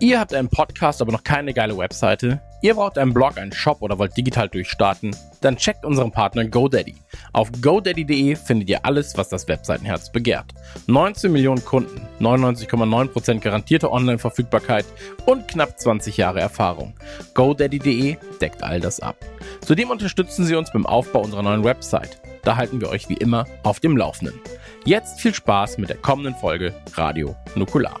Ihr habt einen Podcast, aber noch keine geile Webseite? Ihr braucht einen Blog, einen Shop oder wollt digital durchstarten? Dann checkt unseren Partner GoDaddy. Auf godaddy.de findet ihr alles, was das Webseitenherz begehrt. 19 Millionen Kunden, 99,9% garantierte Online-Verfügbarkeit und knapp 20 Jahre Erfahrung. GoDaddy.de deckt all das ab. Zudem unterstützen sie uns beim Aufbau unserer neuen Website. Da halten wir euch wie immer auf dem Laufenden. Jetzt viel Spaß mit der kommenden Folge Radio Nukular.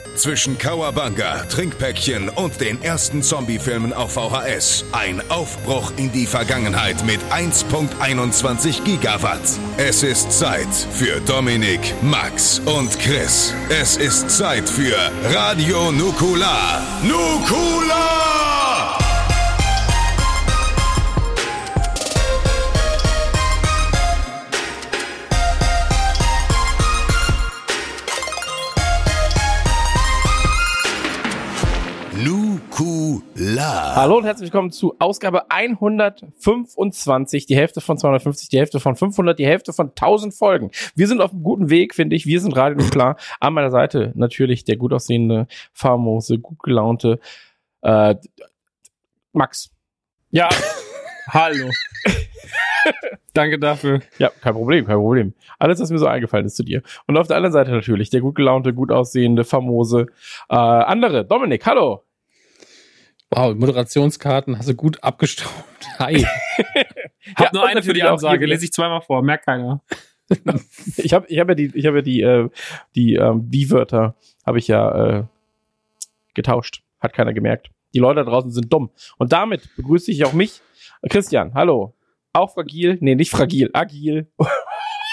Zwischen Kawabanga, Trinkpäckchen und den ersten Zombie-Filmen auf VHS. Ein Aufbruch in die Vergangenheit mit 1.21 Gigawatt. Es ist Zeit für Dominik, Max und Chris. Es ist Zeit für Radio Nukula. Nukula! Nukula. Hallo und herzlich willkommen zu Ausgabe 125, die Hälfte von 250, die Hälfte von 500, die Hälfte von 1000 Folgen. Wir sind auf einem guten Weg, finde ich. Wir sind Radio klar. An meiner Seite natürlich der gut aussehende, famose, gut gelaunte äh, Max. Ja, hallo. Danke dafür. Ja, kein Problem, kein Problem. Alles, was mir so eingefallen ist zu dir. Und auf der anderen Seite natürlich der gut gelaunte, gut aussehende, famose, äh, andere, Dominik, hallo. Wow, Moderationskarten hast du gut abgestaubt. Hi. Hab Ja, nur eine für die Ansage, lese ich zweimal vor, merkt keiner. Ich habe ich hab ja die, ich hab ja die, äh, die ähm, Wie-Wörter habe ich ja äh, getauscht. Hat keiner gemerkt. Die Leute da draußen sind dumm. Und damit begrüße ich auch mich. Christian, hallo. Auch fragil, nee, nicht fragil, agil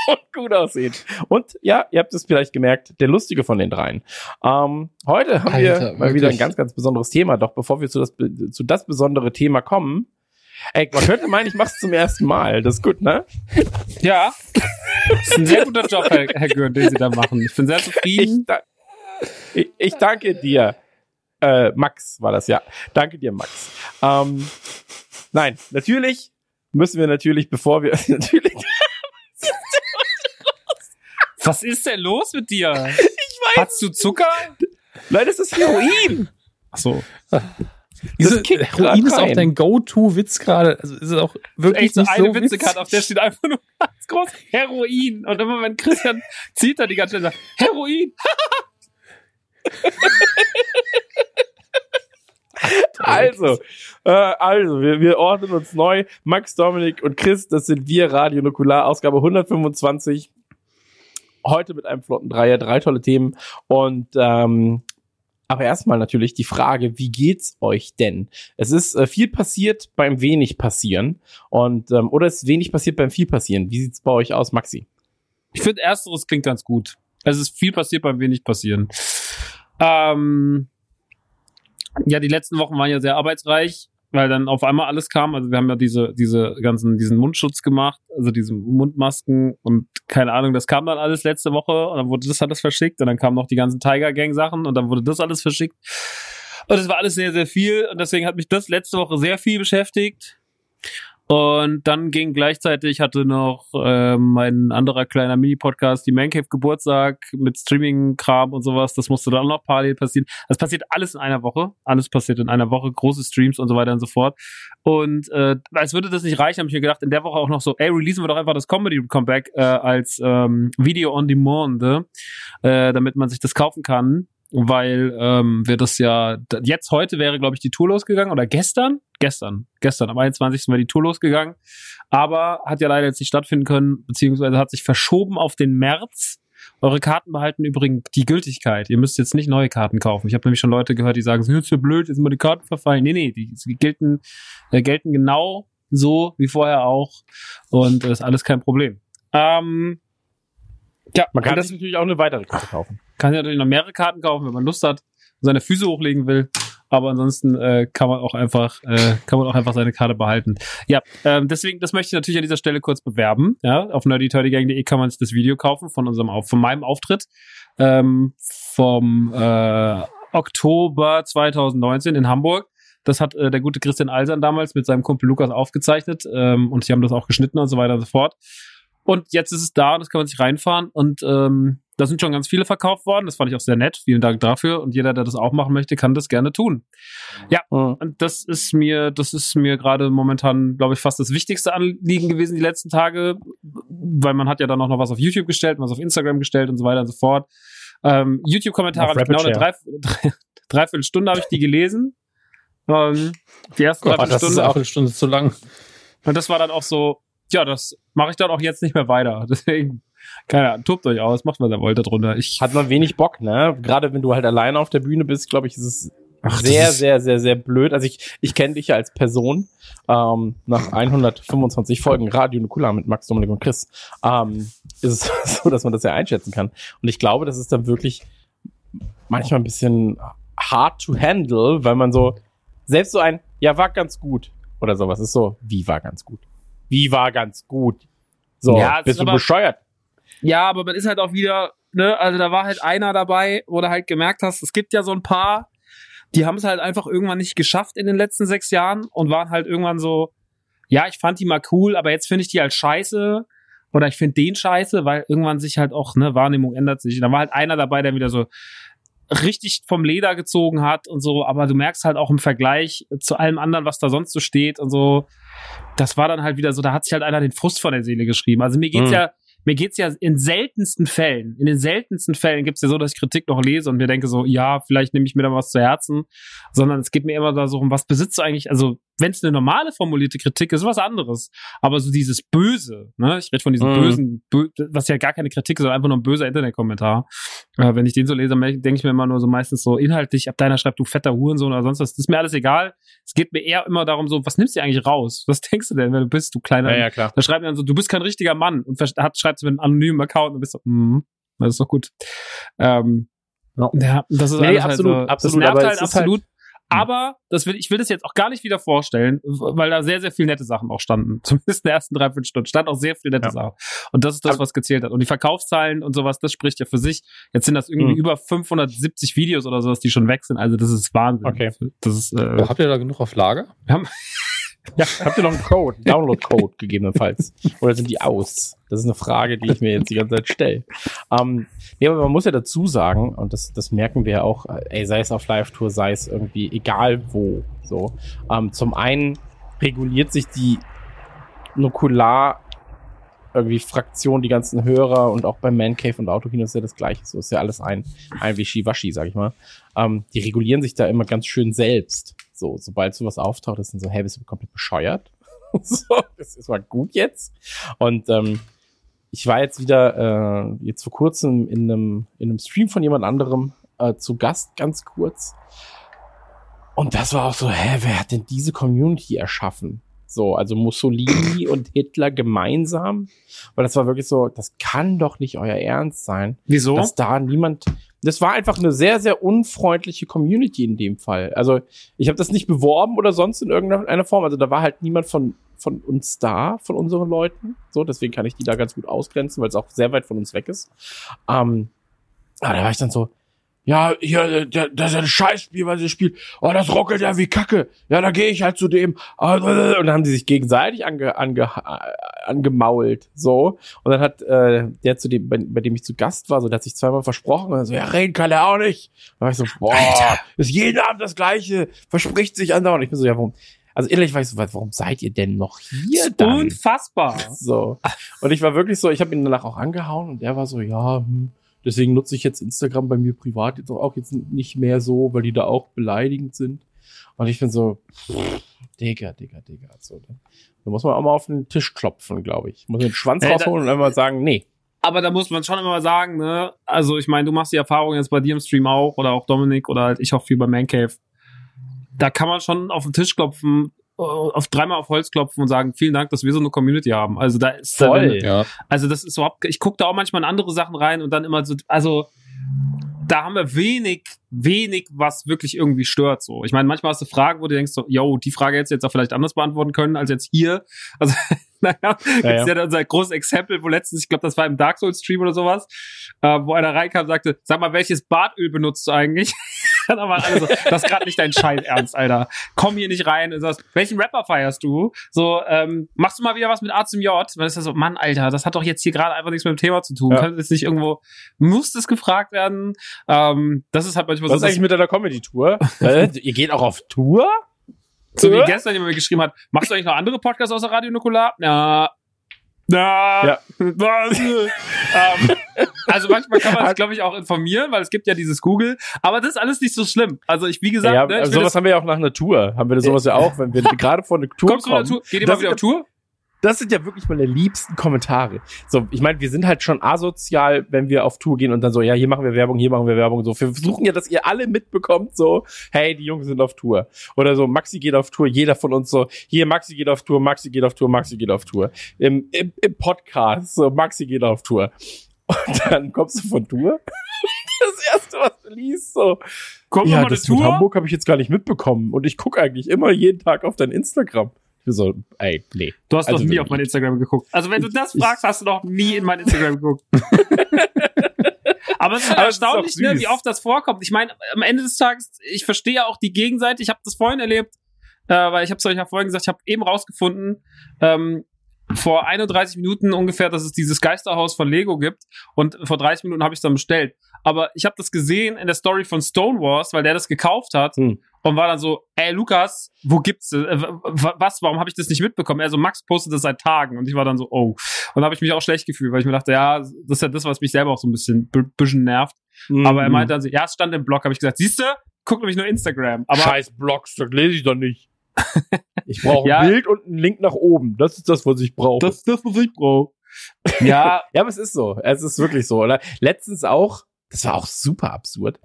und gut aussehend. Und ja, ihr habt es vielleicht gemerkt, der lustige von den dreien. Ähm, heute haben wir Alter, mal wieder ein ganz, ganz besonderes Thema. Doch bevor wir zu das, zu das besondere Thema kommen, ey, man könnte meinen, ich mach's zum ersten Mal. Das ist gut, ne? Ja. Das ist ein sehr guter Job, Herr, Herr Gürn, den Sie da machen. Ich bin sehr Ich, zufrieden. da ich, ich danke dir. Äh, Max war das, ja. Danke dir, Max. Ähm, nein, natürlich müssen wir natürlich, bevor wir natürlich, Was ist denn los mit dir? ich weiß, Hast du Zucker? nein, das ist Heroin. Ach so. Diese Heroin ist auch dein Go-To-Witz gerade. Also ist es auch wirklich Echt so nicht eine so Witzekarte, auf der steht einfach nur ganz groß Heroin. Und immer wenn Christian zieht, er die ganze Zeit sagt, Heroin. Also, äh, also, wir, wir ordnen uns neu. Max, Dominik und Chris, das sind wir, Radio Nukular, Ausgabe 125. Heute mit einem flotten Dreier, drei tolle Themen. Und ähm, aber erstmal natürlich die Frage, wie geht's euch denn? Es ist äh, viel passiert beim wenig passieren. Und ähm, oder es ist wenig passiert beim viel passieren. Wie sieht's bei euch aus, Maxi? Ich finde, ersteres klingt ganz gut. Es ist viel passiert beim wenig passieren. Ähm, ja, die letzten Wochen waren ja sehr arbeitsreich, weil dann auf einmal alles kam. Also wir haben ja diese, diese ganzen, diesen Mundschutz gemacht, also diese Mundmasken und keine Ahnung, das kam dann alles letzte Woche und dann wurde das alles verschickt und dann kamen noch die ganzen Tiger Gang Sachen und dann wurde das alles verschickt. Und es war alles sehr, sehr viel und deswegen hat mich das letzte Woche sehr viel beschäftigt. Und dann ging gleichzeitig, hatte noch ähm, mein anderer kleiner Mini-Podcast, die Mancave Geburtstag mit Streaming-Kram und sowas. Das musste dann noch parallel passieren. Das passiert alles in einer Woche. Alles passiert in einer Woche. Große Streams und so weiter und so fort. Und äh, als würde das nicht reichen, habe ich mir gedacht, in der Woche auch noch so, ey, releasen wir doch einfach das Comedy-Comeback äh, als ähm, Video on Demand, äh, damit man sich das kaufen kann. Weil ähm, wir das ja, jetzt heute wäre, glaube ich, die Tour losgegangen oder gestern? Gestern, gestern, am 21. wäre die Tour losgegangen. Aber hat ja leider jetzt nicht stattfinden können, beziehungsweise hat sich verschoben auf den März. Eure Karten behalten übrigens die Gültigkeit. Ihr müsst jetzt nicht neue Karten kaufen. Ich habe nämlich schon Leute gehört, die sagen, es ist so blöd, jetzt sind mal die Karten verfallen. Nee, nee, die, die gelten, äh, gelten genau so wie vorher auch. Und das ist alles kein Problem. Ähm, ja, Man kann das natürlich auch eine weitere Karte kaufen. Kann ja natürlich noch mehrere Karten kaufen, wenn man Lust hat und seine Füße hochlegen will. Aber ansonsten äh, kann man auch einfach äh, kann man auch einfach seine Karte behalten. Ja, ähm, deswegen das möchte ich natürlich an dieser Stelle kurz bewerben. Ja, auf nerdyturdygang.de kann man sich das Video kaufen von unserem von meinem Auftritt ähm, vom äh, Oktober 2019 in Hamburg. Das hat äh, der gute Christian Alsan damals mit seinem Kumpel Lukas aufgezeichnet ähm, und sie haben das auch geschnitten und so weiter und so fort. Und jetzt ist es da, das kann man sich reinfahren und ähm, da sind schon ganz viele verkauft worden. Das fand ich auch sehr nett. Vielen Dank dafür. Und jeder, der das auch machen möchte, kann das gerne tun. Ja, und das ist mir, das ist mir gerade momentan, glaube ich, fast das wichtigste Anliegen gewesen die letzten Tage, weil man hat ja dann auch noch was auf YouTube gestellt, was auf Instagram gestellt und so weiter und so fort. Ähm, YouTube-Kommentare habe ich genau eine Rapid drei, drei, Dreiviertelstunde habe ich die gelesen. Ähm, die ersten Gott, das ist Dreiviertelstunde. auch eine Stunde zu lang. Und das war dann auch so, ja, das mache ich dann auch jetzt nicht mehr weiter. Deswegen, keine Ahnung, tobt euch aus, macht was ihr wollt darunter. Ich, Hat man wenig Bock, ne? Gerade wenn du halt alleine auf der Bühne bist, glaube ich, ist es Ach, sehr, ist- sehr, sehr, sehr blöd. Also ich, ich kenne dich ja als Person ähm, nach 125 Folgen Radio Nukula mit Max, Dominik und Chris. Ähm, ist es so, dass man das ja einschätzen kann. Und ich glaube, das ist dann wirklich manchmal ein bisschen hard to handle, weil man so selbst so ein ja war ganz gut oder sowas ist so wie war ganz gut, wie war ganz gut. So Ja, bist ist du aber- bescheuert? Ja, aber man ist halt auch wieder, ne, also da war halt einer dabei, wo du halt gemerkt hast, es gibt ja so ein paar, die haben es halt einfach irgendwann nicht geschafft in den letzten sechs Jahren und waren halt irgendwann so, ja, ich fand die mal cool, aber jetzt finde ich die halt scheiße oder ich finde den scheiße, weil irgendwann sich halt auch, ne, Wahrnehmung ändert sich. Und da war halt einer dabei, der wieder so richtig vom Leder gezogen hat und so, aber du merkst halt auch im Vergleich zu allem anderen, was da sonst so steht und so, das war dann halt wieder so, da hat sich halt einer den Frust von der Seele geschrieben. Also mir geht's Mhm. ja, mir geht's ja in seltensten Fällen, in den seltensten Fällen gibt's ja so, dass ich Kritik noch lese und mir denke so, ja, vielleicht nehme ich mir da was zu Herzen, sondern es geht mir immer da so um, was besitzt du eigentlich, also wenn es eine normale formulierte Kritik ist, was anderes, aber so dieses Böse, ne, ich rede von diesem Mhm. bösen, bö was ja gar keine Kritik ist, sondern einfach nur ein böser Internetkommentar. Äh, wenn ich den so lese, denke ich mir immer nur so meistens so inhaltlich, ab deiner schreibt du fetter Hurensohn oder sonst was, das ist mir alles egal. Es geht mir eher immer darum so, was nimmst du eigentlich raus? Was denkst du denn, wer du bist, du kleiner Ja, ja, klar. da schreibt er dann so, du bist kein richtiger Mann und hat, schreibt es mit einem anonymen Account und bist so, mhm, das ist doch gut. Ähm, Ja. ja. das ist Nee, absolut, halt so, absolut, das nervt halt absolut. Aber das will, ich will das jetzt auch gar nicht wieder vorstellen, weil da sehr, sehr viele nette Sachen auch standen. Zumindest in den ersten drei, fünf Stunden stand auch sehr viel nette Ja. Sachen. Und das ist das, was gezählt hat. Und die Verkaufszahlen und sowas, das spricht ja für sich. Jetzt sind das irgendwie Mhm. über 570 Videos oder sowas, die schon weg sind. Also das ist Wahnsinn. Okay. Das ist, äh, habt ihr da genug auf Lager? wir haben, Ja, habt ihr noch einen Code, einen Download-Code gegebenenfalls? Oder sind die aus? Das ist eine Frage, die ich mir jetzt die ganze Zeit stelle. Ähm, nee, aber man muss ja dazu sagen, und das, das merken wir ja auch, äh, ey, sei es auf Live-Tour, sei es irgendwie egal wo, so. Ähm, zum einen reguliert sich die Nukular irgendwie Fraktion, die ganzen Hörer und auch beim Man Cave und Autokino ist ja das gleiche. So ist ja alles ein, ein Wischiwaschi, sag ich mal. Ähm, die regulieren sich da immer ganz schön selbst. So, sobald sowas auftaucht, ist dann so, hey, bist du komplett bescheuert? so, das ist mal gut jetzt. Und ähm, ich war jetzt wieder äh, jetzt vor kurzem in einem, in einem Stream von jemand anderem äh, zu Gast, ganz kurz. Und das war auch so, hä, wer hat denn diese Community erschaffen? So, also Mussolini und Hitler gemeinsam. Weil das war wirklich so, das kann doch nicht euer Ernst sein wieso? dass da niemand. Das war einfach eine sehr, sehr unfreundliche Community in dem Fall. Also ich habe das nicht beworben oder sonst in irgendeiner Form. Also da war halt niemand von, von uns da, von unseren Leuten. So, deswegen kann ich die da ganz gut ausgrenzen, weil es auch sehr weit von uns weg ist. Ähm, aber da war ich dann so, ja, hier, der, das ist ein Scheißspiel, was ihr spielt. Oh, das ruckelt ja wie Kacke. Ja, da gehe ich halt zu dem. Und dann haben die sich gegenseitig ange, ange, äh, angemault. So. Und dann hat äh, der, zu dem, bei, bei dem ich zu Gast war, so, der hat sich zweimal versprochen. Und dann so, ja, reden kann er auch nicht. Da war ich so, boah, ist jeden Abend das Gleiche. Verspricht sich andauernd. Ich bin so, ja, warum? Also ehrlich war ich so, warum seid ihr denn noch hier dann? Unfassbar. So. Und ich war wirklich so, ich habe ihn danach auch angehauen und er war so, ja, hm, deswegen nutze ich jetzt Instagram bei mir privat jetzt auch jetzt nicht mehr so, weil die da auch beleidigend sind. Und ich bin so, Digga, Digga, Digga. So, da, da muss man auch mal auf den Tisch klopfen, glaube ich. Muss den Schwanz da- rausholen und einmal sagen, nee. Aber da muss man schon immer sagen, ne? Also ich meine, du machst die Erfahrung jetzt bei dir im Stream auch oder auch Dominik oder halt ich auch viel bei Man Cave. Da kann man schon auf den Tisch klopfen, auf dreimal auf Holz klopfen und sagen, vielen Dank, dass wir so eine Community haben. Also da ist da, Voll. Ja. also das ist überhaupt, ich gucke da auch manchmal in andere Sachen rein und dann immer so, also da haben wir wenig, wenig, was wirklich irgendwie stört. So, ich meine, manchmal hast du Fragen, wo du denkst so, yo, die Frage hättest du jetzt auch vielleicht anders beantworten können als jetzt hier. Also naja, gibt's Ja, ja. ja. unser großes Exempel, wo letztens, ich glaube, das war im Dark Souls Stream oder sowas, äh, wo einer reinkam und sagte, sag mal, welches Bartöl benutzt du eigentlich? Dann haben wir alle so, das ist gerade nicht dein Scheiß ernst, Alter. Komm hier nicht rein und sagst, welchen Rapper feierst du? So, ähm, machst du mal wieder was mit A zum J? Das ist ja so, Mann, Alter, das hat doch jetzt hier gerade einfach nichts mit dem Thema zu tun. Ja. Kann jetzt nicht irgendwo, muss das gefragt werden? Ähm, das ist halt manchmal Was ist so, dass, eigentlich mit deiner Comedy-Tour? Äh, Ihr geht auch auf Tour? so wie gestern jemand mir geschrieben hat, machst du eigentlich noch andere Podcasts außer Radio Nukular? Ja. Na, Ja. ähm, also manchmal kann man sich, glaube ich, auch informieren, weil es gibt ja dieses Google. Aber das ist alles nicht so schlimm. Also ich, wie gesagt, ja, ne, ich sowas haben wir ja auch nach einer Tour. Haben wir sowas ja auch, wenn wir gerade vor eine Tour kommst du kommen. wieder Tour? Geht ihr mal wieder auf Tour? Das sind ja wirklich meine liebsten Kommentare. So, ich meine, wir sind halt schon asozial, wenn wir auf Tour gehen und dann so, ja, hier machen wir Werbung, hier machen wir Werbung. So, wir versuchen ja, dass ihr alle mitbekommt, so, hey, die Jungs sind auf Tour. Oder so, Maxi geht auf Tour, jeder von uns so, hier, Maxi geht auf Tour, Maxi geht auf Tour, Maxi geht auf Tour. Im, im, im Podcast, so, Maxi geht auf Tour. Und dann kommst du von Tour. Das erste, was du liest, so, Kommt ja, noch mal eine das mit Tour? Hamburg habe ich jetzt gar nicht mitbekommen. Und ich gucke eigentlich immer jeden Tag auf dein Instagram. So, ey, nee. Du hast Also noch nie auf mein Instagram geguckt. Also wenn du das Ich- fragst, hast du noch nie in mein Instagram geguckt. Aber es ist halt ist erstaunlich, auch ne, wie oft das vorkommt. Ich meine, am Ende des Tages, ich verstehe ja auch die Gegenseite. Ich habe das vorhin erlebt, äh, weil ich habe es euch ja vorhin gesagt, ich habe eben rausgefunden, ähm, vor 31 Minuten ungefähr, dass es dieses Geisterhaus von Lego gibt. Und vor 30 Minuten habe ich es dann bestellt. Aber ich habe das gesehen in der Story von Stonewalls, weil der das gekauft hat Hm. und war dann so, ey Lukas, wo gibt's äh, was? Warum habe ich das nicht mitbekommen? Er so, Max postet das seit Tagen und ich war dann so, oh. Und dann habe ich mich auch schlecht gefühlt, weil ich mir dachte, ja, das ist ja das, was mich selber auch so ein bisschen bisschen nervt. Aber er Mhm. meinte dann so, ja, es stand im Blog, habe ich gesagt, siehst du, guck nämlich nur Instagram. Aber Scheiß Blogs, das lese ich doch nicht. Ich brauche Ja. ein Bild und einen Link nach oben. Das ist das, was ich brauche. das ist das, was ich brauche. Ja, ja, aber es ist so. Es ist wirklich so. Oder? Letztens auch, das war auch super absurd.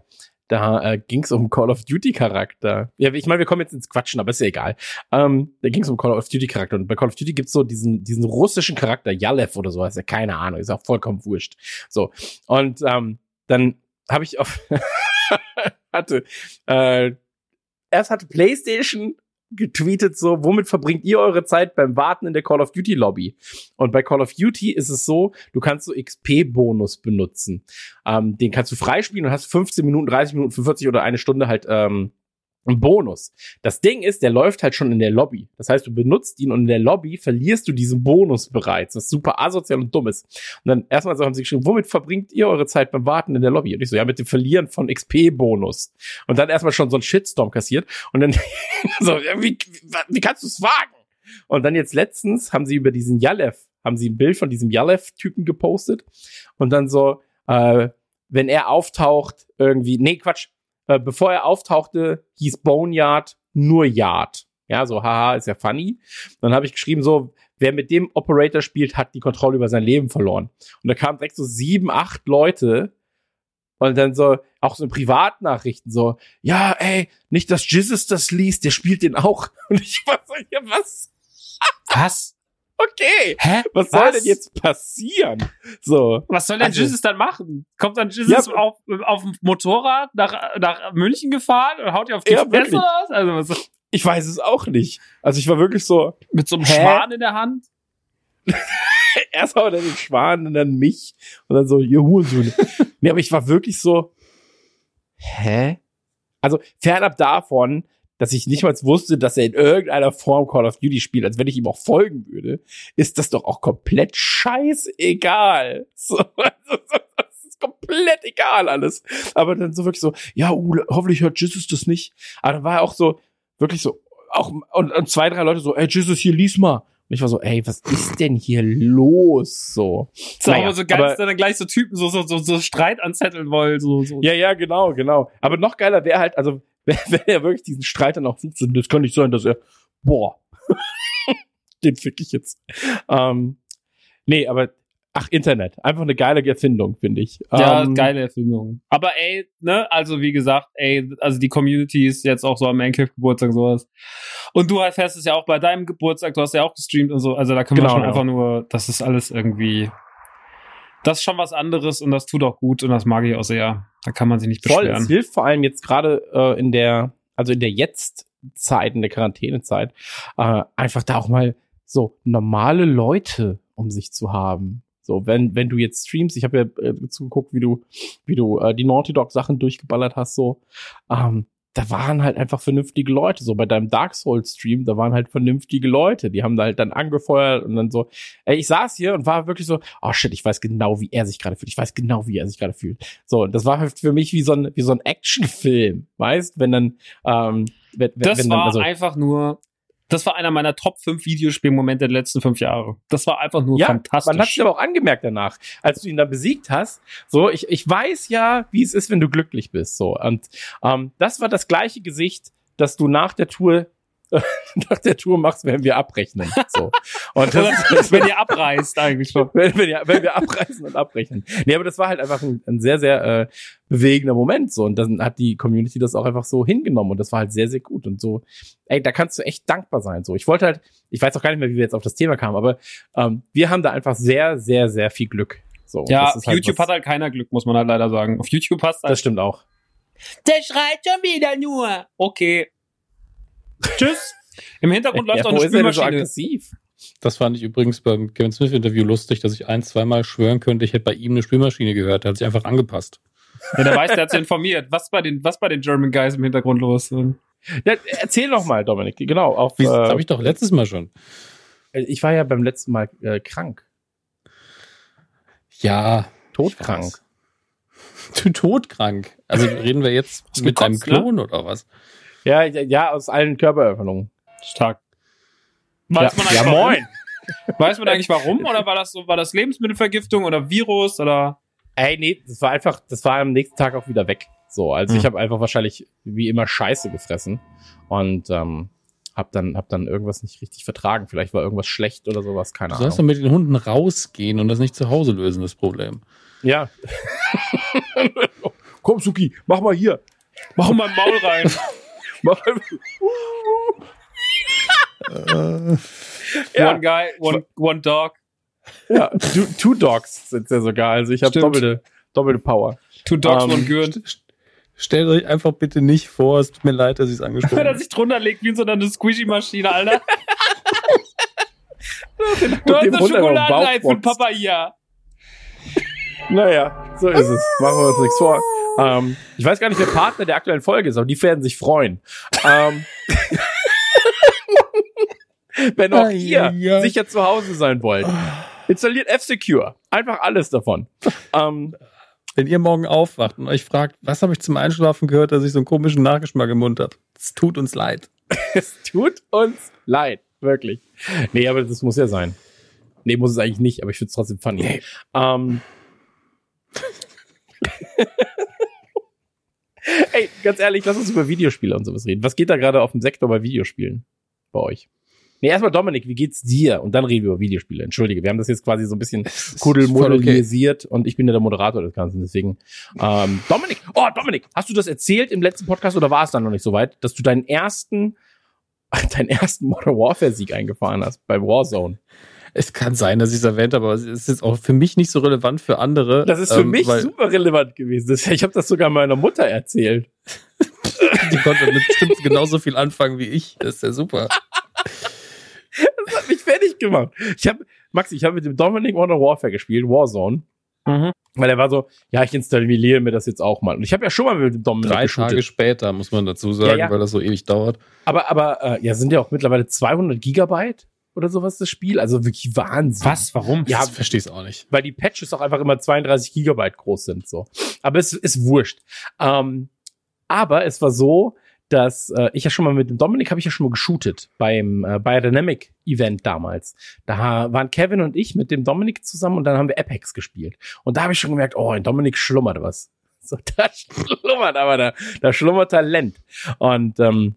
Da äh, ging es um Call of Duty Charakter. Ja, ich meine, wir kommen jetzt ins Quatschen, aber ist ja egal. Ähm, da ging es um Call of Duty Charakter. Und bei Call of Duty gibt's so diesen, diesen russischen Charakter, Yalev oder so, ist ja keine Ahnung, ist auch vollkommen wurscht. So. Und ähm, dann habe ich auf hatte, äh, erst hatte PlayStation getweetet so, womit verbringt ihr eure Zeit beim Warten in der Call of Duty Lobby? Und bei Call of Duty ist es so, du kannst so XP-Bonus benutzen. Ähm, den kannst du freispielen und hast 15 Minuten, 30 Minuten, 45 oder eine Stunde halt ähm, einen Bonus. Das Ding ist, der läuft halt schon in der Lobby. Das heißt, du benutzt ihn und in der Lobby verlierst du diesen Bonus bereits, was super asozial und dumm ist. Und dann erstmal so haben sie geschrieben, womit verbringt ihr eure Zeit beim Warten in der Lobby? Und ich so, ja, mit dem Verlieren von XP-Bonus. Und dann erstmal schon so ein Shitstorm kassiert. Und dann so, ja, wie, wie, kannst du es wagen? Und dann jetzt letztens haben sie über diesen Yalev, haben sie ein Bild von diesem Yalev-Typen gepostet. Und dann so, äh, wenn er auftaucht, irgendwie, nee, Quatsch, äh, bevor er auftauchte, hieß Boneyard nur Yard. Ja, so, haha, ist ja funny. Dann habe ich geschrieben, so, wer mit dem Operator spielt, hat die Kontrolle über sein Leben verloren. Und da kamen direkt so sieben, acht Leute und dann so, auch so in Privatnachrichten, so, ja, ey, nicht, dass Jesus das liest, der spielt den auch. Und ich war so, ja, was? was? Okay, Hä? was, soll denn jetzt passieren? So, Was soll denn Also- Jesus dann machen? Kommt dann Jesus Ja, auf, auf dem Motorrad nach, nach München gefahren und haut dir auf die Ja, Fresse was? Also was, ich weiß es auch nicht. Also ich war wirklich so, mit so einem Hä? Schwan in der Hand? erst haut er den Schwan und dann mich und dann so, ihr Hurensohn. nee, aber ich war wirklich so, hä? Also fernab davon, dass ich nicht mal wusste, dass er in irgendeiner Form Call of Duty spielt, als wenn ich ihm auch folgen würde, ist das doch auch komplett scheißegal. So, also, so, das ist komplett egal alles. Aber dann so wirklich so, ja, uh, hoffentlich hört Jesus das nicht. Aber dann war er auch so, wirklich so, auch, und, und zwei, drei Leute so, ey, Jesus, hier, lies mal. Und ich war so, ey, was ist denn hier los? So. So, Naja, aber so geil, aber- dass dann gleich so Typen so, so, so, so Streit anzetteln wollen. So, so. Ja, ja, genau, genau. Aber noch geiler wäre halt, also, wenn, wenn er wirklich diesen Streit dann auch sucht, das kann nicht sein, dass er, boah, den fick ich jetzt. Ähm, nee, aber, ach, Internet. Einfach eine geile Erfindung, finde ich. Ja, ähm, geile Erfindung. Aber ey, ne, also wie gesagt, ey, also die Community ist jetzt auch so am Mancave-Geburtstag und sowas. Und du halt fährst es ja auch bei deinem Geburtstag, du hast ja auch gestreamt und so. Also da können wir Genau, schon genau. einfach nur, das ist alles irgendwie, das ist schon was anderes und das tut auch gut und das mag ich auch sehr. Da kann man sich nicht Voll, es beschweren. hilft vor allem jetzt gerade äh, in der, also in der Jetzt-Zeit, in der Quarantänezeit, äh, einfach da auch mal so normale Leute um sich zu haben. So, wenn, wenn du jetzt streamst, ich habe ja äh, zugeguckt, wie du, wie du äh, die Naughty Dog Sachen durchgeballert hast, so, ähm, da waren halt einfach vernünftige Leute. So bei deinem Dark Souls Stream, da waren halt vernünftige Leute. Die haben da halt dann angefeuert und dann so. Ey, ich saß hier und war wirklich so, oh shit, ich weiß genau, wie er sich gerade fühlt. Ich weiß genau, wie er sich gerade fühlt. So, das war halt für mich wie so ein, wie so ein Actionfilm, weißt? Wenn dann, ähm, wenn, Das wenn war dann, also, einfach nur, das war einer meiner Top 5 Videospielmomente der letzten fünf Jahre. Das war einfach nur ja, fantastisch. man hat es aber auch angemerkt danach, als du ihn dann besiegt hast. So, ich, ich weiß ja, wie es ist, wenn du glücklich bist. So, und ähm, das war das gleiche Gesicht, das du nach der Tour nach der Tour machst, wenn wir abrechnen. So. Und das, Oder wenn ihr abreißt eigentlich schon. wenn, wenn, wir, wenn wir abreißen und abrechnen. Nee, aber das war halt einfach ein, ein sehr, sehr äh, bewegender Moment. So. Und dann hat die Community das auch einfach so hingenommen und das war halt sehr, sehr gut. Und so, ey, da kannst du echt dankbar sein. So, ich wollte halt, ich weiß auch gar nicht mehr, wie wir jetzt auf das Thema kamen, aber ähm, wir haben da einfach sehr, sehr, sehr viel Glück. So, Ja, das auf halt YouTube was- hat halt keiner Glück, muss man halt leider sagen. Auf YouTube passt Das halt. stimmt auch. Der schreit schon wieder nur. Okay. Tschüss. Im Hintergrund läuft ja, auch eine er denn so Spülmaschine. aggressiv? Das fand ich übrigens beim Kevin Smith-Interview lustig, dass ich ein, zweimal schwören könnte, ich hätte bei ihm eine Spülmaschine gehört. Der hat sich einfach angepasst. ja, der weiß, der hat sich informiert. Was bei den, was bei den German Guys im Hintergrund los? Ja, erzähl doch mal, Dominik. Genau. Auf, Wie, das äh, habe ich doch letztes Mal schon. ich war ja beim letzten Mal äh, krank. Ja. Todkrank. todkrank. Also reden wir jetzt mit deinem ne? Klon oder was? Ja, ja, ja, aus allen Körperöffnungen. Stark. Weiß ja, man ja, eigentlich warum? moin. Weiß man eigentlich warum? Oder war das so, war das Lebensmittelvergiftung oder Virus oder? Ey, nee, das war einfach, das war am nächsten Tag auch wieder weg. So, also Hm. ich habe einfach wahrscheinlich wie immer Scheiße gefressen und ähm, hab dann, hab dann irgendwas nicht richtig vertragen. Vielleicht war irgendwas schlecht oder sowas, keine Du sollst doch Ahnung. mit den Hunden rausgehen und das nicht zu Hause lösen, das Problem. Ja. Komm, Suki, mach mal hier. Mach mal ein Maul rein. Mach Ja. One guy, one, one dog. ja, two, two Dogs sind ja sogar. Also ich habe doppelte, doppelte Power. Two dogs, Ähm, one gürn. St- Stellt euch einfach bitte nicht vor, es tut mir leid, dass ich es angesprochen habe. sich drunter legt wie in so einer Squishy-Maschine, Alter. Du hast eine Hund einfach im Schokoladenei Bauch für den Papa hier. Naja, so ist es. Machen wir uns nichts vor. Ähm, ich weiß gar nicht, wer Partner der aktuellen Folge ist, aber die werden sich freuen. Ähm, wenn auch ihr ja, ja. sicher zu Hause sein wollt, installiert F-Secure. Einfach alles davon. Ähm, Wenn ihr morgen aufwacht und euch fragt, was habe ich zum Einschlafen gehört, dass ich so einen komischen Nachgeschmack im Mund habe. Es tut uns leid. es tut uns leid. Wirklich. Nee, aber das muss ja sein. Nee, muss es eigentlich nicht, aber ich finde es trotzdem funny. Ähm, Ey, ganz ehrlich, lass uns über Videospiele und sowas reden. Was geht da gerade auf dem Sektor bei Videospielen bei euch? Nee, erstmal Dominik, wie geht's dir? Und dann reden wir über Videospiele. Entschuldige, wir haben das jetzt quasi so ein bisschen voll kuddelmodellisiert und ich bin ja der Moderator des Ganzen, deswegen. Ähm, Dominik, oh Dominik, hast du das erzählt im letzten Podcast oder war es dann noch nicht so weit, dass du deinen ersten, deinen ersten Modern Warfare Sieg eingefahren hast bei Warzone? Es kann sein, dass ich es erwähnt habe, aber es ist jetzt auch für mich nicht so relevant für andere. Das ist für ähm, mich super relevant gewesen. Das, ich habe das sogar meiner Mutter erzählt. Die konnte mit bestimmt genauso viel anfangen wie ich. Das ist ja super. Das hat mich fertig gemacht. Ich habe, Max, ich habe mit dem Dominik Modern Warfare gespielt, Warzone. Mhm. Weil er war so, ja, ich installiere mir das jetzt auch mal. Und ich habe ja schon mal mit dem Dominik Drei geshootet. Tage später, muss man dazu sagen, Ja, ja. weil das so ewig dauert. Aber, aber, äh, ja, sind ja auch mittlerweile 200 Gigabyte oder sowas das Spiel. Also wirklich Wahnsinn. Was? Warum? Ja, Das verstehe ich auch nicht. weil die Patches auch einfach immer 32 Gigabyte groß sind, so. Aber es ist wurscht. Ähm, aber es war so, dass äh, ich ja schon mal mit dem Dominik habe ich ja schon mal geshootet beim äh, Biodynamic Event damals. Da waren Kevin und ich mit dem Dominik zusammen und dann haben wir Apex gespielt. Und da habe ich schon gemerkt, oh, in Dominik schlummert was. So, da schlummert aber da, da schlummert Talent. Und ähm,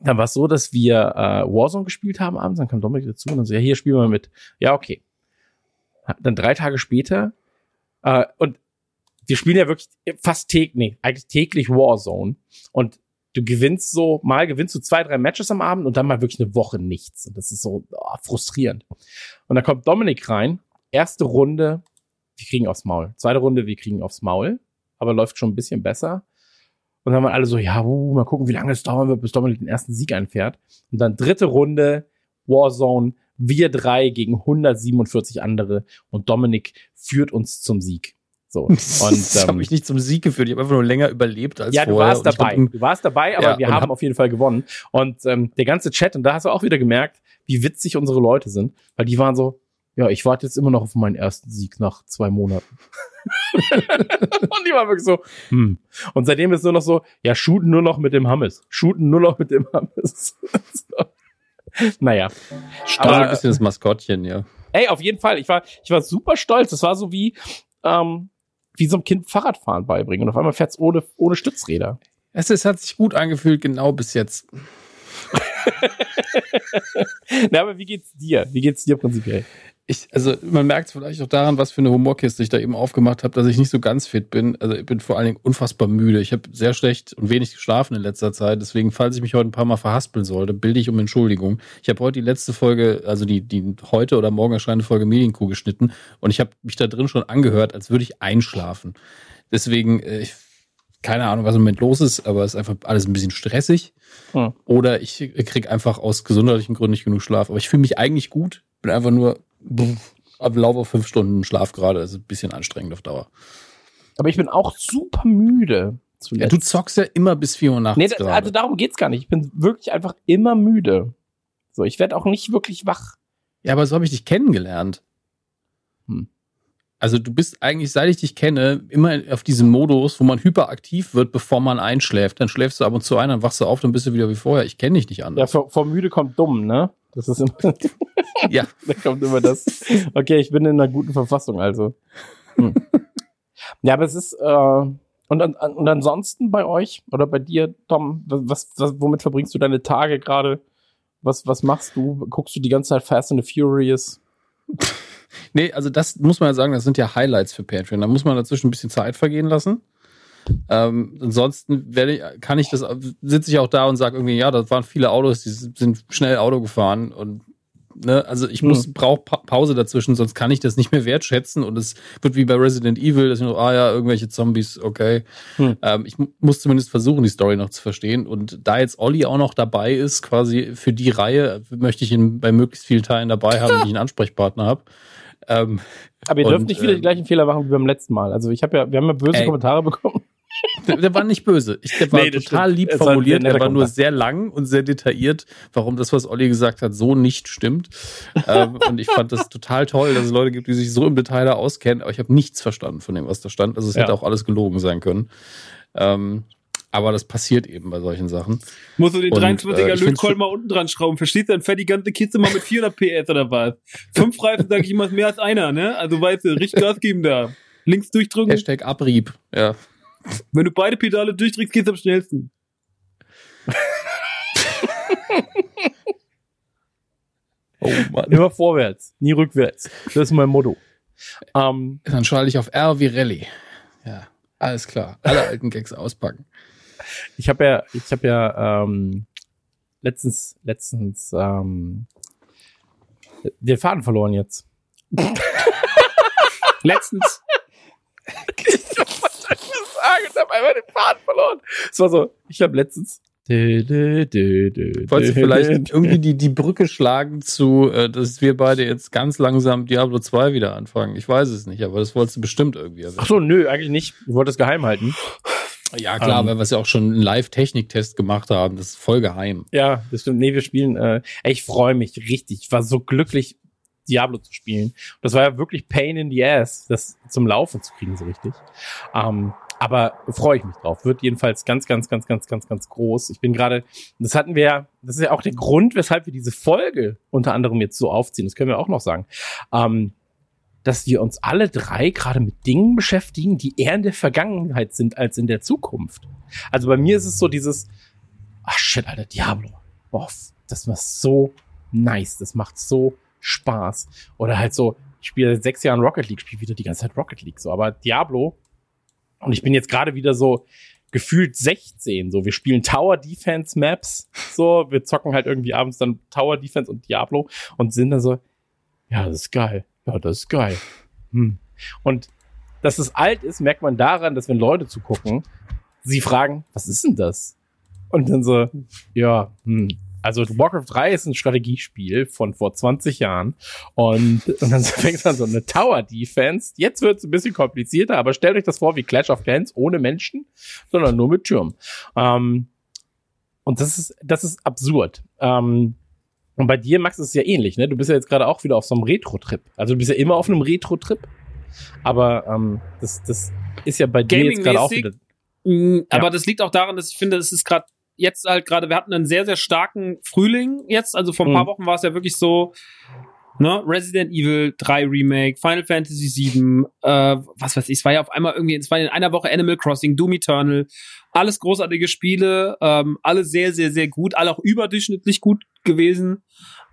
dann war es so, dass wir äh, Warzone gespielt haben abends, dann kam Dominik dazu und dann so, ja, hier spielen wir mit. Ja, okay. Dann drei Tage später, äh, und wir spielen ja wirklich fast täglich, nee, eigentlich täglich Warzone. Und du gewinnst so, mal gewinnst du zwei, drei Matches am Abend und dann mal wirklich eine Woche nichts. Und das ist so oh, frustrierend. Und dann kommt Dominik rein, erste Runde, wir kriegen aufs Maul. Zweite Runde, wir kriegen aufs Maul, aber läuft schon ein bisschen besser. Und dann waren alle so, ja, uh, mal gucken, wie lange es dauern wird, bis Dominik den ersten Sieg einfährt. Und dann dritte Runde, Warzone, Wir drei gegen 147 andere und Dominik führt uns zum Sieg. So. Und, das ähm, habe ich nicht zum Sieg geführt. Ich habe einfach nur länger überlebt als ja, du vorher. warst Und ich dabei. Du warst dabei, aber Ja, wir haben hab- auf jeden Fall gewonnen. Und ähm, der ganze Chat, und da hast du auch wieder gemerkt, wie witzig unsere Leute sind, weil die waren so, ja, ich warte jetzt immer noch auf meinen ersten Sieg nach zwei Monaten. und die waren wirklich so, hm. Und seitdem ist nur noch so, ja, shooten nur noch mit dem Hammes. Shooten nur noch mit dem Hammes. so. Naja. Stark Aber- ein bisschen das Maskottchen, ja. Ey, auf jeden Fall. Ich war, ich war super stolz. Das war so wie, ähm, wie so ein Kind Fahrradfahren beibringen. Und auf einmal fährt's ohne, ohne Stützräder. Es, es hat sich gut angefühlt, genau bis jetzt. Na, aber wie geht's dir? Wie geht's dir prinzipiell? Ich, also man merkt es vielleicht auch daran, was für eine Humorkiste ich da eben aufgemacht habe, dass ich nicht so ganz fit bin. Also ich bin vor allen Dingen unfassbar müde. Ich habe sehr schlecht und wenig geschlafen in letzter Zeit. Deswegen, falls ich mich heute ein paar Mal verhaspeln sollte, bilde ich um Entschuldigung. Ich habe heute die letzte Folge, also die, die heute oder morgen erscheinende Folge Medienkuh geschnitten und ich habe mich da drin schon angehört, als würde ich einschlafen. Deswegen, äh, ich, keine Ahnung, was im Moment los ist, aber es ist einfach alles ein bisschen stressig. Hm. Oder ich krieg einfach aus gesundheitlichen Gründen nicht genug Schlaf. Aber ich fühle mich eigentlich gut. Bin einfach nur pff, ab Lauf auf fünf Stunden Schlaf gerade. Das ist ein bisschen anstrengend auf Dauer. Aber ich bin auch super müde. Ja, du zockst ja immer bis 4 Uhr nachts nee, da, also darum geht's gar nicht. Ich bin wirklich einfach immer müde. So, ich werde auch nicht wirklich wach. ja, aber so habe ich dich kennengelernt. Hm. Also du bist eigentlich, seit ich dich kenne, immer auf diesem Modus, wo man hyperaktiv wird, bevor man einschläft. Dann schläfst du ab und zu ein, dann wachst du auf, dann bist du wieder wie vorher. Ich kenne dich nicht Ja, anders. vor, vor müde kommt dumm, ne? Das ist immer, Ja, da kommt immer das. Okay, ich bin in einer guten Verfassung, also. Hm. Ja, aber es ist, äh, und, an, und ansonsten bei euch oder bei dir, Tom, was, was, womit verbringst du deine Tage gerade? Was, was machst du? Guckst du die ganze Zeit Fast and the Furious? Nee, also das muss man ja sagen, das sind ja Highlights für Patreon. Da muss man dazwischen ein bisschen Zeit vergehen lassen. Ähm, ansonsten werde ich, kann ich das, sitze ich auch da und sage irgendwie, ja, das waren viele Autos, die sind schnell Auto gefahren und ne, also ich muss, Hm. brauche pa Pause dazwischen, sonst kann ich das nicht mehr wertschätzen und es wird wie bei Resident Evil, dass ich nur, ah ja, irgendwelche Zombies, okay. Hm. Ähm, ich mu- muss zumindest versuchen, die Story noch zu verstehen und da jetzt Olli auch noch dabei ist, quasi für die Reihe, möchte ich ihn bei möglichst vielen Teilen dabei haben, wenn ich einen Ansprechpartner habe. Ähm, Aber ihr Und, dürft nicht wieder ähm, die gleichen Fehler machen wie beim letzten Mal. Also ich habe ja, wir haben ja böse Ey. Kommentare bekommen. Der, der war nicht böse. Ich, der war Nee, total stimmt. lieb Es formuliert. Er war nur sehr lang und sehr detailliert, warum das, was Olli gesagt hat, so nicht stimmt. ähm, und ich fand das total toll, dass es Leute gibt, die sich so im Detail da auskennen. Aber ich habe nichts verstanden von dem, was da stand. Also es Ja. hätte auch alles gelogen sein können. Ähm, aber das passiert eben bei solchen Sachen. Muss du den Und, 23er äh, Lötkolben mal unten dran schrauben. Verstehst du? Dann fährt die ganze Kiste mal mit 400 PS oder was? Fünf Reifen, sag ich immer, ist mehr als einer, ne? Also weißt du, richtig Gas geben da. Links durchdrücken. Hashtag Abrieb. Ja. Wenn du beide Pedale durchdrückst, geht's am schnellsten. Oh Mann. Immer vorwärts, nie rückwärts. Das ist mein Motto. Ähm, Dann schalte ich auf R wie Rallye. Ja, alles klar. Alle alten Gags auspacken. ich habe ja, ich habe ja ähm, letztens, letztens ähm, den Faden verloren jetzt. Letztens. ich habe einfach den Faden verloren. Es war so, ich habe letztens. Wolltest du vielleicht irgendwie die, die Brücke schlagen zu, äh, dass wir beide jetzt ganz langsam Diablo 2 wieder anfangen? Ich weiß es nicht, aber das wolltest du bestimmt irgendwie erwähnen. Ach so, nö, eigentlich nicht. Ich wollte es geheim halten. Ja, klar, Ähm, weil wir es ja auch schon einen Live-Technik-Test gemacht haben. Das ist voll geheim. Ja, das stimmt. Nee, wir spielen. Äh, ich freue mich richtig. Ich war so glücklich, Diablo zu spielen. Das war ja wirklich Pain in the Ass, das zum Laufen zu kriegen, so richtig. Ähm, aber freue ich mich drauf. Wird jedenfalls ganz, ganz, ganz, ganz, ganz, ganz groß. Ich bin gerade, das hatten wir ja, das ist ja auch der Grund, weshalb wir diese Folge unter anderem jetzt so aufziehen. Das können wir auch noch sagen. Ähm, dass wir uns alle drei gerade mit Dingen beschäftigen, die eher in der Vergangenheit sind als in der Zukunft. Also bei mir ist es so dieses, ach shit, Alter, Diablo. Boah, das war so nice. Das macht so Spaß. Oder halt so, ich spiele seit sechs Jahren Rocket League, spiele wieder die ganze Zeit Rocket League. So, aber Diablo, und ich bin jetzt gerade wieder so gefühlt 16. So, wir spielen Tower Defense Maps. So, wir zocken halt irgendwie abends dann Tower Defense und Diablo und sind dann so, ja, das ist geil. Ja, das ist geil. Hm. Und dass es alt ist, merkt man daran, dass wenn Leute zugucken, sie fragen, was ist denn das? Und dann so, ja, hm, Also Warcraft 3 ist ein Strategiespiel von vor 20 Jahren und, und dann fängt an so eine Tower Defense. Jetzt wird es ein bisschen komplizierter, aber stellt euch das vor wie Clash of Clans ohne Menschen, sondern nur mit Türmen. Ähm, und das ist, das ist absurd. Ähm, und bei dir, Max, ist es ja ähnlich, ne? Du bist ja jetzt gerade auch wieder auf so einem Retro-Trip. Also du bist ja immer auf einem Retro-Trip. Aber ähm, das, das ist ja bei dir jetzt gerade auch wieder. Mm, aber ja. das liegt auch daran, dass ich finde, es ist gerade jetzt halt gerade, wir hatten einen sehr, sehr starken Frühling jetzt. Also vor ein paar mhm. Wochen war es ja wirklich so, ne, Resident Evil 3 Remake, Final Fantasy 7, äh, was weiß ich, es war ja auf einmal irgendwie, es war in einer Woche Animal Crossing, Doom Eternal, alles großartige Spiele, ähm, alle sehr, sehr, sehr gut, alle auch überdurchschnittlich gut gewesen.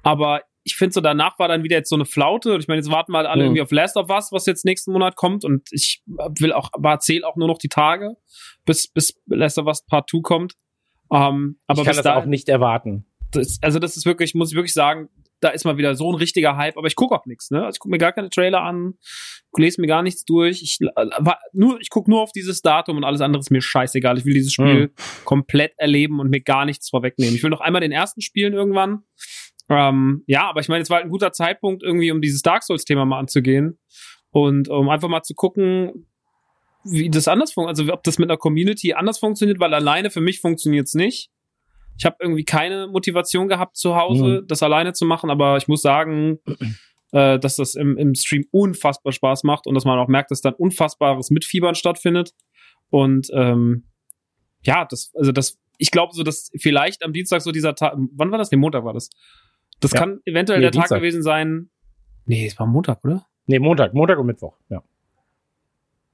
Aber ich finde so, danach war dann wieder jetzt so eine Flaute. Und ich meine, jetzt warten wir halt alle mhm. irgendwie auf Last of Us, was jetzt nächsten Monat kommt. Und ich will auch, zähl auch nur noch die Tage, bis, bis Last of Us Part 2 kommt. Ähm, aber ich kann das auch nicht erwarten. Das, also das ist wirklich, muss ich wirklich sagen, da ist mal wieder so ein richtiger Hype, aber ich gucke auch nichts, ne? Also ich gucke mir gar keine Trailer an, lese mir gar nichts durch. Ich äh, nur, ich gucke nur auf dieses Datum und alles andere ist mir scheißegal. Ich will dieses Spiel mhm. komplett erleben und mir gar nichts vorwegnehmen. Ich will noch einmal den ersten spielen irgendwann. Ähm, ja, aber ich meine, es war halt ein guter Zeitpunkt irgendwie, um dieses Dark Souls-Thema mal anzugehen und um einfach mal zu gucken, wie das anders funktioniert, also ob das mit einer Community anders funktioniert, weil alleine für mich funktioniert es nicht. Ich habe irgendwie keine Motivation gehabt zu Hause, mhm. das alleine zu machen, aber ich muss sagen, äh, dass das im, im Stream unfassbar Spaß macht und dass man auch merkt, dass dann unfassbares Mitfiebern stattfindet. Und ähm, ja, das, also das, ich glaube so, dass vielleicht am Dienstag so dieser Tag, wann war das? Nee, Montag war das. Das ja. kann eventuell nee, der Dienstag. Tag gewesen sein. Nee, es war Montag, oder? Nee, Montag, Montag und Mittwoch, ja.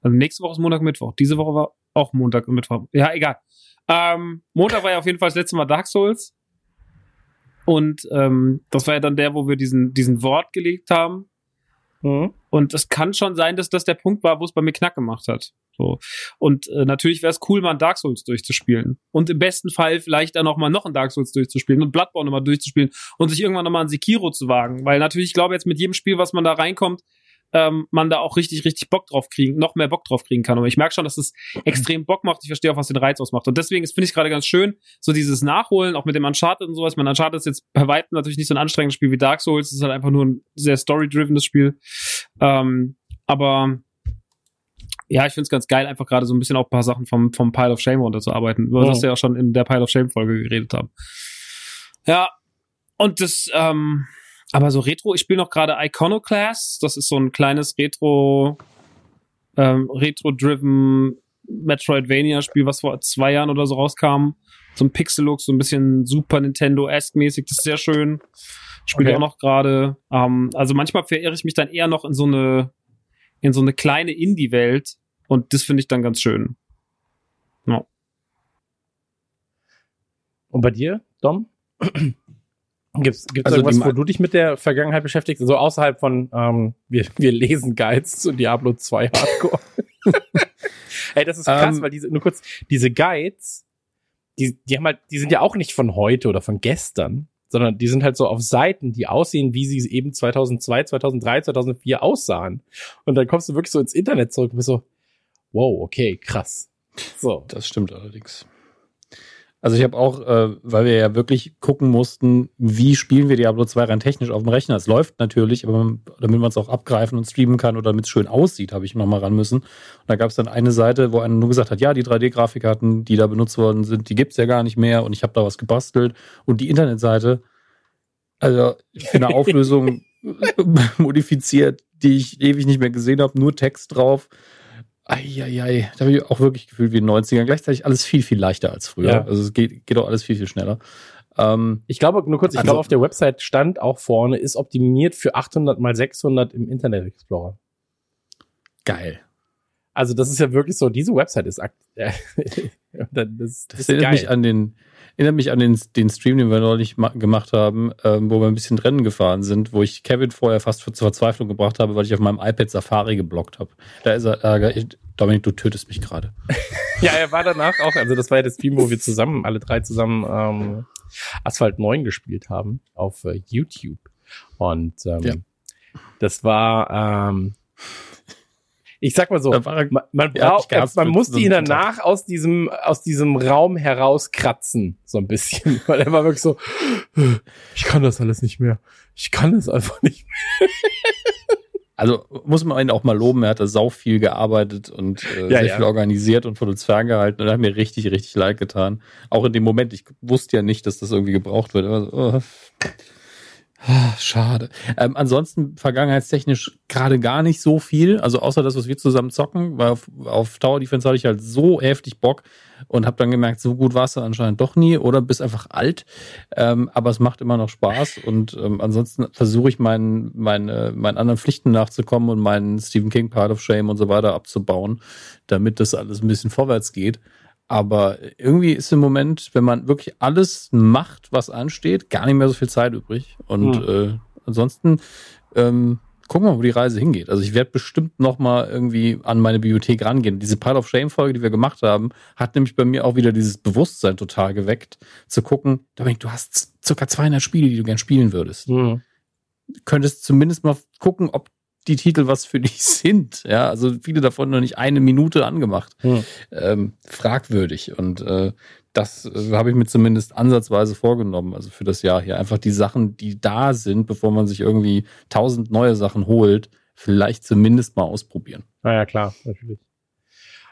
Also nächste Woche ist Montag, Mittwoch. Diese Woche war auch Montag und Mittwoch. Ja, egal. Ähm, Montag war ja auf jeden Fall das letzte Mal Dark Souls. Und ähm, das war ja dann der, wo wir diesen, diesen Wort gelegt haben. Mhm. Und es kann schon sein, dass das der Punkt war, wo es bei mir Knack gemacht hat. So. Und äh, natürlich wäre es cool, mal ein Dark Souls durchzuspielen. Und im besten Fall vielleicht dann noch mal noch ein Dark Souls durchzuspielen und Bloodborne nochmal durchzuspielen und sich irgendwann nochmal ein Sekiro zu wagen. Weil natürlich, ich glaube, jetzt mit jedem Spiel, was man da reinkommt, ähm, man da auch richtig, richtig Bock drauf kriegen, noch mehr Bock drauf kriegen kann. Aber ich merke schon, dass es extrem Bock macht. Ich verstehe auch, was den Reiz ausmacht. Und deswegen finde ich gerade ganz schön, so dieses Nachholen, auch mit dem Uncharted und sowas. Man Uncharted ist jetzt bei weitem natürlich nicht so ein anstrengendes Spiel wie Dark Souls. Es ist halt einfach nur ein sehr story-drivenes Spiel. Ähm, aber ja, ich finde es ganz geil, einfach gerade so ein bisschen auch ein paar Sachen vom, vom Pile of Shame runterzuarbeiten, über oh. das wir ja auch schon in der Pile of Shame-Folge geredet haben. Ja, und das, ähm, aber so Retro, ich spiele noch gerade Iconoclast. Das ist so ein kleines Retro, ähm, Retro-driven Metroidvania-Spiel, was vor zwei Jahren oder so rauskam. So ein Pixel-Look, so ein bisschen Super Nintendo-esque-mäßig. Das ist sehr schön. Spiele okay. auch noch gerade. Ähm, also manchmal verirre ich mich dann eher noch in so eine, in so eine kleine Indie-Welt. Und das finde ich dann ganz schön. Ja. Und bei dir, Dom? Gibt es also irgendwas, wo du dich mit der Vergangenheit beschäftigst? So also außerhalb von, ähm, wir, wir lesen Guides zu Diablo 2 Hardcore. Ey, das ist krass, um, ähm. weil diese, nur kurz, diese Guides, die, die haben halt, die sind ja auch nicht von heute oder von gestern, sondern die sind halt so auf Seiten, die aussehen, wie sie eben 2002, 2003, 2004 aussahen. Und dann kommst du wirklich so ins Internet zurück und bist so, wow, okay, krass. So. Das stimmt allerdings. Also ich habe auch, äh, weil wir ja wirklich gucken mussten, wie spielen wir Diablo 2 rein technisch auf dem Rechner. Es läuft natürlich, aber man, damit man es auch abgreifen und streamen kann oder damit es schön aussieht, habe ich nochmal ran müssen. Und da gab es dann eine Seite, wo einer nur gesagt hat, ja, die 3D-Grafikkarten, die da benutzt worden sind, die gibt's ja gar nicht mehr und ich habe da was gebastelt. Und die Internetseite, also für eine Auflösung modifiziert, die ich ewig nicht mehr gesehen habe, nur Text drauf. Eieiei, da habe ich auch wirklich gefühlt wie in den 90ern. Gleichzeitig alles viel, viel leichter als früher. Ja. Also es geht, geht auch alles viel, viel schneller. Ähm, ich glaube, nur kurz, ich also, glaube, auf der Website stand auch vorne, ist optimiert für 800 mal 600 im Internet Explorer. Geil. Also das ist ja wirklich so, diese Website ist, äh, das, das, das erinnert geil. mich an den, erinnert mich an den, den Stream, den wir neulich gemacht haben, ähm, wo wir ein bisschen Rennen gefahren sind, wo ich Kevin vorher fast zur Verzweiflung gebracht habe, weil ich auf meinem iPad Safari geblockt habe. Da ist er, äh, Dominik, du tötest mich gerade. ja, er war danach auch, also das war ja das Stream, wo wir zusammen, alle drei zusammen ähm, Asphalt 9 gespielt haben auf äh, YouTube. Und ähm, ja. das war, ähm, ich sag mal so, man, man, braucht, gehasst man musste ihn Tag. danach aus diesem, aus diesem Raum herauskratzen, so ein bisschen, weil er war wirklich so, ich kann das alles nicht mehr. Ich kann das einfach nicht mehr. Also muss man ihn auch mal loben, er hat da sau viel gearbeitet und äh, Ja, sehr ja. viel organisiert und von uns ferngehalten und hat mir richtig, richtig leid getan. Auch in dem Moment, ich wusste ja nicht, dass das irgendwie gebraucht wird. So, oh. Ah, Schade. Ähm, ansonsten vergangenheitstechnisch gerade gar nicht so viel. Also außer das, was wir zusammen zocken, weil auf, auf Tower Defense hatte ich halt so heftig Bock und habe dann gemerkt, so gut warst du anscheinend doch nie oder bist einfach alt. Ähm, aber es macht immer noch Spaß und ähm, ansonsten versuche ich meinen, meine, meinen anderen Pflichten nachzukommen und meinen Stephen King Part of Shame und so weiter abzubauen, damit das alles ein bisschen vorwärts geht. Aber irgendwie ist im Moment, wenn man wirklich alles macht, was ansteht, gar nicht mehr so viel Zeit übrig. Und äh, ansonsten ähm, gucken wir mal, wo die Reise hingeht. Also ich werde bestimmt noch mal irgendwie an meine Bibliothek rangehen. Diese Pile of Shame Folge, die wir gemacht haben, hat nämlich bei mir auch wieder dieses Bewusstsein total geweckt, zu gucken, Dominik, du hast circa 200 Spiele, die du gern spielen würdest. Mhm. Könntest zumindest mal gucken, ob die Titel was für dich sind. Ja, also viele davon noch nicht eine Minute angemacht. Hm. Ähm, fragwürdig. Und äh, das äh, habe ich mir zumindest ansatzweise vorgenommen, also für das Jahr hier. Einfach die Sachen, die da sind, bevor man sich irgendwie tausend neue Sachen holt, vielleicht zumindest mal ausprobieren. Naja, klar, natürlich.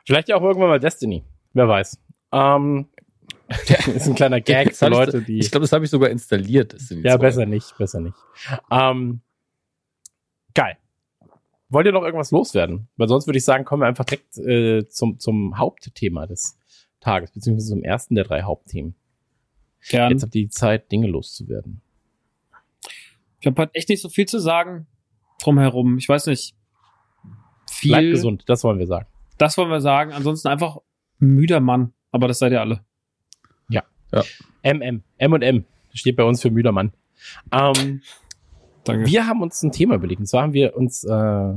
Vielleicht ja auch irgendwann mal Destiny. Wer weiß. Ähm, ist ein kleiner Gag für Leute, die. Ich glaube, das habe ich sogar installiert. Ja, 2. besser nicht, besser nicht. Ähm, geil. Wollt ihr noch irgendwas loswerden? Weil sonst würde ich sagen, kommen wir einfach direkt äh, zum, zum Hauptthema des Tages, beziehungsweise zum ersten der drei Hauptthemen. Gern. Jetzt habt ihr die Zeit, Dinge loszuwerden. Ich habe halt echt nicht so viel zu sagen drumherum. Ich weiß nicht. Viel. Bleibt gesund, das wollen wir sagen. Das wollen wir sagen. Ansonsten einfach müder Mann. Aber das seid ihr alle. MM, M und M, steht bei uns für müder Mann. Ähm, Danke. Wir haben uns ein Thema überlegt. Und zwar haben wir uns, äh,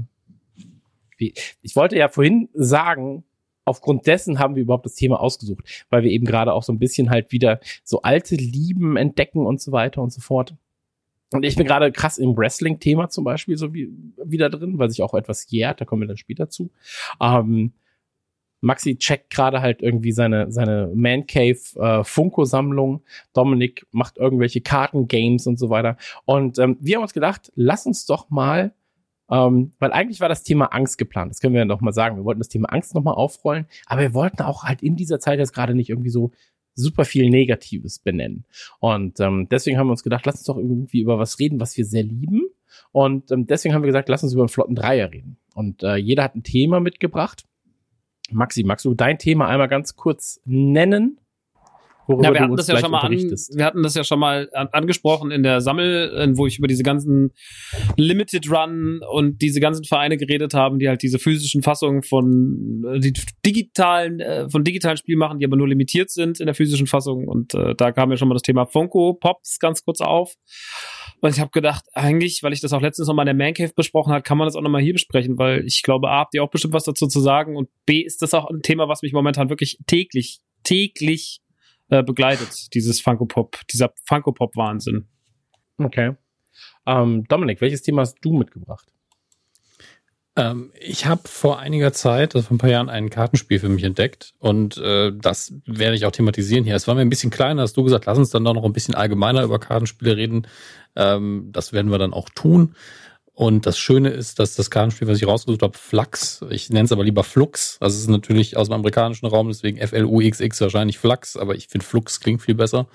ich wollte ja vorhin sagen, aufgrund dessen haben wir überhaupt das Thema ausgesucht, weil wir eben gerade auch so ein bisschen halt wieder so alte Lieben entdecken und so weiter und so fort. Und ich bin gerade krass im Wrestling-Thema zum Beispiel so wie, wieder drin, weil sich auch etwas jährt, da kommen wir dann später zu. Ähm, Maxi checkt gerade halt irgendwie seine, seine Man Cave äh, Funko-Sammlung. Dominik macht irgendwelche Kartengames und so weiter. Und ähm, wir haben uns gedacht, lass uns doch mal, ähm, weil eigentlich war das Thema Angst geplant. Das können wir ja noch mal sagen. Wir wollten das Thema Angst noch mal aufrollen, aber wir wollten auch halt in dieser Zeit jetzt gerade nicht irgendwie so super viel Negatives benennen. Und ähm, deswegen haben wir uns gedacht, lass uns doch irgendwie über was reden, was wir sehr lieben. Und ähm, deswegen haben wir gesagt, lass uns über einen flotten Dreier reden. Und äh, jeder hat ein Thema mitgebracht. Maxi, magst du dein Thema einmal ganz kurz nennen? Worüber Ja, wir hatten das ja schon mal an, wir hatten das ja schon mal an, angesprochen in der Sammel, wo ich über diese ganzen Limited Run und diese ganzen Vereine geredet haben, die halt diese physischen Fassungen von äh, die digitalen äh, von digitalen Spielen machen, die aber nur limitiert sind in der physischen Fassung und äh, da kam ja schon mal das Thema Funko Pops ganz kurz auf. Und ich habe gedacht, eigentlich, weil ich das auch letztens noch mal in der Man Cave besprochen hat, kann man das auch noch mal hier besprechen, weil ich glaube, A, habt ihr auch bestimmt was dazu zu sagen und B, ist das auch ein Thema, was mich momentan wirklich täglich, täglich äh, begleitet, dieses Funko Pop, dieser Funko Pop Wahnsinn. Okay. Ähm, Dominik, welches Thema hast du mitgebracht? Ähm, ich habe vor einiger Zeit, also vor ein paar Jahren, ein Kartenspiel für mich entdeckt und äh, das werde ich auch thematisieren hier. Es war mir ein bisschen kleiner, hast du gesagt, lass uns dann doch noch ein bisschen allgemeiner über Kartenspiele reden. Ähm, das werden wir dann auch tun. Und das Schöne ist, dass das Kartenspiel, was ich rausgesucht habe, Flux, ich nenne es aber lieber Flux, also es ist natürlich aus dem amerikanischen Raum, deswegen F-L-U-X-X wahrscheinlich Flux, aber ich finde Flux klingt viel besser.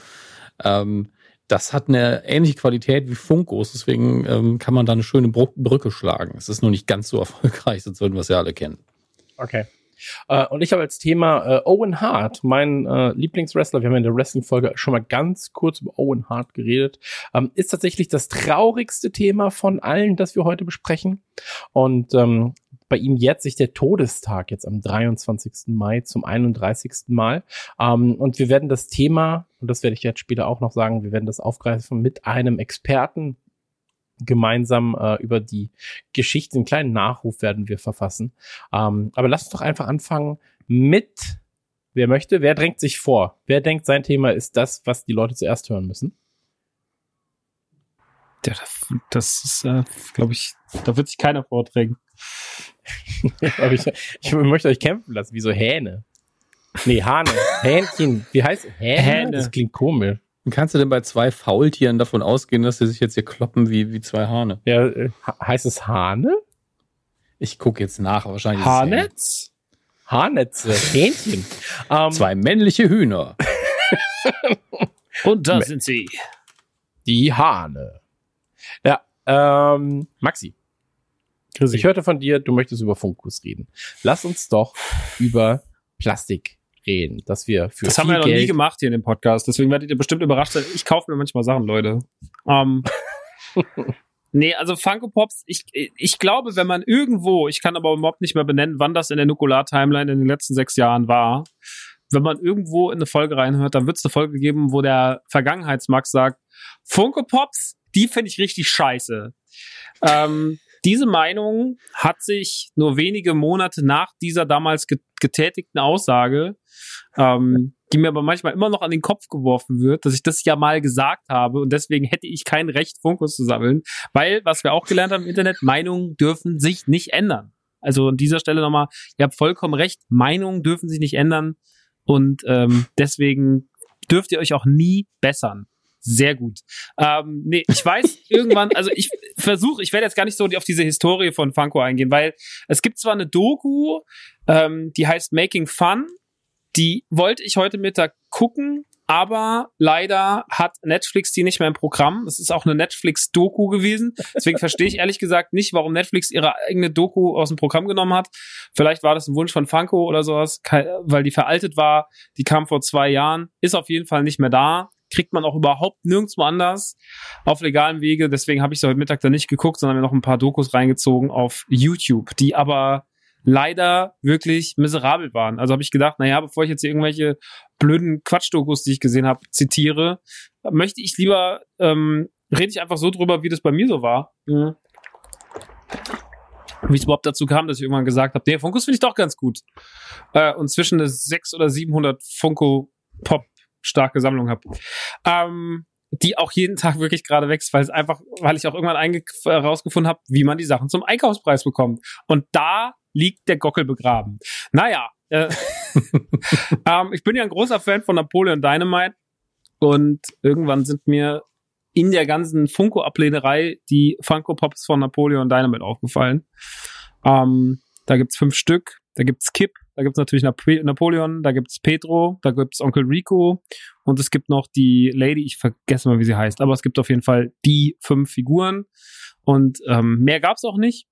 Ähm, das hat eine ähnliche Qualität wie Funkos, deswegen ähm, kann man da eine schöne Brücke schlagen. Es ist nur nicht ganz so erfolgreich, sonst würden wir es ja alle kennen. Okay. Äh, und ich habe als Thema äh, Owen Hart, mein äh, Lieblingswrestler. Wir haben in der Wrestling-Folge schon mal ganz kurz über Owen Hart geredet. Ähm, ist tatsächlich das traurigste Thema von allen, das wir heute besprechen. Und ähm, bei ihm jährt sich der Todestag jetzt am 23. Mai zum 31. Mal. Ähm, und wir werden das Thema, und das werde ich jetzt später auch noch sagen, wir werden das aufgreifen mit einem Experten gemeinsam äh, über die Geschichte, einen kleinen Nachruf werden wir verfassen. Ähm, aber lass uns doch einfach anfangen mit, wer möchte, wer drängt sich vor? Wer denkt, sein Thema ist das, was die Leute zuerst hören müssen? Ja, das, das ist, äh, glaube ich, da wird sich keiner vordrängen. Ich, ich möchte euch kämpfen lassen, wie so Hähne. Nee, Hahne. Hähnchen. Wie heißt Hähne? Hähne. Das klingt komisch. Kannst du denn bei zwei Faultieren davon ausgehen, dass sie sich jetzt hier kloppen wie, wie zwei Hahne? Ja, äh, heißt es Hahne? Ich gucke jetzt nach, wahrscheinlich. ist es Hähne. Haarnetz? Haarnetze, Hähnchen. Ähm, Zwei männliche Hühner. Und da sind sie. Die Hahne. Ja, ähm, Maxi. Ich hörte von dir, du möchtest über Funkus reden. Lass uns doch über Plastik reden, dass wir für Das haben wir ja noch nie Geld gemacht hier in dem Podcast, deswegen werdet ihr bestimmt überrascht sein. Ich kaufe mir manchmal Sachen, Leute. Ähm, nee, also Funko Pops, ich, ich glaube, wenn man irgendwo, ich kann aber überhaupt nicht mehr benennen, wann das in der Nukular-Timeline in den letzten sechs Jahren war, wenn man irgendwo in eine Folge reinhört, dann wird es eine Folge geben, wo der Vergangenheitsmax sagt, Funko Pops, die finde ich richtig scheiße. Ähm, diese Meinung hat sich nur wenige Monate nach dieser damals getätigten Aussage, ähm, die mir aber manchmal immer noch an den Kopf geworfen wird, dass ich das ja mal gesagt habe und deswegen hätte ich kein Recht, Funkos zu sammeln, weil, was wir auch gelernt haben im Internet, Meinungen dürfen sich nicht ändern. Also an dieser Stelle nochmal, ihr habt vollkommen recht, Meinungen dürfen sich nicht ändern und ähm, deswegen dürft ihr euch auch nie bessern. Sehr gut. Ähm, nee, ich weiß irgendwann, also ich versuche, ich werde jetzt gar nicht so auf diese Historie von Funko eingehen, weil es gibt zwar eine Doku, ähm, die heißt Making Fun, die wollte ich heute Mittag gucken, aber leider hat Netflix die nicht mehr im Programm. Es ist auch eine Netflix-Doku gewesen. Deswegen verstehe ich ehrlich gesagt nicht, warum Netflix ihre eigene Doku aus dem Programm genommen hat. Vielleicht war das ein Wunsch von Funko oder sowas, weil die veraltet war. Die kam vor zwei Jahren, ist auf jeden Fall nicht mehr da. Kriegt man auch überhaupt nirgendwo anders auf legalem Wege. Deswegen habe ich sie heute Mittag dann nicht geguckt, sondern mir noch ein paar Dokus reingezogen auf YouTube, die aber leider wirklich miserabel waren. Also habe ich gedacht, naja, bevor ich jetzt hier irgendwelche blöden Quatschdokus, die ich gesehen habe, zitiere, möchte ich lieber, ähm, rede ich einfach so drüber, wie das bei mir so war. Mhm. Wie es überhaupt dazu kam, dass ich irgendwann gesagt habe, nee, Funkos finde ich doch ganz gut. Äh, und zwischen eine 600 oder 700 Funko Pop starke Sammlung habe. Ähm, die auch jeden Tag wirklich gerade wächst, weil es einfach, weil ich auch irgendwann herausgefunden habe, wie man die Sachen zum Einkaufspreis bekommt. Und da liegt der Gockel begraben. Naja, äh, ähm, ich bin ja ein großer Fan von Napoleon Dynamite und irgendwann sind mir in der ganzen Funko-Ablehnerei die Funko Pops von Napoleon Dynamite aufgefallen. Ähm, da gibt's fünf Stück, da gibt's Kip, da gibt's natürlich Nap Napoleon, da gibt's Pedro, da gibt's Onkel Rico und es gibt noch die Lady, ich vergesse mal, wie sie heißt, aber es gibt auf jeden Fall die fünf Figuren und ähm, mehr gab's auch nicht.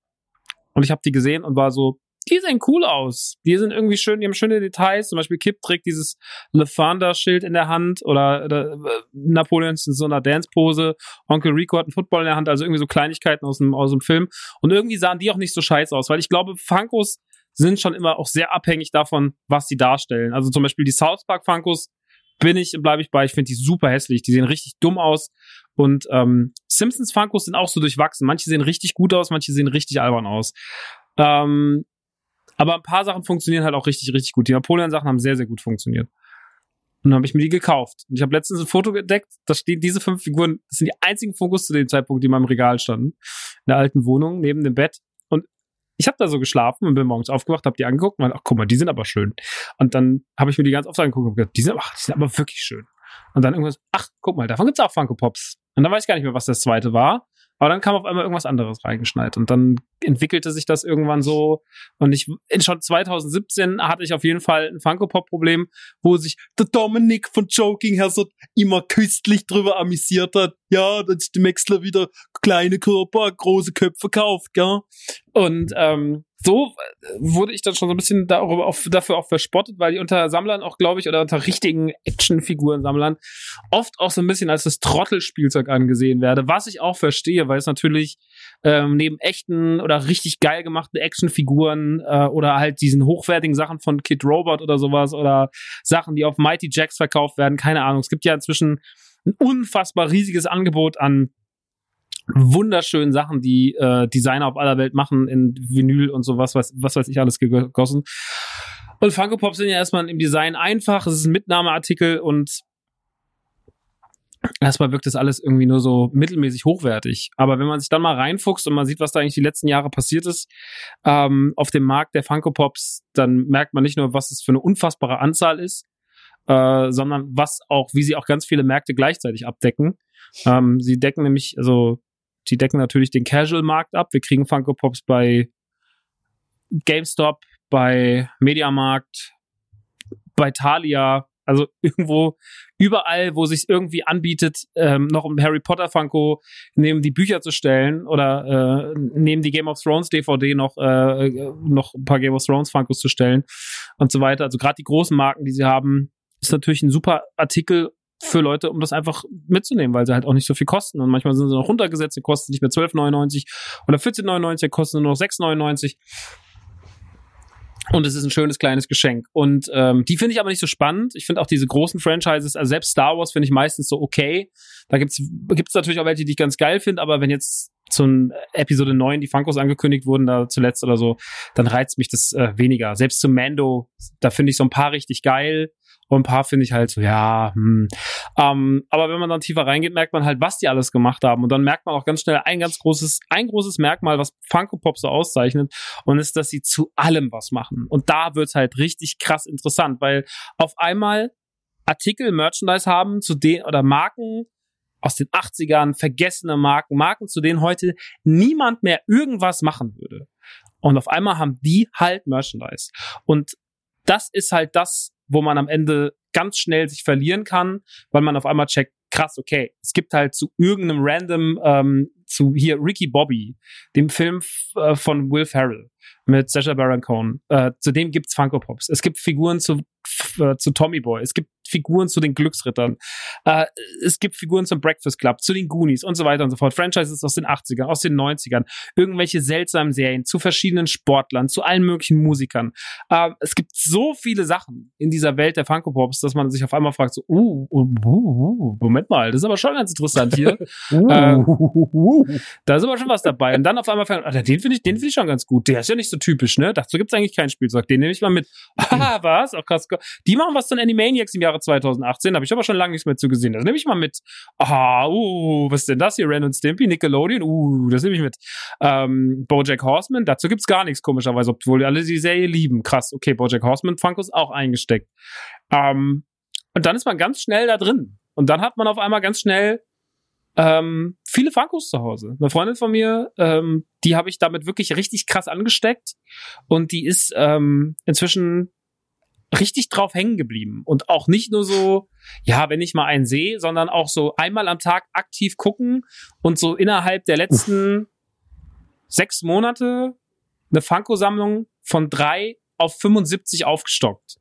Und ich habe die gesehen und war so, die sehen cool aus. Die sind irgendwie schön, die haben schöne Details. Zum Beispiel Kip trägt dieses Lefander-Schild in der Hand oder, äh, Napoleon ist in so einer Dance-Pose. Onkel Rico hat einen Football in der Hand, also irgendwie so Kleinigkeiten aus dem, aus dem Film. Und irgendwie sahen die auch nicht so scheiße aus, weil ich glaube, Funkos sind schon immer auch sehr abhängig davon, was sie darstellen. Also zum Beispiel die South Park Funkos bin ich, bleibe ich bei. Ich finde die super hässlich. Die sehen richtig dumm aus. Und ähm, Simpsons Funkos sind auch so durchwachsen. Manche sehen richtig gut aus, manche sehen richtig albern aus. Ähm, aber ein paar Sachen funktionieren halt auch richtig, richtig gut. Die Napoleon-Sachen haben sehr, sehr gut funktioniert. Und dann habe ich mir die gekauft. Und ich habe letztens ein Foto entdeckt, da stehen diese fünf Figuren, das sind die einzigen Funkos zu dem Zeitpunkt, die in meinem Regal standen. In der alten Wohnung, neben dem Bett. Ich habe da so geschlafen und bin morgens aufgewacht, habe die angeguckt und meinte, ach guck mal, die sind aber schön. Und dann habe ich mir die ganz oft angeguckt und gedacht, die sind, ach, die sind aber wirklich schön. Und dann irgendwas, ach, guck mal, davon gibt's auch Funko Pops. Und dann weiß ich gar nicht mehr, was das zweite war. Aber dann kam auf einmal irgendwas anderes reingeschneit. Und dann entwickelte sich das irgendwann so. Und ich, in schon 2017 hatte ich auf jeden Fall ein Funko-Pop-Problem, wo sich der Dominik von Joking Hazard immer köstlich drüber amüsiert hat. Ja, dass die Maxler wieder kleine Körper, große Köpfe kauft, gell? Und ähm, so wurde ich dann schon so ein bisschen darüber auch, dafür auch verspottet, weil die unter Sammlern auch, glaube ich, oder unter richtigen Actionfiguren-Sammlern oft auch so ein bisschen als das Trottelspielzeug angesehen werde, was ich auch verstehe, weil es natürlich ähm, neben echten oder richtig geil gemachten Actionfiguren äh, oder halt diesen hochwertigen Sachen von Kid Robot oder sowas oder Sachen, die auf Mighty Jacks verkauft werden, keine Ahnung. Es gibt ja inzwischen ein unfassbar riesiges Angebot an wunderschönen Sachen, die äh, Designer auf aller Welt machen in Vinyl und sowas, was, was weiß ich alles gegossen. Und Funko Pop sind ja erstmal im Design einfach, es ist ein Mitnahmeartikel und erstmal wirkt das alles irgendwie nur so mittelmäßig hochwertig. Aber wenn man sich dann mal reinfuchst und man sieht, was da eigentlich die letzten Jahre passiert ist ähm, auf dem Markt der Funko Pops, dann merkt man nicht nur, was es für eine unfassbare Anzahl ist, äh, sondern was auch, wie sie auch ganz viele Märkte gleichzeitig abdecken. Ähm, sie decken nämlich, also sie decken natürlich den Casual-Markt ab. Wir kriegen Funko Pops bei GameStop, bei Mediamarkt, bei Thalia, also irgendwo, überall, wo sich irgendwie anbietet, ähm, noch ein Harry Potter Funko neben die Bücher zu stellen oder äh, neben die Game of Thrones DVD noch äh, noch ein paar Game of Thrones Funkos zu stellen und so weiter. Also gerade die großen Marken, die sie haben, ist natürlich ein super Artikel für Leute, um das einfach mitzunehmen, weil sie halt auch nicht so viel kosten. Und manchmal sind sie noch runtergesetzt, die kosten nicht mehr 12,99 oder 14,99, kosten nur noch 6,99. Und es ist ein schönes kleines Geschenk. Und ähm, die finde ich aber nicht so spannend. Ich finde auch diese großen Franchises, also selbst Star Wars finde ich meistens so okay. Da gibt's gibt's natürlich auch welche, die ich ganz geil finde, aber wenn jetzt zu Episode 9 die Funkos angekündigt wurden, da zuletzt oder so, dann reizt mich das äh, weniger. Selbst zu Mando, da finde ich so ein paar richtig geil. Und ein paar finde ich halt so, ja, hm. Ähm, aber wenn man dann tiefer reingeht, merkt man halt, was die alles gemacht haben. Und dann merkt man auch ganz schnell ein ganz großes, ein großes Merkmal, was Funko Pop so auszeichnet, und ist, dass sie zu allem was machen. Und da wird's halt richtig krass interessant, weil auf einmal Artikel, Merchandise haben, zu den, oder Marken, aus den 80ern, vergessene Marken, Marken, zu denen heute niemand mehr irgendwas machen würde. Und auf einmal haben die halt Merchandise. Und das ist halt das, wo man am Ende ganz schnell sich verlieren kann, weil man auf einmal checkt, krass, okay, es gibt halt zu irgendeinem random, ähm, zu hier Ricky Bobby, dem Film äh, von Will Ferrell mit Sacha Baron Cohen, äh, zu dem gibt's Funko Pops. Es gibt Figuren zu, äh, zu Tommy Boy, es gibt Figuren zu den Glücksrittern. Äh, es gibt Figuren zum Breakfast Club, zu den Goonies und so weiter und so fort. Franchises aus den 80ern, aus den 90ern, irgendwelche seltsamen Serien zu verschiedenen Sportlern, zu allen möglichen Musikern. Äh, es gibt so viele Sachen in dieser Welt der Funko Pops, dass man sich auf einmal fragt, so, uh, uh, uh, Moment mal, das ist aber schon ganz interessant hier. äh, da ist aber schon was dabei. Und dann auf einmal, ah, den finde ich, den finde ich schon ganz gut. Der ist ja nicht so typisch, ne? Dazu gibt's eigentlich kein Spielzeug. Den nehme ich mal mit. Ah, was? Auch krass. Die machen was zu Animaniacs im Jahre 2018, habe ich aber schon lange nichts mehr zu gesehen. Das nehme ich mal mit. Ah, uh, was ist denn das hier? Und Stimpy, Nickelodeon, uh, das nehme ich mit. Ähm, Bojack Horseman, dazu gibt's gar nichts komischerweise, obwohl alle die Serie lieben. Krass, okay, Bojack Horseman, Funkos auch eingesteckt. Ähm, und dann ist man ganz schnell da drin. Und dann hat man auf einmal ganz schnell ähm, viele Funkos zu Hause. Eine Freundin von mir, ähm, die habe ich damit wirklich richtig krass angesteckt und die ist ähm, inzwischen richtig drauf hängen geblieben. Und auch nicht nur so, ja, wenn ich mal einen sehe, sondern auch so einmal am Tag aktiv gucken und so innerhalb der letzten Uff. sechs Monate eine Funko-Sammlung von drei auf 75 aufgestockt.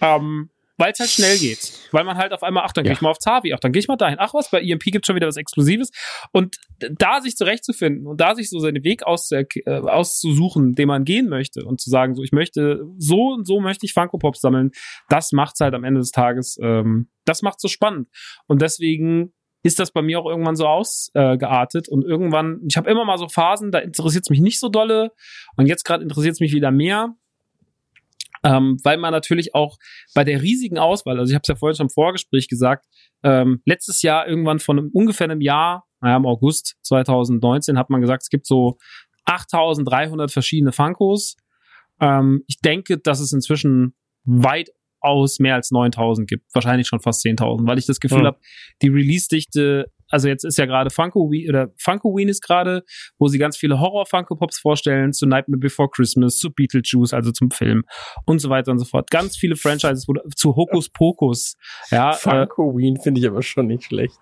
Ähm, weil es halt schnell geht. Weil man halt auf einmal, ach, dann ja. gehe ich mal auf Zavi, ach, dann gehe ich mal dahin. Ach was, bei EMP gibt schon wieder was Exklusives. Und da sich zurechtzufinden und da sich so seinen Weg aus, äh, auszusuchen, den man gehen möchte und zu sagen, so, ich möchte, so und so möchte ich Funko Pops sammeln, das macht's halt am Ende des Tages, ähm, das macht's so spannend. Und deswegen ist das bei mir auch irgendwann so ausgeartet äh, und irgendwann, ich habe immer mal so Phasen, da interessiert es mich nicht so dolle und jetzt gerade interessiert es mich wieder mehr ähm, weil man natürlich auch bei der riesigen Auswahl, also ich habe es ja vorhin schon im Vorgespräch gesagt, ähm, letztes Jahr irgendwann von einem, ungefähr einem Jahr, naja, im August 2019 hat man gesagt, es gibt so 8300 verschiedene Funkos. Ähm, ich denke, dass es inzwischen weitaus mehr als 9000 gibt, wahrscheinlich schon fast 10.000, weil ich das Gefühl ja. habe, die Release-Dichte also jetzt ist ja gerade Funko oder Funkoween ist gerade, wo sie ganz viele Horror Funko Pops vorstellen zu Nightmare Before Christmas, zu Beetlejuice, also zum Film und so weiter und so fort. Ganz viele Franchises zu Hokus Pokus. Ja, Funkoween äh, finde ich aber schon nicht schlecht.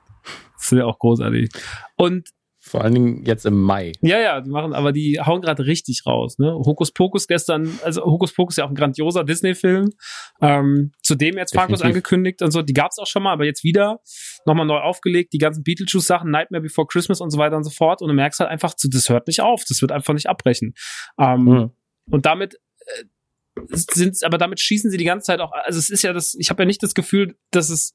Das wäre auch großartig. Und vor allen Dingen jetzt im Mai. Ja, ja, die machen, aber die hauen gerade richtig raus. Ne? Hokus Pokus gestern, also Hokus Pokus ist ja auch ein grandioser Disney-Film. Ähm, zudem jetzt Funkos angekündigt und so. Die gab's auch schon mal, aber jetzt wieder nochmal neu aufgelegt. Die ganzen Beetlejuice-Sachen, Nightmare Before Christmas und so weiter und so fort. Und du merkst halt einfach, das hört nicht auf. Das wird einfach nicht abbrechen. Ähm, mhm. Und damit äh, sind, aber damit schießen sie die ganze Zeit auch. Also es ist ja das. Ich habe ja nicht das Gefühl, dass es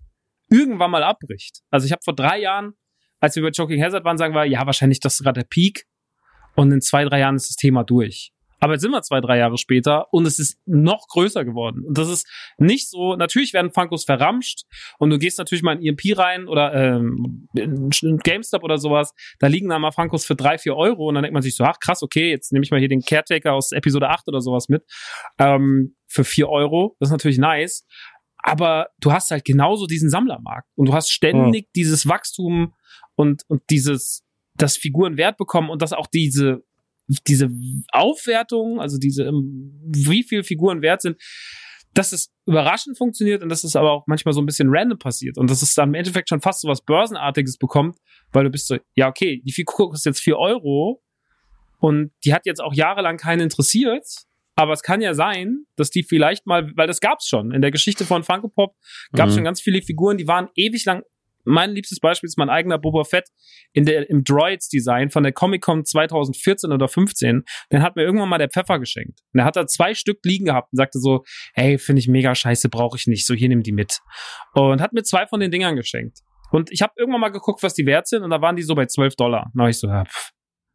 irgendwann mal abbricht. Also ich habe vor drei Jahren als wir über Joking Hazard waren, sagen wir, ja, wahrscheinlich das ist gerade der Peak. Und in zwei, drei Jahren ist das Thema durch. Aber jetzt sind wir zwei, drei Jahre später und es ist noch größer geworden. Und das ist nicht so, natürlich werden Funkos verramscht und du gehst natürlich mal in EMP rein oder ähm, in GameStop oder sowas, da liegen da mal Funkos für drei, vier Euro und dann denkt man sich so, ach krass, okay, jetzt nehme ich mal hier den Caretaker aus Episode 8 oder sowas mit ähm, für vier Euro. Das ist natürlich nice. Aber du hast halt genauso diesen Sammlermarkt und du hast ständig mhm. dieses Wachstum und, und dieses, dass Figuren Wert bekommen und dass auch diese diese Aufwertung, also diese, ähm, wie viel Figuren wert sind, dass es überraschend funktioniert und dass es aber auch manchmal so ein bisschen random passiert und dass es dann im Endeffekt schon fast so was Börsenartiges bekommt, weil du bist so, ja, okay, die Figur kostet jetzt vier Euro und die hat jetzt auch jahrelang keinen interessiert, aber es kann ja sein, dass die vielleicht mal, weil das gab's schon. In der Geschichte von Funko Pop gab's mhm. schon ganz viele Figuren, die waren ewig lang mein liebstes Beispiel ist mein eigener Boba Fett in der, im Droids-Design von der Comic-Con 2014 oder 15. Den hat mir irgendwann mal der Pfeffer geschenkt. Und er hat da zwei Stück liegen gehabt und sagte so, hey, finde ich mega scheiße, brauche ich nicht. So, hier nimm die mit. Und hat mir zwei von den Dingern geschenkt. Und ich habe irgendwann mal geguckt, was die wert sind, und da waren die so bei 12 Dollar. Da war ich so, ja, pff,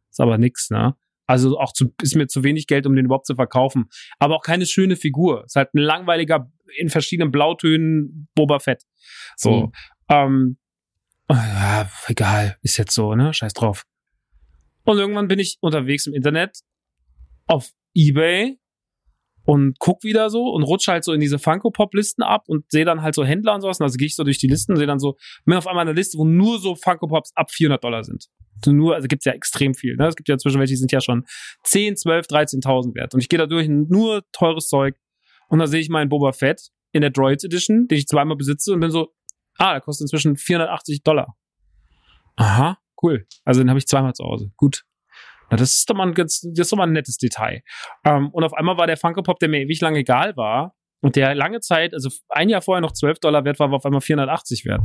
ist aber nix, ne? Also auch zu, ist mir zu wenig Geld, um den überhaupt zu verkaufen. Aber auch keine schöne Figur. Ist halt ein langweiliger, in verschiedenen Blautönen Boba Fett. So. Mhm. Ähm, ja, egal, ist jetzt so, ne? Scheiß drauf. Und irgendwann bin ich unterwegs im Internet auf Ebay und guck wieder so und rutsche halt so in diese Funko-Pop-Listen ab und sehe dann halt so Händler und sowas. Und also gehe ich so durch die Listen und sehe dann so, bin auf einmal eine Liste, wo nur so Funko-Pops ab 400 Dollar sind. Nur, also gibt's ja extrem viel. Ne? Es gibt ja zwischen welche, die sind ja schon 10, 12, 13.000 wert. Und ich gehe da durch nur teures Zeug und da sehe ich meinen Boba Fett in der Droids Edition, den ich zweimal besitze und bin so, Ah, der kostet inzwischen 480 Dollar. Aha, cool. Also den habe ich zweimal zu Hause. Gut. Na, das ist doch mal ein, ganz, das ist doch mal ein nettes Detail. Ähm, und auf einmal war der Funko Pop, der mir ewig lang egal war, und der lange Zeit, also ein Jahr vorher noch 12 Dollar wert war, war auf einmal 480 wert.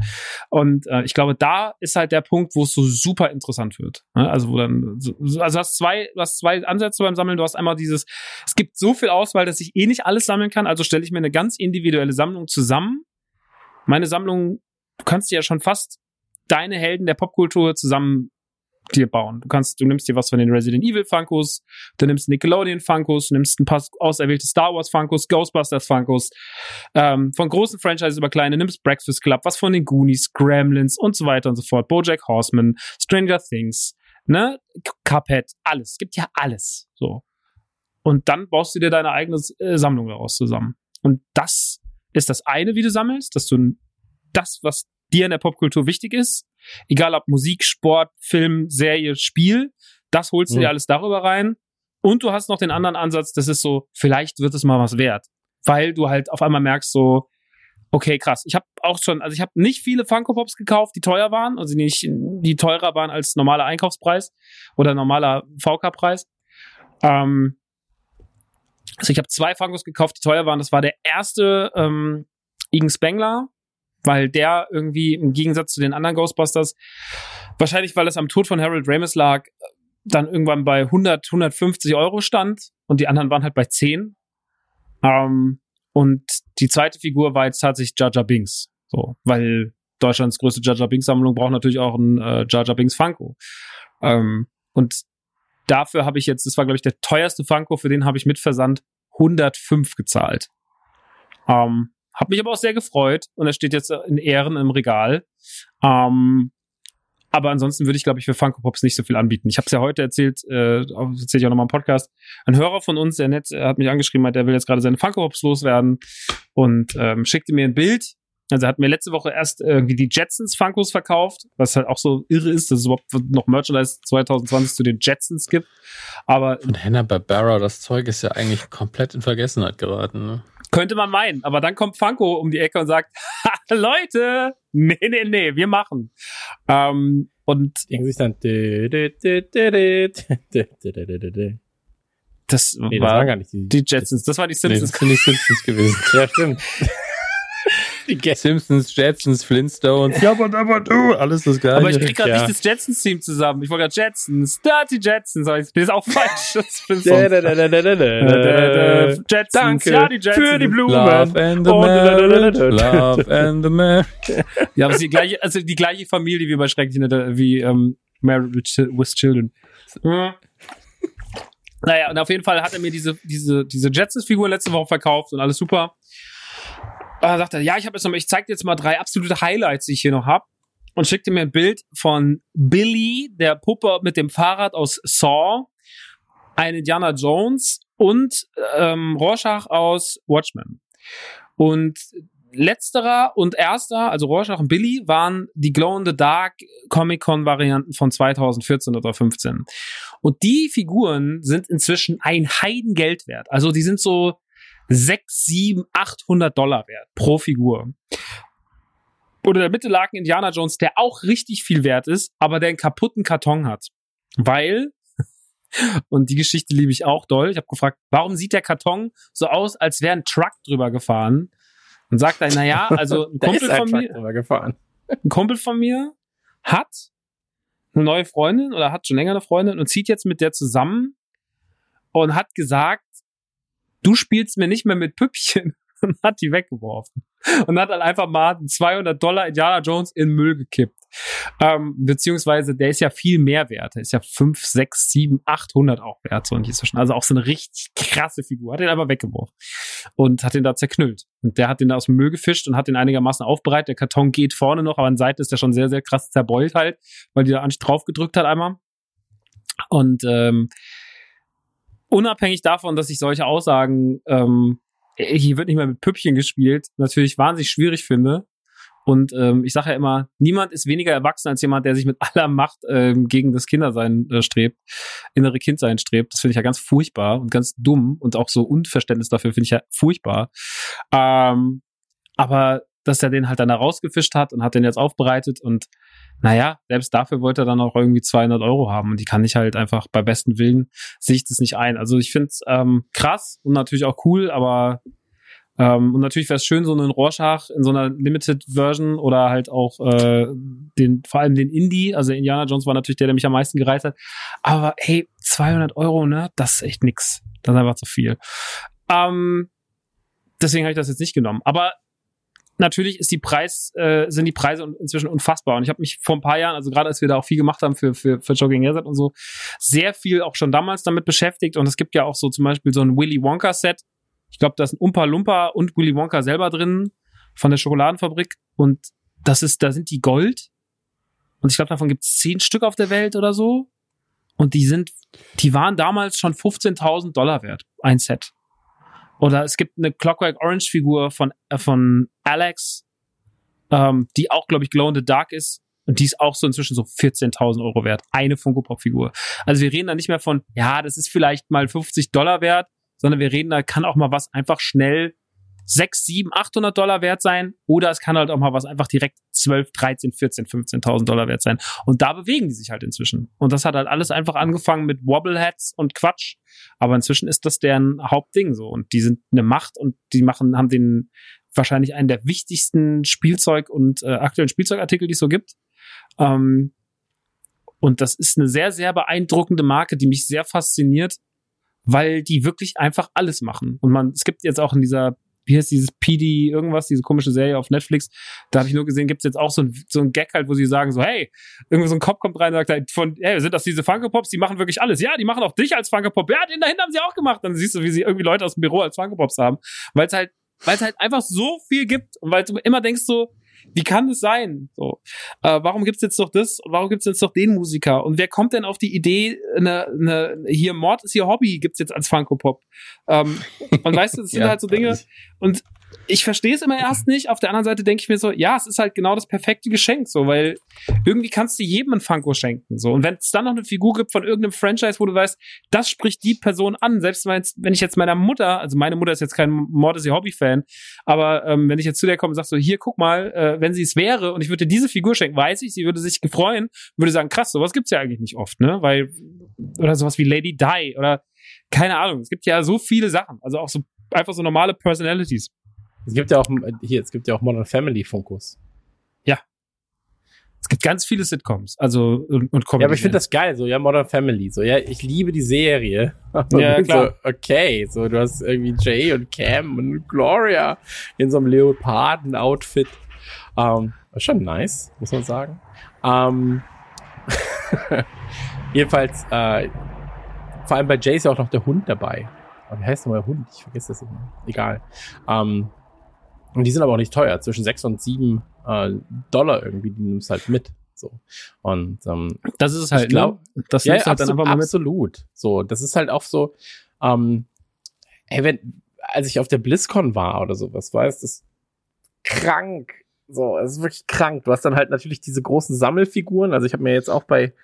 Und äh, ich glaube, da ist halt der Punkt, wo es so super interessant wird. Ne? Also wo dann, also hast zwei, du hast zwei Ansätze beim Sammeln. Du hast einmal dieses, es gibt so viel Auswahl, dass ich eh nicht alles sammeln kann. Also stelle ich mir eine ganz individuelle Sammlung zusammen meine Sammlung, du kannst dir ja schon fast deine Helden der Popkultur zusammen dir bauen. Du kannst, du nimmst dir was von den Resident Evil Funkos, du nimmst Nickelodeon Funkos, du nimmst ein paar auserwählte Star Wars Funkos, Ghostbusters Funkos, ähm, von großen Franchises über kleine, nimmst Breakfast Club, was von den Goonies, Gremlins und so weiter und so fort, BoJack Horseman, Stranger Things, ne, Cuphead, alles, es gibt ja alles, so. Und dann baust du dir deine eigene äh, Sammlung daraus zusammen. Und das ist das eine, wie du sammelst, dass du das, was dir in der Popkultur wichtig ist, egal ob Musik, Sport, Film, Serie, Spiel, das holst du mhm. dir alles darüber rein. Und du hast noch den anderen Ansatz, das ist so, vielleicht wird es mal was wert. Weil du halt auf einmal merkst so, okay, krass. Ich habe auch schon, also ich habe nicht viele Funko Pops gekauft, die teuer waren, also nicht, die teurer waren als normaler Einkaufspreis oder normaler VK-Preis. Ähm, also ich habe zwei Funkos gekauft, die teuer waren. Das war der erste ähm, Igen Spengler, weil der irgendwie im Gegensatz zu den anderen Ghostbusters, wahrscheinlich weil es am Tod von Harold Ramis lag, dann irgendwann bei 100, 150 Euro stand und die anderen waren halt bei 10. Ähm, und die zweite Figur war jetzt tatsächlich Jar Binks. So, weil Deutschlands größte Jar Binks Sammlung braucht natürlich auch ein äh, Jar Binks Funko. Ähm, und dafür habe ich jetzt, das war glaube ich der teuerste Funko, für den habe ich mit Versand 105 gezahlt. Ähm, hab mich aber auch sehr gefreut und er steht jetzt in Ehren im Regal. Ähm, aber ansonsten würde ich, glaube ich, für Funko Pops nicht so viel anbieten. Ich habe es ja heute erzählt, äh, erzähle ich auch nochmal im Podcast. Ein Hörer von uns, der nett, hat mich angeschrieben, hat, der will jetzt gerade seine Funko Pops loswerden und ähm, schickte mir ein Bild also er hat mir letzte Woche erst irgendwie die Jetsons Funkos verkauft, was halt auch so irre ist, dass es überhaupt noch Merchandise 2020 zu den Jetsons gibt. Aber von Hanna Barbera, das Zeug ist ja eigentlich komplett in Vergessenheit geraten. Ne? Könnte man meinen, aber dann kommt Funko um die Ecke und sagt, Leute, nee, nee, nee, wir machen. Ähm, und irgendwie ist dann das, nee, das war, gar nicht die, die Jetsons, das war die Simpsons. Nee, das sind die Simpsons gewesen. ja, stimmt. Simpsons, Jetsons, Flintstones, ja, aber, aber du, alles das Gleiche. Aber ich krieg gerade ja. nicht das Jetsons-Team zusammen. Ich wollte gerade Jetsons, Dirty Jetsons, aber ich bin jetzt auch falsch. Das Jetsons, Danke ja, die Jetsons. für die Blumen. Love and the Marriage, Love and the Marriage. Ja, aber es ist die gleiche, also die gleiche Familie wie bei Schrecklich, wie ähm, Married with Children. Naja, und auf jeden Fall hat er mir diese, diese, diese Jetsis-Figur letzte Woche verkauft und alles super. Dann sagt er, ja, ich habe jetzt noch, ich zeig dir jetzt mal drei absolute Highlights, die ich hier noch hab. Und schickte mir ein Bild von Billy, der Puppe mit dem Fahrrad aus Saw, ein Indiana Jones und ähm, Rorschach aus Watchmen. Und letzterer und erster, also Rorschach und Billy, waren die Glow in the Dark Comic-Con-Varianten von 2014 oder 15. Und die Figuren sind inzwischen ein Heidengeld wert. Also die sind so 6, 7, 800 Dollar wert pro Figur. Oder der Mitte lag ein Indiana Jones, der auch richtig viel wert ist, aber der einen kaputten Karton hat. Weil, und die Geschichte liebe ich auch doll, ich habe gefragt, warum sieht der Karton so aus, als wäre ein Truck drüber gefahren? Und sagt er, naja, also ein Kumpel von mir, gefahren. ein Kumpel von mir hat eine neue Freundin oder hat schon länger eine Freundin und zieht jetzt mit der zusammen und hat gesagt, du spielst mir nicht mehr mit Püppchen und hat die weggeworfen und hat dann einfach mal 200 Dollar Indiana Jones in Müll gekippt. Ähm, beziehungsweise der ist ja viel mehr wert. Der ist ja 5, 6, 7, 800 auch wert. So inzwischen. Also auch so eine richtig krasse Figur. Hat den einfach weggeworfen und hat den da zerknüllt. Und der hat den da aus dem Müll gefischt und hat den einigermaßen aufbereitet. Der Karton geht vorne noch, aber an Seite ist der schon sehr, sehr krass zerbeult halt, weil die da drauf gedrückt hat einmal. Und ähm, unabhängig davon, dass ich solche Aussagen ähm, hier wird nicht mehr mit Püppchen gespielt, natürlich wahnsinnig schwierig finde. Und ähm, ich sage ja immer, niemand ist weniger erwachsen als jemand, der sich mit aller Macht ähm, gegen das Kindersein äh, strebt, innere Kindsein strebt. Das finde ich ja ganz furchtbar und ganz dumm und auch so Unverständnis dafür finde ich ja furchtbar. Ähm, aber dass er den halt dann da rausgefischt hat und hat den jetzt aufbereitet und naja, selbst dafür wollte er dann auch irgendwie 200 Euro haben und die kann ich halt einfach bei besten Willen sehe ich das nicht ein. Also ich finde es ähm, krass und natürlich auch cool, aber ähm, und natürlich wäre es schön, so einen Rorschach in so einer Limited Version oder halt auch äh, den, vor allem den Indie, also Indiana Jones war natürlich der, der mich am meisten gereizt hat. Aber hey, 200 Euro, ne, das ist echt nix. Das ist einfach zu viel. Ähm, deswegen habe ich das jetzt nicht genommen. Aber natürlich ist die Preis, äh, sind die Preise inzwischen unfassbar. Und ich habe mich vor ein paar Jahren, also gerade als wir da auch viel gemacht haben für, für, für Jogging Hazard und so, sehr viel auch schon damals damit beschäftigt. Und es gibt ja auch so zum Beispiel so ein Willy Wonka Set. Ich glaube, da ist ein Umpa Lumpa und Willy Wonka selber drin von der Schokoladenfabrik. Und das ist, da sind die Gold. Und ich glaube, davon gibt es zehn Stück auf der Welt oder so. Und die sind, die waren damals schon 15.000 Dollar wert, ein Set. Oder es gibt eine Clockwork Orange Figur von, äh, von Alex, ähm, die auch, glaube ich, Glow in the Dark ist. Und die ist auch so inzwischen so 14.000 Euro wert. Eine Funko Pop Figur. Also wir reden da nicht mehr von, ja, das ist vielleicht mal 50 Dollar wert, sondern wir reden da kann auch mal was einfach schnell 6, 7, 800 Dollar wert sein oder es kann halt auch mal was einfach direkt 12, 13, 14, 15.000 Dollar wert sein. Und da bewegen die sich halt inzwischen. Und das hat halt alles einfach angefangen mit Wobbleheads und Quatsch. Aber inzwischen ist das deren Hauptding so. Und die sind eine Macht und die machen, haben den wahrscheinlich einen der wichtigsten Spielzeug- und äh, aktuellen Spielzeugartikel, die es so gibt. Ähm, und das ist eine sehr, sehr beeindruckende Marke, die mich sehr fasziniert, weil die wirklich einfach alles machen. Und man, es gibt jetzt auch in dieser wie heißt dieses PD irgendwas, diese komische Serie auf Netflix. Da habe ich nur gesehen, gibt es jetzt auch so ein, so ein Gag halt, wo sie sagen so, hey, irgendwie so ein Kopf kommt rein und sagt halt von, hey, sind das diese Funko Pops? Die machen wirklich alles. Ja, die machen auch dich als Funko Pop. Ja, den dahinter haben sie auch gemacht. Dann siehst du, wie sie irgendwie Leute aus dem Büro als Funko Pops haben. Weil es halt, halt einfach so viel gibt und weil du immer denkst so, wie kann das sein? So, äh, warum gibt's jetzt doch das? Warum gibt's jetzt doch den Musiker? Und wer kommt denn auf die Idee, eine, eine, hier Mord ist ihr Hobby, gibt's jetzt als Funko Pop? Ähm, und weißt du, das sind ja, halt so Dinge. Und ich verstehe es immer erst nicht. Auf der anderen Seite denke ich mir so, ja, es ist halt genau das perfekte Geschenk, so, weil irgendwie kannst du jedem ein Funko schenken, so. Und wenn es dann noch eine Figur gibt von irgendeinem Franchise, wo du weißt, das spricht die Person an, selbst wenn ich jetzt meiner Mutter, also meine Mutter ist jetzt kein Mord ist ihr Hobby-Fan, aber ähm, wenn ich jetzt zu der komme und sag so, hier, guck mal, äh, wenn sie es wäre und ich würde diese Figur schenken, weiß ich, sie würde sich gefreuen, würde sagen, krass, sowas gibt's ja eigentlich nicht oft, ne, weil, oder sowas wie Lady Di oder keine Ahnung, es gibt ja so viele Sachen, also auch so einfach so normale Personalities. Es gibt ja auch, hier, es gibt ja auch Modern Family Fokus. Ja. Es gibt ganz viele Sitcoms, also und, und Comedy. Ja, aber ich finde das geil, so ja Modern Family, so ja, ich liebe die Serie. ja, klar. So, okay, so du hast irgendwie Jay und Cam und Gloria in so einem Leoparden-Outfit. Ähm, schon nice, muss man sagen. Ähm, jedenfalls, äh, vor allem bei Jay ist ja auch noch der Hund dabei. Aber wie heißt nochmal der Hund? Ich vergesse das immer. Egal. Ähm, und die sind aber auch nicht teuer. Zwischen sechs und sieben äh, Dollar irgendwie, die nimmst halt mit. So. Und ähm, das ist es halt, ich glaub, ne? Das ja, nimmst du halt absolut, dann einfach mal mit. absolut. So, das ist halt auch so, ähm, ey, wenn, als ich auf der BlizzCon war oder sowas, weißt das krank. So, es ist wirklich krank. Du hast dann halt natürlich diese großen Sammelfiguren. Also ich habe mir jetzt auch bei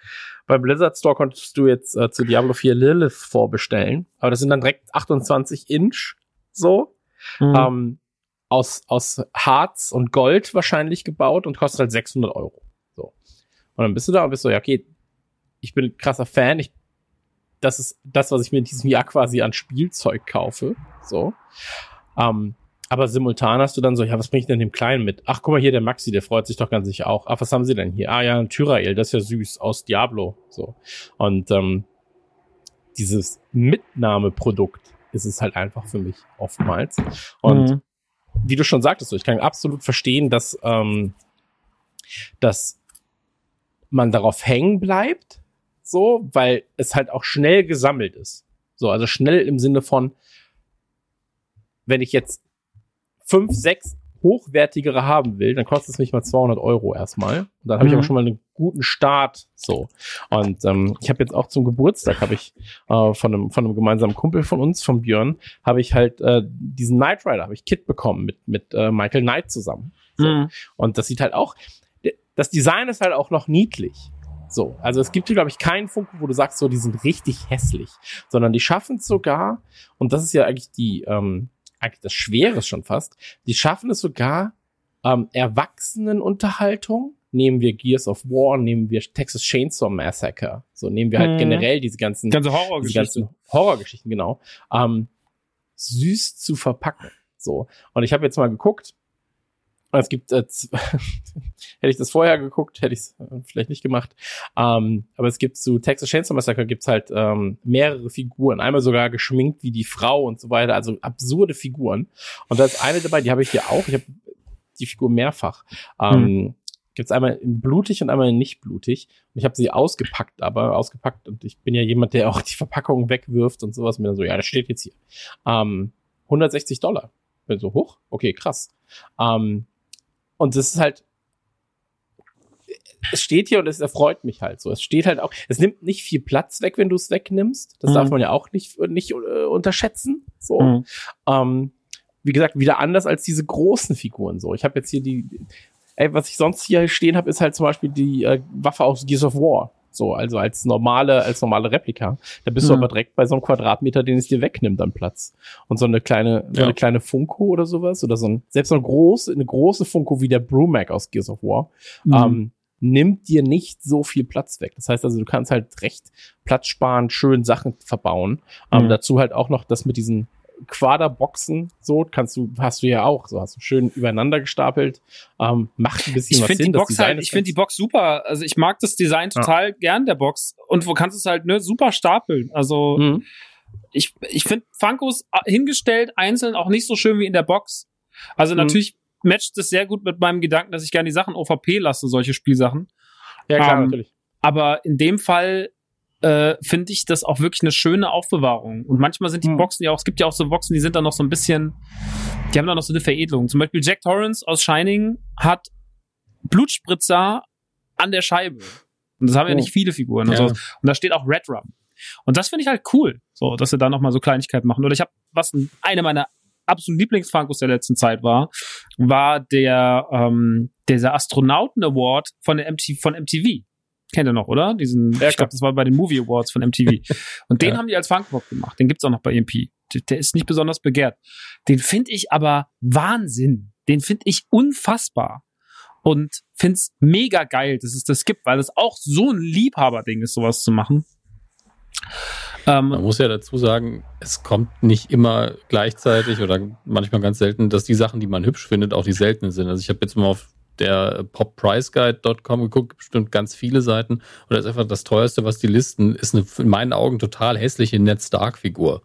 bei Blizzard Store konntest du jetzt äh, zu Diablo 4 Lilith vorbestellen, aber das sind dann direkt 28 Inch so. Mhm. Ähm, aus, aus Harz und Gold wahrscheinlich gebaut und kostet halt 600 Euro. So. Und dann bist du da und bist so, ja, okay, ich bin krasser Fan, ich, das ist das, was ich mir in diesem Jahr quasi an Spielzeug kaufe. So. Ähm, aber simultan hast du dann so, ja, was bringe ich denn dem Kleinen mit? Ach, guck mal hier, der Maxi, der freut sich doch ganz sicher auch. Ach, was haben sie denn hier? Ah ja, ein Tyrael, das ist ja süß, aus Diablo. So. Und ähm, dieses Mitnahmeprodukt ist es halt einfach für mich oftmals. Und Mhm. Wie du schon sagtest, ich kann absolut verstehen, dass, ähm, dass man darauf hängen bleibt, so, weil es halt auch schnell gesammelt ist. So, also schnell im Sinne von, wenn ich jetzt fünf, sechs hochwertigere haben will, dann kostet es mich mal 200 Euro erstmal. Und dann habe ich Mhm. aber schon mal einen guten Start. So. Und ähm, ich habe jetzt auch zum Geburtstag, habe ich äh, von, einem, von einem gemeinsamen Kumpel von uns, von Björn, habe ich halt äh, diesen Knight Rider, habe ich Kit bekommen mit, mit äh, Michael Knight zusammen. So. Mhm. Und das sieht halt auch, das Design ist halt auch noch niedlich. So, also es gibt hier, glaube ich, keinen Funken, wo du sagst, so, die sind richtig hässlich, sondern die schaffen es sogar, und das ist ja eigentlich die, ähm, eigentlich das Schwere schon fast, die schaffen es sogar, ähm, Erwachsenenunterhaltung, nehmen wir Gears of War, nehmen wir Texas Chainsaw Massacre, so nehmen wir halt Mhm. generell diese ganzen, Ganze diese Horrorgeschichte. ganzen Horrorgeschichten, genau, ähm, süß zu verpacken. So. Und ich habe jetzt mal geguckt, es gibt, äh, hätte ich das vorher geguckt, hätte ich es vielleicht nicht gemacht. Ähm, aber es gibt zu Texas Chainsaw Massacre gibt's halt ähm, mehrere Figuren, einmal sogar geschminkt wie die Frau und so weiter, also absurde Figuren. Und da ist eine dabei, die habe ich hier auch. Ich habe die Figur mehrfach. Ähm, Gibt's einmal in blutig und einmal in nicht blutig. Und ich habe sie ausgepackt, aber ausgepackt. Und ich bin ja jemand, der auch die Verpackung wegwirft und sowas. Und mir dann so, ja, das steht jetzt hier. Ähm, 160 Dollar. Bin so hoch. Okay, krass. Ähm, und das ist halt, es steht hier und es erfreut mich halt so. Es steht halt auch, es nimmt nicht viel Platz weg, wenn du es wegnimmst. Das Mhm. darf man ja auch nicht, nicht äh, unterschätzen. So. Mhm. Ähm, wie gesagt, wieder anders als diese großen Figuren so. Ich habe jetzt hier die, ey, was ich sonst hier stehen habe, ist halt zum Beispiel die äh, Waffe aus Gears of War. So, also als normale, als normale Replika. Da bist du Mhm. aber direkt bei so einem Quadratmeter, den es dir wegnimmt an Platz. Und so eine kleine, so Ja. eine kleine Funko oder sowas, oder so ein, selbst so eine große, eine große Funko wie der Brumac aus Gears of War, Mhm. ähm, nimmt dir nicht so viel Platz weg. Das heißt also, du kannst halt recht platzsparend schön Sachen verbauen. Ähm, Mhm. dazu halt auch noch das mit diesen Quaderboxen, so kannst du, hast du ja auch, so hast du schön übereinander gestapelt. Ähm, macht ein bisschen Ich was finde die Sinn. das Box Design halt, ich finde die Box super. Also ich mag das Design total gern der Box. Und wo kannst du es halt ne, super stapeln. Also Mhm. ich, ich finde Funkos äh, hingestellt einzeln auch nicht so schön wie in der Box. Also Mhm. natürlich matcht es sehr gut mit meinem Gedanken, dass ich gerne die Sachen OVP lasse, solche Spielsachen. Ja, klar, ähm, natürlich. Aber in dem Fall äh, finde ich das auch wirklich eine schöne Aufbewahrung. Und manchmal sind die Hm. Boxen ja auch, es gibt ja auch so Boxen, die sind dann noch so ein bisschen, die haben dann noch so eine Veredelung. Zum Beispiel Jack Torrance aus Shining hat Blutspritzer an der Scheibe. Und das haben ja Oh. nicht viele Figuren. Und, Ja. so. und da steht auch Red Rum. Und das finde ich halt cool, so, dass sie da noch mal so Kleinigkeiten machen. Oder ich habe, was eine meiner absoluten Lieblingsfunkos der letzten Zeit war, war der ähm, dieser Astronauten Award von der MT, von MTV. Kennt ihr noch, oder? Diesen, Ja, ich glaube, das war bei den Movie Awards von MTV. Und den Ja. haben die als Funkpop gemacht. Den gibt's auch noch bei EMP. Der, der ist nicht besonders begehrt. Den finde ich aber Wahnsinn. Den finde ich unfassbar. Und find's mega geil, dass es das gibt, weil es auch so ein Liebhaberding ist, sowas zu machen. Man Ähm, muss ja dazu sagen, es kommt nicht immer gleichzeitig oder manchmal ganz selten, dass die Sachen, die man hübsch findet, auch die seltenen sind. Also ich habe jetzt mal auf der poppriceguide.com geguckt, bestimmt ganz viele Seiten. Und das ist einfach das teuerste, was die listen, ist eine in meinen Augen total hässliche Ned Stark-Figur.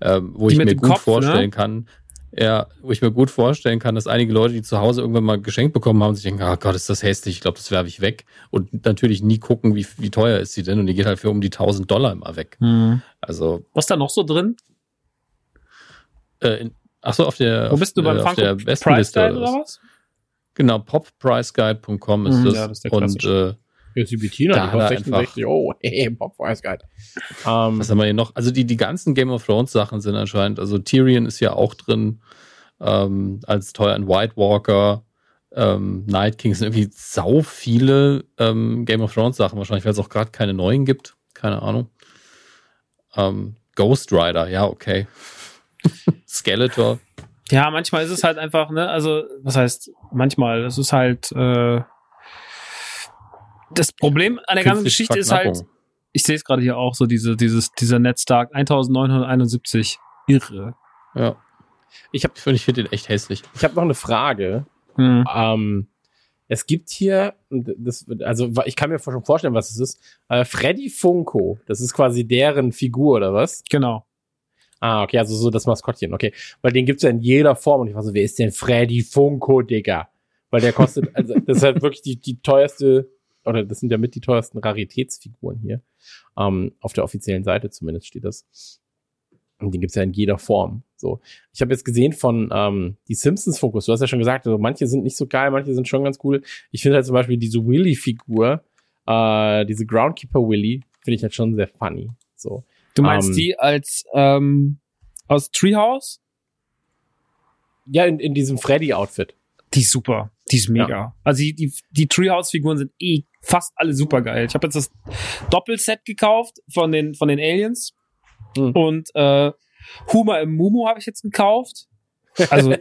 Ähm, wo Die ich mir gut Kopf, vorstellen ne? kann, Ja, wo ich mir gut vorstellen kann, dass einige Leute, die zu Hause irgendwann mal geschenkt bekommen haben, sich denken, oh Gott, ist das hässlich, ich glaube, das werfe ich weg. Und natürlich nie gucken, wie, wie teuer ist sie denn. Und die geht halt für um die 1000 Dollar immer weg. Hm. Also, Was ist da noch so drin? äh, in, ach so, auf der, Wo bist du auf, beim äh, auf der besten Liste oder was? oder was? Genau, poppriceguide.com ist Mhm, das. ja, das ist der und äh, Jetzt die Bettina, Da die kostet 66. Oh, hey, Weiß geil. Ähm, was haben wir hier noch? Also die, die ganzen Game of Thrones Sachen sind anscheinend, also Tyrion ist ja auch drin ähm, als teuer ein White Walker. Ähm, Night King sind irgendwie sau viele ähm, Game of Thrones Sachen, wahrscheinlich, weil es auch gerade keine neuen gibt. Keine Ahnung. Ähm, Ghost Rider, ja, okay. Skeletor. Ja, manchmal ist es halt einfach, ne, also, was heißt, manchmal, es ist halt, äh, das Problem an der ganzen Geschichte ist halt, ich sehe es gerade hier auch, so diese, dieses, dieser Netztag 1971. Irre. Ja. Ich hab- ich finde den echt hässlich. ich habe noch eine Frage. Hm. Ähm, es gibt hier, das, also ich kann mir schon vorstellen, was es ist. Äh, Freddy Funko, das ist quasi deren Figur oder was? Genau. Ah, okay, also so das Maskottchen, okay. Weil den gibt's ja in jeder Form und ich war so, wer ist denn Freddy Funko, Digga? Weil der kostet, also das ist halt wirklich die, die teuerste, oder das sind ja mit die teuersten Raritätsfiguren hier. Ähm, auf der offiziellen Seite zumindest steht das. Und den gibt's ja in jeder Form. So. Ich habe jetzt gesehen von ähm, die Simpsons Fokus. Du hast ja schon gesagt, also manche sind nicht so geil, manche sind schon ganz cool. Ich finde halt zum Beispiel diese Willy-Figur, äh, diese Groundkeeper Willy, finde ich halt schon sehr funny. So. Du meinst Ähm, die als, ähm, aus Treehouse? Ja, in, in diesem Freddy-Outfit. Die ist super. Die ist mega. Also die, die, die Treehouse-Figuren sind eh fast alle super geil. Ich habe jetzt das Doppelset gekauft von den, von den Aliens. Hm. Und äh, Huma im Mumu habe ich jetzt gekauft. Also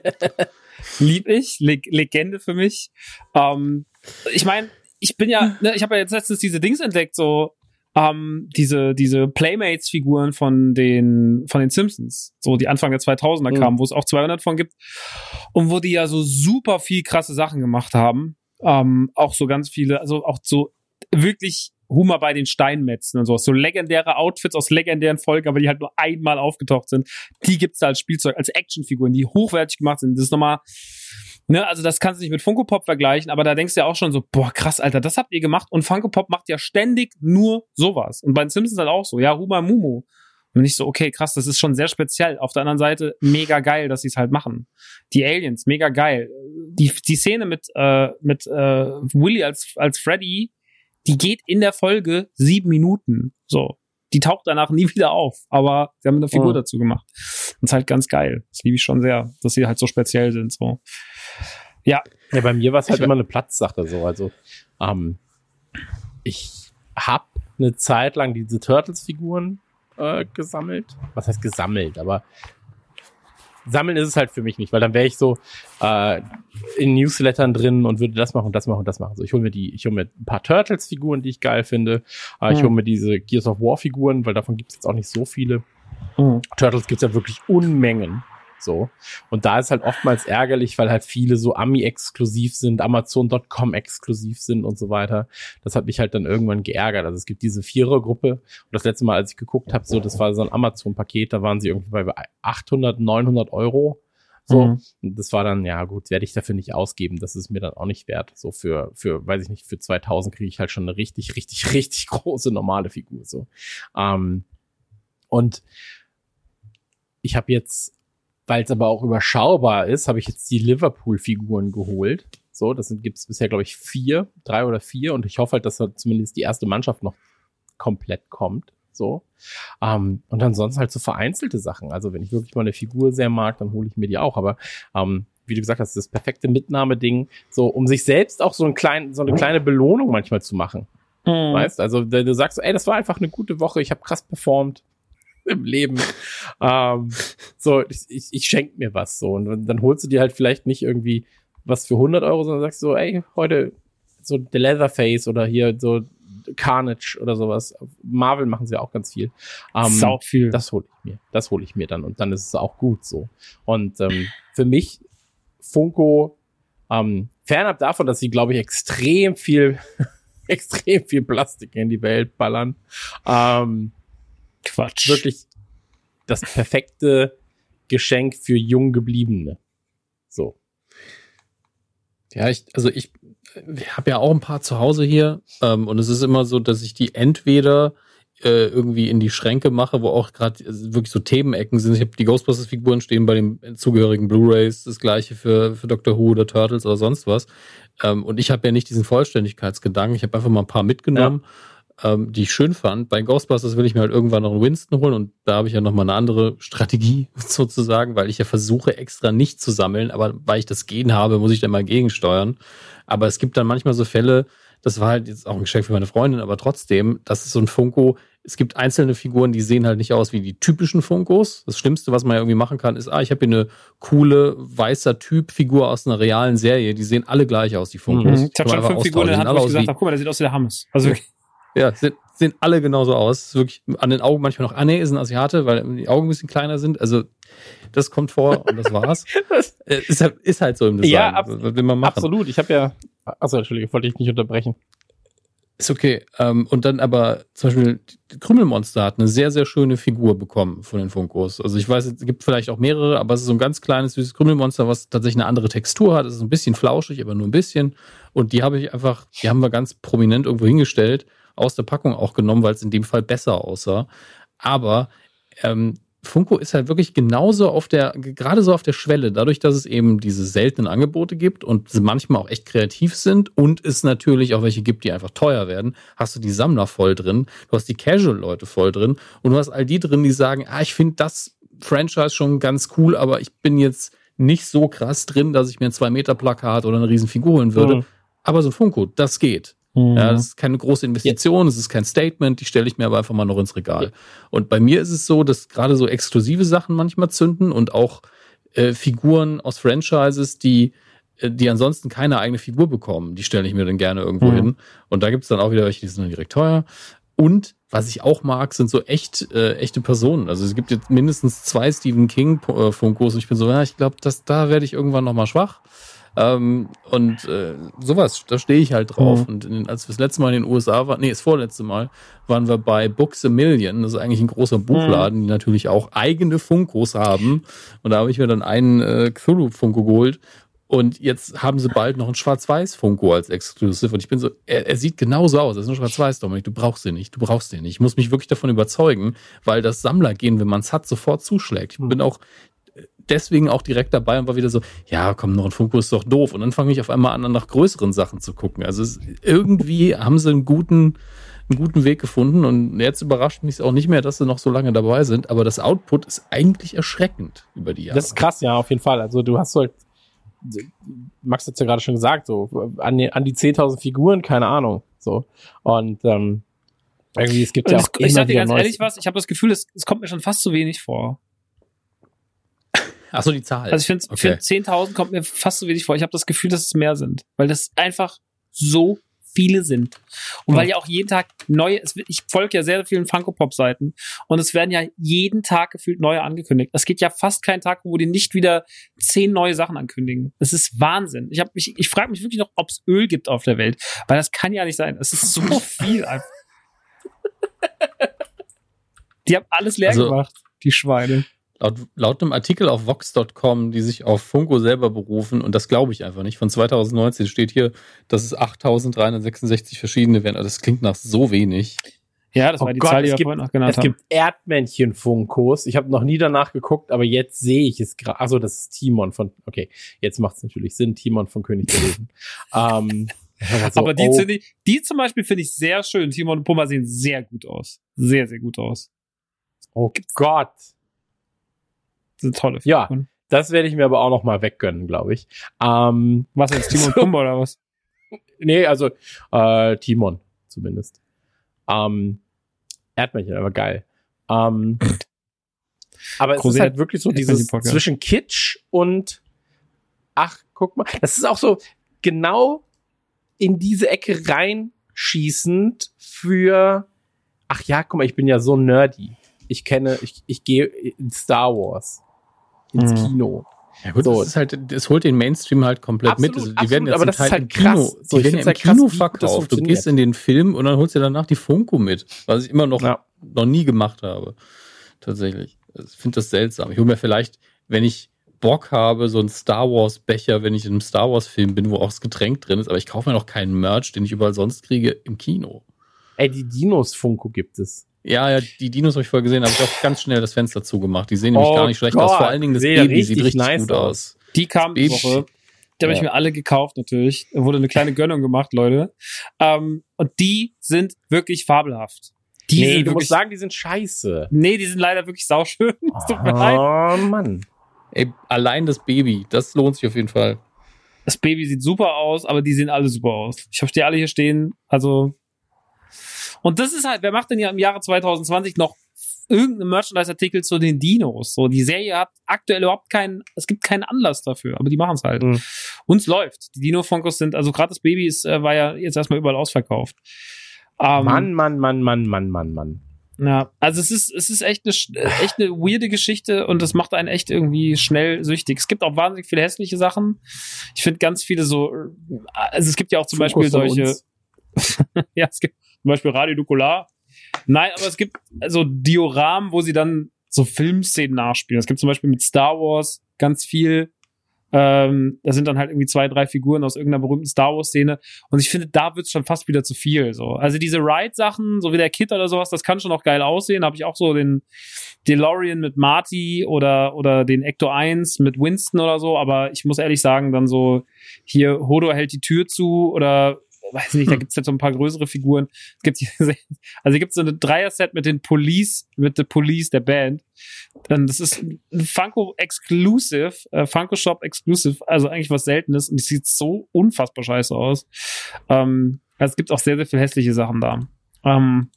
lieb ich, Leg Legende für mich. Ähm, ich meine, ich bin ja, ne, ich habe ja jetzt letztens diese Dings entdeckt, so ähm, diese diese Playmates-Figuren von den von den Simpsons, so die Anfang der 2000er Mhm. kamen, wo es auch 200 von gibt und wo die ja so super viel krasse Sachen gemacht haben. Ähm, auch so ganz viele, also auch so wirklich Humor bei den Steinmetzen und sowas. So legendäre Outfits aus legendären Folgen, aber die halt nur einmal aufgetaucht sind. Die gibt's da als Spielzeug, als Actionfiguren, die hochwertig gemacht sind. Das ist nochmal, ne, also das kannst du nicht mit Funko Pop vergleichen, aber da denkst du ja auch schon so, boah, krass, Alter, das habt ihr gemacht. Und Funko Pop macht ja ständig nur sowas. Und bei den Simpsons halt auch so, ja, Huma Mumu. Und ich so, okay, krass, das ist schon sehr speziell. Auf der anderen Seite, mega geil, dass sie es halt machen. Die Aliens, mega geil. Die, die Szene mit, äh, mit äh, Willy als, als Freddy, die geht in der Folge sieben Minuten. So. Die taucht danach nie wieder auf. Aber sie haben eine Figur Mhm. dazu gemacht. Und ist halt ganz geil. Das liebe ich schon sehr, dass sie halt so speziell sind. So. Ja, bei mir war es halt Ich- immer eine Platzsache so. Also, ähm, ich hab eine Zeit lang diese Turtles-Figuren äh, gesammelt. Was heißt gesammelt? Aber sammeln ist es halt für mich nicht, weil dann wäre ich so äh, in Newslettern drin und würde das machen und das machen und das machen. So, ich hole mir die, ich hole mir ein paar Turtles-Figuren, die ich geil finde. Äh, Ich Hm. hole mir diese Gears of War-Figuren, weil davon gibt es jetzt auch nicht so viele. Mhm. Turtles gibt's ja wirklich Unmengen. So. Und da ist halt oftmals ärgerlich, weil halt viele so Ami-exklusiv sind, Amazon.com exklusiv sind und so weiter. Das hat mich halt dann irgendwann geärgert. Also es gibt diese Vierergruppe. Und das letzte Mal, als ich geguckt habe, so, das war so ein Amazon-Paket, da waren sie irgendwie bei 800, 900 Euro. So. Mhm. Und das war dann, ja gut, werde ich dafür nicht ausgeben. Das ist mir dann auch nicht wert. So für, für, weiß ich nicht, für 2000 kriege ich halt schon eine richtig, richtig, richtig große normale Figur. So. Ähm, und ich habe jetzt, weil es aber auch überschaubar ist, habe ich jetzt die Liverpool-Figuren geholt. So, das gibt es bisher, glaube ich, vier, drei oder vier. Und ich hoffe halt, dass da zumindest die erste Mannschaft noch komplett kommt. So. Ähm, und ansonsten halt so vereinzelte Sachen. Also wenn ich wirklich mal eine Figur sehr mag, dann hole ich mir die auch. Aber ähm, wie du gesagt hast, das perfekte Mitnahmeding, so um sich selbst auch so, ein klein, so eine kleine Belohnung manchmal zu machen. Mhm. Weißt also du du sagst, so, ey, das war einfach eine gute Woche, ich habe krass performt im Leben. ähm, so, ich, ich, ich schenk mir was so. Und dann- dann holst du dir halt vielleicht nicht irgendwie was für 100 Euro, sondern sagst so, ey, heute so The Leatherface oder hier so Carnage oder sowas. Marvel machen sie auch ganz viel. Ähm, Sau viel. das hole ich mir. Das hole ich mir dann und dann ist es auch gut so. Und ähm, für mich Funko ähm, fernab davon, dass sie, glaube ich, extrem viel, extrem viel Plastik in die Welt ballern, ähm, Quatsch. wirklich das perfekte Geschenk für jung gebliebene. So. Ja, ich, also ich, ich habe ja auch ein paar zu Hause hier ähm, und es ist immer so, dass ich die entweder äh, irgendwie in die Schränke mache, wo auch gerade wirklich so Themenecken sind. Ich habe die Ghostbusters-Figuren stehen bei den zugehörigen Blu-rays, das gleiche für, für Doctor Who oder Turtles oder sonst was. Ähm, und ich habe ja nicht diesen Vollständigkeitsgedanken. Ich habe einfach mal ein paar mitgenommen. Ja ähm, die ich schön fand. Bei Ghostbusters will ich mir halt irgendwann noch einen Winston holen und da habe ich ja noch mal eine andere Strategie sozusagen, weil ich ja versuche extra nicht zu sammeln, aber weil ich das Gen habe, muss ich dann mal gegensteuern. Aber es gibt dann manchmal so Fälle, das war halt jetzt auch ein Geschenk für meine Freundin, aber trotzdem, das ist so ein Funko. Es gibt einzelne Figuren, die sehen halt nicht aus wie die typischen Funkos. Das Schlimmste, was man ja irgendwie machen kann, ist, ah, ich habe hier eine coole weißer Typ-Figur aus einer realen Serie. Die sehen alle gleich aus, die Funkos. Mhm. Ich habe schon fünf Figuren Hand, wo ich gesagt habe, guck mal, der sieht aus wie der Hammes. Also ja, sehen, sehen alle genauso aus. Wirklich an den Augen manchmal noch, ah nee, ist ein Asiate, weil die Augen ein bisschen kleiner sind. Also das kommt vor und das war's. Äh, ist, halt, ist halt so im Design. Ja, ab, will man machen. absolut. Ich habe ja, achso, Entschuldige, wollte ich nicht unterbrechen. Ist okay. Ähm, und dann aber zum Beispiel Krümelmonster hat eine sehr, sehr schöne Figur bekommen von den Funkos. Also ich weiß, es gibt vielleicht auch mehrere, aber es ist so ein ganz kleines, süßes Krümelmonster, was tatsächlich eine andere Textur hat. Es ist ein bisschen flauschig, aber nur ein bisschen. Und die habe ich einfach, die haben wir ganz prominent irgendwo hingestellt aus der Packung auch genommen, weil es in dem Fall besser aussah. Aber ähm, Funko ist halt wirklich genauso auf der, gerade so auf der Schwelle, dadurch, dass es eben diese seltenen Angebote gibt und manchmal auch echt kreativ sind und es natürlich auch welche gibt, die einfach teuer werden, hast du die Sammler voll drin, du hast die Casual-Leute voll drin und du hast all die drin, die sagen, ah, ich finde das Franchise schon ganz cool, aber ich bin jetzt nicht so krass drin, dass ich mir ein 2-Meter-Plakat oder eine Riesenfigur holen würde. Mhm. Aber so ein Funko, das geht. Mhm. Ja, das ist keine große Investition, es ist kein Statement, die stelle ich mir aber einfach mal noch ins Regal. Ja. Und bei mir ist es so, dass gerade so exklusive Sachen manchmal zünden und auch äh, Figuren aus Franchises, die äh, die ansonsten keine eigene Figur bekommen, die stelle ich mir dann gerne irgendwo mhm. hin. Und da gibt es dann auch wieder welche, die sind dann direkt teuer. Und was ich auch mag, sind so echt äh, echte Personen. Also es gibt jetzt mindestens zwei Stephen King äh, Funkos und ich bin so, ja, ich glaube, dass da werde ich irgendwann noch mal schwach. Ähm, und äh, sowas, da stehe ich halt drauf. Mhm. Und in, als wir das letzte Mal in den USA waren, nee, das vorletzte Mal, waren wir bei Books a Million. Das ist eigentlich ein großer Buchladen, mhm. die natürlich auch eigene Funkos haben. Und da habe ich mir dann einen äh, Cthulhu-Funko geholt. Und jetzt haben sie bald noch einen Schwarz-Weiß-Funko als Exclusive. Und ich bin so, er, er sieht genauso aus. Das ist nur Schwarz-Weiß, Dominik. Du brauchst den nicht. Du brauchst den nicht. Ich muss mich wirklich davon überzeugen, weil das Sammlergehen, wenn man es hat, sofort zuschlägt. Ich bin auch deswegen auch direkt dabei und war wieder so, ja, komm, noch ein Funko ist doch doof. Und dann fange ich auf einmal an, nach größeren Sachen zu gucken. Also es, irgendwie haben sie einen guten, einen guten Weg gefunden und jetzt überrascht mich auch nicht mehr, dass sie noch so lange dabei sind, aber das Output ist eigentlich erschreckend über die Jahre. Das ist krass, ja, auf jeden Fall. Also du hast halt, Max hat es ja gerade schon gesagt, so an die, an die 10.000 Figuren, keine Ahnung, so. Und ähm, irgendwie, es gibt ja auch Ich sag dir ganz ehrlich was, ich habe das Gefühl, es, es kommt mir schon fast zu wenig vor. Ach so, die Zahl. Also ich finde, okay. für 10.000 kommt mir fast so wenig vor. Ich habe das Gefühl, dass es mehr sind, weil das einfach so viele sind. Und weil ja auch jeden Tag neue, ich folge ja sehr vielen Funko-Pop-Seiten und es werden ja jeden Tag gefühlt neue angekündigt. Es geht ja fast kein Tag, wo die nicht wieder zehn neue Sachen ankündigen. Das ist Wahnsinn. Ich, hab mich, ich frage mich wirklich noch, ob es Öl gibt auf der Welt, weil das kann ja nicht sein. Es ist so viel einfach. Die haben alles leer also, gemacht, die Schweine. Laut, laut einem Artikel auf Vox.com, die sich auf Funko selber berufen, und das glaube ich einfach nicht, von 2019 steht hier, dass es 8366 verschiedene werden. Also das klingt nach so wenig. Ja, das oh war die Gott, Zahl, die wir vorhin noch genannt es haben. Es gibt Erdmännchen-Funkos. Ich habe noch nie danach geguckt, aber jetzt sehe ich es gerade. Also das ist Timon von, okay, jetzt macht es natürlich Sinn, Timon von König der Löwen. ähm, also, aber die, oh. die, die zum Beispiel finde ich sehr schön. Timon und Pumba sehen sehr gut aus. Sehr, sehr gut aus. Oh Gott eine tolle Figur. Ja, das werde ich mir aber auch noch mal weggönnen, glaube ich. Ähm, was jetzt, Timon so, Pumba oder was? Nee, also äh, Timon zumindest. Ähm, Erdmännchen, aber geil. Ähm, aber es ist halt wirklich so dieses zwischen Kitsch und ach, guck mal, das ist auch so genau in diese Ecke reinschießend für ach ja, guck mal, ich bin ja so nerdy. Ich kenne, ich, ich gehe in Star Wars ins mhm. Kino. Ja gut, so. das ist halt, es holt den Mainstream halt komplett absolut, mit. Also die absolut, werden jetzt aber das halt, halt im Kino, so, die werden ja im halt Kino krass, verkauft. Du gehst in den Film und dann holst du danach die Funko mit, was ich immer noch, ja. noch nie gemacht habe. Tatsächlich. Also ich finde das seltsam. Ich hole mir vielleicht wenn ich Bock habe, so ein Star Wars Becher, wenn ich in einem Star Wars Film bin, wo auch das Getränk drin ist, aber ich kaufe mir noch keinen Merch, den ich überall sonst kriege, im Kino. Ey, die Dinos Funko gibt es. Ja, ja, die Dinos habe ich vorher gesehen, habe ich auch ganz schnell das Fenster zugemacht. Die sehen nämlich Oh gar nicht schlecht Gott, aus. Vor allen Dingen das sehen Baby sieht richtig nice gut aus. aus. Die kam die Woche. Die habe ich Ja. mir alle gekauft natürlich. Da wurde eine kleine Gönnung gemacht, Leute. Ähm, und die sind wirklich fabelhaft. Die nee, sind du musst sagen, die sind scheiße. nee, die sind leider wirklich sauschön. Es tut mir leid. Oh, Mann. Ey, allein das Baby, das lohnt sich auf jeden Fall. Das Baby sieht super aus, aber die sehen alle super aus. Ich habe die alle hier stehen. Also und das ist halt, wer macht denn ja im Jahre 2020 noch irgendeinen Merchandise-Artikel zu den Dinos? So, die Serie hat aktuell überhaupt keinen, es gibt keinen Anlass dafür, aber die machen es halt. Mhm. Uns läuft. Die Dino-Funkos sind, also gerade das Baby ist, äh, war ja jetzt erstmal überall ausverkauft. Ähm, Mann, Mann, Mann, Mann, Mann, Mann, Mann. Ja, also es ist, es ist echt eine, äh, echt eine weirde Geschichte und das macht einen echt irgendwie schnell süchtig. Es gibt auch wahnsinnig viele hässliche Sachen. Ich finde ganz viele so, äh, also es gibt ja auch zum Funkos Beispiel solche, ja, es gibt zum Beispiel Radio Nukular. Nein, aber es gibt so Dioramen, wo sie dann so Filmszenen nachspielen. Es gibt zum Beispiel mit Star Wars ganz viel. Ähm, da sind dann halt irgendwie zwei, drei Figuren aus irgendeiner berühmten Star Wars-Szene. Und ich finde, da wird's schon fast wieder zu viel. So. Also diese Ride-Sachen, so wie der Kit oder sowas, das kann schon auch geil aussehen. Habe ich auch so den DeLorean mit Marty oder, oder den Ecto 1 mit Winston oder so. Aber ich muss ehrlich sagen, dann so hier Hodo hält die Tür zu oder weiß nicht, da gibt's jetzt so ein paar größere Figuren. Es gibt also hier gibt's so eine Dreier-Set mit den Police, mit The Police, der Band. Dann das ist ein Funko Exclusive, äh, Funko Shop Exclusive, also eigentlich was Seltenes und die sieht so unfassbar scheiße aus. Ähm, also es gibt auch sehr, sehr viel hässliche Sachen da. Ähm,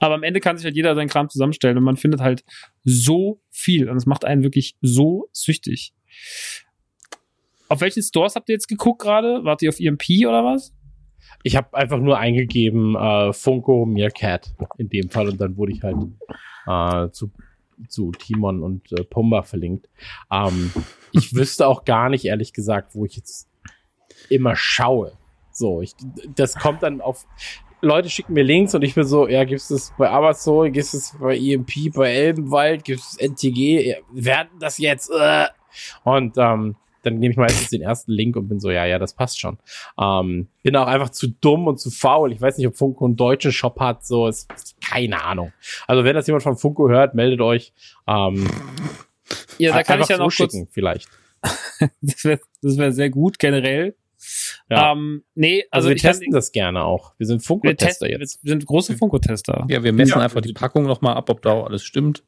aber am Ende kann sich halt jeder seinen Kram zusammenstellen und man findet halt so viel und es macht einen wirklich so süchtig. Auf welchen Stores habt ihr jetzt geguckt gerade? Wart ihr auf EMP oder was? Ich habe einfach nur eingegeben äh, Funko Meerkat in dem Fall und dann wurde ich halt äh, zu, zu Timon und äh, Pumba verlinkt. Ähm, ich wüsste auch gar nicht, ehrlich gesagt, wo ich jetzt immer schaue. So, ich, das kommt dann auf. Leute schicken mir Links und ich bin so, ja, gibt's das bei Amazon, gibt's das bei EMP, bei Elbenwald, gibt's NTG, ja, werden das jetzt? Äh. Und ähm, dann nehme ich meistens den ersten Link und bin so, ja, ja, das passt schon. Ähm, bin auch einfach zu dumm und zu faul. Ich weiß nicht, ob Funko einen deutschen Shop hat, so ist keine Ahnung. Also wenn das jemand von Funko hört, meldet euch. Ähm, Ja, da kann ich ja noch kurz, zuschicken, vielleicht. das wäre wär sehr gut generell. Ja. Ähm, nee, Also, also, wir ich kann, testen das gerne auch. Wir sind Funko-Tester testen, wir jetzt. sind große Funko-Tester. Ja, wir messen Ja. einfach die Packung nochmal ab, ob da auch alles stimmt.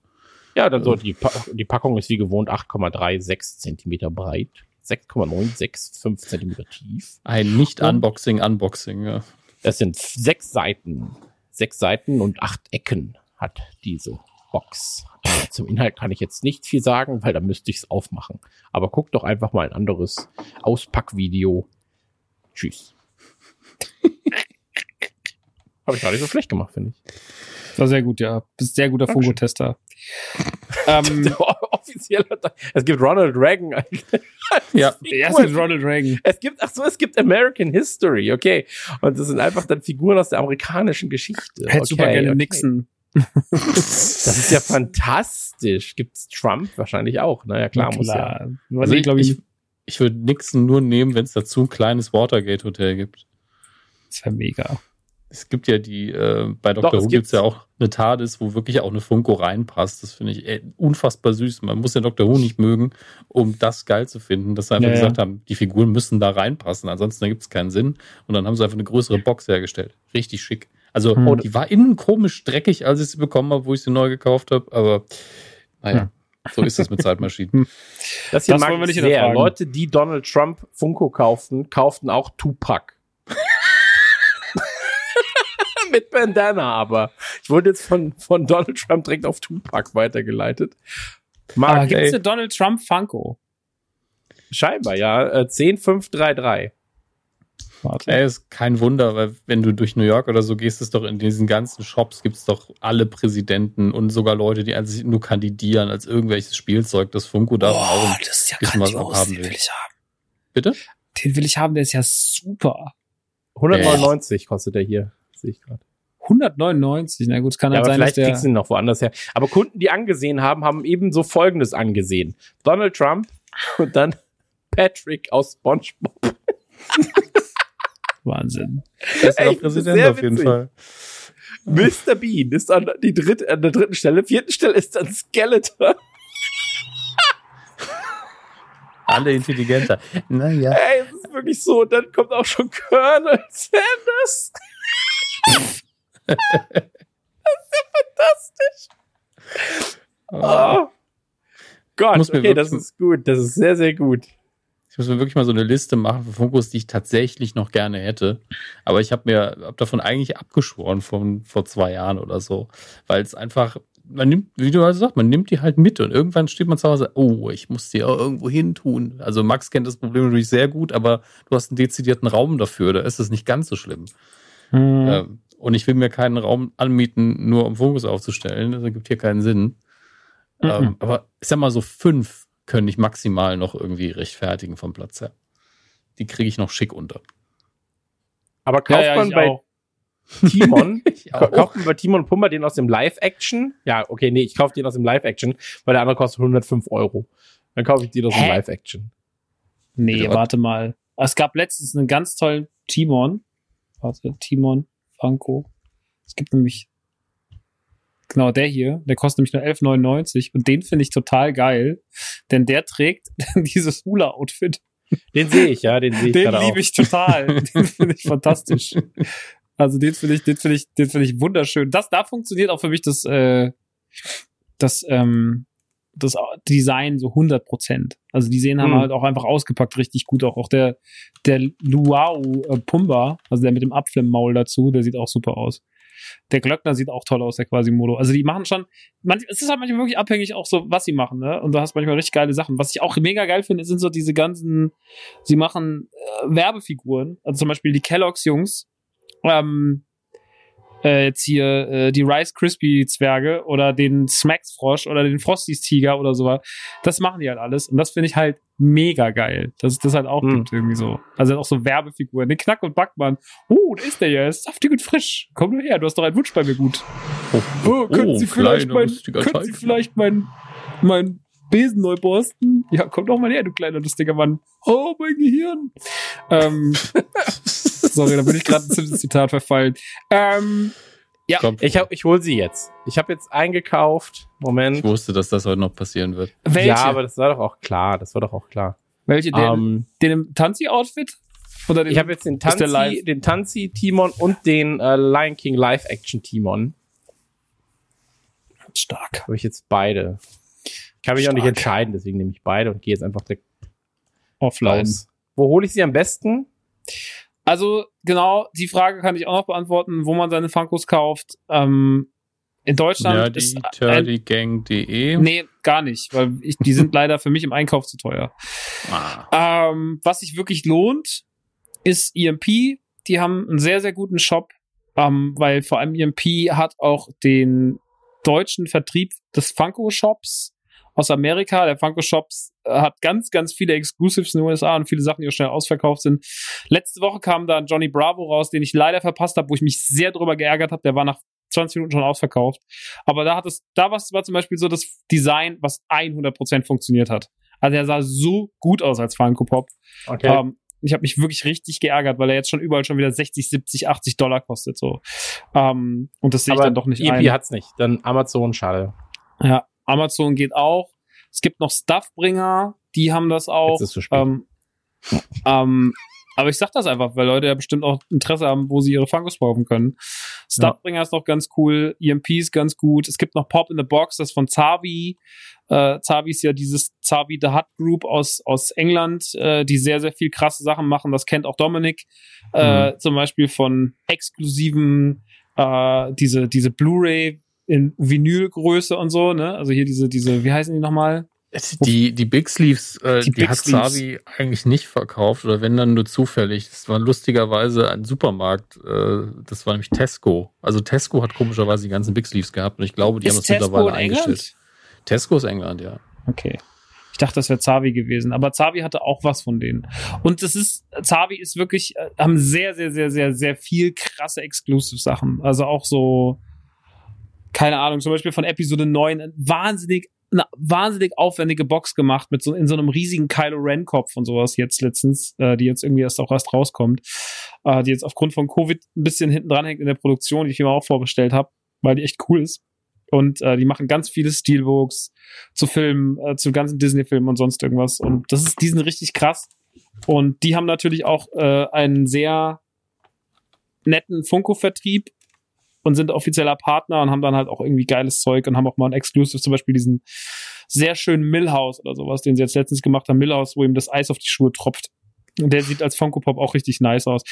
Ja, dann so, die, Pa- die Packung ist wie gewohnt 8,36 Zentimeter breit, 6,965 Zentimeter tief. Ein Nicht-Unboxing-Unboxing, ja. Das sind sechs Seiten. Sechs Seiten und acht Ecken hat diese Box. Zum Inhalt kann ich jetzt nicht viel sagen, weil da müsste ich es aufmachen. Aber guckt doch einfach mal ein anderes Auspackvideo. Tschüss. Habe ich gar nicht so schlecht gemacht, finde ich. Das war sehr gut, ja. Bist sehr guter Dankeschön. Funko-Tester. ähm, Offiziell, es gibt Ronald Reagan. Ja. erst mit Ronald Reagan. Es gibt, ach so, es gibt American History, okay. Und das sind einfach dann Figuren aus der amerikanischen Geschichte. Hätte okay, super gerne okay. Nixon. Das ist ja fantastisch. Gibt's Trump wahrscheinlich auch? Naja, klar, muss ja. klar. Also ich, glaube ich, ich, ich würde Nixon nur nehmen, wenn es dazu ein kleines Watergate-Hotel gibt. das wäre mega. Es gibt ja die, äh, bei Dr. Doch, Who gibt es gibt's. ja auch eine TARDIS, wo wirklich auch eine Funko reinpasst. Das finde ich äh, unfassbar süß. Man muss ja Dr. Who nicht mögen, um das geil zu finden, dass sie einfach Ja, ja. gesagt haben, die Figuren müssen da reinpassen, ansonsten ergibt es keinen Sinn. Und dann haben sie einfach eine größere Box hergestellt. Richtig schick. Also Hm. die war innen komisch dreckig, als ich sie bekommen habe, wo ich sie neu gekauft habe, aber naja, so ist das mit Zeitmaschinen. Das hier Das mag wollen wir ich nicht sehr. Leute, die Donald Trump Funko kauften, kauften auch Tupac. Mit Bandana aber. Ich wurde jetzt von, von Donald Trump direkt auf Tupac weitergeleitet. Aber Mark, gibt es ey, eine Donald Trump Funko? scheinbar, ja. Äh, 10533. Warte. Ey, ist kein Wunder, weil wenn du durch New York oder so gehst, ist doch in diesen ganzen Shops gibt es doch alle Präsidenten und sogar Leute, die also nur kandidieren als irgendwelches Spielzeug. Das Funko darf auch. das ist ja bisschen was grandios. abhaben Den will. ich haben. Bitte? Den will ich haben, der ist ja super. 199 kostet er hier. Sehe ich gerade. 199, na gut, es kann Ja, halt aber sein, dass vielleicht der. kriegst du ihn noch woanders her. Aber Kunden, die angesehen haben, haben eben so Folgendes angesehen. Donald Trump und dann Patrick aus SpongeBob. Wahnsinn. Bester Ey, das ist Präsident sehr auf jeden witzig. Fall. Mr. Bean ist an, die dritte, an der dritten Stelle. Vierten Stelle ist dann Skeletor. Alle intelligenter. Naja. Ey, es ist wirklich so. Und dann kommt auch schon Colonel Sanders. Das ist ja fantastisch. Oh. Gott, okay, das ist gut. Das ist sehr, sehr gut. Ich muss mir wirklich mal so eine Liste machen von Funkos, die ich tatsächlich noch gerne hätte. Aber ich habe mir hab davon eigentlich abgeschworen von vor zwei Jahren oder so. Weil es einfach, man nimmt, wie du halt sagst, man nimmt die halt mit und irgendwann steht man zu Hause, oh, ich muss die auch irgendwo hin tun. Also Max kennt das Problem natürlich sehr gut, aber du hast einen dezidierten Raum dafür, da ist es nicht ganz so schlimm. Hm. Ähm, und ich will mir keinen Raum anmieten, nur um Fokus aufzustellen. Das ergibt hier keinen Sinn. Ähm, Mhm. aber ich sag mal so fünf können ich maximal noch irgendwie rechtfertigen vom Platz her. Die kriege ich noch schick unter. Aber kauft ja, ja, man bei auch. Timon, kauft man bei Timon Pumba den aus dem Live-Action? Ja, okay, nee, ich kaufe den aus dem Live-Action, weil der andere kostet 105 Euro. Dann kaufe ich den aus dem Hä? Live-Action. Nee, Bitte, warte mal. Es gab letztens einen ganz tollen Timon. Warte, Timon, Franco. Es gibt nämlich genau der hier, der kostet nämlich nur 11,99 und den finde ich total geil, denn der trägt dieses Hula-Outfit. Den sehe ich, ja, den sehe ich Den liebe ich total. den finde ich fantastisch. Also den finde ich, den finde ich, den finde ich wunderschön. Das, da funktioniert auch für mich das, äh, das, ähm, das Design so 100 Prozent. Also die sehen haben Mhm. halt auch einfach ausgepackt richtig gut. Auch, auch der, der Luau äh, Pumba, also der mit dem Apfel im Maul dazu, der sieht auch super aus. Der Glöckner sieht auch toll aus, der Quasimodo. Also die machen schon, man, es ist halt manchmal wirklich abhängig auch so, was sie machen, ne? Und du hast manchmal richtig geile Sachen. Was ich auch mega geil finde, sind so diese ganzen, sie machen äh, Werbefiguren. Also zum Beispiel die Kellogg's Jungs, ähm, äh, jetzt hier äh, die Rice Krispie Zwerge oder den Smacks Frosch oder den Frosties Tiger oder sowas. Das machen die halt alles und das finde ich halt mega geil, dass es das halt auch Mhm. gibt irgendwie so. Also auch so Werbefiguren. Den Knack und Backmann. Oh, da ist der ja, ist saftig und frisch. Komm nur her, du hast doch einen Wunsch bei mir gut. Oh, können Sie vielleicht mein, können Sie vielleicht mein, mein Besen neu borsten? Ja, komm doch mal her, du kleiner lustiger Mann. Oh, mein Gehirn. Ähm, sorry, da bin ich gerade ein Simpsons-Zitat verfallen. Ähm, Ja. Komm, Ich, hab, ich hole sie jetzt. Ich habe jetzt eingekauft. Moment. ich wusste, dass das heute noch passieren wird. welche? Ja, aber das war doch auch klar. Das war doch auch klar. welche? Den, Ähm, den im Tanzi-Outfit? Oder den, ich habe jetzt den Tanzi, live? den Tanzi Timon und den äh, Lion King Live Action Timon. stark. Habe ich jetzt beide. Ich kann mich auch nicht Stark. entscheiden, deswegen nehme ich beide und gehe jetzt einfach direkt Offline. Wo hole ich sie am besten? Also, genau, die Frage kann ich auch noch beantworten, wo man seine Funkos kauft. Ähm, in Deutschland ist ein, Nerdy-Turdy-Gang.de. Nee, gar nicht, weil ich, die sind leider für mich im Einkauf zu teuer. Ah. Ähm, was sich wirklich lohnt, ist EMP. Die haben einen sehr, sehr guten Shop, ähm, weil vor allem EMP hat auch den deutschen Vertrieb des Funko-Shops aus Amerika. Der Funko-Shops äh, hat ganz, ganz viele Exclusives in den USA und viele Sachen, die auch schnell ausverkauft sind. Letzte Woche kam da ein Johnny Bravo raus, den ich leider verpasst habe, wo ich mich sehr drüber geärgert habe. Der war nach 20 Minuten schon ausverkauft. Aber da hat es, da war, zum Beispiel so das Design, was 100% funktioniert hat. Also er sah so gut aus als Funko Pop. Okay. Ähm, ich habe mich wirklich richtig geärgert, weil er jetzt schon überall schon wieder 60, 70, 80 Dollar kostet. So. Ähm, und das sehe ich dann doch nicht EP ein. hat's nicht. Dann Amazon, schade. Ja, Amazon geht auch. Es gibt noch Stuffbringer, die haben das auch. Ähm, ähm, aber ich sag das einfach, weil Leute ja bestimmt auch Interesse haben, wo sie ihre Funkos kaufen können. Stuffbringer ist noch ganz cool, EMP ist ganz gut. Es gibt noch Pop in the Box, das ist von Zavi. Äh, Zavi ist ja dieses Zavi The Hut Group aus, aus England, äh, die sehr, sehr viel krasse Sachen machen. Das kennt auch Dominik. Äh, zum Beispiel von exklusiven, äh, diese, diese Blu-ray in Vinylgröße und so, ne? Also hier diese, diese, wie heißen die nochmal? Die, die Big Sleeves, äh, Die die, Big hat. Savi eigentlich nicht verkauft oder wenn dann nur zufällig. Das war lustigerweise ein Supermarkt, äh, das war nämlich Tesco. Also Tesco hat komischerweise die ganzen Big Sleeves gehabt und ich glaube, die haben das mittlerweile eingestellt. Tesco ist England, ja. Okay. Ich dachte, das wäre Zavi gewesen. Aber Zavi hatte auch was von denen. Und das ist, Zavi ist wirklich, äh, haben sehr, sehr, sehr, sehr, sehr viel krasse Exclusive-Sachen. Also auch so, keine Ahnung, zum Beispiel von Episode 9, wahnsinnig, eine wahnsinnig aufwendige Box gemacht mit so in so einem riesigen Kylo Ren Kopf und sowas jetzt letztens, äh, die jetzt irgendwie erst auch erst rauskommt, äh, die jetzt aufgrund von Covid ein bisschen hinten dran hängt in der Produktion, die ich mir auch vorbestellt habe, weil die echt cool ist. Und äh, die machen ganz viele Steelbooks zu Filmen, äh, zu ganzen Disney-Filmen und sonst irgendwas. Und das ist, die sind richtig krass. Und die haben natürlich auch äh, einen sehr netten Funko-Vertrieb und sind offizieller Partner und haben dann halt auch irgendwie geiles Zeug und haben auch mal ein Exclusive, zum Beispiel diesen sehr schönen Millhouse oder sowas, den sie jetzt letztens gemacht haben, Millhouse, wo ihm das Eis auf die Schuhe tropft. Und der sieht als Funko Pop auch richtig nice aus.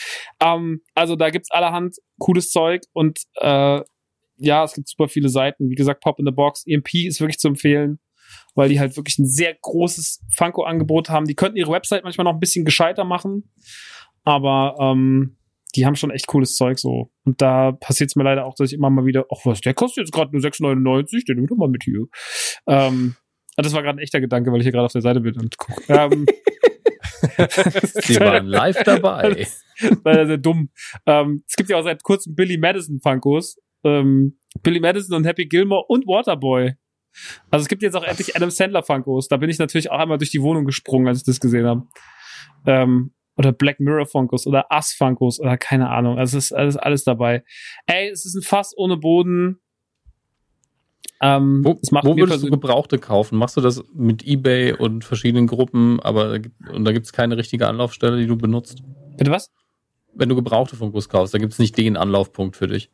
Ähm, also da gibt's allerhand cooles Zeug und äh, ja, es gibt super viele Seiten. Wie gesagt, Pop in the Box, EMP ist wirklich zu empfehlen, weil die halt wirklich ein sehr großes Funko-Angebot haben. Die könnten ihre Website manchmal noch ein bisschen gescheiter machen, aber ähm, die haben schon echt cooles Zeug so. Und da passiert es mir leider auch, dass ich immer mal wieder, ach was, der kostet jetzt gerade nur 6,99, den nimm doch mal mit hier. Ähm, das war gerade ein echter Gedanke, weil ich hier gerade auf der Seite bin und gucke. Ähm, Sie waren live dabei. Leider sehr dumm. Ähm, es gibt ja auch seit kurzem Billy Madison Funkos. Ähm, Billy Madison und Happy Gilmore und Waterboy. Also es gibt jetzt auch endlich Adam Sandler Funkos. Da bin ich natürlich auch einmal durch die Wohnung gesprungen, als ich das gesehen habe. Ähm, oder Black Mirror Funkos oder Us Funkos oder keine Ahnung. Also es ist alles, alles dabei. Ey, es ist ein Fass ohne Boden. Ähm, wo, wo würdest du Gebrauchte kaufen? Machst du das mit Ebay und verschiedenen Gruppen, aber und da gibt es keine richtige Anlaufstelle, die du benutzt? Bitte was? Wenn du Gebrauchte Funkos kaufst, da gibt es nicht den Anlaufpunkt für dich.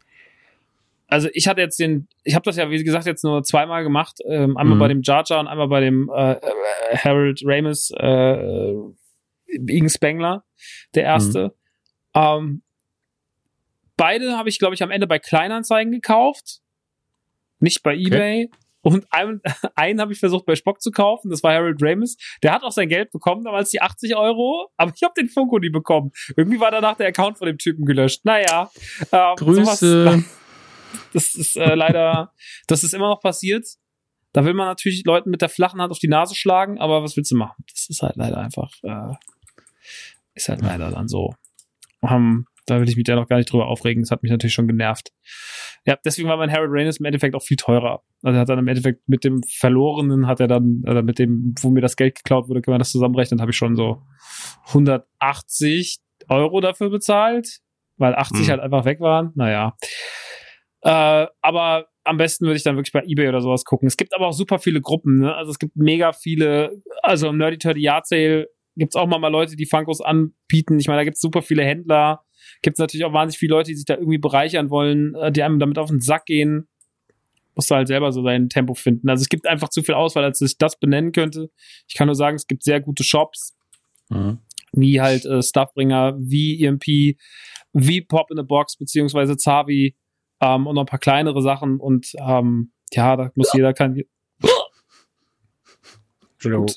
Also ich hatte jetzt den, ich habe das ja wie gesagt jetzt nur zweimal gemacht, ähm, einmal mhm. bei dem Jar Jar und einmal bei dem äh, äh Harold Ramis äh, Igen Spengler, der erste. Mhm. Ähm, beide habe ich, glaube ich, am Ende bei Kleinanzeigen gekauft. Nicht bei eBay. Okay. Und einen, einen habe ich versucht bei Spock zu kaufen, das war Harold Ramis. Der hat auch sein Geld bekommen, damals die 80 Euro, aber ich habe den Funko nie bekommen. Irgendwie war danach der Account von dem Typen gelöscht. Naja. Ähm, Grüße. Sowas, das ist äh, leider, das ist immer noch passiert. Da will man natürlich Leuten mit der flachen Hand auf die Nase schlagen, aber was willst du machen? Das ist halt leider einfach, äh, ist halt leider dann so. Um, da will ich mich ja noch gar nicht drüber aufregen. Das hat mich natürlich schon genervt. Ja, deswegen war mein Harold Raines im Endeffekt auch viel teurer. Also er hat dann im Endeffekt mit dem Verlorenen hat er dann, oder mit dem, wo mir das Geld geklaut wurde, kann man das zusammenrechnen, habe ich schon so 180 Euro dafür bezahlt, weil 80 hm. halt einfach weg waren. Naja. Äh, aber am besten würde ich dann wirklich bei eBay oder sowas gucken. Es gibt aber auch super viele Gruppen, ne? Also es gibt mega viele, also im Nerdy Turdy Yard Sale gibt's auch mal, mal Leute, die Funkos anbieten. Ich meine, da gibt's super viele Händler. Gibt's natürlich auch wahnsinnig viele Leute, die sich da irgendwie bereichern wollen, äh, die einem damit auf den Sack gehen. Musst du halt selber so dein Tempo finden. Also es gibt einfach zu viel Auswahl, als ich das benennen könnte. Ich kann nur sagen, es gibt sehr gute Shops. Mhm. Wie halt äh, Stuffbringer, wie EMP, wie Pop in the Box, beziehungsweise Zavi ähm, und noch ein paar kleinere Sachen. Und ähm, ja, da muss jeder kann. Entschuldigung.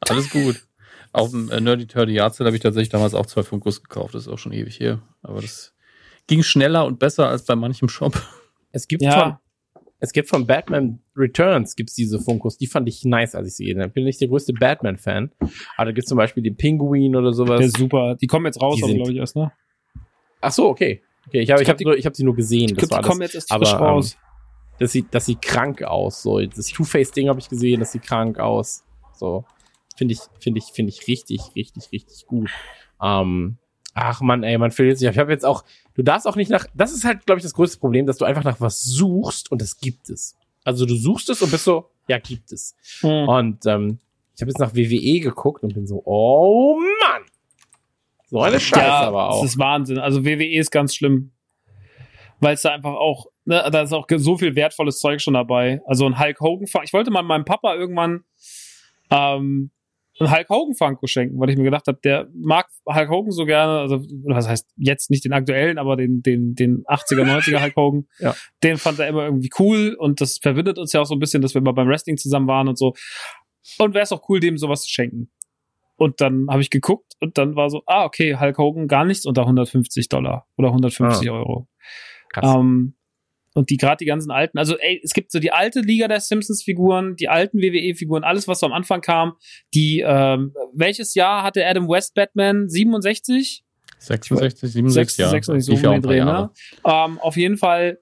Alles gut. Auf dem äh, Nerdy Turdy Yard Sale habe ich tatsächlich damals auch zwei Funkos gekauft. Das ist auch schon ewig hier. Aber das ging schneller und besser als bei manchem Shop. Es gibt ja. von, es gibt von Batman Returns gibt's diese Funkos. Die fand ich nice, als ich sie gesehen habe. Bin nicht der größte Batman-Fan. Aber da gibt's zum Beispiel den Pinguin oder sowas. Der ist super. Die kommen jetzt raus, glaube ich, erst, ne? Ach so, okay. Okay, ich habe ich, ich hab, nur, ich hab sie nur gesehen. Das glaub, die kommen jetzt erst aber, frisch raus. Ähm, das sieht, das sieht krank aus. So, das Two-Face-Ding habe ich gesehen, das sieht krank aus. So. Finde ich, finde ich, finde ich richtig, richtig, richtig gut. Ähm, ach man, ey, man verliert sich. Ich habe jetzt auch, du darfst auch nicht nach, das ist halt, glaube ich, das größte Problem, dass du einfach nach was suchst und es gibt es. Also du suchst es und bist so, ja, gibt es. Hm. Und ähm, ich habe jetzt nach WWE geguckt und bin so, oh Mann. So eine Scheiße ja, aber auch. Das ist Wahnsinn. Also WWE ist ganz schlimm. Weil es da einfach auch, ne, da ist auch so viel wertvolles Zeug schon dabei. Also ein Hulk Hogan, ich wollte mal meinem Papa irgendwann ähm, einen Hulk Hogan Funko schenken, weil ich mir gedacht habe, der mag Hulk Hogan so gerne, also was heißt jetzt nicht den aktuellen, aber den den den 80er 90er Hulk Hogan. ja. Den fand er immer irgendwie cool und das verbindet uns ja auch so ein bisschen, dass wir mal beim Wrestling zusammen waren und so. Und wäre es auch cool, dem sowas zu schenken. Und dann habe ich geguckt und dann war so, ah, okay, Hulk Hogan gar nichts unter 150 Dollar oder 150 ah. Euro. Krass. Ähm, und die gerade die ganzen alten, also ey, es gibt so die alte Liga der Simpsons-Figuren, die alten WWE-Figuren, alles, was so am Anfang kam. Die, ähm, welches Jahr hatte Adam West Batman? 67? 66, 67, 66, so um den Dreh, ne? ähm, Auf jeden Fall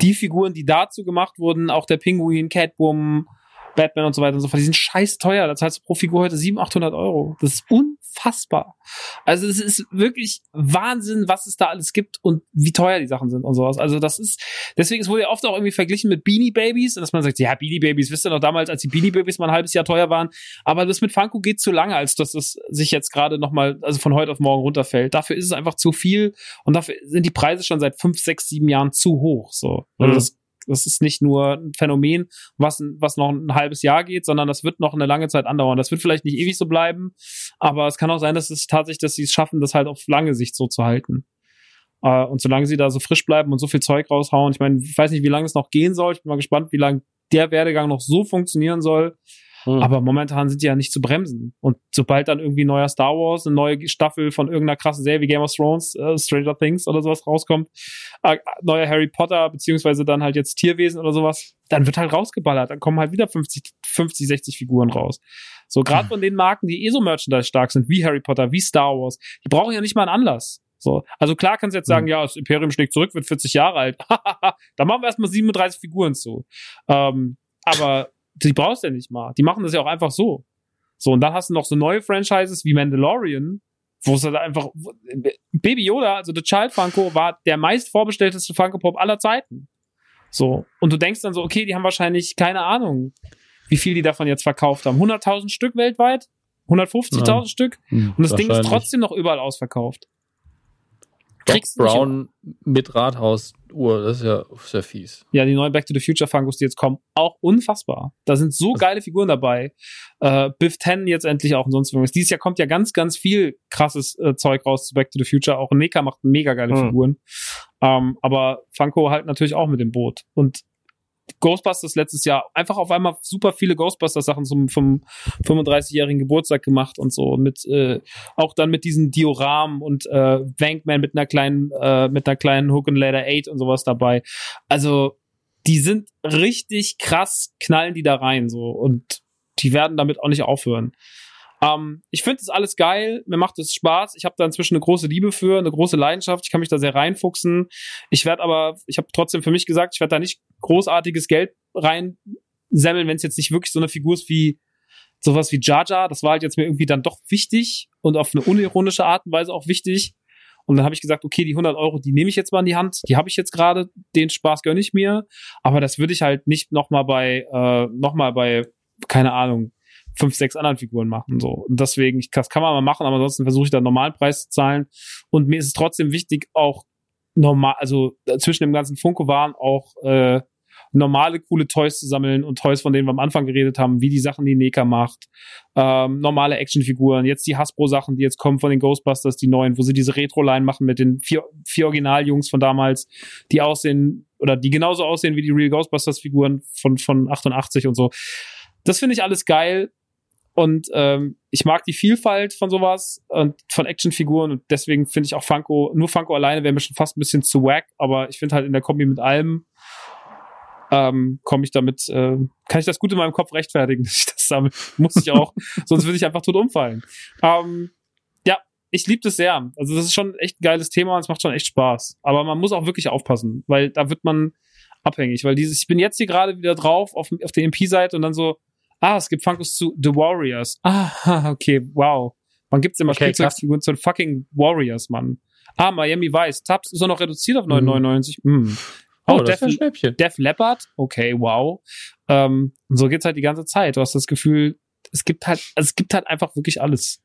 die Figuren, die dazu gemacht wurden, auch der Pinguin, Catwoman, Batman und so weiter und so fort, die sind scheiß teuer. Da zahlst du pro Figur heute 700, 800 Euro. Das ist unfassbar. Also es ist wirklich Wahnsinn, was es da alles gibt und wie teuer die Sachen sind und sowas. Also das ist, deswegen es wurde ja oft auch irgendwie verglichen mit Beanie Babies, dass man sagt, ja, Beanie Babies, wisst ihr noch damals, als die Beanie Babies mal ein halbes Jahr teuer waren. Aber das mit Funko geht zu lange, als dass es sich jetzt gerade nochmal, also von heute auf morgen runterfällt. Dafür ist es einfach zu viel und dafür sind die Preise schon seit fünf, sechs, sieben Jahren zu hoch. So. Also mhm. das das ist nicht nur ein Phänomen, was, was noch ein halbes Jahr geht, sondern das wird noch eine lange Zeit andauern. Das wird vielleicht nicht ewig so bleiben, aber es kann auch sein, dass es tatsächlich, dass sie es schaffen, das halt auf lange Sicht so zu halten. Uh, und solange sie da so frisch bleiben und so viel Zeug raushauen, ich meine, ich weiß nicht, wie lange es noch gehen soll. Ich bin mal gespannt, wie lange der Werdegang noch so funktionieren soll. Hm. Aber momentan sind die ja nicht zu bremsen. Und sobald dann irgendwie neuer Star Wars, eine neue Staffel von irgendeiner krassen Serie wie Game of Thrones, äh, Stranger Things oder sowas rauskommt, äh, neuer Harry Potter, beziehungsweise dann halt jetzt Tierwesen oder sowas, dann wird halt rausgeballert. Dann kommen halt wieder 50, 50 60 Figuren raus. So, gerade von den Marken, die eh so Merchandise stark sind, wie Harry Potter, wie Star Wars, die brauchen ja nicht mal einen Anlass. So, also klar kannst du jetzt sagen, mhm. ja, das Imperium schlägt zurück, wird 40 Jahre alt. da machen wir erstmal 37 Figuren zu. Ähm, aber die brauchst du ja nicht mal. Die machen das ja auch einfach so. So, und dann hast du noch so neue Franchises wie Mandalorian, wo es halt einfach, Baby Yoda, also The Child Funko, war der meist vorbestellteste Funko Pop aller Zeiten. So. Und du denkst dann so, okay, die haben wahrscheinlich keine Ahnung, wie viel die davon jetzt verkauft haben. 100.000 Stück weltweit? 150.000 ja. Stück? Hm, und das Ding ist trotzdem noch überall ausverkauft. Kriegst Brown mit Rathausuhr, das ist ja sehr fies. Ja, die neuen Back to the Future Funkos, die jetzt kommen, auch unfassbar. Da sind so geile Figuren dabei. Äh, Biff 10 jetzt endlich auch und sonst irgendwas. Dieses Jahr kommt ja ganz, ganz viel krasses äh, Zeug raus zu Back to the Future. Auch Neka macht mega geile hm. Figuren. Ähm, aber Funko halt natürlich auch mit dem Boot. Und Ghostbusters letztes Jahr einfach auf einmal super viele Ghostbusters-Sachen zum, vom 35-jährigen Geburtstag gemacht und so. Mit äh, auch dann mit diesen Dioramen und äh, Wankman mit einer kleinen, äh, mit einer kleinen Hook and Ladder 8 und sowas dabei. Also, die sind richtig krass, knallen die da rein so und die werden damit auch nicht aufhören. Ähm, ich finde das alles geil, mir macht es Spaß. Ich habe da inzwischen eine große Liebe für, eine große Leidenschaft. Ich kann mich da sehr reinfuchsen. Ich werde aber, ich habe trotzdem für mich gesagt, ich werde da nicht großartiges Geld reinsemmeln, wenn es jetzt nicht wirklich so eine Figur ist wie sowas wie Jaja. Das war halt jetzt mir irgendwie dann doch wichtig und auf eine unironische Art und Weise auch wichtig. Und dann habe ich gesagt, okay, die 100 Euro, die nehme ich jetzt mal in die Hand. Die habe ich jetzt gerade. Den Spaß gönne ich mir. Aber das würde ich halt nicht noch mal bei, äh, noch mal bei, keine Ahnung, fünf, sechs anderen Figuren machen. So. Und deswegen, das kann man mal machen, aber ansonsten versuche ich da einen normalen Preis zu zahlen. Und mir ist es trotzdem wichtig, auch normal, also äh, zwischen dem ganzen Funko-Waren auch äh, normale, coole Toys zu sammeln und Toys, von denen wir am Anfang geredet haben, wie die Sachen, die Neka macht, ähm, normale Actionfiguren, jetzt die Hasbro-Sachen, die jetzt kommen von den Ghostbusters, die neuen, wo sie diese Retro-Line machen mit den vier, vier Originaljungs von damals, die aussehen oder die genauso aussehen wie die Real Ghostbusters-Figuren von, von 88 und so. Das finde ich alles geil. Und ähm, ich mag die Vielfalt von sowas und von Actionfiguren und deswegen finde ich auch Funko, nur Funko alleine wäre mir schon fast ein bisschen zu wack, aber ich finde halt in der Kombi mit allem ähm, komme ich damit, äh, kann ich das gut in meinem Kopf rechtfertigen, dass ich das sammle. Muss ich auch, sonst würde ich einfach tot umfallen. Ähm, ja, ich liebe das sehr. Also das ist schon echt ein geiles Thema und es macht schon echt Spaß. Aber man muss auch wirklich aufpassen, weil da wird man abhängig, weil dieses, ich bin jetzt hier gerade wieder drauf auf, auf der MP-Seite und dann so, Ah, es gibt Funkos zu The Warriors. Ah, okay, wow. Wann gibt's immer okay, Spielzeugfiguren zu den fucking Warriors, Mann? Ah, Miami Vice. Tabs ist auch noch reduziert auf 9,99. Mhm. Mm. Oh, oh Def, Def Leppard. Okay, wow. Ähm, und so geht's halt die ganze Zeit. Du hast das Gefühl, es gibt halt, also es gibt halt einfach wirklich alles.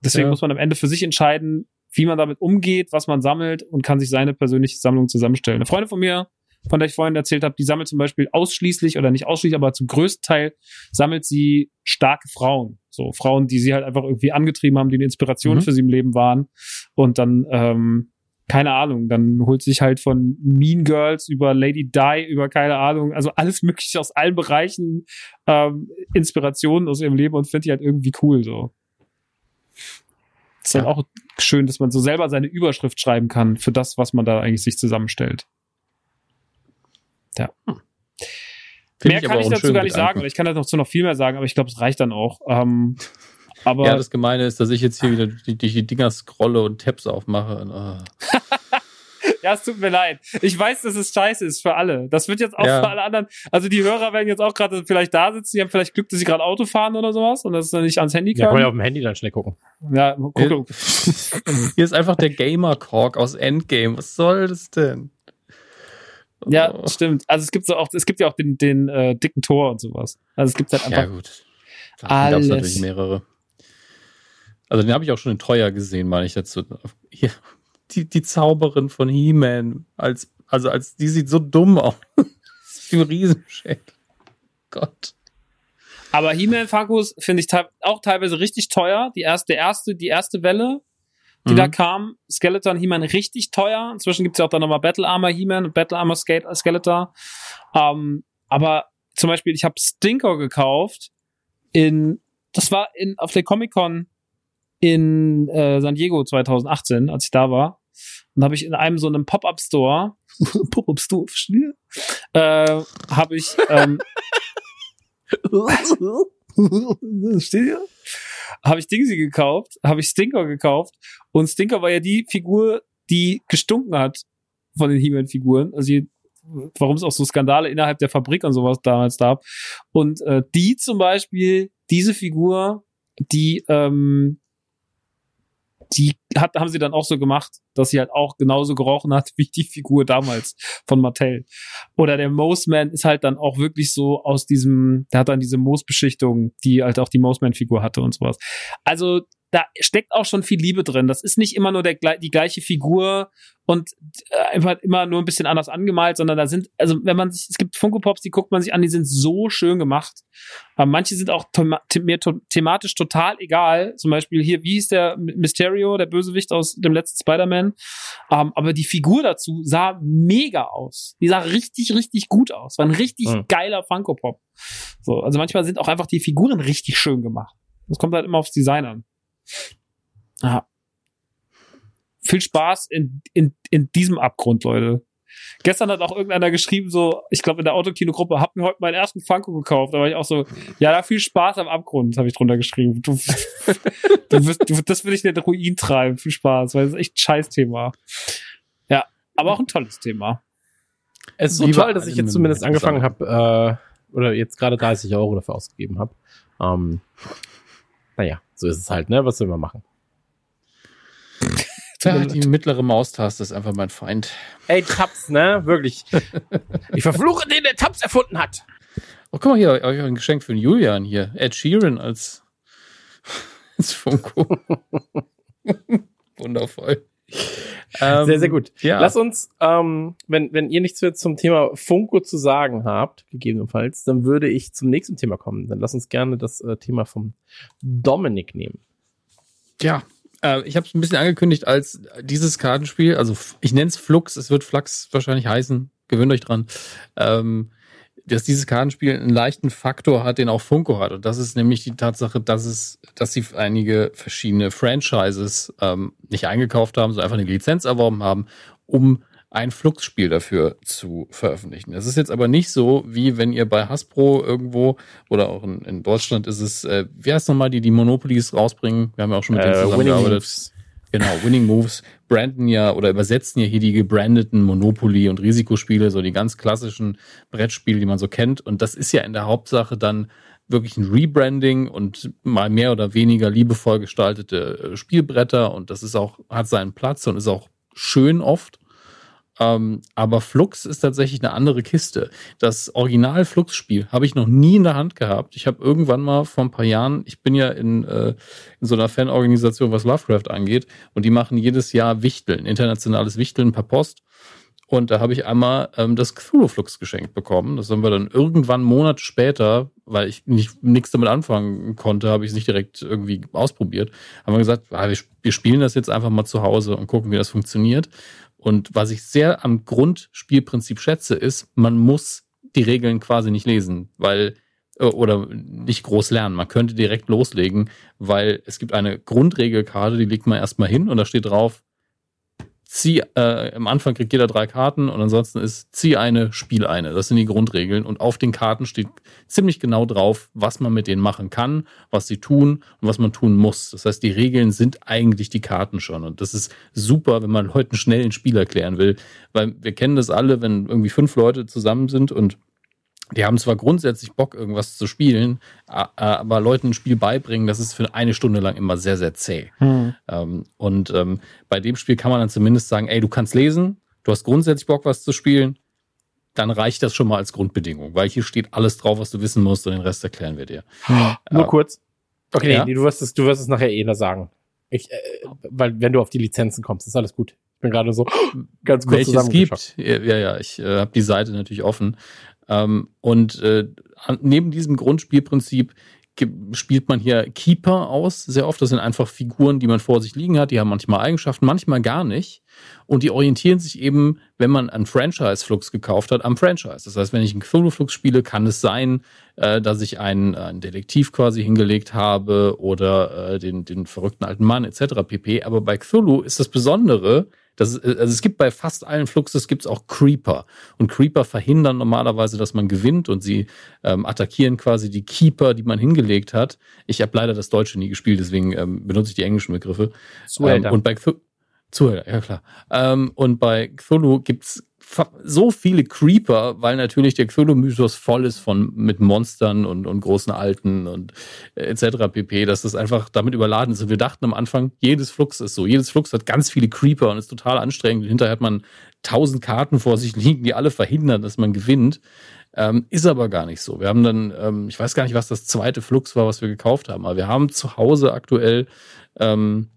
Deswegen ja. muss man am Ende für sich entscheiden, wie man damit umgeht, was man sammelt und kann sich seine persönliche Sammlung zusammenstellen. Eine Freundin von mir von der ich vorhin erzählt habe, die sammelt zum Beispiel ausschließlich oder nicht ausschließlich, aber zum größten Teil sammelt sie starke Frauen. So Frauen, die sie halt einfach irgendwie angetrieben haben, die eine Inspiration mhm. für sie im Leben waren. Und dann, ähm, keine Ahnung, dann holt sich halt von Mean Girls über Lady Di, über keine Ahnung, also alles mögliche aus allen Bereichen ähm, Inspirationen aus ihrem Leben und findet die halt irgendwie cool so. Ist halt ja. halt auch schön, dass man so selber seine Überschrift schreiben kann für das, was man da eigentlich sich zusammenstellt. Ja. Hm. Mehr kann ich dazu gar nicht sagen, oder ich kann dazu noch viel mehr sagen, aber ich glaube, es reicht dann auch. Ähm, aber ja, das Gemeine ist, dass ich jetzt hier wieder die, die, Dinger scrolle und Tabs aufmache. Und, oh. ja, es tut mir leid. Ich weiß, dass es scheiße ist für alle. Das wird jetzt auch ja. für alle anderen. Also die Hörer werden jetzt auch gerade vielleicht da sitzen, die haben vielleicht Glück, dass sie gerade Auto fahren oder sowas und das ist dann nicht ans Handy können. Ja, kann man ja auf dem Handy dann schnell gucken. Ja, guck. Hier ist einfach der Gamer-Kork aus Endgame. Was soll das denn? Ja, oh. stimmt. Also es gibt so auch, es gibt ja auch den, den äh, dicken Tor und sowas. Also es gibt halt einfach. Ja, gut. Da gab es natürlich mehrere. Also den habe ich auch schon in teuer gesehen, meine ich dazu. Hier, die, die Zauberin von He-Man, als, also als, die sieht so dumm aus. Wie ein Riesenschädel. Gott. Aber He-Man Funkos finde ich auch teilweise richtig teuer. Die erste, der erste, die erste Welle die mhm. da kam. Skeleton He-Man richtig teuer. Inzwischen gibt's ja auch dann nochmal Battle Armor He-Man und Battle Armor Skeletor. Ähm, aber zum Beispiel, ich habe Stinker gekauft in, das war in, auf der Comic-Con in äh, San Diego 2018, als ich da war. Und habe ich in einem so einem Pop-Up-Store, Pop-Up-Store, verstehe, äh, habe ich ähm, Steht ihr? Habe ich Dingsy gekauft, habe ich Stinker gekauft und Stinker war ja die Figur, die gestunken hat von den He-Man-Figuren. Also warum es auch so Skandale innerhalb der Fabrik und sowas damals gab. Und äh, die zum Beispiel, diese Figur, die ähm, die hat, haben sie dann auch so gemacht, dass sie halt auch genauso gerochen hat wie die Figur damals von Mattel. Oder der Moseman ist halt dann auch wirklich so aus diesem, der hat dann diese Moosbeschichtung, die halt auch die Moseman-Figur hatte und sowas. Also da steckt auch schon viel Liebe drin. Das ist nicht immer nur der, die gleiche Figur und äh, einfach immer nur ein bisschen anders angemalt, sondern da sind, also wenn man sich, es gibt Funko Pops, die guckt man sich an, die sind so schön gemacht. Aber manche sind auch mir thematisch total egal. Zum Beispiel hier, wie hieß der Mysterio, der Bösewicht aus dem letzten Spider-Man? Ähm, aber die Figur dazu sah mega aus. Die sah richtig, richtig gut aus. War ein richtig mhm. geiler Funko Pop. So, also manchmal sind auch einfach die Figuren richtig schön gemacht. Das kommt halt immer aufs Design an. Ja viel Spaß in, in, in diesem Abgrund, Leute. Gestern hat auch irgendeiner geschrieben, so, ich glaube in der Autokino-Gruppe, hab mir heute meinen ersten Funko gekauft. Da war ich auch so, ja, da viel Spaß am Abgrund, habe ich drunter geschrieben. Du, du wirst, du, das will ich in den Ruin treiben. Viel Spaß, weil das ist echt ein Scheiß-Thema. Ja, aber auch ein tolles Thema. Es ist so Lieber toll, dass ich jetzt zumindest angefangen habe, äh, oder jetzt gerade 30 Euro dafür ausgegeben habe. Ähm, naja, so ist es halt, ne? Was soll man machen? Ja, die mittlere Maustaste ist einfach mein Feind. Ey, Tabs, ne? Wirklich. Ich verfluche den, der Tabs erfunden hat. Oh, guck mal hier, euch ein Geschenk für den Julian hier. Ed Sheeran als, als Funko. Wundervoll. Ähm, sehr, sehr gut. Ja. Lass uns, ähm, wenn, wenn ihr nichts mehr zum Thema Funko zu sagen habt, gegebenenfalls, dann würde ich zum nächsten Thema kommen. Dann lass uns gerne das äh, Thema vom Dominik nehmen. Ja, äh, ich habe es ein bisschen angekündigt als dieses Kartenspiel, also ich nenne es Flux, es wird Flux wahrscheinlich heißen, gewöhnt euch dran, ähm, dass dieses Kartenspiel einen leichten Faktor hat, den auch Funko hat. Und das ist nämlich die Tatsache, dass es, dass sie einige verschiedene Franchises ähm, nicht eingekauft haben, sondern einfach eine Lizenz erworben haben, um ein Fluxspiel dafür zu veröffentlichen. Es ist jetzt aber nicht so, wie wenn ihr bei Hasbro irgendwo oder auch in, in Deutschland ist es, äh, wie heißt nochmal, die die Monopolies rausbringen? Wir haben ja auch schon mit äh, denen zusammengearbeitet. Genau, Winning Moves branden ja oder übersetzen ja hier die gebrandeten Monopoly- und Risikospiele, so die ganz klassischen Brettspiele, die man so kennt. Und das ist ja in der Hauptsache dann wirklich ein Rebranding und mal mehr oder weniger liebevoll gestaltete äh, Spielbretter. Und das ist auch, hat seinen Platz und ist auch schön oft. Ähm, aber Flux ist tatsächlich eine andere Kiste. Das Original Flux-Spiel habe ich noch nie in der Hand gehabt. Ich habe irgendwann mal vor ein paar Jahren, ich bin ja in, äh, in so einer Fanorganisation, was Lovecraft angeht, und die machen jedes Jahr Wichteln, internationales Wichteln per Post. Und da habe ich einmal ähm, das Cthulhu-Flux geschenkt bekommen. Das haben wir dann irgendwann Monate später, weil ich nicht nichts damit anfangen konnte, habe ich es nicht direkt irgendwie ausprobiert. Haben wir gesagt, ah, wir, wir spielen das jetzt einfach mal zu Hause und gucken, wie das funktioniert. Und was ich sehr am Grundspielprinzip schätze, ist, man muss die Regeln quasi nicht lesen, weil äh, oder nicht groß lernen. Man könnte direkt loslegen, weil es gibt eine Grundregelkarte, die legt man erstmal hin und da steht drauf zieh, äh, am Anfang kriegt jeder drei Karten und ansonsten ist zieh eine, spiel eine. Das sind die Grundregeln. Und auf den Karten steht ziemlich genau drauf, was man mit denen machen kann, was sie tun und was man tun muss. Das heißt, die Regeln sind eigentlich die Karten schon. Und das ist super, wenn man Leuten schnell ein Spiel erklären will. Weil wir kennen das alle, wenn irgendwie fünf Leute zusammen sind und die haben zwar grundsätzlich Bock, irgendwas zu spielen, aber Leuten ein Spiel beibringen, das ist für eine Stunde lang immer sehr, sehr zäh. Hm. Ähm, und ähm, bei dem Spiel kann man dann zumindest sagen, ey, du kannst lesen, du hast grundsätzlich Bock, was zu spielen, dann reicht das schon mal als Grundbedingung, weil hier steht alles drauf, was du wissen musst und den Rest erklären wir dir. Hm. Nur äh, kurz. Okay, ja? nee, du wirst es, du wirst es nachher eh noch sagen. Ich, äh, weil wenn du auf die Lizenzen kommst, ist alles gut. Ich bin gerade so ganz kurz Welches gibt. Ja, ja, ich äh, habe die Seite natürlich offen. Ähm, und äh, neben diesem Grundspielprinzip spielt man hier Keeper aus, sehr oft. Das sind einfach Figuren, die man vor sich liegen hat. Die haben manchmal Eigenschaften, manchmal gar nicht. Und die orientieren sich eben, wenn man einen Franchise-Flux gekauft hat, am Franchise. Das heißt, wenn ich einen Cthulhu-Flux spiele, kann es sein, äh, dass ich einen, einen Detektiv quasi hingelegt habe oder äh, den, den verrückten alten Mann etc. pp. Aber bei Cthulhu ist das Besondere, das, also es gibt bei fast allen Fluxes gibt's auch Creeper. Und Creeper verhindern normalerweise, dass man gewinnt und sie ähm, attackieren quasi die Keeper, die man hingelegt hat. Ich habe leider das Deutsche nie gespielt, deswegen ähm, benutze ich die englischen Begriffe. Ähm, und bei Zuhälter, ja klar. Ähm, und bei Cthulhu gibt's so viele Creeper, weil natürlich der Cthulhu-Mythos voll ist von mit Monstern und, und großen Alten und äh, etc. pp, dass das einfach damit überladen ist. Und wir dachten am Anfang, jedes Flux ist so. Jedes Flux hat ganz viele Creeper und ist total anstrengend. Hinterher hat man tausend Karten vor sich liegen, die alle verhindern, dass man gewinnt. Ähm, ist aber gar nicht so. Wir haben dann, ähm, ich weiß gar nicht, was das zweite Flux war, was wir gekauft haben, aber wir haben zu Hause aktuell ähm,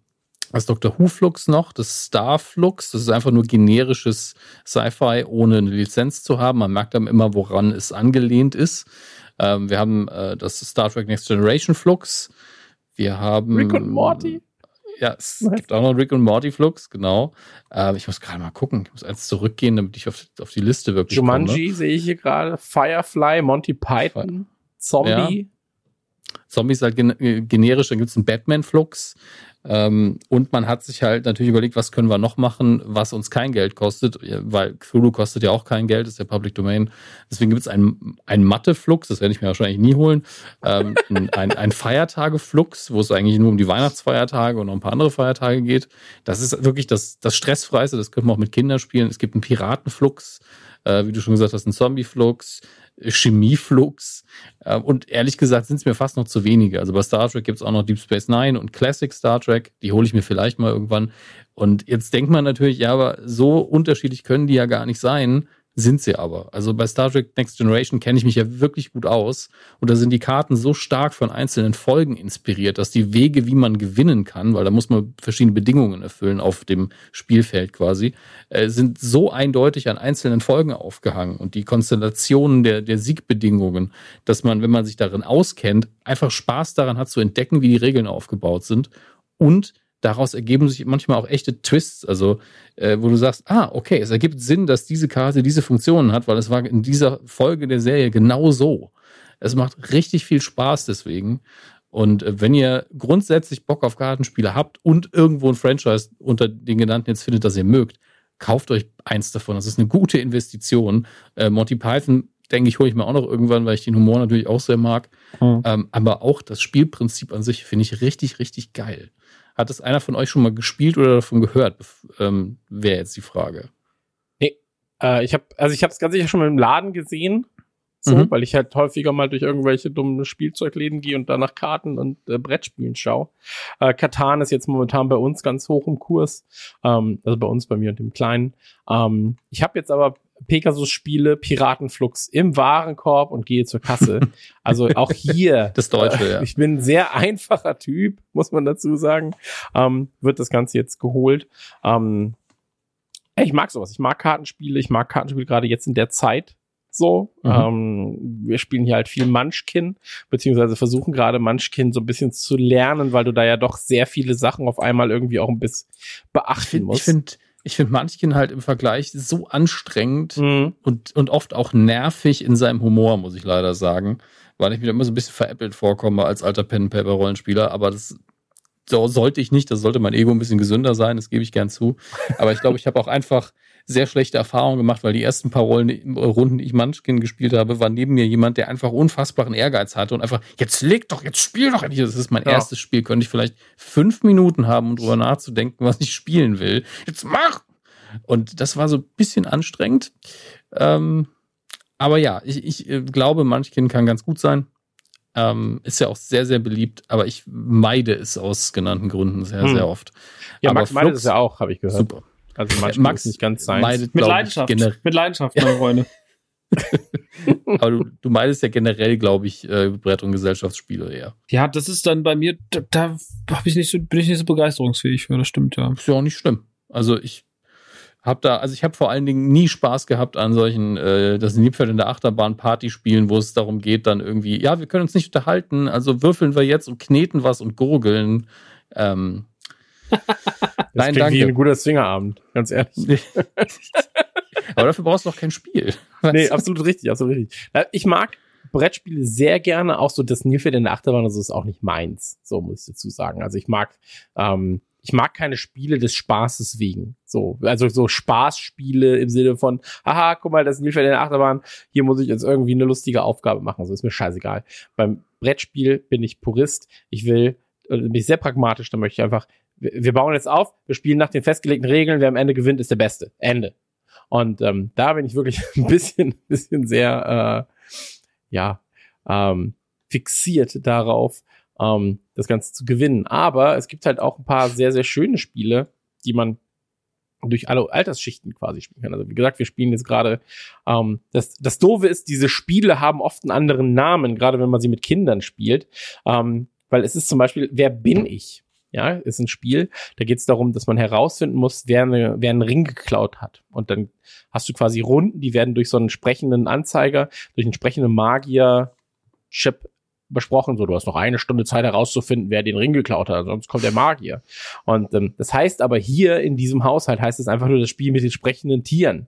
das Dr. Who Flux noch, das Star Flux, das ist einfach nur generisches Sci-Fi, ohne eine Lizenz zu haben. Man merkt dann immer, woran es angelehnt ist. Ähm, wir haben äh, das Star Trek Next Generation Flux. Wir haben. Rick und Morty. Ja, es nice. gibt auch noch Rick und Morty Flux, genau. Äh, ich muss gerade mal gucken. Ich muss eins zurückgehen, damit ich auf, auf die Liste wirklich Jumanji komme. sehe ich hier gerade. Firefly, Monty Python, Zombie. Ja. Zombie ist halt gen äh, generisch. Dann gibt es einen Batman-Flux. Ähm, und man hat sich halt natürlich überlegt, was können wir noch machen, was uns kein Geld kostet, weil Cthulhu kostet ja auch kein Geld, ist ja Public Domain. Deswegen gibt es einen, einen Mathe-Flux, das werde ich mir wahrscheinlich nie holen, ähm, ein, ein Feiertage-Flux, wo es eigentlich nur um die Weihnachtsfeiertage und noch ein paar andere Feiertage geht. Das ist wirklich das, das Stressfreiste, das können wir auch mit Kindern spielen. Es gibt einen Piratenflux, äh, wie du schon gesagt hast, einen Zombie-Flux, Chemieflux. Äh, und ehrlich gesagt sind es mir fast noch zu wenige. Also bei Star Trek gibt es auch noch Deep Space Nine und Classic Star Trek. Die hole ich mir vielleicht mal irgendwann. Und jetzt denkt man natürlich, ja, aber so unterschiedlich können die ja gar nicht sein. Sind sie aber. Also bei Star Trek Next Generation kenne ich mich ja wirklich gut aus. Und da sind die Karten so stark von einzelnen Folgen inspiriert, dass die Wege, wie man gewinnen kann, weil da muss man verschiedene Bedingungen erfüllen auf dem Spielfeld quasi, äh, sind so eindeutig an einzelnen Folgen aufgehangen. Und die Konstellationen der, der Siegbedingungen, dass man, wenn man sich darin auskennt, einfach Spaß daran hat zu entdecken, wie die Regeln aufgebaut sind. Und daraus ergeben sich manchmal auch echte Twists, also äh, wo du sagst, ah, okay, es ergibt Sinn, dass diese Karte diese Funktionen hat, weil es war in dieser Folge der Serie genau so. Es macht richtig viel Spaß deswegen. Und äh, wenn ihr grundsätzlich Bock auf Kartenspiele habt und irgendwo ein Franchise unter den genannten jetzt findet, das ihr mögt, kauft euch eins davon. Das ist eine gute Investition. Äh, Monty Python denke ich, hole ich mir auch noch irgendwann, weil ich den Humor natürlich auch sehr mag. Mhm. Ähm, aber auch das Spielprinzip an sich finde ich richtig, richtig geil. Hat es einer von euch schon mal gespielt oder davon gehört? Ähm, Wäre jetzt die Frage. Nee, äh, ich habe also ich habe es ganz sicher schon mal im Laden gesehen, so, mhm. weil ich halt häufiger mal durch irgendwelche dummen Spielzeugläden gehe und danach Karten und äh, Brettspielen schaue. Äh, Katan ist jetzt momentan bei uns ganz hoch im Kurs, ähm, also bei uns, bei mir und dem Kleinen. Ähm, ich habe jetzt aber Pegasus spiele Piratenflux im Warenkorb und gehe zur Kasse. Also auch hier. das Deutsche, äh, ja. Ich bin ein sehr einfacher Typ, muss man dazu sagen. Ähm, wird das Ganze jetzt geholt. Ähm, ich mag sowas. Ich mag Kartenspiele. Ich mag Kartenspiele gerade jetzt in der Zeit. So, mhm. ähm, wir spielen hier halt viel Munchkin, beziehungsweise versuchen gerade Munchkin so ein bisschen zu lernen, weil du da ja doch sehr viele Sachen auf einmal irgendwie auch ein bisschen beachten ich find, musst. Ich finde ich finde Munchkin halt im Vergleich so anstrengend mhm. und, und oft auch nervig in seinem Humor, muss ich leider sagen. Weil ich mir da immer so ein bisschen veräppelt vorkomme als alter Pen-Paper-Rollenspieler, aber das so sollte ich nicht, das sollte mein Ego ein bisschen gesünder sein, das gebe ich gern zu. Aber ich glaube, ich habe auch einfach sehr schlechte Erfahrungen gemacht, weil die ersten paar Rollen, Runden, die ich Munchkin gespielt habe, war neben mir jemand, der einfach unfassbaren Ehrgeiz hatte und einfach, jetzt leg doch, jetzt spiel doch endlich. Das ist mein ja. erstes Spiel. Könnte ich vielleicht fünf Minuten haben, um drüber nachzudenken, was ich spielen will. Jetzt mach! Und das war so ein bisschen anstrengend. Ähm, aber ja, ich, ich äh, glaube, Munchkin kann ganz gut sein. Ähm, ist ja auch sehr, sehr beliebt, aber ich meide es aus genannten Gründen sehr, hm. sehr oft. Ja, aber Max meidet es ja auch, habe ich gehört. Super. Also manchmal Max nicht ganz sein. Mit Leidenschaft. Mit Leidenschaft, meine Freunde. Aber du, du meidest ja generell, glaube ich, äh, Brett- und Gesellschaftsspiele eher. Ja, das ist dann bei mir, da, da ich nicht so, bin ich nicht so begeisterungsfähig für, das stimmt ja. Ist ja auch nicht schlimm. Also ich habe da, also ich habe vor allen Dingen nie Spaß gehabt an solchen, äh, das Niepferd in der Achterbahn Partyspielen, wo es darum geht, dann irgendwie, ja, wir können uns nicht unterhalten, also würfeln wir jetzt und kneten was und gurgeln. Ähm, Nein, danke. wie ein guter Swingerabend, ganz ehrlich. Aber dafür brauchst du doch kein Spiel. nee, absolut richtig, absolut richtig. Ich mag Brettspiele sehr gerne, auch so das Nilpferd in der Achterbahn, also ist auch nicht meins, so muss ich dazu sagen. Also ich mag, ähm, ich mag keine Spiele des Spaßes wegen. So, also so Spaßspiele im Sinne von, haha, guck mal, das Nilpferd in der Achterbahn, hier muss ich jetzt irgendwie eine lustige Aufgabe machen. So ist mir scheißegal. Beim Brettspiel bin ich Purist. Ich will, bin ich sehr pragmatisch, da möchte ich einfach wir bauen jetzt auf, wir spielen nach den festgelegten Regeln, wer am Ende gewinnt, ist der Beste. Ende. Und ähm, da bin ich wirklich ein bisschen, bisschen sehr, äh, ja, ähm, fixiert darauf, ähm, das Ganze zu gewinnen. Aber es gibt halt auch ein paar sehr, sehr schöne Spiele, die man durch alle Altersschichten quasi spielen kann. Also wie gesagt, wir spielen jetzt gerade. Ähm, das, das Doofe ist, diese Spiele haben oft einen anderen Namen, gerade wenn man sie mit Kindern spielt. Ähm, weil es ist zum Beispiel, wer bin ich? Ja, ist ein Spiel. Da geht es darum, dass man herausfinden muss, wer, eine, wer einen Ring geklaut hat. Und dann hast du quasi Runden, die werden durch so einen sprechenden Anzeiger, durch einen sprechenden Magier-Chip besprochen. So, du hast noch eine Stunde Zeit herauszufinden, wer den Ring geklaut hat, sonst kommt der Magier. Und ähm, das heißt aber hier in diesem Haushalt heißt es einfach nur das Spiel mit den sprechenden Tieren.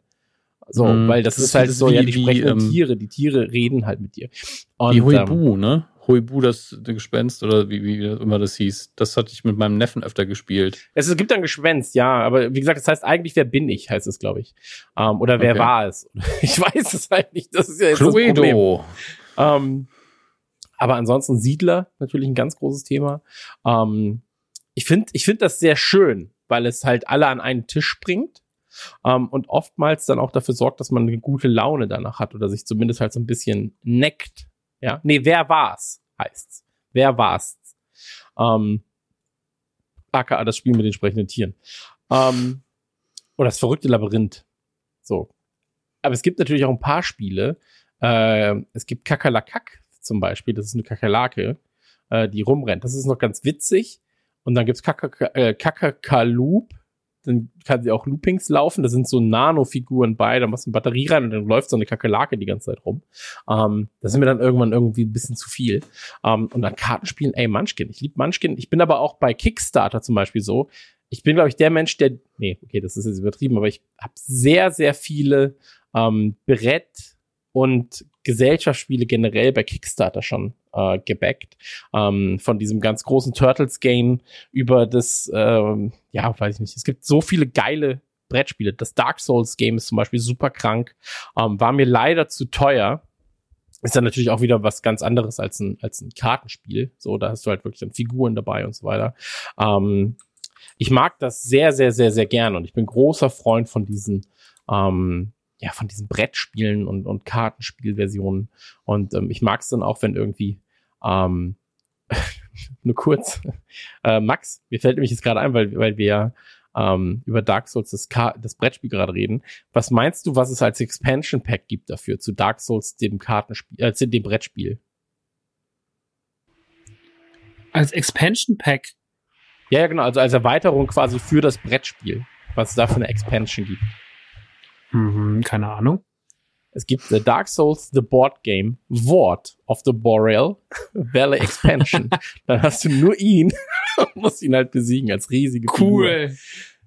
So, mm, weil das, das ist halt so, wie, ja, die sprechenden ähm, Tiere, die Tiere reden halt mit dir. Und, wie Huibu, ähm, ne? Huibu, das, das Gespenst oder wie, wie immer das hieß. Das hatte ich mit meinem Neffen öfter gespielt. Es, es gibt ein Gespenst, ja, aber wie gesagt, das heißt eigentlich, wer bin ich, heißt es, glaube ich. Ähm, oder wer okay. war es? Ich weiß es halt nicht. Das ist ja jetzt Cluedo. das Problem. Ähm, aber ansonsten Siedler, natürlich ein ganz großes Thema. Ähm, ich finde ich finde das sehr schön, weil es halt alle an einen Tisch bringt. Um, und oftmals dann auch dafür sorgt, dass man eine gute Laune danach hat oder sich zumindest halt so ein bisschen neckt ja, nee, wer war's heißt's. Wer war's? Ähm, aka das Spiel mit den sprechenden Tieren. Ähm, oder das verrückte Labyrinth. So. Aber es gibt natürlich auch ein paar Spiele. Äh, es gibt Kakalakak zum Beispiel. Das ist eine Kakerlake, äh, die rumrennt. Das ist noch ganz witzig. Und dann gibt's Kakakaloop. Äh, dann kann sie auch Loopings laufen. Da sind so Nano-Figuren bei, da machst du eine Batterie rein und dann läuft so eine Kakerlake die ganze Zeit rum. Ähm, das ist mir dann irgendwann irgendwie ein bisschen zu viel. Ähm, und dann Kartenspielen, ey, Munchkin. Ich liebe Munchkin. Ich bin aber auch bei Kickstarter zum Beispiel so. Ich bin, glaube ich, der Mensch, der, nee, okay, das ist jetzt übertrieben, aber ich habe sehr, sehr viele ähm, Brett- und Gesellschaftsspiele generell bei Kickstarter schon äh, gebackt. Ähm, von diesem ganz großen Turtles-Game über das, ähm, ja, weiß ich nicht. Es gibt so viele geile Brettspiele. Das Dark Souls-Game ist zum Beispiel super krank. Ähm, war mir leider zu teuer. Ist dann natürlich auch wieder was ganz anderes als ein, als ein Kartenspiel. So, da hast du halt wirklich dann Figuren dabei und so weiter. Ähm, ich mag das sehr, sehr, sehr, sehr gern und ich bin großer Freund von diesen ähm, ja, von diesen Brettspielen und, und Kartenspielversionen. Und ähm, ich mag es dann auch, wenn irgendwie, ähm, nur kurz, äh, Max, mir fällt nämlich jetzt gerade ein, weil, weil wir ähm, über Dark Souls das, Ka das Brettspiel gerade reden. Was meinst du, was es als Expansion Pack gibt dafür, zu Dark Souls, dem Kartenspiel, äh, dem Brettspiel? Als Expansion Pack? Ja, ja, genau, also als Erweiterung quasi für das Brettspiel, was es da für eine Expansion gibt. Mhm, keine Ahnung. Es gibt The Dark Souls The Board Game Ward of the Boreal Valley Expansion. Dann hast du nur ihn und musst ihn halt besiegen als riesige Cool. Figur.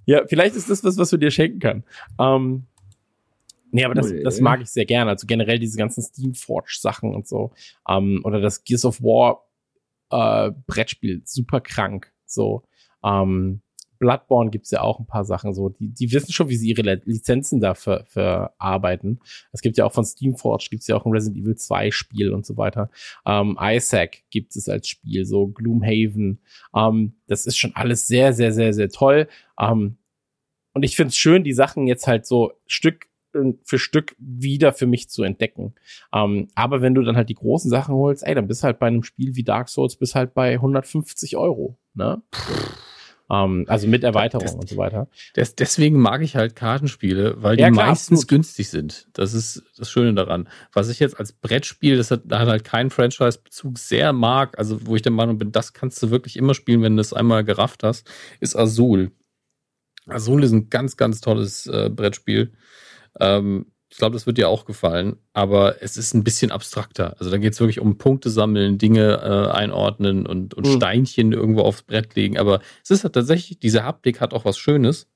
Ja, vielleicht ist das was, was du dir schenken kann. Ähm, nee, aber das, das mag ich sehr gerne. Also generell diese ganzen Steamforge-Sachen und so. Ähm, oder das Gears of War äh, Brettspiel, super krank. So, ähm, Bloodborne gibt's ja auch ein paar Sachen so. Die, die wissen schon, wie sie ihre Lizenzen da ver, verarbeiten. Es gibt ja auch von Steamforge, gibt's ja auch ein Resident Evil 2 Spiel und so weiter. Ähm, Isaac gibt es als Spiel, so Gloomhaven. Ähm, das ist schon alles sehr, sehr, sehr, sehr toll. Ähm, und ich finde es schön, die Sachen jetzt halt so Stück äh, für Stück wieder für mich zu entdecken. Ähm, aber wenn du dann halt die großen Sachen holst, ey, dann bist halt bei einem Spiel wie Dark Souls bis halt bei 150 Euro. Ne? Ähm, also mit Erweiterung das, und so weiter. Das, deswegen mag ich halt Kartenspiele, weil die ja, klar, meistens absolut. günstig sind. Das ist das Schöne daran. Was ich jetzt als Brettspiel, das hat, hat halt keinen Franchise-Bezug, sehr mag, also wo ich der Meinung bin, das kannst du wirklich immer spielen, wenn du es einmal gerafft hast, ist Azul. Azul ist ein ganz, ganz tolles äh, Brettspiel. Ähm, ich glaube, das wird dir auch gefallen, aber es ist ein bisschen abstrakter. Also da geht es wirklich um Punkte sammeln, Dinge äh, einordnen und, und mhm. Steinchen irgendwo aufs Brett legen. Aber es ist halt tatsächlich, diese Haptik hat auch was Schönes.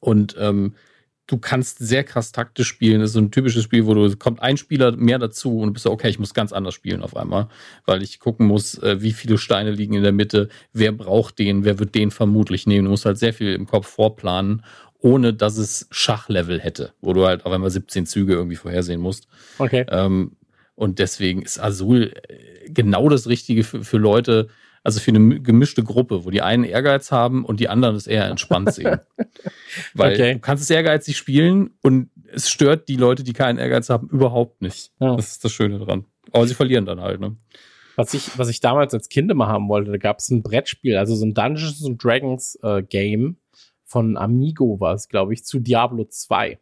Und ähm, du kannst sehr krass taktisch spielen. Das ist so ein typisches Spiel, wo du kommt ein Spieler mehr dazu und du bist so, okay, ich muss ganz anders spielen auf einmal, weil ich gucken muss, äh, wie viele Steine liegen in der Mitte, wer braucht den, wer wird den vermutlich nehmen. Du musst halt sehr viel im Kopf vorplanen ohne dass es Schachlevel hätte, wo du halt auf einmal 17 Züge irgendwie vorhersehen musst. Okay. Ähm, und deswegen ist Azul äh, genau das Richtige für, für Leute, also für eine gemischte Gruppe, wo die einen Ehrgeiz haben und die anderen es eher entspannt sehen. Weil okay. du kannst es ehrgeizig spielen und es stört die Leute, die keinen Ehrgeiz haben, überhaupt nicht. Ja. Das ist das Schöne dran. Aber sie verlieren dann halt, ne? Was ich, was ich damals als Kind immer haben wollte, da gab es ein Brettspiel, also so ein Dungeons and Dragons äh, Game, von Amigo war es, glaube ich, zu Diablo 2.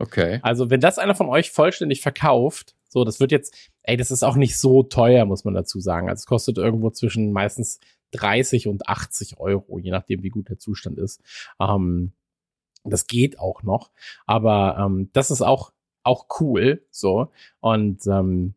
Okay. Also, wenn das einer von euch vollständig verkauft, so, das wird jetzt, ey, das ist auch nicht so teuer, muss man dazu sagen. Also, es kostet irgendwo zwischen meistens 30 und 80 Euro, je nachdem, wie gut der Zustand ist. Ähm, das geht auch noch, aber ähm, das ist auch, auch cool, so. Und ähm,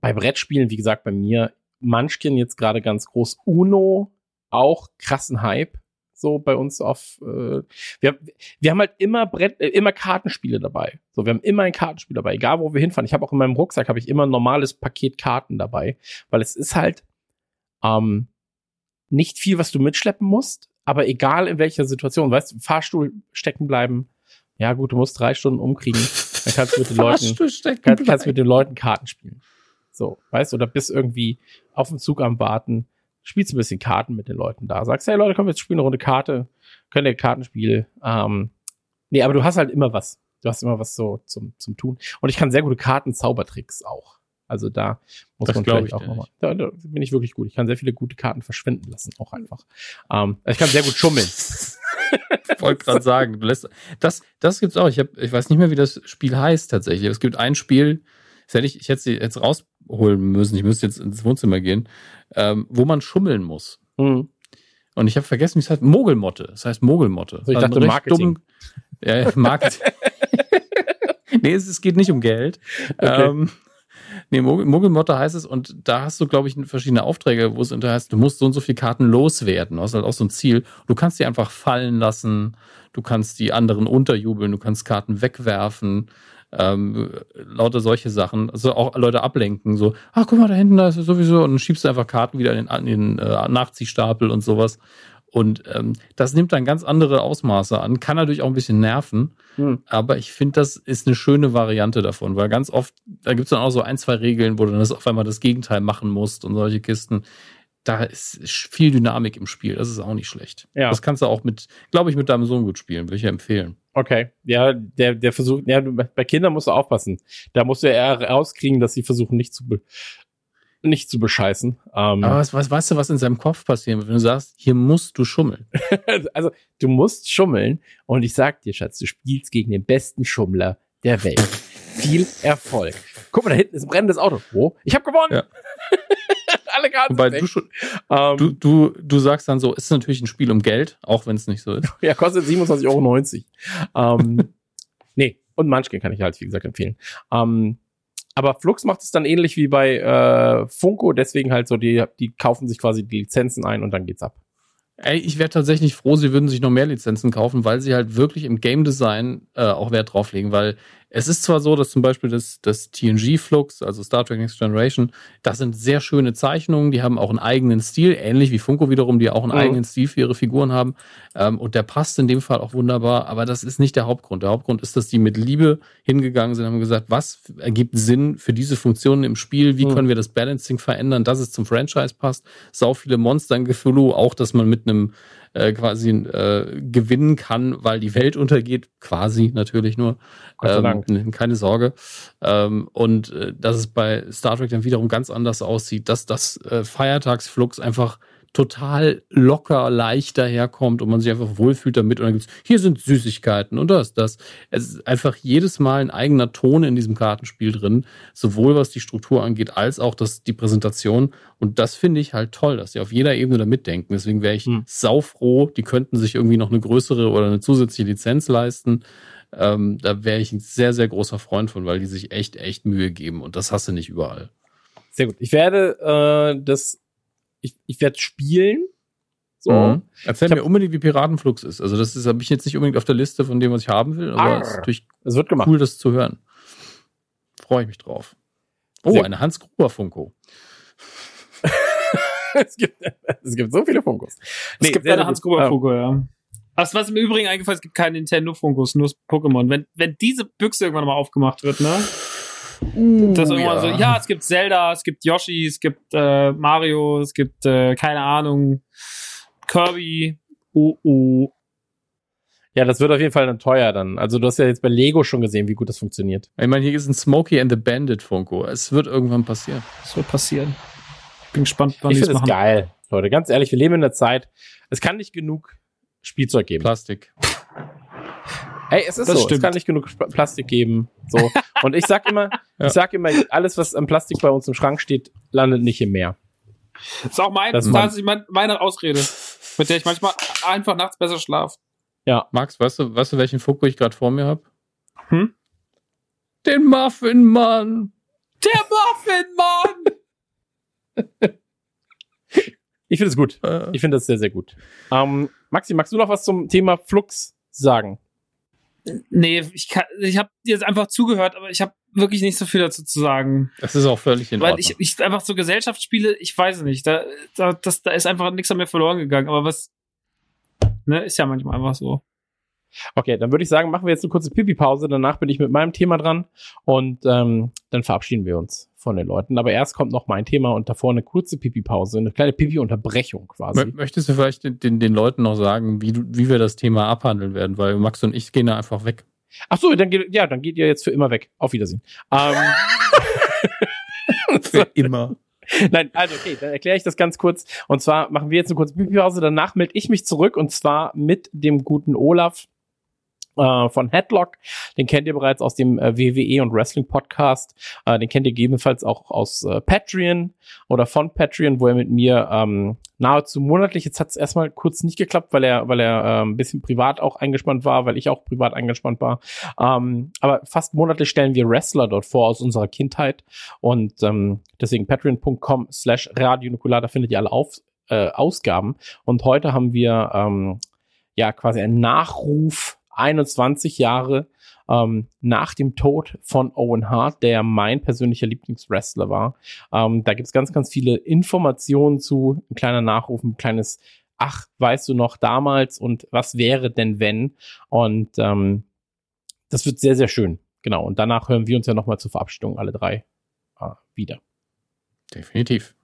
bei Brettspielen, wie gesagt, bei mir Munchkin jetzt gerade ganz groß, Uno auch krassen Hype so bei uns auf äh, wir, wir haben halt immer Brett, äh, immer Kartenspiele dabei. So, wir haben immer ein Kartenspiel dabei, egal wo wir hinfahren. Ich habe auch in meinem Rucksack habe ich immer ein normales Paket Karten dabei, weil es ist halt ähm, nicht viel, was du mitschleppen musst, aber egal in welcher Situation, weißt du, Fahrstuhl stecken bleiben. Ja, gut, du musst drei Stunden umkriegen. Dann kannst du mit den Leuten, kannst, kannst mit den Leuten Karten spielen. So, weißt du, oder bist irgendwie auf dem Zug am Warten spielst ein bisschen Karten mit den Leuten da. Sagst, hey Leute, komm, wir spielen eine Runde Karte. Könnt ihr Kartenspiel. Ähm, nee, aber du hast halt immer was. Du hast immer was so zum, zum Tun. Und ich kann sehr gute Karten-Zaubertricks auch. Also da muss das man vielleicht auch nochmal. Da, da bin ich wirklich gut. Ich kann sehr viele gute Karten verschwinden lassen, auch einfach. Ähm, ich kann sehr gut schummeln. ich wollte gerade sagen, du lässt, das, das gibt's auch. Ich, hab, ich weiß nicht mehr, wie das Spiel heißt tatsächlich. Es gibt ein Spiel, das hätte ich, ich hätte sie jetzt rausholen müssen. Ich müsste jetzt ins Wohnzimmer gehen ähm, wo man schummeln muss. Mhm. Und ich habe vergessen, wie es heißt. Mogelmotte. Das heißt Mogelmotte. Also ich dachte, Marketing. Dumm, ja, Marketing. nee, es, es, geht nicht um Geld. Okay. Ähm, nee, Mogelmotte heißt es und da hast du, glaube ich, verschiedene Aufträge, wo es unter heißt, du musst so und so viele Karten loswerden. Das ist halt auch so ein Ziel. Du kannst die einfach fallen lassen, du kannst die anderen unterjubeln, du kannst Karten wegwerfen ähm, lauter solche Sachen. Also auch Leute ablenken, so, ach guck mal, da hinten, da ist sowieso, und dann schiebst du einfach Karten wieder in den, in den äh, Nachziehstapel und sowas. Und ähm, das nimmt dann ganz andere Ausmaße an, kann natürlich auch ein bisschen nerven, hm. aber ich finde, das ist eine schöne Variante davon, weil ganz oft, da gibt es dann auch so ein, zwei Regeln, wo du dann das auf einmal das Gegenteil machen musst und solche Kisten. Da ist viel Dynamik im Spiel, das ist auch nicht schlecht. Ja. Das kannst du auch mit, glaube ich, mit deinem Sohn gut spielen, würde ich empfehlen. Okay, ja, der, der versucht, ja, bei Kindern musst du aufpassen. Da musst du eher rauskriegen, dass sie versuchen, nicht zu, nicht zu bescheißen. Ähm, Aber was, was weißt du, was in seinem Kopf passieren wird, wenn du sagst, hier musst du schummeln? also, du musst schummeln und ich sag dir, Schatz, du spielst gegen den besten Schummler der Welt. Viel Erfolg. Guck mal, da hinten ist ein brennendes Auto. Wo? Ich habe gewonnen. Ja. alle Karten Wobei du, schon, ähm, du, du, du sagst dann so, ist natürlich ein Spiel um Geld, auch wenn es nicht so ist. ja, kostet 27,90 Euro. ähm, nee, und Munchkin kann ich halt, wie gesagt, empfehlen. Ähm, aber Flux macht es dann ähnlich wie bei äh, Funko, deswegen halt so, die, die kaufen sich quasi die Lizenzen ein und dann geht's ab. Ey, ich wäre tatsächlich froh, sie würden sich noch mehr Lizenzen kaufen, weil sie halt wirklich im Game Design äh, auch Wert drauf legen, weil Es ist zwar so, dass zum Beispiel das, das TNG-Flux, also Star Trek Next Generation, das sind sehr schöne Zeichnungen, die haben auch einen eigenen Stil, ähnlich wie Funko wiederum, die auch einen mhm. eigenen Stil für ihre Figuren haben. Ähm, und der passt in dem Fall auch wunderbar, aber das ist nicht der Hauptgrund. Der Hauptgrund ist, dass die mit Liebe hingegangen sind, haben gesagt, was ergibt Sinn für diese Funktionen im Spiel, wie mhm. können wir das Balancing verändern, dass es zum Franchise passt. Sau viele Monster in Cthulhu, auch dass man mit einem äh, quasi äh, gewinnen kann, weil die Welt untergeht, quasi natürlich nur. Ähm, keine Sorge. Ähm, und äh, dass es bei Star Trek dann wiederum ganz anders aussieht, dass das äh, Feiertagsflux einfach total locker, leicht daherkommt und man sich einfach wohlfühlt damit. Und dann gibt's, hier sind Süßigkeiten und das, das. Es ist einfach jedes Mal ein eigener Ton in diesem Kartenspiel drin, sowohl was die Struktur angeht, als auch das, die Präsentation. Und das finde ich halt toll, dass sie auf jeder Ebene da mitdenken. Deswegen wäre ich hm. saufroh, die könnten sich irgendwie noch eine größere oder eine zusätzliche Lizenz leisten. Ähm, da wäre ich ein sehr, sehr großer Freund von, weil die sich echt, echt Mühe geben. Und das hast du nicht überall. Sehr gut. Ich werde äh, das ich, ich werde spielen. So. Mhm. Erzähl mir unbedingt, wie Piratenflux ist. Also, das ist, habe ich jetzt nicht unbedingt auf der Liste von dem, was ich haben will, aber es ist natürlich es wird gemacht. cool, das zu hören. Freue ich mich drauf. Oh, Sehr eine Hans Gruber Funko. es, gibt, es gibt so viele Funkos. Nee, es gibt eine Hans Gruber Funko, ja. Was, was im Übrigen eingefallen ist, es gibt keine Nintendo Funkos, nur Pokémon. Wenn, wenn diese Büchse irgendwann mal aufgemacht wird, ne? Uh, das irgendwann ja. so, ja, es gibt Zelda, es gibt Yoshi, es gibt äh, Mario, es gibt, äh, keine Ahnung, Kirby. Oh, oh. Ja, das wird auf jeden Fall dann teuer dann. Also du hast ja jetzt bei Lego schon gesehen, wie gut das funktioniert. Ich meine, hier ist ein Smokey and the Bandit Funko. Es wird irgendwann passieren. Es wird passieren. Bin gespannt, wann ich finde es geil, Leute. Ganz ehrlich, wir leben in der Zeit. Es kann nicht genug Spielzeug geben. Plastik. Ey, es ist das so, stimmt. es kann nicht genug Plastik geben. So. Und ich sag immer, ja. ich sag immer, alles, was am Plastik bei uns im Schrank steht, landet nicht im Meer. Das ist auch mein, das, das ist meine Ausrede, mit der ich manchmal einfach nachts besser schlafe. Ja. Max, weißt du, weißt du, welchen Fuck ich gerade vor mir habe? Hm? Den Muffin Mann. Der Muffin Mann. ich finde es gut. Äh. Ich finde das sehr, sehr gut. Ähm, Maxi, magst du noch was zum Thema Flux sagen? Nee, ich, kann, ich habe jetzt einfach zugehört, aber ich habe wirklich nicht so viel dazu zu sagen. Das ist auch völlig in Ordnung. Weil ich, ich einfach so Gesellschaftsspiele, ich weiß nicht, da, da, das, da ist einfach nichts an mir verloren gegangen. Aber was, ne, ist ja manchmal einfach so. Okay, dann würde ich sagen, machen wir jetzt eine kurze Pipi-Pause. Danach bin ich mit meinem Thema dran und ähm, dann verabschieden wir uns von den Leuten. Aber erst kommt noch mein Thema und davor eine kurze Pipi-Pause, eine kleine Pipi-Unterbrechung quasi. Möchtest du vielleicht den, den, den Leuten noch sagen, wie, wie wir das Thema abhandeln werden? Weil Max und ich gehen da einfach weg. Ach so, dann geht, ja, dann geht ihr jetzt für immer weg. Auf Wiedersehen. Ähm, für immer. Nein, also okay, dann erkläre ich das ganz kurz. Und zwar machen wir jetzt eine kurze Pipi-Pause, danach melde ich mich zurück und zwar mit dem guten Olaf äh, von Headlock. Den kennt ihr bereits aus dem äh, WWE und Wrestling Podcast. Äh, den kennt ihr gegebenenfalls auch aus äh, Patreon oder von Patreon, wo er mit mir ähm, nahezu monatlich, jetzt hat es erstmal kurz nicht geklappt, weil er, weil er äh, ein bisschen privat auch eingespannt war, weil ich auch privat eingespannt war. Ähm, aber fast monatlich stellen wir Wrestler dort vor aus unserer Kindheit. Und ähm, deswegen patreon.com slash Radio Nukular, da findet ihr alle auf, äh, Ausgaben. Und heute haben wir ähm, ja quasi einen Nachruf 21 Jahre ähm, nach dem Tod von Owen Hart, der mein persönlicher Lieblingswrestler war. Ähm, da gibt's ganz, ganz viele Informationen zu. Ein kleiner Nachruf, ein kleines Ach, weißt du noch damals und was wäre denn wenn? Und ähm, das wird sehr, sehr schön. Genau. Und danach hören wir uns ja nochmal zur Verabschiedung alle drei äh, wieder. Definitiv.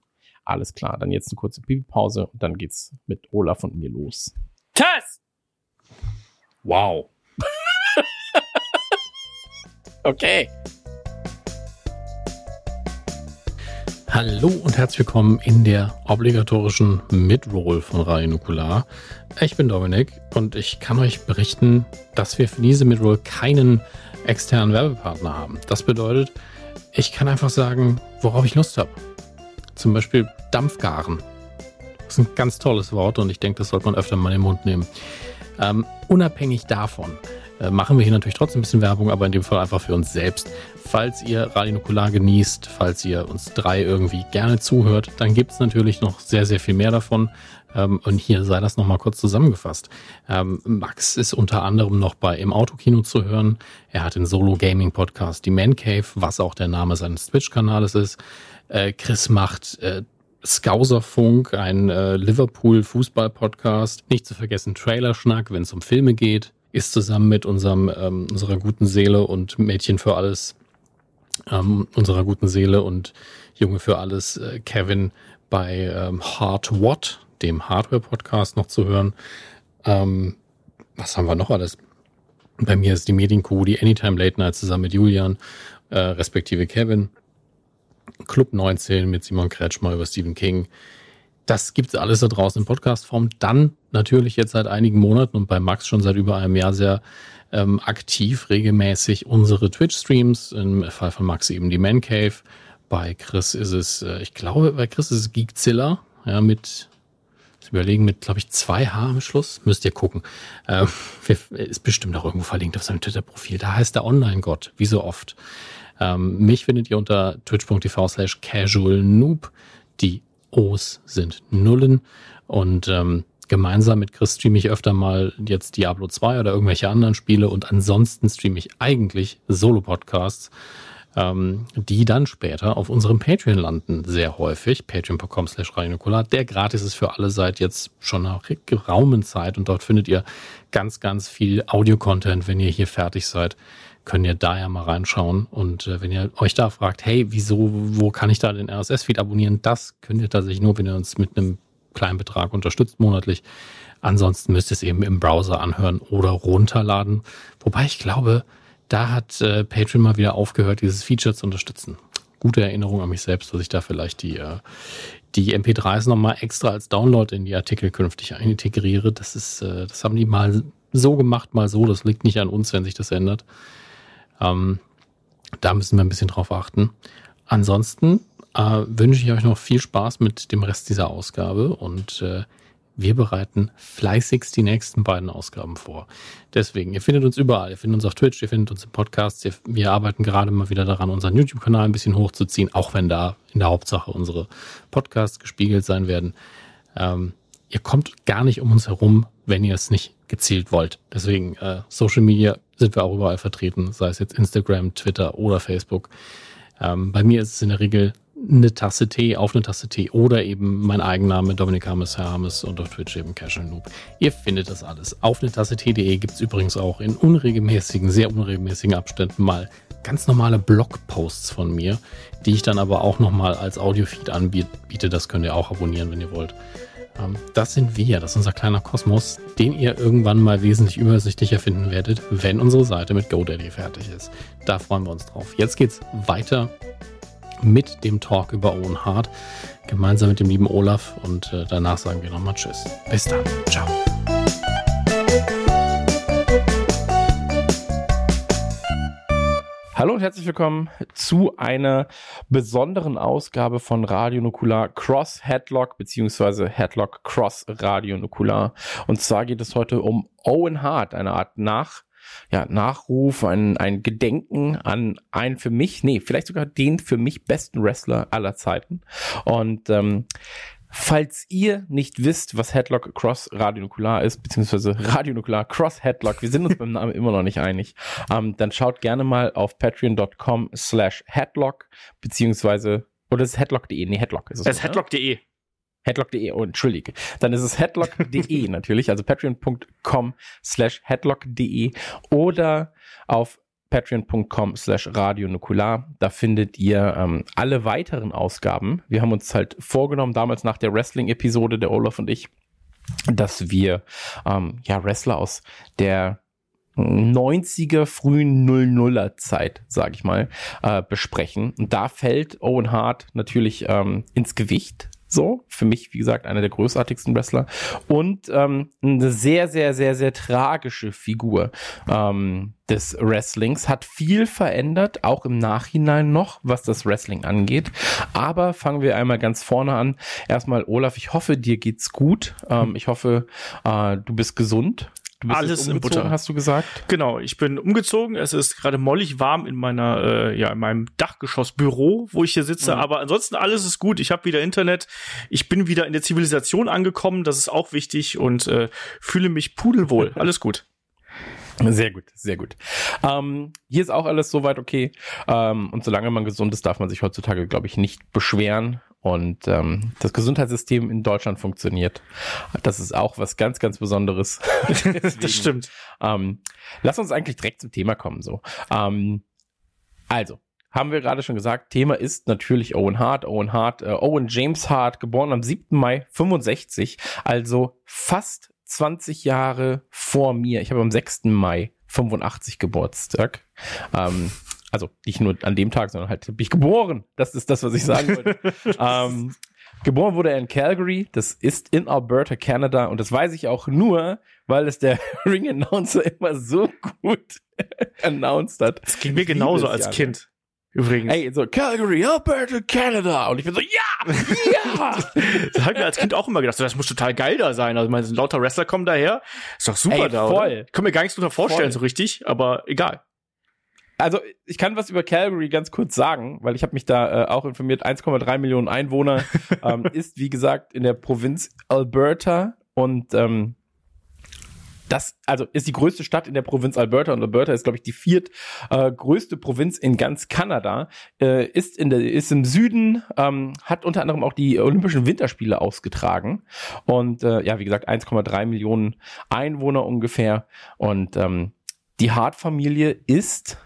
Alles klar. Dann jetzt eine kurze Pipi-Pause und dann geht's mit Olaf und mir los. Wow. okay. Hallo und herzlich willkommen in der obligatorischen Midroll von Radio Nukular. Ich bin Dominik und ich kann euch berichten, dass wir für diese Midroll keinen externen Werbepartner haben. Das bedeutet, ich kann einfach sagen, worauf ich Lust habe. Zum Beispiel Dampfgaren. Das ist ein ganz tolles Wort und ich denke, das sollte man öfter mal in den Mund nehmen. Ähm, unabhängig davon äh, machen wir hier natürlich trotzdem ein bisschen Werbung, aber in dem Fall einfach für uns selbst. Falls ihr Radio Nukular genießt, falls ihr uns drei irgendwie gerne zuhört, dann gibt es natürlich noch sehr, sehr viel mehr davon. Ähm, und hier sei das nochmal kurz zusammengefasst. Ähm, Max ist unter anderem noch bei Im Autokino zu hören. Er hat den Solo-Gaming-Podcast Die Man Cave, was auch der Name seines Twitch-Kanales ist. Äh, Chris macht äh, Skauserfunk, ein äh, Liverpool-Fußball-Podcast. Nicht zu vergessen Trailerschnack, wenn es um Filme geht. Ist zusammen mit unserem, ähm, unserer guten Seele und Mädchen für alles, ähm, unserer guten Seele und Junge für alles, äh, Kevin bei ähm, Hard What, dem Hardware-Podcast noch zu hören. Ähm, was haben wir noch alles? Bei mir ist die Medienkuh, die Anytime Late Night zusammen mit Julian, äh, respektive Kevin. Club 19 mit Simon Kretschmer über Stephen King. Das gibt's alles da draußen in Podcastform. Dann natürlich jetzt seit einigen Monaten und bei Max schon seit über einem Jahr sehr ähm, aktiv, regelmäßig unsere Twitch-Streams. Im Fall von Max eben die Man Cave. Bei Chris ist es, äh, ich glaube, bei Chris ist es Geekzilla, ja, mit überlegen mit, glaube ich, zwei H am Schluss. Müsst ihr gucken. Ähm, ist bestimmt auch irgendwo verlinkt auf seinem Twitter-Profil. Da heißt der Online-Gott, wie so oft. Ähm, mich findet ihr unter twitch.tv slash casual noob. Die O's sind Nullen. Und ähm, gemeinsam mit Chris streame ich öfter mal jetzt Diablo 2 oder irgendwelche anderen Spiele. Und ansonsten streame ich eigentlich Solo-Podcasts ähm, die dann später auf unserem Patreon landen, sehr häufig. Patreon.com slash der gratis ist für alle seit jetzt schon einer geraumen Zeit und dort findet ihr ganz, ganz viel Audio-Content, wenn ihr hier fertig seid könnt ihr da ja mal reinschauen. Und äh, wenn ihr euch da fragt, hey, wieso, wo kann ich da den RSS-Feed abonnieren? Das könnt ihr tatsächlich nur, wenn ihr uns mit einem kleinen Betrag unterstützt monatlich. Ansonsten müsst ihr es eben im Browser anhören oder runterladen. Wobei ich glaube, da hat äh, Patreon mal wieder aufgehört, dieses Feature zu unterstützen. Gute Erinnerung an mich selbst, dass ich da vielleicht die, äh, die MP3s nochmal extra als Download in die Artikel künftig integriere. Das ist, äh, das haben die mal so gemacht, mal so. Das liegt nicht an uns, wenn sich das ändert. Ähm, da müssen wir ein bisschen drauf achten. Ansonsten äh, wünsche ich euch noch viel Spaß mit dem Rest dieser Ausgabe und äh, wir bereiten fleißigst die nächsten beiden Ausgaben vor. Deswegen, ihr findet uns überall. Ihr findet uns auf Twitch, ihr findet uns im Podcast. Wir arbeiten gerade mal wieder daran, unseren YouTube-Kanal ein bisschen hochzuziehen, auch wenn da in der Hauptsache unsere Podcasts gespiegelt sein werden. Ähm, ihr kommt gar nicht um uns herum, wenn ihr es nicht gezielt wollt. Deswegen, äh, Social Media sind wir auch überall vertreten, sei es jetzt Instagram, Twitter oder Facebook. Ähm, bei mir ist es in der Regel eine Tasse Tee auf eine Tasse Tee oder eben mein Eigenname Dominik Hammes Hermes und auf Twitch eben Casual Noob. Ihr findet das alles. Auf eine Tasse Tee.de gibt es übrigens auch in unregelmäßigen, sehr unregelmäßigen Abständen mal ganz normale Blogposts von mir, die ich dann aber auch nochmal als Audiofeed anbiete. Das könnt ihr auch abonnieren, wenn ihr wollt. Ähm, das sind wir, das ist unser kleiner Kosmos, den ihr irgendwann mal wesentlich übersichtlicher finden werdet, wenn unsere Seite mit GoDaddy fertig ist. Da freuen wir uns drauf. Jetzt geht's weiter mit dem Talk über Owen Hart, gemeinsam mit dem lieben Olaf. Und äh, danach sagen wir nochmal Tschüss. Bis dann. Ciao. Hallo und herzlich willkommen zu einer besonderen Ausgabe von Radio Nukular Cross Headlock beziehungsweise Headlock Cross Radio Nukular. Und zwar geht es heute um Owen Hart, eine Art Nach ja, Nachruf, ein, ein Gedenken an einen für mich, nee, vielleicht sogar den für mich besten Wrestler aller Zeiten. Und ähm, Falls ihr nicht wisst, was Headlock Cross Radionukular ist, beziehungsweise Radionukular Cross Headlock, wir sind uns beim Namen immer noch nicht einig, ähm, dann schaut gerne mal auf patreon.com slash headlock, beziehungsweise, oder ist es headlock.de? Nee, Headlock ist es. Es ist headlock.de. Headlock.de, oh, entschuldige. Dann ist es headlock.de natürlich, also patreon.com slash headlock.de oder auf patreon.com slash radionukular. Da findet ihr ähm, alle weiteren Ausgaben. Wir haben uns halt vorgenommen, damals nach der Wrestling-Episode, der Olaf und ich, dass wir ähm, ja Wrestler aus der 90er, frühen 00er Zeit, sage ich mal, äh, besprechen. Und da fällt Owen Hart natürlich ähm, ins Gewicht, so, für mich, wie gesagt, einer der großartigsten Wrestler. Und ähm, eine sehr, sehr, sehr, sehr tragische Figur ähm, des Wrestlings. Hat viel verändert, auch im Nachhinein noch, was das Wrestling angeht. Aber fangen wir einmal ganz vorne an. Erstmal, Olaf, ich hoffe, dir geht's gut. Ähm, ich hoffe, äh, du bist gesund Alles in Butter. hast du gesagt? Genau, ich bin umgezogen. Es ist gerade mollig warm in meiner, äh, ja, in meinem Dachgeschossbüro, wo ich hier sitze. Mhm. Aber ansonsten alles ist gut. Ich habe wieder Internet. Ich bin wieder in der Zivilisation angekommen. Das ist auch wichtig und äh, fühle mich pudelwohl. Alles gut. Sehr gut, sehr gut. Ähm, hier ist auch alles soweit okay. Ähm, und solange man gesund ist, darf man sich heutzutage, glaube ich, nicht beschweren. Und ähm, das Gesundheitssystem in Deutschland funktioniert. Das ist auch was ganz, ganz Besonderes. Das stimmt. Ähm, lass uns eigentlich direkt zum Thema kommen. So, ähm, also haben wir gerade schon gesagt, Thema ist natürlich Owen Hart. Owen Hart, äh, Owen James Hart, geboren am 7. Mai 65, also fast 20 Jahre vor mir. Ich habe am 6. Mai 85 Geburtstag. Ähm, also nicht nur an dem Tag, sondern halt bin ich geboren. Das ist das, was ich sagen wollte. ähm, geboren wurde er in Calgary. Das ist in Alberta, Canada. Und das weiß ich auch nur, weil es der Ring Announcer immer so gut announced hat. Das ging mir genauso als Kind. Übrigens. Ey, so Calgary, Alberta, Canada. Und ich bin so, ja, ja. das habe ich mir als Kind auch immer gedacht. Das muss total geil da sein. Also, meine, lauter Wrestler kommen daher. Ist doch super Ey, da, voll. Oder? Ich kann mir gar nichts drunter vorstellen, voll. so richtig, aber egal. Also, ich kann was über Calgary ganz kurz sagen, weil ich habe mich da äh, auch informiert. 1,3 Millionen Einwohner ähm, ist, wie gesagt, in der Provinz Alberta und ähm, das also ist die größte Stadt in der Provinz Alberta und Alberta ist glaube ich die viert äh, größte Provinz in ganz Kanada äh, ist in der ist im Süden ähm, hat unter anderem auch die Olympischen Winterspiele ausgetragen und äh, ja wie gesagt 1,3 Millionen Einwohner ungefähr und ähm, die Hart-Familie ist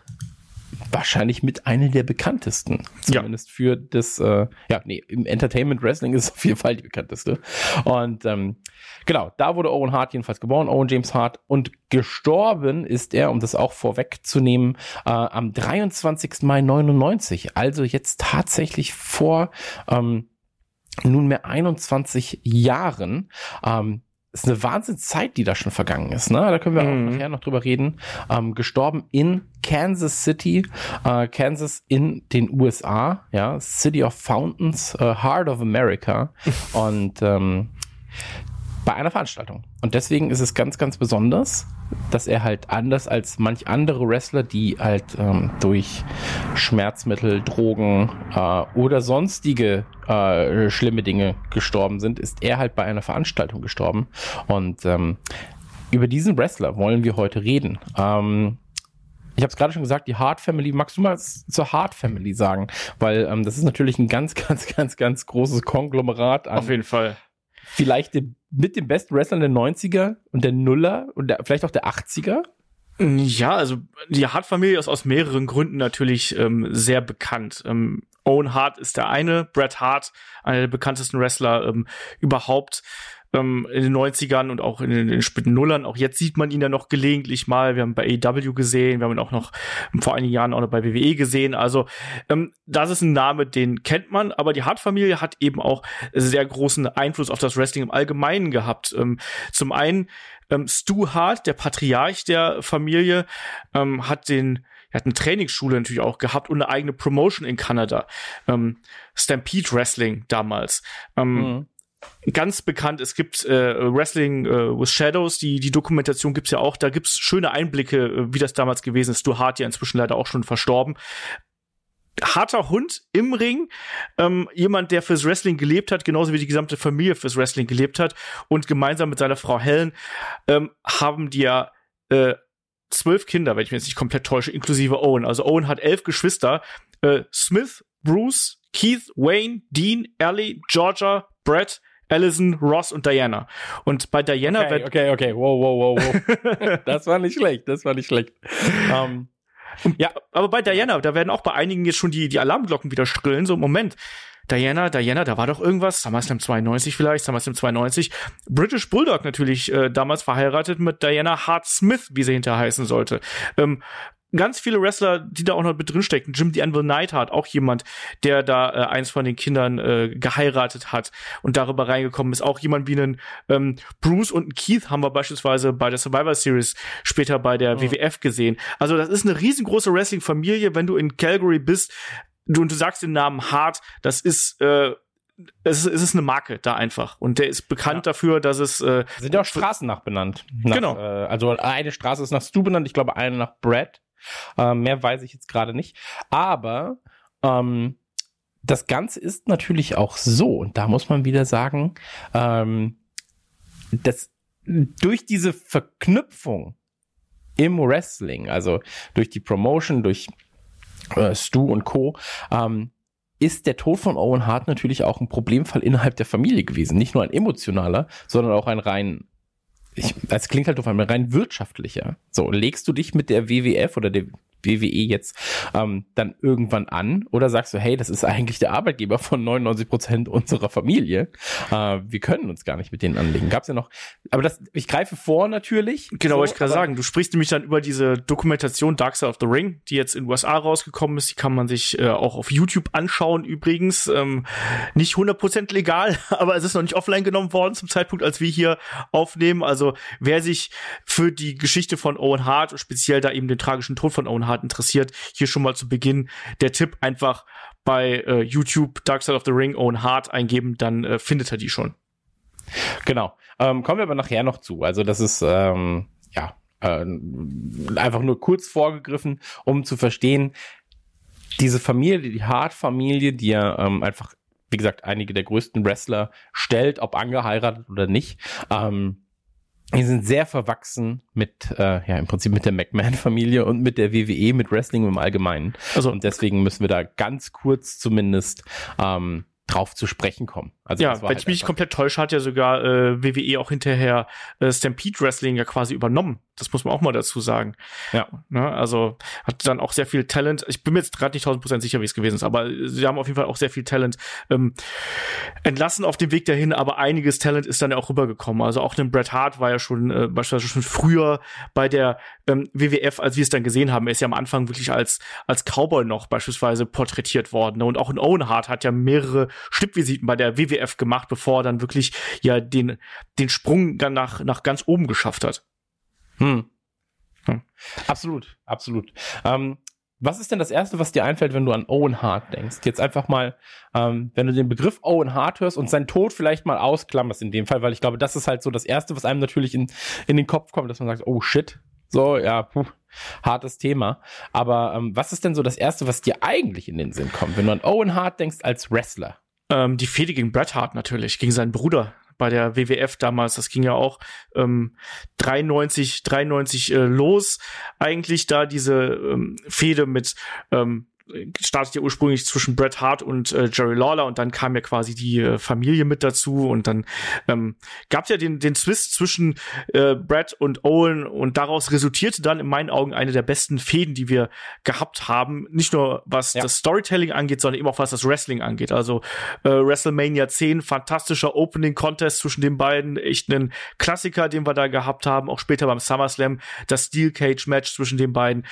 wahrscheinlich mit einer der bekanntesten. Zumindest ja. für das, äh, ja, nee, im Entertainment Wrestling ist es auf jeden Fall die bekannteste. Und ähm, genau, da wurde Owen Hart jedenfalls geboren, Owen James Hart. Und gestorben ist er, um das auch vorwegzunehmen, äh, am 23. Mai 99. Also jetzt tatsächlich vor ähm, nunmehr 21 Jahren. Ähm, ist eine Wahnsinnszeit, die da schon vergangen ist. Ne? Da können wir mhm. auch nachher noch drüber reden. Ähm, gestorben in Kansas City, äh, Kansas in den USA, ja, City of Fountains, äh, Heart of America. Und ähm, bei einer Veranstaltung. Und deswegen ist es ganz, ganz besonders, dass er halt anders als manch andere Wrestler, die halt ähm, durch Schmerzmittel, Drogen äh, oder sonstige äh, schlimme Dinge gestorben sind, ist er halt bei einer Veranstaltung gestorben. Und ähm, über diesen Wrestler wollen wir heute reden. Ähm, ich habe es gerade schon gesagt, die Hart Family. Magst du mal zur Hart Family sagen? Weil ähm, das ist natürlich ein ganz, ganz, ganz, ganz großes Konglomerat an. Auf jeden Fall vielleicht dem, mit dem besten Wrestler der 90er und der Nuller und der, vielleicht auch der 80er? Ja, also die Hart-Familie ist aus mehreren Gründen natürlich ähm, sehr bekannt. Ähm, Owen Hart ist der eine, Bret Hart, einer der bekanntesten Wrestler ähm, überhaupt ähm, in den 90ern und auch in den, in den späten Nullern. Auch jetzt sieht man ihn ja noch gelegentlich mal. Wir haben bei AEW gesehen, wir haben ihn auch noch vor einigen Jahren auch noch bei WWE gesehen. Also ähm, das ist ein Name, den kennt man, aber die Hart-Familie hat eben auch sehr großen Einfluss auf das Wrestling im Allgemeinen gehabt. Ähm, zum einen ähm, Stu Hart, der Patriarch der Familie, ähm, hat den er hat eine Trainingsschule natürlich auch gehabt und eine eigene Promotion in Kanada. Ähm, Stampede Wrestling damals. Ähm, mhm ganz bekannt, es gibt äh, Wrestling äh, with Shadows, die, die Dokumentation gibt's ja auch, da gibt's schöne Einblicke, äh, wie das damals gewesen ist. Du Hart ja inzwischen leider auch schon verstorben. Harter Hund im Ring, ähm, jemand, der fürs Wrestling gelebt hat, genauso wie die gesamte Familie fürs Wrestling gelebt hat und gemeinsam mit seiner Frau Helen ähm, haben die ja äh, zwölf Kinder, wenn ich mich jetzt nicht komplett täusche, inklusive Owen. Also Owen hat elf Geschwister. Äh, Smith, Bruce, Keith, Wayne, Dean, Ellie, Georgia, Brett, Allison, Ross und Diana. Und bei Diana okay, wird. Okay, okay, wow, wow, wow, wow. das war nicht schlecht, das war nicht schlecht. Um, ähm, ja, aber bei Diana, da werden auch bei einigen jetzt schon die, die Alarmglocken wieder schrillen. So, Moment. Diana, Diana, da war doch irgendwas, SummerSlam 92 vielleicht, SummerSlam 92. British Bulldog natürlich äh, damals verheiratet mit Diana Hart Smith, wie sie hinterher heißen sollte. Ähm, ganz viele Wrestler, die da auch noch mit drinstecken. Jim the Anvil Neidhart, auch jemand, der da äh, eins von den Kindern äh, geheiratet hat und darüber reingekommen ist. Auch jemand wie einen ähm, Bruce und einen Keith haben wir beispielsweise bei der Survivor Series später bei der oh. WWF gesehen. Also das ist eine riesengroße Wrestling-Familie. Wenn du in Calgary bist du, und du sagst den Namen Hart, das ist äh, es ist, es ist eine Marke da einfach. Und der ist bekannt ja. dafür, dass es. Äh, Sind ja auch Straßen nach benannt. Nach, genau. Äh, also eine Straße ist nach Stu benannt, ich glaube eine nach Brad. Äh, mehr weiß ich jetzt gerade nicht. Aber ähm, das Ganze ist natürlich auch so, und da muss man wieder sagen, ähm, dass durch diese Verknüpfung im Wrestling, also durch die Promotion, durch äh, Stu und Co., ähm, ist der Tod von Owen Hart natürlich auch ein Problemfall innerhalb der Familie gewesen. Nicht nur ein emotionaler, sondern auch ein rein, ich, das klingt halt auf einmal rein wirtschaftlicher. So, legst du dich mit der WWF oder der WWE jetzt ähm, dann irgendwann an? Oder sagst du, hey, das ist eigentlich der Arbeitgeber von 99 Prozent unserer Familie. Äh, wir können uns gar nicht mit denen anlegen. Gab's ja noch, aber das, ich greife vor natürlich. Genau, so, wollte ich gerade sagen. Du sprichst nämlich dann über diese Dokumentation Dark Side of the Ring, die jetzt in den USA rausgekommen ist. Die kann man sich äh, auch auf YouTube anschauen übrigens. Ähm, nicht 100% legal, aber es ist noch nicht offline genommen worden zum Zeitpunkt, als wir hier aufnehmen. Also wer sich für die Geschichte von Owen Hart, speziell da eben den tragischen Tod von Owen Hart interessiert, hier schon mal zu Beginn der Tipp einfach bei äh, YouTube Dark Side of the Ring Owen Hart eingeben, dann äh, findet er die schon. Genau. Ähm, kommen wir aber nachher noch zu. Also das ist ähm, ja äh, einfach nur kurz vorgegriffen, um zu verstehen, diese Familie, die Hart-Familie, die ja ähm, einfach, wie gesagt, einige der größten Wrestler stellt, ob angeheiratet oder nicht, ähm, die sind sehr verwachsen mit, äh, ja, im Prinzip mit der McMahon-Familie und mit der WWE, mit Wrestling im Allgemeinen. Also, und deswegen müssen wir da ganz kurz zumindest ähm, drauf zu sprechen kommen. Also ja, wenn halt ich mich komplett täusche, hat ja sogar äh, WWE auch hinterher äh, Stampede Wrestling ja quasi übernommen. Das muss man auch mal dazu sagen. Ja. Ne, also hat dann auch sehr viel Talent. Ich bin mir jetzt gerade nicht tausend Prozent sicher, wie es gewesen ist, aber sie haben auf jeden Fall auch sehr viel Talent ähm, entlassen auf dem Weg dahin, aber einiges Talent ist dann ja auch rübergekommen. Also auch ein Bret Hart war ja schon äh, beispielsweise schon früher bei der ähm, WWF, als wir es dann gesehen haben. Er ist ja am Anfang wirklich als, als Cowboy noch beispielsweise porträtiert worden. Ne? Und auch ein Owen Hart hat ja mehrere Stippvisiten bei der WWF gemacht, bevor er dann wirklich ja den, den Sprung dann nach, nach ganz oben geschafft hat. Hm. Hm. Absolut, absolut. Ähm, was ist denn das Erste, was dir einfällt, wenn du an Owen Hart denkst? Jetzt einfach mal, ähm, wenn du den Begriff Owen Hart hörst und seinen Tod vielleicht mal ausklammerst in dem Fall, weil ich glaube, das ist halt so das Erste, was einem natürlich in, in den Kopf kommt, dass man sagt, oh shit, so, ja, puh, hartes Thema. Aber ähm, was ist denn so das Erste, was dir eigentlich in den Sinn kommt, wenn du an Owen Hart denkst als Wrestler? Ähm, die Fehde gegen Bret Hart natürlich, gegen seinen Bruder bei der WWF damals. Das ging ja auch ähm, 93, 93 äh, los. Eigentlich da diese ähm, Fehde mit ähm, startet ja ursprünglich zwischen Bret Hart und äh, Jerry Lawler und dann kam ja quasi die äh, Familie mit dazu und dann ähm, gab es ja den, den Twist zwischen äh, Bret und Owen und daraus resultierte dann in meinen Augen eine der besten Fäden, die wir gehabt haben. Nicht nur was ja. das Storytelling angeht, sondern eben auch was das Wrestling angeht. Also äh, WrestleMania 10, fantastischer Opening Contest zwischen den beiden, echt ein Klassiker, den wir da gehabt haben, auch später beim SummerSlam, das Steel Cage Match zwischen den beiden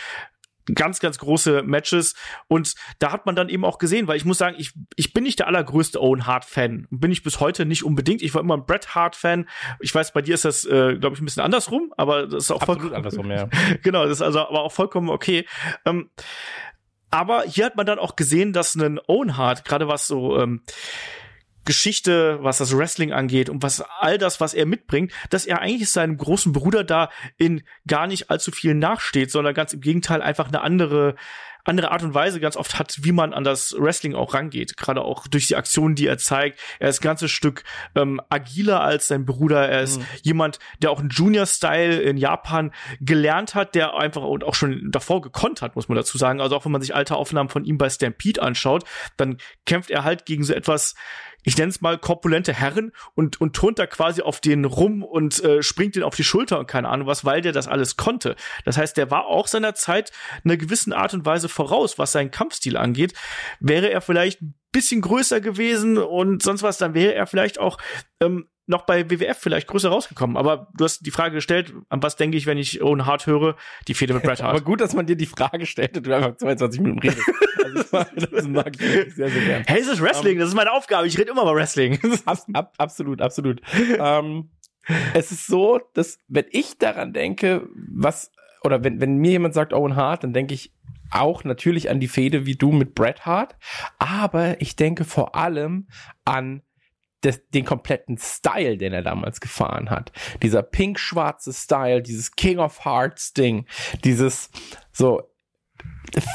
ganz, ganz große Matches. Und da hat man dann eben auch gesehen, weil ich muss sagen, ich, ich bin nicht der allergrößte Owen Hart-Fan. Bin ich bis heute nicht unbedingt. Ich war immer ein Bret Hart-Fan. Ich weiß, bei dir ist das, äh, glaube ich, ein bisschen andersrum, aber das ist auch Absolut andersrum, ja. genau, das ist also aber auch vollkommen okay. Ähm, aber hier hat man dann auch gesehen, dass ein Owen Hart, gerade was so ähm, Geschichte, was das Wrestling angeht und was all das, was er mitbringt, dass er eigentlich seinem großen Bruder da in gar nicht allzu viel nachsteht, sondern ganz im Gegenteil einfach eine andere andere Art und Weise ganz oft hat, wie man an das Wrestling auch rangeht. Gerade auch durch die Aktionen, die er zeigt. Er ist ein ganzes Stück ähm, agiler als sein Bruder. Er ist mhm. jemand, der auch einen Junior-Style in Japan gelernt hat, der einfach und auch schon davor gekonnt hat, muss man dazu sagen. Also auch wenn man sich alte Aufnahmen von ihm bei Stampede anschaut, dann kämpft er halt gegen so etwas ich nenne es mal korpulente Herren und, und turnt da quasi auf den rum und äh, springt den auf die Schulter und keine Ahnung was, weil der das alles konnte. Das heißt, der war auch seiner Zeit einer gewissen Art und Weise voraus, was seinen Kampfstil angeht. Wäre er vielleicht bisschen größer gewesen und sonst was, dann wäre er vielleicht auch ähm, noch bei WWF vielleicht größer rausgekommen. Aber du hast die Frage gestellt, an was denke ich, wenn ich Owen Hart höre? Die Fehde mit Bret Hart. Aber gut, dass man dir die Frage stellt und du einfach 22 Minuten redest. Also das, mag, das mag ich sehr, sehr gern. Hey, es ist Wrestling, um, das ist meine Aufgabe. Ich rede immer über Wrestling. Ab, ab, absolut, absolut. ähm, es ist so, dass wenn ich daran denke, was, oder wenn, wenn mir jemand sagt Owen Hart, dann denke ich auch natürlich an die Fehde wie du mit Bret Hart, aber ich denke vor allem an das, den kompletten Style, den er damals gefahren hat. Dieser pink-schwarze Style, dieses King of Hearts Ding, dieses so,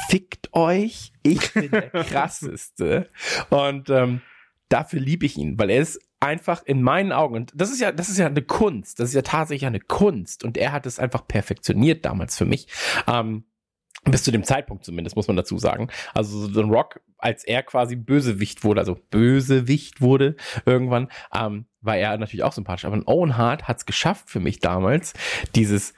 fickt euch, ich bin der krasseste. Und ähm, dafür liebe ich ihn, weil er ist einfach in meinen Augen, und das ist ja, das ist ja eine Kunst, das ist ja tatsächlich eine Kunst und er hat es einfach perfektioniert damals für mich. Ähm, bis zu dem Zeitpunkt zumindest, muss man dazu sagen. Also The Rock, als er quasi Bösewicht wurde, also Bösewicht wurde irgendwann, ähm, war er natürlich auch sympathisch. Aber Owen Hart hat es geschafft für mich damals, dieses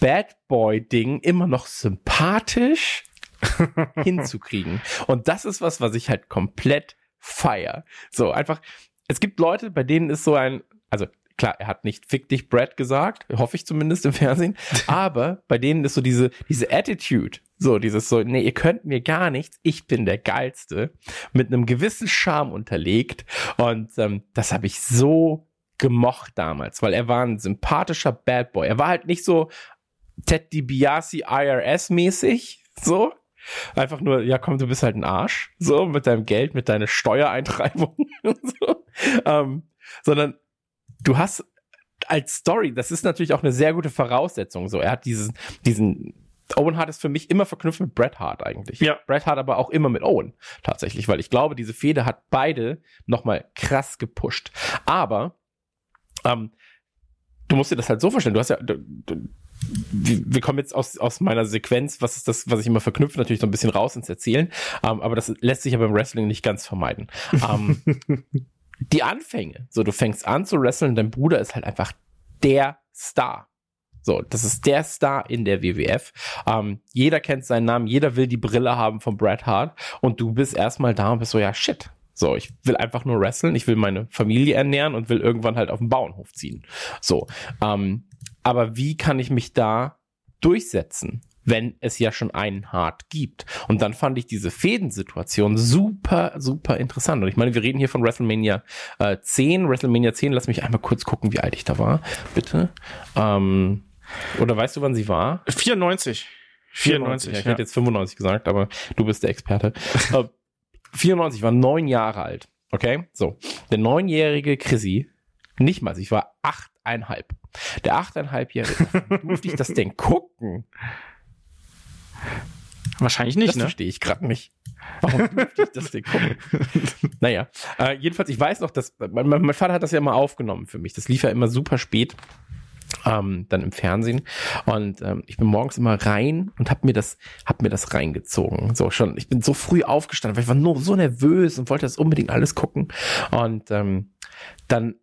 Bad Boy-Ding immer noch sympathisch hinzukriegen. Und das ist was, was ich halt komplett feier. So, einfach, es gibt Leute, bei denen ist so ein, also klar, er hat nicht fick dich Brad gesagt, hoffe ich zumindest im Fernsehen, aber bei denen ist so diese, diese Attitude, so dieses so, nee, ihr könnt mir gar nichts, ich bin der Geilste, mit einem gewissen Charme unterlegt und ähm, das habe ich so gemocht damals, weil er war ein sympathischer Bad Boy. Er war halt nicht so Ted DiBiase IRS-mäßig, so, Einfach nur, ja komm, du bist halt ein Arsch, so mit deinem Geld, mit deiner Steuereintreibung und so. Ähm, sondern du hast als Story, das ist natürlich auch eine sehr gute Voraussetzung. So, er hat diesen, diesen Owen Hart ist für mich immer verknüpft mit Bret Hart eigentlich. Ja. Bret Hart aber auch immer mit Owen tatsächlich, weil ich glaube, diese Fehde hat beide nochmal krass gepusht. Aber ähm, du musst dir das halt so vorstellen. Du hast ja, du, du, wir kommen jetzt aus, aus meiner Sequenz, was ist das, was ich immer verknüpfe, natürlich so ein bisschen raus ins Erzählen. Ähm, aber das lässt sich ja beim Wrestling nicht ganz vermeiden. Ähm, die Anfänge. So, du fängst an zu wresteln, dein Bruder ist halt einfach der Star. So, das ist der Star in der WWF. Ähm, jeder kennt seinen Namen, jeder will die Brille haben von Bret Hart und du bist erstmal da und bist so, ja, shit. So, ich will einfach nur wresteln, ich will meine Familie ernähren und will irgendwann halt auf den Bauernhof ziehen. So, ähm, aber wie kann ich mich da durchsetzen? Wenn es ja schon einen Hart gibt. Und dann fand ich diese Fädensituation super, super interessant. Und ich meine, wir reden hier von WrestleMania äh, 10. WrestleMania 10, lass mich einmal kurz gucken, wie alt ich da war, bitte. Ähm, oder weißt du, wann sie war? 94. 94. ja, ich ja. hätte jetzt 95 gesagt, aber du bist der Experte. äh, 94 war neun Jahre alt. Okay, so. Der neunjährige Chrissy, nicht mal, ich war achteinhalb. Der achteinhalbjährige, durfte ich das denn gucken? Wahrscheinlich nicht, das ne? verstehe ich gerade nicht. Warum dürfte ich das denn gucken? naja, äh, jedenfalls, ich weiß noch, dass mein, mein, Vater hat das ja immer aufgenommen für mich. Das lief ja immer super spät. Ähm, dann im Fernsehen und ähm, ich bin morgens immer rein und habe mir das hab mir das reingezogen so schon ich bin so früh aufgestanden weil ich war nur so nervös und wollte das unbedingt alles gucken und ähm, dann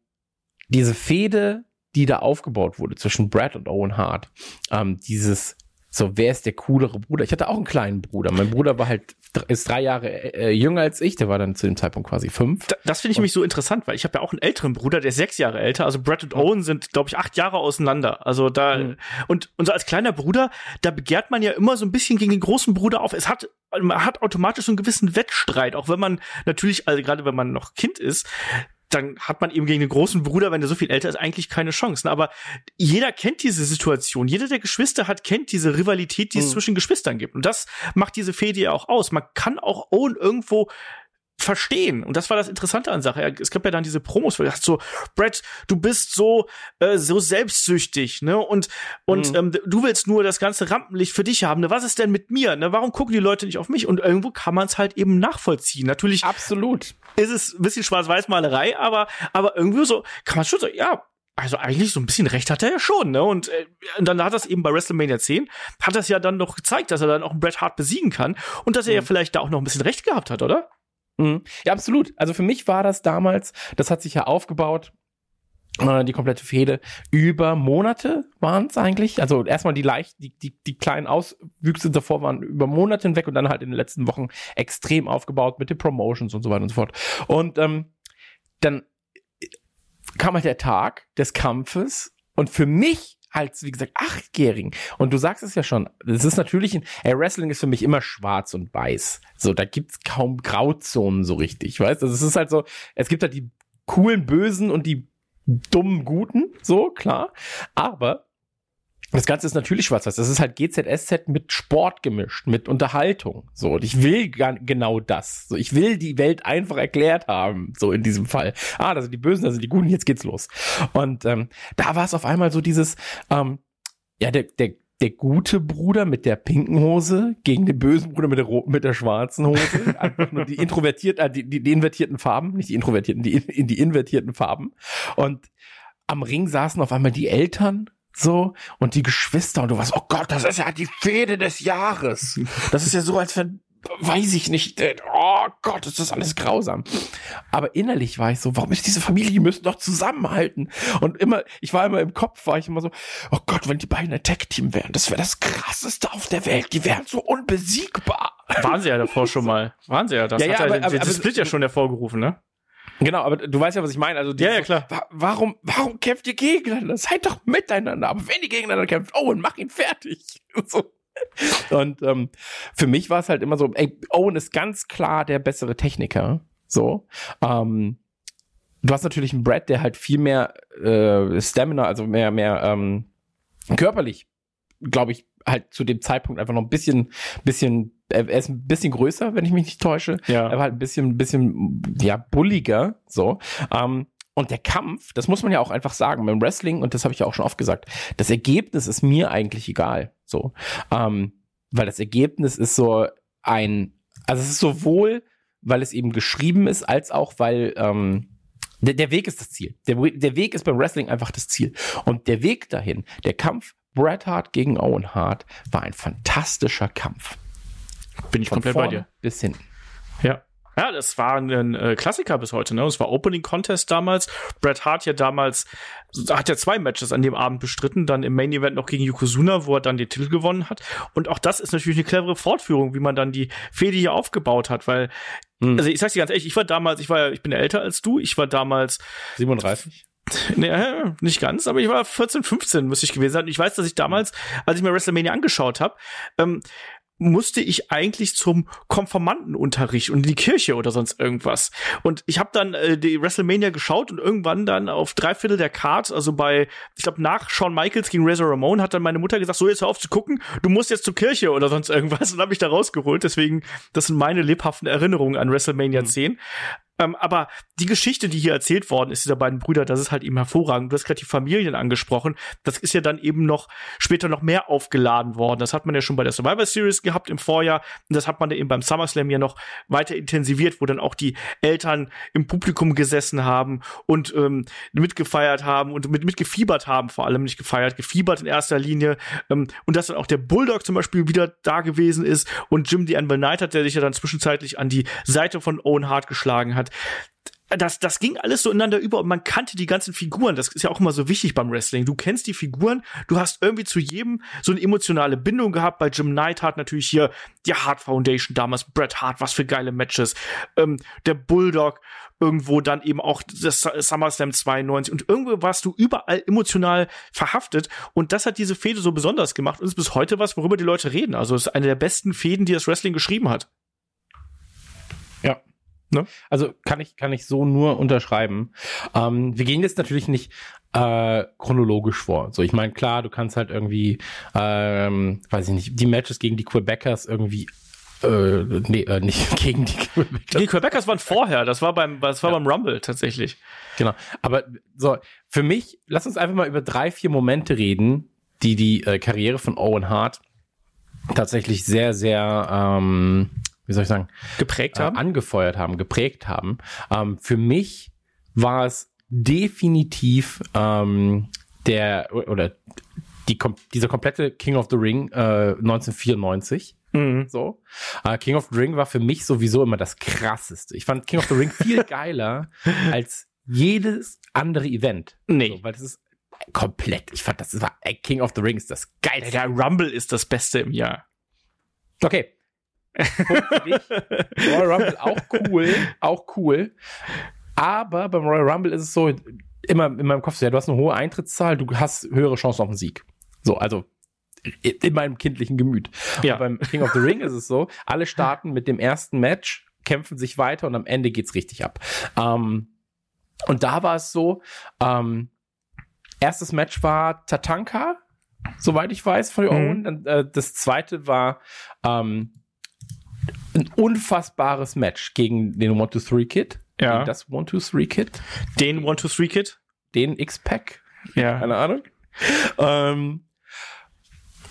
diese Fehde die da aufgebaut wurde zwischen Brad und Owen Hart ähm, dieses so, wer ist der coolere Bruder? Ich hatte auch einen kleinen Bruder. Mein Bruder war halt, ist drei Jahre äh, jünger als ich. Der war dann zu dem Zeitpunkt quasi fünf. das finde ich nämlich so interessant, weil ich habe ja auch einen älteren Bruder, der ist sechs Jahre älter. Also Brad und Owen sind, glaube ich, acht Jahre auseinander. Also da, mhm. und, und so als kleiner Bruder, da begehrt man ja immer so ein bisschen gegen den großen Bruder auf. Es hat, man hat automatisch so einen gewissen Wettstreit, auch wenn man natürlich, also gerade wenn man noch Kind ist, dann hat man eben gegen den großen Bruder, wenn der so viel älter ist, eigentlich keine Chancen. Aber jeder kennt diese Situation. Jeder, der Geschwister hat, kennt diese Rivalität, die es mhm. zwischen Geschwistern gibt. Und das macht diese Fehde ja auch aus. Man kann auch Owen irgendwo verstehen. Und das war das Interessante an Sache. Es gab ja dann diese Promos, wo er sagt so, Brett, du bist so äh, so selbstsüchtig, ne? Und und mhm. ähm, du willst nur das ganze Rampenlicht für dich haben. Ne? Was ist denn mit mir? Ne? Warum gucken die Leute nicht auf mich? Und irgendwo kann man es halt eben nachvollziehen. Natürlich absolut ist es ein bisschen Schwarz-Weiß-Malerei, aber aber irgendwie so kann man schon so, ja, also eigentlich so ein bisschen recht hat er ja schon, ne? Und, äh, und dann hat das eben bei WrestleMania 10, hat das ja dann noch gezeigt, dass er dann auch einen Bret Hart besiegen kann und dass er mhm. ja vielleicht da auch noch ein bisschen recht gehabt hat, oder? Mhm. Ja, absolut. Also für mich war das damals, das hat sich ja aufgebaut, äh, die komplette Fehde über Monate waren es eigentlich. Also erstmal die leicht, die, die, die kleinen Auswüchse davor waren über Monate hinweg und dann halt in den letzten Wochen extrem aufgebaut mit den Promotions und so weiter und so fort. Und ähm, dann kam halt der Tag des Kampfes und für mich als, wie gesagt, Achtjährigen. Und du sagst es ja schon, es ist natürlich, ein, ey, Wrestling ist für mich immer schwarz und weiß. So, da gibt's kaum Grauzonen so richtig, weißt? Also es ist halt so, es gibt halt die coolen Bösen und die dummen Guten, so, klar. Aber das Ganze ist natürlich schwarz-weiß. Das ist halt GZSZ mit Sport gemischt, mit Unterhaltung. So, und ich will genau das. So, ich will die Welt einfach erklärt haben. So in diesem Fall. Ah, da sind die Bösen, da sind die Guten. Jetzt geht's los. Und ähm, da war es auf einmal so dieses, ähm, ja, der der der gute Bruder mit der pinken Hose gegen den bösen Bruder mit der mit der schwarzen Hose. Einfach nur die introvertierten, äh, die, die, die invertierten Farben, nicht die introvertierten, die in die invertierten Farben. Und am Ring saßen auf einmal die Eltern so und die Geschwister und du warst, oh Gott, das ist ja die Fehde des Jahres. Das ist ja so, als wenn, weiß ich nicht, äh, oh Gott, ist das alles grausam. Aber innerlich war ich so, warum ist diese Familie, die müssen doch zusammenhalten. Und immer, ich war immer im Kopf, war ich immer so, oh Gott, wenn die beiden ein Tech-Team wären, das wäre das krasseste auf der Welt, die wären so unbesiegbar. Waren sie ja davor schon mal. Waren sie ja. Das ja, hat ja, aber- den, aber- aber- Split ja schon hervorgerufen, ne? Genau, aber du weißt ja, was ich meine. Also Ja, ja, dieses so, klar. wa- Warum, warum kämpft ihr gegeneinander? Seid doch miteinander. Aber wenn ihr gegeneinander kämpft, Owen, mach ihn fertig. So. Und ähm, für mich war es halt immer so, ey, Owen ist ganz klar der bessere Techniker. So. Ähm, du hast natürlich einen Brad, der halt viel mehr äh, Stamina, also mehr, mehr ähm, körperlich, glaube ich, halt zu dem Zeitpunkt einfach noch ein bisschen, bisschen, er er ist ein bisschen größer, wenn ich mich nicht täusche. Ja. Er war halt ein bisschen, ein bisschen, ja, bulliger, so. Ähm, und der Kampf, das muss man ja auch einfach sagen, beim Wrestling, und das habe ich ja auch schon oft gesagt, das Ergebnis ist mir eigentlich egal, so. Ähm, weil das Ergebnis ist so ein, also es ist sowohl, weil es eben geschrieben ist, als auch, weil, ähm, der, der Weg ist das Ziel. Der, der Weg ist beim Wrestling einfach das Ziel. Und der Weg dahin, der Kampf Bret Hart gegen Owen Hart, war ein fantastischer Kampf. Bin ich Von komplett bei dir. bis hinten. Ja. Ja, das war ein äh, Klassiker bis heute, ne? Es war Opening Contest damals. Bret Hart ja damals, hat ja zwei Matches an dem Abend bestritten, dann im Main Event noch gegen Yokozuna, wo er dann den Titel gewonnen hat. Und auch das ist natürlich eine clevere Fortführung, wie man dann die Fehde hier aufgebaut hat, weil, Hm. also ich sag's dir ganz ehrlich, ich war damals, ich war, ich bin älter als du, ich war damals 37. Nee, äh, nicht ganz, aber ich war 14, 15 müsste ich gewesen sein. Ich weiß, dass ich damals, als ich mir WrestleMania angeschaut habe, ähm, musste ich eigentlich zum Konformantenunterricht und in die Kirche oder sonst irgendwas. Und ich habe dann äh, die WrestleMania geschaut und irgendwann dann auf drei Viertel der Card, also bei, ich glaube nach Shawn Michaels gegen Razor Ramon, hat dann meine Mutter gesagt, so jetzt hör auf zu gucken, du musst jetzt zur Kirche oder sonst irgendwas und habe ich da rausgeholt. Deswegen, das sind meine lebhaften Erinnerungen an WrestleMania 10. Ähm, aber die Geschichte, die hier erzählt worden ist, dieser beiden Brüder, das ist halt eben hervorragend. Du hast gerade die Familien angesprochen. Das ist ja dann eben noch später noch mehr aufgeladen worden. Das hat man ja schon bei der Survivor Series gehabt im Vorjahr. Und das hat man eben beim SummerSlam ja noch weiter intensiviert, wo dann auch die Eltern im Publikum gesessen haben und ähm, mitgefeiert haben und mit, mitgefiebert haben, vor allem nicht gefeiert, gefiebert in erster Linie. Ähm, und dass dann auch der Bulldog zum Beispiel wieder da gewesen ist und Jim the Anvil Knight hat, der sich ja dann zwischenzeitlich an die Seite von Owen Hart geschlagen hat das, das ging alles so ineinander über und man kannte die ganzen Figuren. Das ist ja auch immer so wichtig beim Wrestling. Du kennst die Figuren, du hast irgendwie zu jedem so eine emotionale Bindung gehabt. Bei Jim Neidhart natürlich hier die Hart Foundation damals, Bret Hart, was für geile Matches. Ähm, der Bulldog, irgendwo dann eben auch das SummerSlam 92 und irgendwo warst du überall emotional verhaftet und das hat diese Fehde so besonders gemacht und ist bis heute was, worüber die Leute reden. Also es ist eine der besten Fäden, die das Wrestling geschrieben hat. Ja. Ne? Also kann ich, kann ich so nur unterschreiben. Ähm, wir gehen jetzt natürlich nicht äh, chronologisch vor. So, ich meine, klar, du kannst halt irgendwie, ähm, weiß ich nicht, die Matches gegen die Quebecers irgendwie äh, nee, äh, nicht gegen die Quebecers. Die Quebecers waren vorher, das war beim, das war Ja. beim Rumble tatsächlich. Genau. Aber so, für mich, lass uns einfach mal über drei, vier Momente reden, die die äh, Karriere von Owen Hart tatsächlich sehr, sehr, ähm, wie soll ich sagen, Geprägt äh, haben. angefeuert haben, geprägt haben. Ähm, für mich war es definitiv ähm, der oder die, dieser komplette King of the Ring äh, 1994. Mhm. So. Äh, King of the Ring war für mich sowieso immer das krasseste. Ich fand King of the Ring viel geiler als jedes andere Event. Nee. So, weil das ist komplett. Ich fand, das war ey, King of the Ring ist das geilste. Der Rumble ist das Beste im Jahr. Okay. Royal Rumble auch cool, auch cool. Aber beim Royal Rumble ist es so, immer in meinem Kopf so, ja, du hast eine hohe Eintrittszahl, du hast höhere Chancen auf den Sieg. So, also in in meinem kindlichen Gemüt. Ja. Und beim King of the Ring ist es so, alle starten mit dem ersten Match, kämpfen sich weiter und am Ende geht's richtig ab. Ähm, und da war es so, ähm, erstes Match war Tatanka soweit ich weiß, von Mhm. Owen. Dann, äh, das zweite war ähm, ein unfassbares Match gegen den 1-2-3-Kid. Ja. Gegen das 1-2-3-Kid. Den One-Two-Three-Kid. Den X-Pack. Ja. Keine Ahnung. Ähm,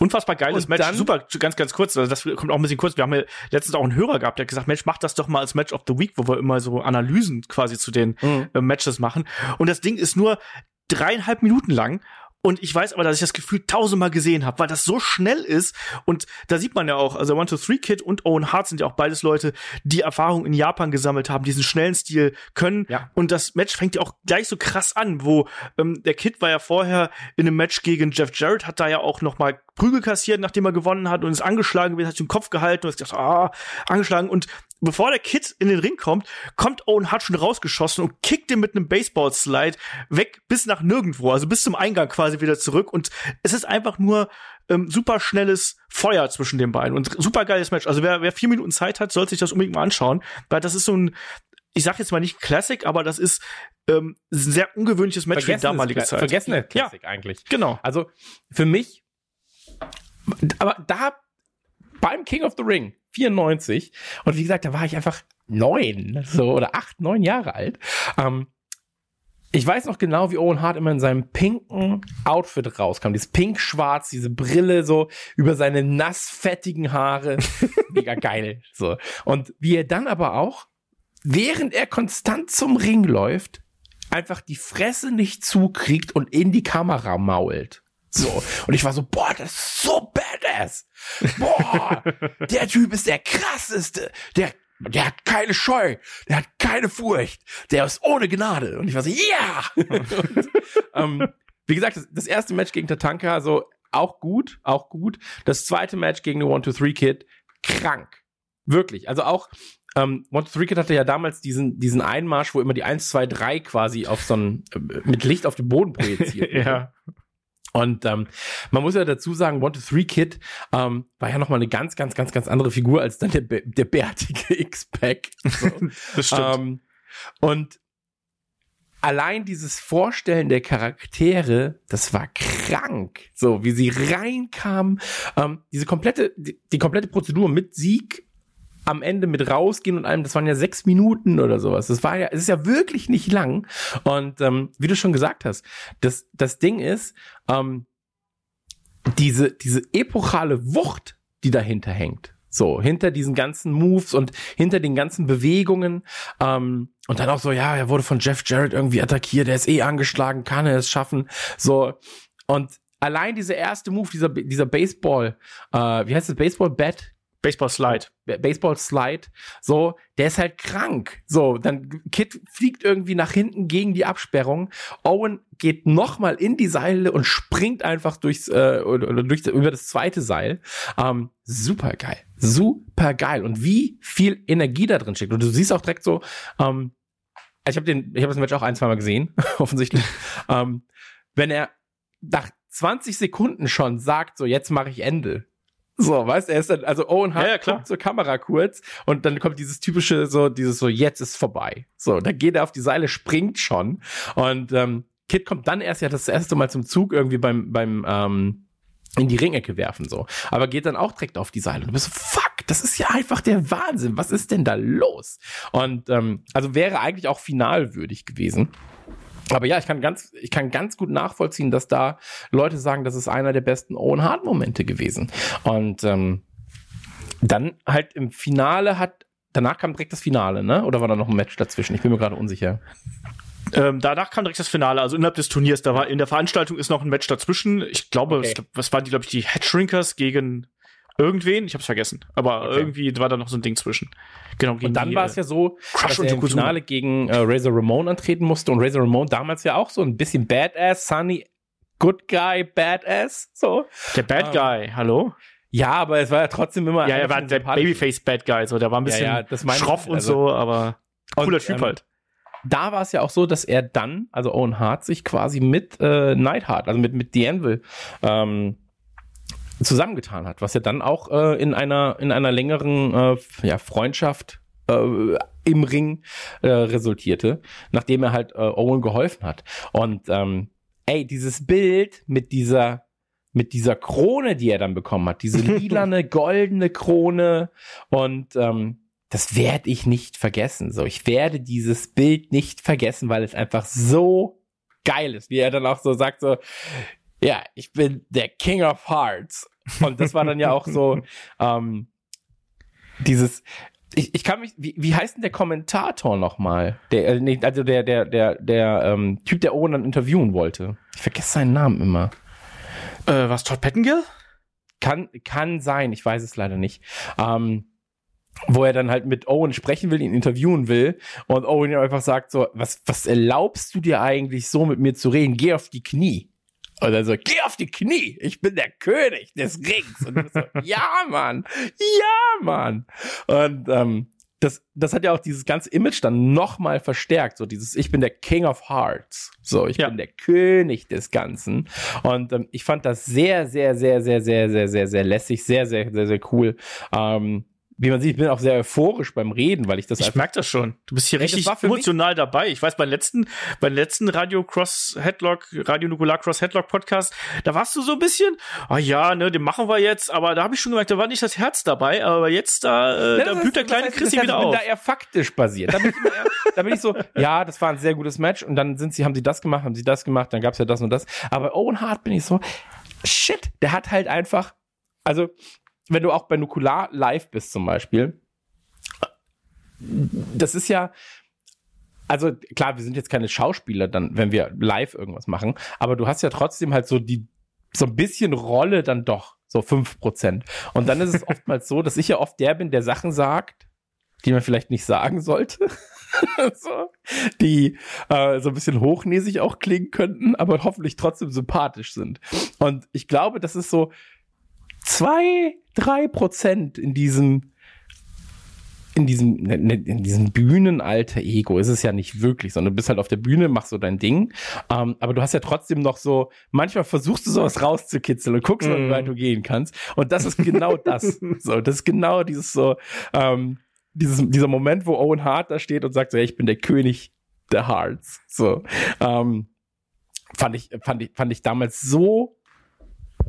Unfassbar geiles Und Match. dann- Super, ganz, ganz kurz. Also das kommt auch ein bisschen kurz. Wir haben ja letztens auch einen Hörer gehabt, der hat gesagt, Mensch, mach das doch mal als Match of the Week, wo wir immer so Analysen quasi zu den Mhm. äh, Matches machen. Und das Ding ist nur dreieinhalb Minuten lang. Und ich weiß aber, dass ich das Gefühl tausendmal gesehen habe, weil das so schnell ist. Und da sieht man ja auch, also One, Two, Three Kid und Owen Hart sind ja auch beides Leute, die Erfahrung in Japan gesammelt haben, diesen schnellen Stil können. Ja. Und das Match fängt ja auch gleich so krass an, wo ähm, der Kid war ja vorher in einem Match gegen Jeff Jarrett, hat da ja auch noch mal Prügel kassiert, nachdem er gewonnen hat und ist angeschlagen gewesen, hat sich den Kopf gehalten und hat gesagt, ah, angeschlagen. Und bevor der Kid in den Ring kommt, kommt Owen Hart schon rausgeschossen und kickt ihn mit einem Baseball-Slide weg bis nach nirgendwo, also bis zum Eingang quasi wieder zurück. Und es ist einfach nur ähm, super schnelles Feuer zwischen den beiden und super geiles Match. Also wer, wer vier Minuten Zeit hat, sollte sich das unbedingt mal anschauen, weil das ist so ein, ich sag jetzt mal nicht Classic, aber das ist ähm, ein sehr ungewöhnliches Match für die vergessenes damalige Zeit. Vergessene Classic eigentlich. Genau. Also für mich, aber da beim King of the Ring 94 und wie gesagt, da war ich einfach neun, so oder acht, neun Jahre alt. Ähm, ich weiß noch genau, wie Owen Hart immer in seinem pinken Outfit rauskam. Dieses pink-schwarz, diese Brille so über seine nassfettigen Haare. Mega geil. So. Und wie er dann aber auch, während er konstant zum Ring läuft, einfach die Fresse nicht zukriegt und in die Kamera mault. So. Und ich war so, boah, das ist so badass. Boah, der Typ ist der krasseste. Der, der hat keine Scheu. Der hat keine Furcht. Der ist ohne Gnade. Und ich war so, ja! und, ähm, wie gesagt, das, das erste Match gegen Tatanka, so auch gut, auch gut. Das zweite Match gegen den One-Two-Three-Kid, krank. Wirklich. Also auch, ähm, One-Two-Three-Kid hatte ja damals diesen, diesen Einmarsch, wo immer die 1, 2, 3 quasi auf so ein, äh, mit Licht auf den Boden projiziert. ja. Und ähm, man muss ja dazu sagen, One to Three Kid ähm, war ja noch mal eine ganz, ganz, ganz, ganz andere Figur als dann der, der bärtige X-Pack. So. Das stimmt. ähm, und allein dieses Vorstellen der Charaktere, das war krank. So, wie sie reinkamen, ähm, diese komplette, die, die komplette Prozedur mit Sieg am Ende mit rausgehen und allem, das waren ja sechs Minuten oder sowas. Das war ja, es ist ja wirklich nicht lang. Und ähm, wie du schon gesagt hast, das, das Ding ist, ähm, diese, diese epochale Wucht, die dahinter hängt. So, hinter diesen ganzen Moves und hinter den ganzen Bewegungen. Ähm, und dann auch so, ja, er wurde von Jeff Jarrett irgendwie attackiert, er ist eh angeschlagen, kann er es schaffen. So, und allein dieser erste Move, dieser, dieser Baseball, äh, wie heißt das, Baseball Bat? Baseball Slide. Baseball Slide, so, der ist halt krank. So, dann Kid fliegt irgendwie nach hinten gegen die Absperrung. Owen geht nochmal in die Seile und springt einfach durchs äh, oder, durch, über das zweite Seil. Ähm, super geil, super geil. Und wie viel Energie da drin steckt. Und du siehst auch direkt so, ähm, ich habe den, ich habe das Match auch ein, zwei Mal gesehen, offensichtlich. ähm, wenn er nach 20 Sekunden schon sagt, so jetzt mache ich Ende. So, weißt du, er ist dann, also Owen Hart Ja, ja, guckt zur Kamera kurz und dann kommt dieses typische, so, dieses so, jetzt ist vorbei. So, dann geht er auf die Seile, springt schon und ähm, Kid kommt dann erst ja das erste Mal zum Zug irgendwie beim, beim, ähm, in die Ringecke werfen, so. Aber geht dann auch direkt auf die Seile. Und du bist so, fuck, das ist ja einfach der Wahnsinn. Was ist denn da los? Und ähm, also wäre eigentlich auch finalwürdig gewesen. Aber ja, ich kann ganz, ich kann ganz gut nachvollziehen, dass da Leute sagen, das ist einer der besten Owen Hart Momente gewesen. Und ähm, dann halt im Finale hat, danach kam direkt das Finale, ne? Oder war da noch ein Match dazwischen? Ich bin mir gerade unsicher. Ähm, danach kam direkt das Finale, also innerhalb des Turniers. Da war in der Veranstaltung ist noch ein Match dazwischen. Ich glaube, Okay. was waren die, glaube ich, die Headshrinkers gegen irgendwen? Ich hab's vergessen. Aber Okay. irgendwie war da noch so ein Ding zwischen. Genau, gegen Und dann war es ja so, Crush dass er im. Finale gegen äh, Razor Ramon antreten musste und Razor Ramon damals ja auch so ein bisschen Badass, Sunny, Good Guy, Badass, so. der Bad ähm, Guy, hallo? Ja, aber es war ja trotzdem immer. Ja, er war der. Babyface Bad Guy, so, der war ein Ja, bisschen ja, das meine ich schroff halt, und also- so, aber cooler Und, Typ ähm, halt. da war es ja auch so, dass er dann, also Owen Hart, sich quasi mit äh, Neidhart, also mit, mit The Anvil, ähm, zusammengetan hat, was ja dann auch äh, in einer in einer längeren äh, ja, Freundschaft äh, im Ring äh, resultierte, nachdem er halt äh, Owen geholfen hat. Und ähm, ey, dieses Bild mit dieser mit dieser Krone, die er dann bekommen hat, diese lilane, goldene Krone und ähm, das werde ich nicht vergessen. So, ich werde dieses Bild nicht vergessen, weil es einfach so geil ist, wie er dann auch so sagt so, ja, ich bin der King of Hearts. Und das war dann ja auch so ähm, dieses, ich, ich kann mich, wie, wie heißt denn der Kommentator nochmal? Der, äh, nee, also der, der, der, der ähm, Typ, der Owen dann interviewen wollte. Ich vergesse seinen Namen immer. Äh, was, Todd Pettengill? Kann, kann sein, ich weiß es leider nicht. Ähm, wo er dann halt mit Owen sprechen will, ihn interviewen will und Owen einfach sagt so, was, was erlaubst du dir eigentlich so mit mir zu reden? Geh auf die Knie. Und dann so, geh auf die Knie, ich bin der König des Rings. Und du bist so, ja, Mann, ja, Mann. Und ähm, das, das hat ja auch dieses ganze Image dann nochmal verstärkt. So dieses, ich bin der King of Hearts. So, ich Ja. bin der König des Ganzen. Und ähm, ich fand das sehr, sehr, sehr, sehr, sehr, sehr, sehr, sehr lässig, sehr, sehr, sehr, sehr cool. Ähm, wie man sieht, ich bin auch sehr euphorisch beim Reden, weil ich das Ich merke das schon. Du bist hier Ey, richtig emotional dabei. Ich weiß, beim letzten, beim letzten Radio Cross Headlock, Radio Nukular Cross Headlock Podcast, da warst du so ein bisschen, ah ja, ne, den machen wir jetzt, aber da habe ich schon gemerkt, da war nicht das Herz dabei, aber jetzt da, äh, Ja, da blüht der kleine heißt, Chrissy das heißt, wieder ich bin auf. da eher faktisch basiert. Da bin, ich eher, da bin ich so, ja, das war ein sehr gutes Match und dann sind sie, haben sie das gemacht, haben sie das gemacht, dann gab's ja das und das. Aber Owen Hart bin ich so, shit, der hat halt einfach, also, wenn du auch bei Nukular live bist zum Beispiel, das ist ja, also klar, wir sind jetzt keine Schauspieler dann, wenn wir live irgendwas machen, aber du hast ja trotzdem halt so die, so ein bisschen Rolle dann doch, so fünf Prozent. Und dann ist es oftmals so, dass ich ja oft der bin, der Sachen sagt, die man vielleicht nicht sagen sollte. so, die äh, so ein bisschen hochnäsig auch klingen könnten, aber hoffentlich trotzdem sympathisch sind. Und ich glaube, das ist so zwei, drei Prozent in diesem in diesem, ne, ne, in diesem Bühnenalter Ego ist es ja nicht wirklich, sondern du bist halt auf der Bühne, machst so dein Ding. Ähm, aber du hast ja trotzdem noch so, manchmal versuchst du sowas rauszukitzeln und guckst, mal, wie weit du gehen kannst. Und das ist genau das. So, das ist genau dieses so, ähm, dieses, dieser Moment, wo Owen Hart da steht und sagt so, ja, ich bin der König der Hearts. So, ähm, fand ich, fand ich, fand ich damals so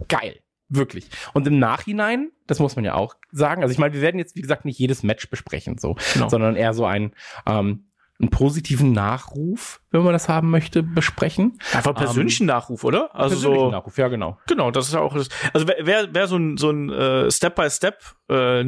geil. Wirklich. Und im Nachhinein, das muss man ja auch sagen, also ich meine, wir werden jetzt, wie gesagt, nicht jedes Match besprechen, so, Genau. sondern eher so ein, ähm, einen positiven Nachruf, wenn man das haben möchte, besprechen. Einfach persönlichen Nachruf, oder? Also Persönlichen so, Nachruf, ja, genau. genau, das ist ja auch das. Also wer, wer, so ein, so ein äh, Step-by-Step äh,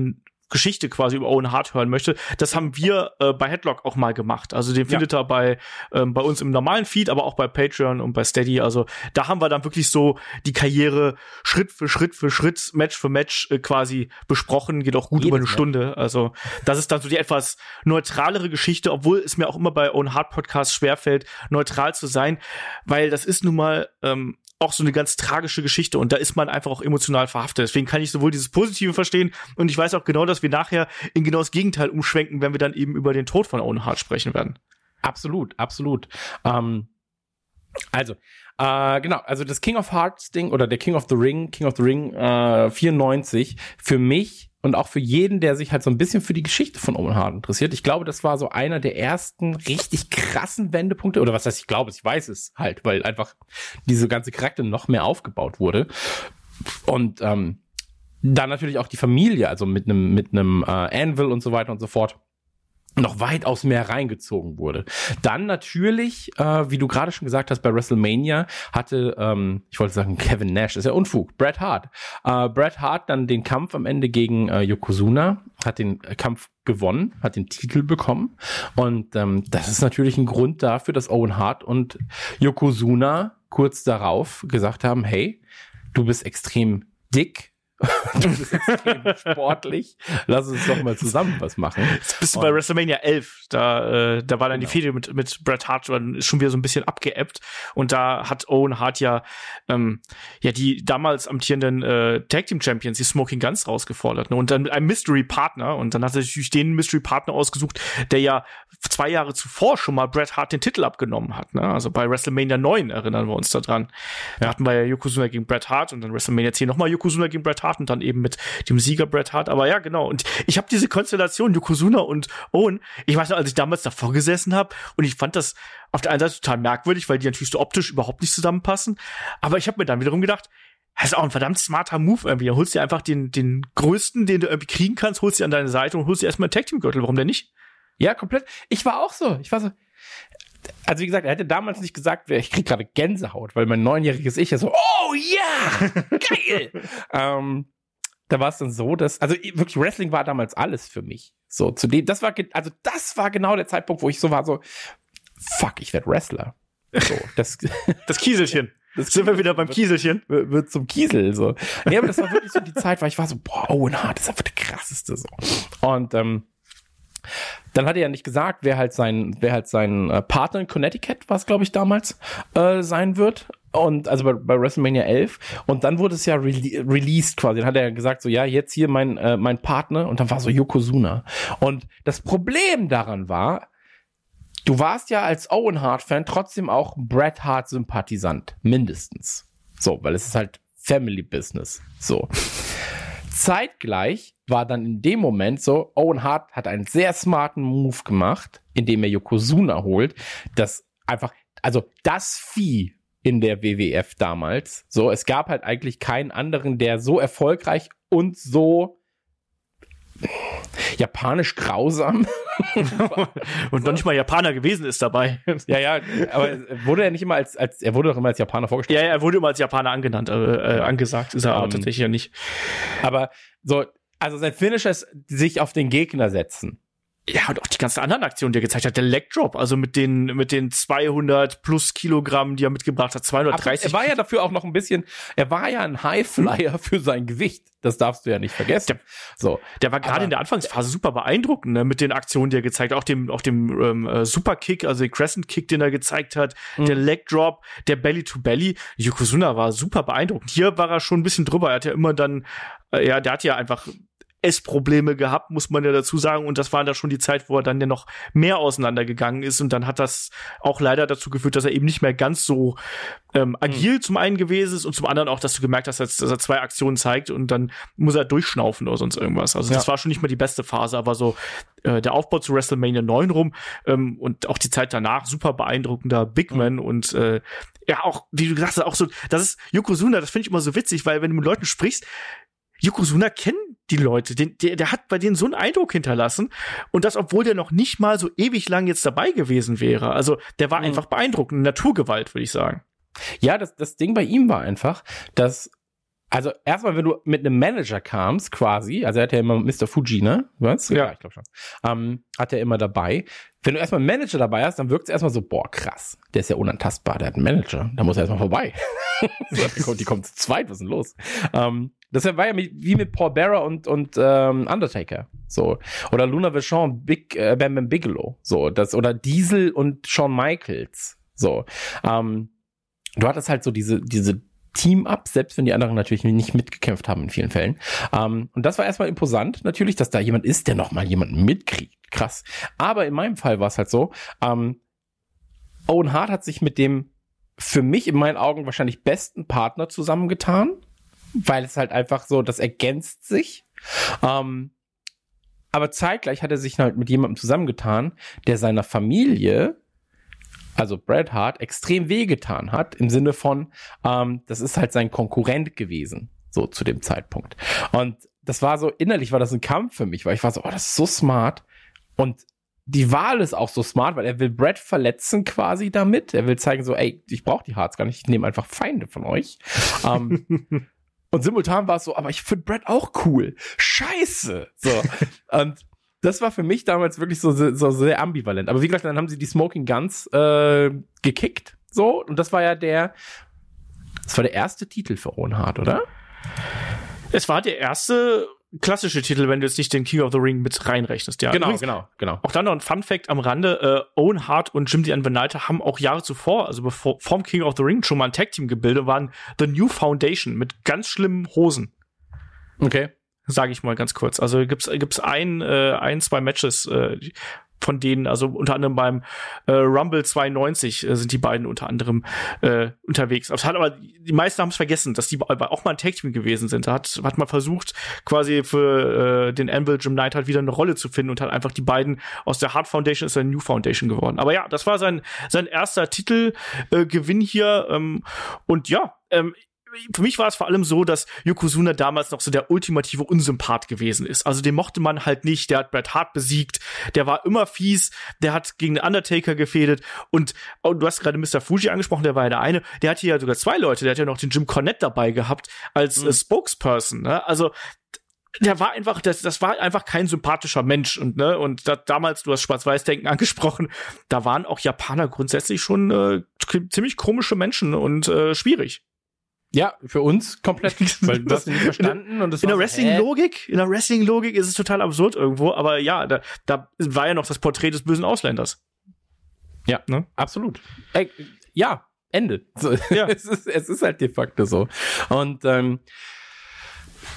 Geschichte quasi über Owen Hart hören möchte, das haben wir äh, bei Headlock auch mal gemacht. Also den Ja. findet ihr bei ähm, bei uns im normalen Feed, aber auch bei Patreon und bei Steady. Also da haben wir dann wirklich so die Karriere Schritt für Schritt für Schritt, Match für Match äh, quasi besprochen. Geht auch gut Jedes über eine Match. Stunde. Also das ist dann so die etwas neutralere Geschichte, obwohl es mir auch immer bei Owen Hart Podcast schwerfällt, neutral zu sein, weil das ist nun mal ähm, auch so eine ganz tragische Geschichte und da ist man einfach auch emotional verhaftet. Deswegen kann ich sowohl dieses Positive verstehen und ich weiß auch genau, dass wir nachher in genau das Gegenteil umschwenken, wenn wir dann eben über den Tod von Owen Hart sprechen werden. Absolut, absolut. Ähm, also, äh, genau, also das King of Hearts Ding oder der King of the Ring, King of the Ring äh, 94, für mich und auch für jeden, der sich halt so ein bisschen für die Geschichte von Owen Hart interessiert. Ich glaube, das war so einer der ersten richtig krassen Wendepunkte, oder was heißt, ich glaube, ich weiß es halt, weil einfach diese ganze Charakter noch mehr aufgebaut wurde. Und ähm, dann natürlich auch die Familie, also mit einem mit einem äh, Anvil und so weiter und so fort noch weitaus mehr reingezogen wurde. Dann natürlich, äh, wie du gerade schon gesagt hast, bei WrestleMania hatte, ähm, ich wollte sagen Kevin Nash, ist ja Unfug, Bret Hart. Äh, Bret Hart dann den Kampf am Ende gegen äh, Yokozuna, hat den Kampf gewonnen, hat den Titel bekommen und ähm, das ist natürlich ein Grund dafür, dass Owen Hart und Yokozuna kurz darauf gesagt haben, hey, du bist extrem dick, du bist extrem sportlich, lass uns doch mal zusammen was machen. Jetzt bist du bei WrestleMania 11, da, äh, da war dann Genau. die Fehde mit, mit Bret Hart schon, schon wieder so ein bisschen abgeebbt und da hat Owen Hart ja, ähm, ja die damals amtierenden äh, Tag Team Champions, die Smoking Guns rausgefordert ne? und dann mit einem Mystery Partner und dann hat er sich den Mystery Partner ausgesucht, der ja zwei Jahre zuvor schon mal Bret Hart den Titel abgenommen hat, ne? also bei WrestleMania 9 erinnern wir uns daran. Da hatten wir ja Yokozuna gegen Bret Hart und dann WrestleMania 10 nochmal Yokozuna gegen Bret Hart und dann eben mit dem Sieger Bret Hart. Aber ja, genau. Und ich habe diese Konstellation Yokozuna und Owen. Ich weiß noch, als ich damals davor gesessen habe und ich fand das auf der einen Seite total merkwürdig, weil die natürlich so optisch überhaupt nicht zusammenpassen. Aber ich habe mir dann wiederum gedacht, Das ist auch ein verdammt smarter Move irgendwie. Da holst du einfach den, den größten, den du irgendwie kriegen kannst, holst dir an deine Seite und holst dir erstmal einen Tag Team Gürtel. Warum denn nicht? Ja, komplett. Ich war auch so. Ich war so. Also wie gesagt, er hätte damals nicht gesagt, ich krieg gerade Gänsehaut, weil mein neunjähriges Ich ja so, oh ja, geil. ähm, da war es dann so, dass, also wirklich Wrestling war damals alles für mich. So, zu dem, das war, also das war genau der Zeitpunkt, wo ich so war, so, fuck, ich werde Wrestler. So, das, das Kieselchen. Das sind wir wieder beim Kieselchen. Wird, wird zum Kiesel, so. Nee, aber das war wirklich so die Zeit, weil ich war so, boah, Owen Hart ist einfach der krasseste, so. Und, ähm, dann hat er ja nicht gesagt, wer halt sein, wer halt sein äh, Partner in Connecticut, was glaube ich damals äh, sein wird. Und also bei, bei WrestleMania 11 und dann wurde es ja re released quasi. Dann hat er gesagt so ja jetzt hier mein äh, mein Partner und dann war so Yokozuna. Und das Problem daran war, du warst ja als Owen Hart Fan trotzdem auch Bret Hart Sympathisant mindestens. So, weil es ist halt Family Business. So. Zeitgleich war dann in dem Moment so, Owen Hart hat einen sehr smarten Move gemacht, indem er Yokozuna holt, das einfach, also das Vieh in der WWF damals. So, es gab halt eigentlich keinen anderen, der so erfolgreich und so japanisch grausam und noch nicht mal Japaner gewesen ist dabei. ja, ja, aber wurde er nicht immer als, als er wurde doch immer als Japaner vorgestellt. Ja, ja er wurde immer als Japaner angenannt, äh, äh angesagt, ist er aber um, ähm, tatsächlich ja nicht. Aber so, also sein Finisher ist sich auf den Gegner setzen. Ja, und auch die ganzen anderen Aktionen, die er gezeigt hat. Der Leg Drop, also mit den, mit den 200 plus Kilogramm, die er mitgebracht hat, 230. Aber er war ja dafür auch noch ein bisschen, er war ja ein Highflyer für sein Gewicht. Das darfst du ja nicht vergessen. Der, so. Der war gerade in der Anfangsphase super beeindruckend, ne, mit den Aktionen, die er gezeigt hat. Auch dem, auch dem ähm, äh, Super Kick, also den Crescent Kick, den er gezeigt hat. Mhm. Der Leg Drop, der Belly to Belly. Yokozuna war super beeindruckend. Hier war er schon ein bisschen drüber. Er hat ja immer dann, äh, ja, der hat ja einfach Essprobleme gehabt, muss man ja dazu sagen. Und das war da schon die Zeit, wo er dann ja noch mehr auseinandergegangen ist. Und dann hat das auch leider dazu geführt, dass er eben nicht mehr ganz so ähm, agil mhm. zum einen gewesen ist und zum anderen auch, dass du gemerkt hast, dass, dass er zwei Aktionen zeigt und dann muss er durchschnaufen oder sonst irgendwas. Also ja. das war schon nicht mehr die beste Phase, aber so äh, der Aufbau zu WrestleMania 9 rum ähm, und auch die Zeit danach super beeindruckender Big Man mhm. und äh, ja auch, wie du gesagt hast, auch so, das ist Yokozuna, das finde ich immer so witzig, weil wenn du mit Leuten sprichst, Yokozuna kennen die Leute. Den, der, der hat bei denen so einen Eindruck hinterlassen. Und das, obwohl der noch nicht mal so ewig lang jetzt dabei gewesen wäre. Also der war mhm. einfach beeindruckend. Naturgewalt, würde ich sagen. Ja, das, das Ding bei ihm war einfach, dass also erstmal, wenn du mit einem Manager kamst, quasi, also er hat ja immer Mr. Fuji, ne? Was? Ja, ja ich glaube schon. Ähm, hat er immer dabei. Wenn du erstmal einen Manager dabei hast, dann wirkt es erstmal so, boah, krass, der ist ja unantastbar, der hat einen Manager, da muss er erstmal vorbei. so, die, kommt, die kommt zu zweit, was ist denn los? Ähm, das war ja wie mit Paul Bearer und, und ähm, Undertaker. So. Oder Luna Vachon, Big, äh, Bam Bam Bigelow. So. Das, oder Diesel und Shawn Michaels. So. Ähm, du hattest halt so diese, diese Team-Up, selbst wenn die anderen natürlich nicht mitgekämpft haben in vielen Fällen. Ähm, und das war erstmal imposant, natürlich, dass da jemand ist, der nochmal jemanden mitkriegt. Krass. Aber in meinem Fall war es halt so, ähm, Owen Hart hat sich mit dem für mich in meinen Augen wahrscheinlich besten Partner zusammengetan weil es halt einfach so, das ergänzt sich. Ähm, aber zeitgleich hat er sich halt mit jemandem zusammengetan, der seiner Familie, also Bret Hart, extrem wehgetan hat, im Sinne von, ähm, das ist halt sein Konkurrent gewesen, so zu dem Zeitpunkt. Und das war so, innerlich war das ein Kampf für mich, weil ich war so, oh, das ist so smart. Und die Wahl ist auch so smart, weil er will Brad verletzen quasi damit. Er will zeigen so, ey, ich brauche die Hearts gar nicht, ich nehme einfach Feinde von euch. ähm, Und simultan war es so, aber ich finde Brad auch cool. Scheiße. So. und das war für mich damals wirklich so, so sehr ambivalent. Aber wie gesagt, dann haben sie die Smoking Guns äh, gekickt. So. Und das war ja der, das war der erste Titel für Owen Hart, oder? Es war der erste klassische Titel, wenn du jetzt nicht den King of the Ring mit reinrechnest, ja. Genau, Übrigens, genau, genau. Auch dann noch ein Fun Fact am Rande, äh, Owen Hart und Jim Dean Benalta haben auch Jahre zuvor, also bevor vom King of the Ring schon mal ein Tag Team gebildet, waren The New Foundation mit ganz schlimmen Hosen. Okay. Sage ich mal ganz kurz. Also gibt's gibt's ein äh, ein zwei Matches, äh, von denen, also unter anderem beim äh, Rumble 92 äh, sind die beiden unter anderem äh, unterwegs. Das hat aber die meisten haben es vergessen, dass die auch mal ein Tag Team gewesen sind. Da hat hat man versucht quasi für äh, den Anvil Jim Knight halt wieder eine Rolle zu finden und hat einfach die beiden aus der Hard Foundation ist der New Foundation geworden. Aber ja, das war sein sein erster Titelgewinn äh, Gewinn hier ähm, und ja, ähm, für mich war es vor allem so, dass Yokozuna damals noch so der ultimative Unsympath gewesen ist. Also den mochte man halt nicht. Der hat Bret Hart besiegt. Der war immer fies. Der hat gegen den Undertaker gefädet. Und oh, du hast gerade Mr. Fuji angesprochen. Der war ja der eine. Der hat hier ja sogar zwei Leute. Der hat ja noch den Jim Cornette dabei gehabt als mhm. äh, Spokesperson. Ne? Also der war einfach, das, das war einfach kein sympathischer Mensch und ne und da, damals, du hast Schwarz-Weiß-Denken angesprochen, da waren auch Japaner grundsätzlich schon äh, ziemlich komische Menschen und äh, schwierig. Ja, für uns komplett, weil du hast nicht verstanden und das In der Wrestling-Logik, in der Wrestling-Logik ist es total absurd irgendwo, aber ja, da, da war ja noch das Porträt des bösen Ausländers. Ja, ne? Absolut. Ey, ja, Ende. So, ja. es, ist, es ist halt de facto so. Und ähm,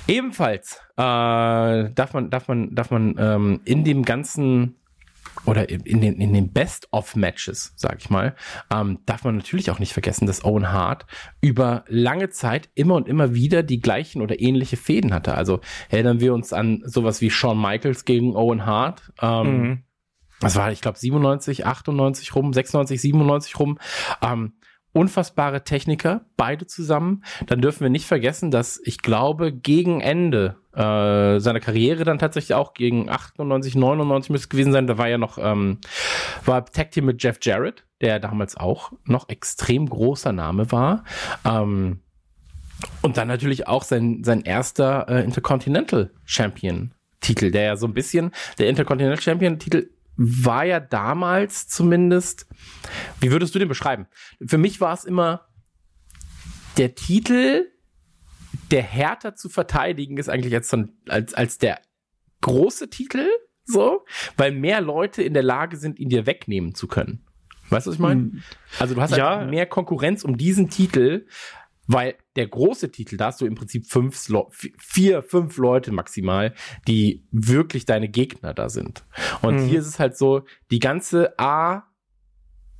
ebenfalls äh, darf man, darf man, darf man ähm, in dem ganzen oder in den, in den Best-of-Matches, sag ich mal, ähm, darf man natürlich auch nicht vergessen, dass Owen Hart über lange Zeit immer und immer wieder die gleichen oder ähnliche Fäden hatte. Also erinnern wir uns an sowas wie Shawn Michaels gegen Owen Hart. Ähm, mhm. Das war, ich glaube, 97, 98 rum, 96, 97 rum. Ähm, unfassbare Techniker, beide zusammen. Dann dürfen wir nicht vergessen, dass ich glaube, gegen Ende äh, seiner Karriere dann tatsächlich auch gegen 98, 99 müsste es gewesen sein, da war ja noch, ähm, war Tag Team mit Jeff Jarrett, der damals auch noch extrem großer Name war. Ähm, und dann natürlich auch sein, sein erster äh, Intercontinental Champion Titel, der ja so ein bisschen, der Intercontinental Champion Titel war ja damals zumindest, wie würdest du den beschreiben? Für mich war es immer der Titel, der härter zu verteidigen ist eigentlich als, als, als der große Titel, so, weil mehr Leute in der Lage sind, ihn dir wegnehmen zu können. Weißt du, was ich meine? Hm. Also du hast ja. halt mehr Konkurrenz um diesen Titel, weil der große Titel, da hast du im Prinzip fünf, vier, fünf Leute maximal, die wirklich deine Gegner da sind. Und mhm. hier ist es halt so, die ganze A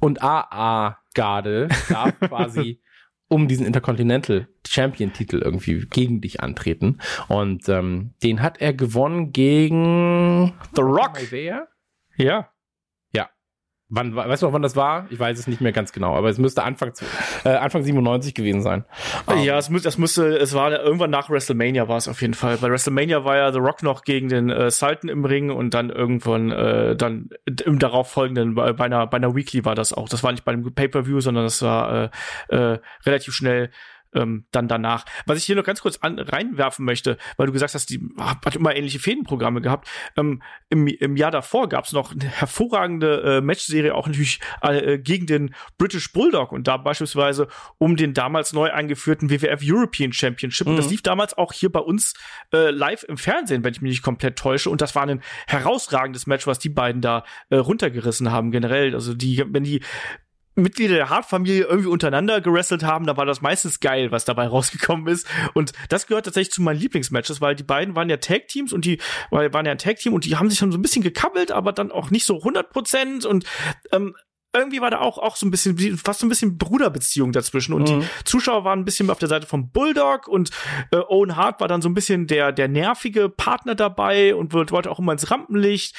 und AA-Garde darf quasi um diesen Intercontinental Champion Titel irgendwie gegen dich antreten. Und ähm, den hat er gewonnen gegen The Rock. Ja. Wann, weißt du noch, wann das war? Ich weiß es nicht mehr ganz genau, aber es müsste Anfang, äh, Anfang 97 gewesen sein. Um, ja, es, müsste, es müsste, es war irgendwann nach WrestleMania war es auf jeden Fall. Bei WrestleMania war ja The Rock noch gegen den äh, Sultan im Ring und dann irgendwann, äh, dann im darauffolgenden, bei, bei einer, bei einer Weekly war das auch. Das war nicht bei einem Pay-Per-View, sondern das war äh, äh, relativ schnell ähm, dann danach. Was ich hier noch ganz kurz an, reinwerfen möchte, weil du gesagt hast, die hat immer ähnliche Fädenprogramme gehabt. Ähm, im, Im Jahr davor gab es noch eine hervorragende äh, Matchserie, auch natürlich äh, gegen den British Bulldog und da beispielsweise um den damals neu eingeführten WWF European Championship. Mhm. Und das mhm. lief damals auch hier bei uns äh, live im Fernsehen, wenn ich mich nicht komplett täusche. Und das war ein herausragendes Match, was die beiden da äh, runtergerissen haben, generell. Also die, wenn die Mitglieder der Hart-Familie irgendwie untereinander gerestelt haben, da war das meistens geil, was dabei rausgekommen ist. Und das gehört tatsächlich zu meinen Lieblingsmatches, weil die beiden waren ja Tag-Teams und die waren ja ein Tag-Team und die haben sich schon so ein bisschen gekabbelt, aber dann auch nicht so 100 Prozent und ähm, irgendwie war da auch, auch so ein bisschen, fast so ein bisschen Bruderbeziehung dazwischen. Und mhm. die Zuschauer waren ein bisschen auf der Seite vom Bulldog und äh, Owen Hart war dann so ein bisschen der, der nervige Partner dabei und wollte auch immer ins Rampenlicht.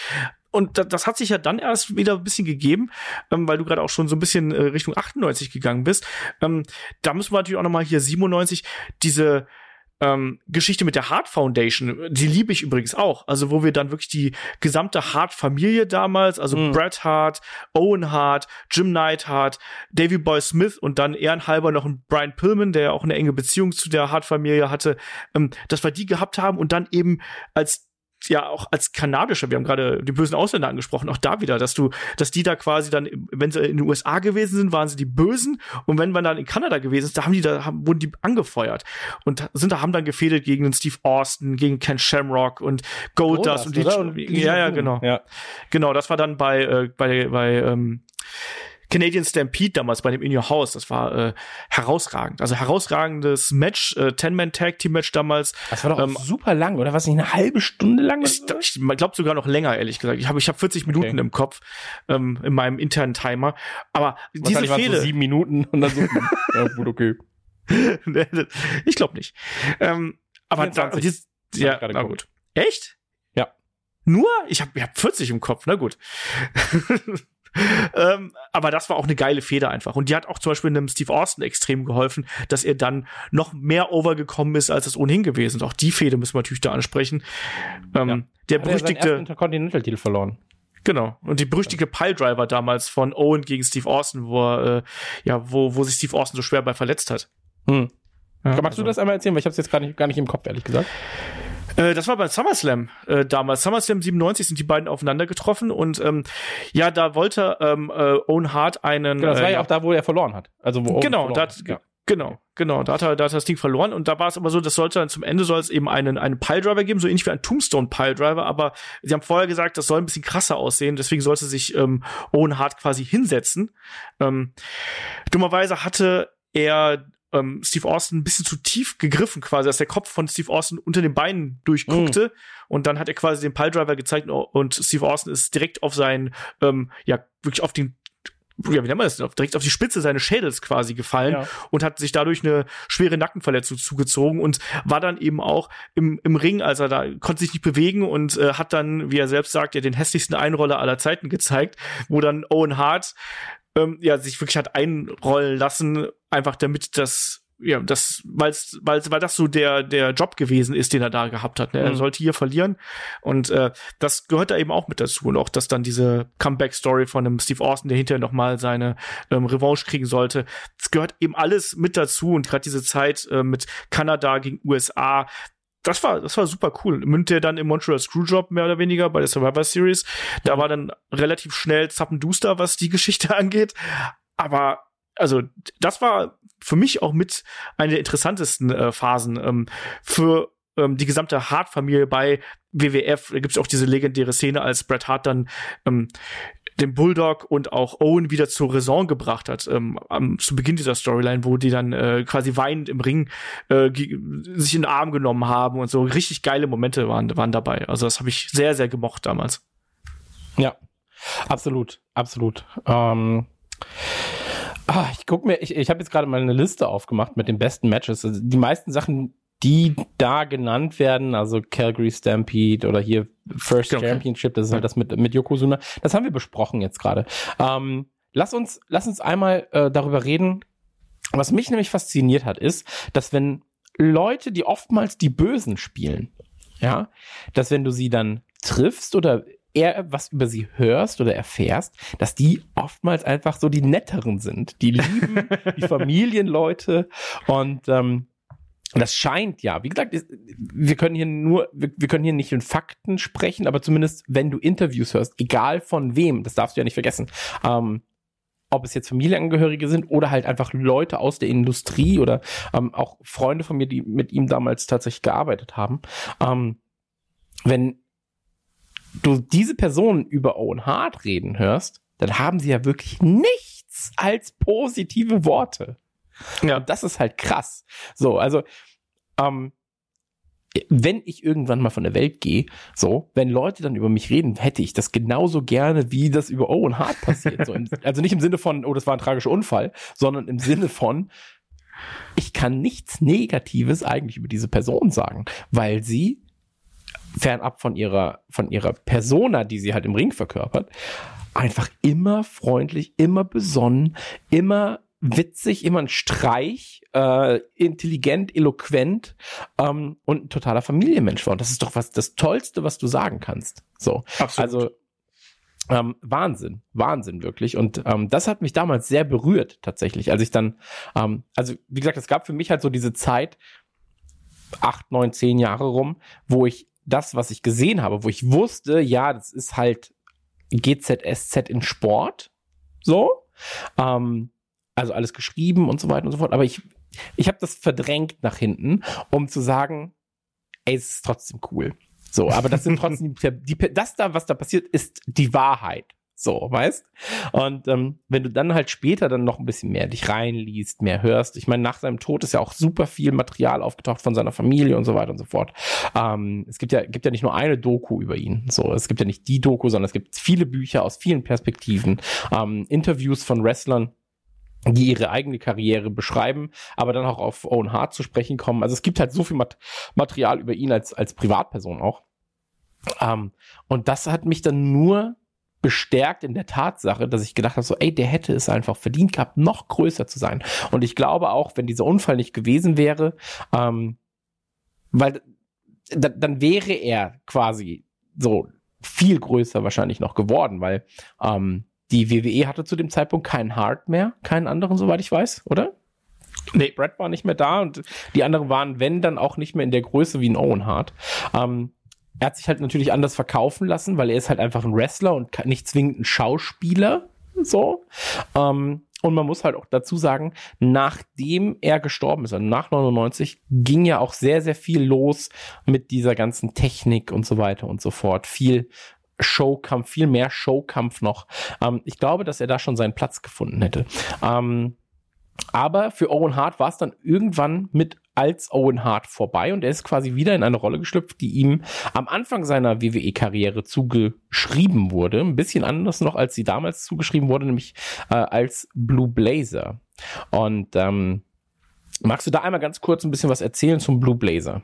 Und das, das hat sich ja dann erst wieder ein bisschen gegeben, ähm, weil du gerade auch schon so ein bisschen äh, Richtung 98 gegangen bist. Ähm, da müssen wir natürlich auch noch mal hier 97 diese ähm, Geschichte mit der Hart Foundation, die liebe ich übrigens auch. Also wo wir dann wirklich die gesamte Hart-Familie damals, also mhm. Bret Hart, Owen Hart, Jim Neidhart, Davy Boy Smith und dann ehrenhalber noch ein Brian Pillman, der auch eine enge Beziehung zu der Hart-Familie hatte, ähm, dass wir die gehabt haben und dann eben als ja auch als kanadischer, wir haben gerade die bösen Ausländer angesprochen, auch da wieder, dass du, dass die da quasi dann, wenn sie in den USA gewesen sind, waren sie die Bösen. Und wenn man dann in Kanada gewesen ist, da haben die da haben, wurden die angefeuert und sind da haben dann gefädelt gegen den Steve Austin, gegen Ken Shamrock und Goldust und die, und ja ja genau. Ja. Genau, das war dann bei äh, bei bei ähm, Canadian Stampede damals bei dem In Your House. Das war äh, herausragend. Also herausragendes Match, äh, Ten-Man-Tag-Team-Match damals. Das war doch ähm, super lang, oder was? Nicht eine halbe Stunde lang? Ich, ich glaube sogar noch länger, ehrlich gesagt. Ich habe ich hab 40 Minuten okay. im Kopf ähm, in meinem internen Timer. Aber diese Fehler. So sieben Minuten und dann so. ja, gut, okay. ich glaube nicht. Ähm, aber da, dies, ja, na gut. Echt? Ja. Nur? Ich habe ich hab 40 im Kopf, na gut. ähm, aber das war auch eine geile Feder einfach. Und die hat auch zum Beispiel einem Steve Austin extrem geholfen, dass er dann noch mehr overgekommen ist, als es ohnehin gewesen ist. Auch die Feder müssen wir natürlich da ansprechen. Ähm, Ja. Der Hat er berüchtigte. Intercontinental-Titel verloren. Genau. Und die berüchtigte Piledriver damals von Owen gegen Steve Austin, wo er, äh, ja, wo, wo sich Steve Austin so schwer bei verletzt hat. Hm. Ja, Magst also- du das einmal erzählen? Weil ich habe es jetzt gar nicht, gar nicht im Kopf, ehrlich gesagt. Äh, das war beim SummerSlam äh, damals. SummerSlam 97 sind die beiden aufeinander getroffen und ähm, ja, da wollte ähm, äh, Owen Hart einen. Genau, das war äh, ja auch da, wo er verloren hat. Also wo Owen Genau, da hat. hat, ja. genau, genau, da hat, er, da hat er das Ding verloren und da war es aber so, das sollte dann zum Ende soll es eben einen, einen Piledriver geben, so ähnlich wie ein Tombstone Piledriver, aber sie haben vorher gesagt, das soll ein bisschen krasser aussehen, deswegen sollte sich ähm, Owen Hart quasi hinsetzen. Ähm, dummerweise hatte er ähm, Steve Austin ein bisschen zu tief gegriffen, quasi, dass der Kopf von Steve Austin unter den Beinen durchguckte. Und dann hat er quasi den Piledriver gezeigt und Steve Austin ist direkt auf seinen, ähm, ja, wirklich auf den ja, wie nennt man das denn? Auf- Direkt auf die Spitze seines Schädels quasi gefallen Ja. und hat sich dadurch eine schwere Nackenverletzung zugezogen und war dann eben auch im, im Ring, als er da konnte sich nicht bewegen und äh, hat dann, wie er selbst sagt, ja den hässlichsten Einroller aller Zeiten gezeigt, wo dann Owen Hart ähm, ja sich wirklich hat einrollen lassen, einfach damit das ja, das, weil's, weil's, weil das so der, der Job gewesen ist, den er da gehabt hat. Ne? Er Mhm. sollte hier verlieren. Und äh, das gehört da eben auch mit dazu. Und auch, dass dann diese Comeback-Story von einem Steve Austin, der hinterher nochmal seine ähm, Revanche kriegen sollte, das gehört eben alles mit dazu. Und gerade diese Zeit äh, mit Kanada gegen USA, das war, das war super cool. Mündte er dann im Montreal Screwjob mehr oder weniger bei der Survivor Series. Da war dann relativ schnell Zappenduster, was die Geschichte angeht. Aber also das war für mich auch mit einer der interessantesten äh, Phasen ähm, für ähm, die gesamte Hart-Familie bei WWF. Da gibt es auch diese legendäre Szene, als Bret Hart dann ähm, den Bulldog und auch Owen wieder zur Raison gebracht hat, ähm, am, zu Beginn dieser Storyline, wo die dann äh, quasi weinend im Ring äh, sich in den Arm genommen haben und so. Richtig geile Momente waren, waren dabei. Also das habe ich sehr, sehr gemocht damals. Ja, absolut, absolut. Ähm, ah, ich guck mir, ich, ich habe jetzt gerade mal eine Liste aufgemacht mit den besten Matches. Also die meisten Sachen, die da genannt werden, also Calgary Stampede oder hier First Okay. Championship, das ist halt das mit, mit Yokozuna, das haben wir besprochen jetzt gerade. Ähm, lass uns, lass uns einmal äh, darüber reden. Was mich nämlich fasziniert hat, ist, dass wenn Leute, die oftmals die Bösen spielen, ja, dass wenn du sie dann triffst oder eher was über sie hörst oder erfährst, dass die oftmals einfach so die netteren sind. Die lieben die Familienleute und ähm, das scheint ja, wie gesagt, wir können hier nur, wir, wir können hier nicht in Fakten sprechen, aber zumindest wenn du Interviews hörst, egal von wem, das darfst du ja nicht vergessen, ähm, ob es jetzt Familienangehörige sind oder halt einfach Leute aus der Industrie oder ähm, auch Freunde von mir, die mit ihm damals tatsächlich gearbeitet haben. Ähm, wenn du diese Person über Owen Hart reden hörst, dann haben sie ja wirklich nichts als positive Worte. Ja. Und das ist halt krass. So, also, ähm, wenn ich irgendwann mal von der Welt gehe, so, wenn Leute dann über mich reden, hätte ich das genauso gerne, wie das über Owen Hart passiert. So im, also nicht im Sinne von, oh, das war ein tragischer Unfall, sondern im Sinne von, ich kann nichts Negatives eigentlich über diese Person sagen, weil sie fernab von ihrer, von ihrer Persona, die sie halt im Ring verkörpert, einfach immer freundlich, immer besonnen, immer witzig, immer ein Streich, äh, intelligent, eloquent ähm, und ein totaler Familienmensch war. Und das ist doch was das Tollste, was du sagen kannst. So. Absolut. Also ähm, Wahnsinn, Wahnsinn wirklich. Und ähm, das hat mich damals sehr berührt, tatsächlich, als ich dann, ähm, also wie gesagt, es gab für mich halt so diese Zeit, acht, neun, zehn Jahre rum, wo ich das, was ich gesehen habe, wo ich wusste, ja, das ist halt GZSZ in Sport, so, ähm, also alles geschrieben und so weiter und so fort. Aber ich, ich habe das verdrängt nach hinten, um zu sagen, ey, es ist trotzdem cool. So, aber das sind trotzdem die, die, das da, was da passiert, ist die Wahrheit. So, weißt? Und ähm, wenn du dann halt später dann noch ein bisschen mehr dich reinliest, mehr hörst, ich meine, nach seinem Tod ist ja auch super viel Material aufgetaucht von seiner Familie und so weiter und so fort. Ähm, es gibt ja, gibt ja nicht nur eine Doku über ihn. So, es gibt ja nicht die Doku, sondern es gibt viele Bücher aus vielen Perspektiven, ähm, Interviews von Wrestlern, die ihre eigene Karriere beschreiben, aber dann auch auf Owen Hart zu sprechen kommen. Also es gibt halt so viel Mat Material über ihn als, als Privatperson auch. Ähm, und das hat mich dann nur bestärkt in der Tatsache, dass ich gedacht habe, so, ey, der hätte es einfach verdient gehabt, noch größer zu sein. Und ich glaube auch, wenn dieser Unfall nicht gewesen wäre, ähm, weil dann wäre er quasi so viel größer wahrscheinlich noch geworden, weil ähm, die WWE hatte zu dem Zeitpunkt keinen Hart mehr, keinen anderen, soweit ich weiß, oder? Nee, Brad war nicht mehr da und die anderen waren, wenn, dann auch nicht mehr in der Größe wie ein Owen Hart. Ähm, er hat sich halt natürlich anders verkaufen lassen, weil er ist halt einfach ein Wrestler und nicht zwingend ein Schauspieler. So. Ähm, und man muss halt auch dazu sagen, nachdem er gestorben ist, also nach 99, ging ja auch sehr, sehr viel los mit dieser ganzen Technik und so weiter und so fort. Viel Showkampf, viel mehr Showkampf noch. Ähm, ich glaube, dass er da schon seinen Platz gefunden hätte. Ähm, aber für Owen Hart war es dann irgendwann mit als Owen Hart vorbei und er ist quasi wieder in eine Rolle geschlüpft, die ihm am Anfang seiner WWE-Karriere zugeschrieben wurde. Ein bisschen anders noch, als sie damals zugeschrieben wurde, nämlich äh, als Blue Blazer. Und ähm, magst du da einmal ganz kurz ein bisschen was erzählen zum Blue Blazer?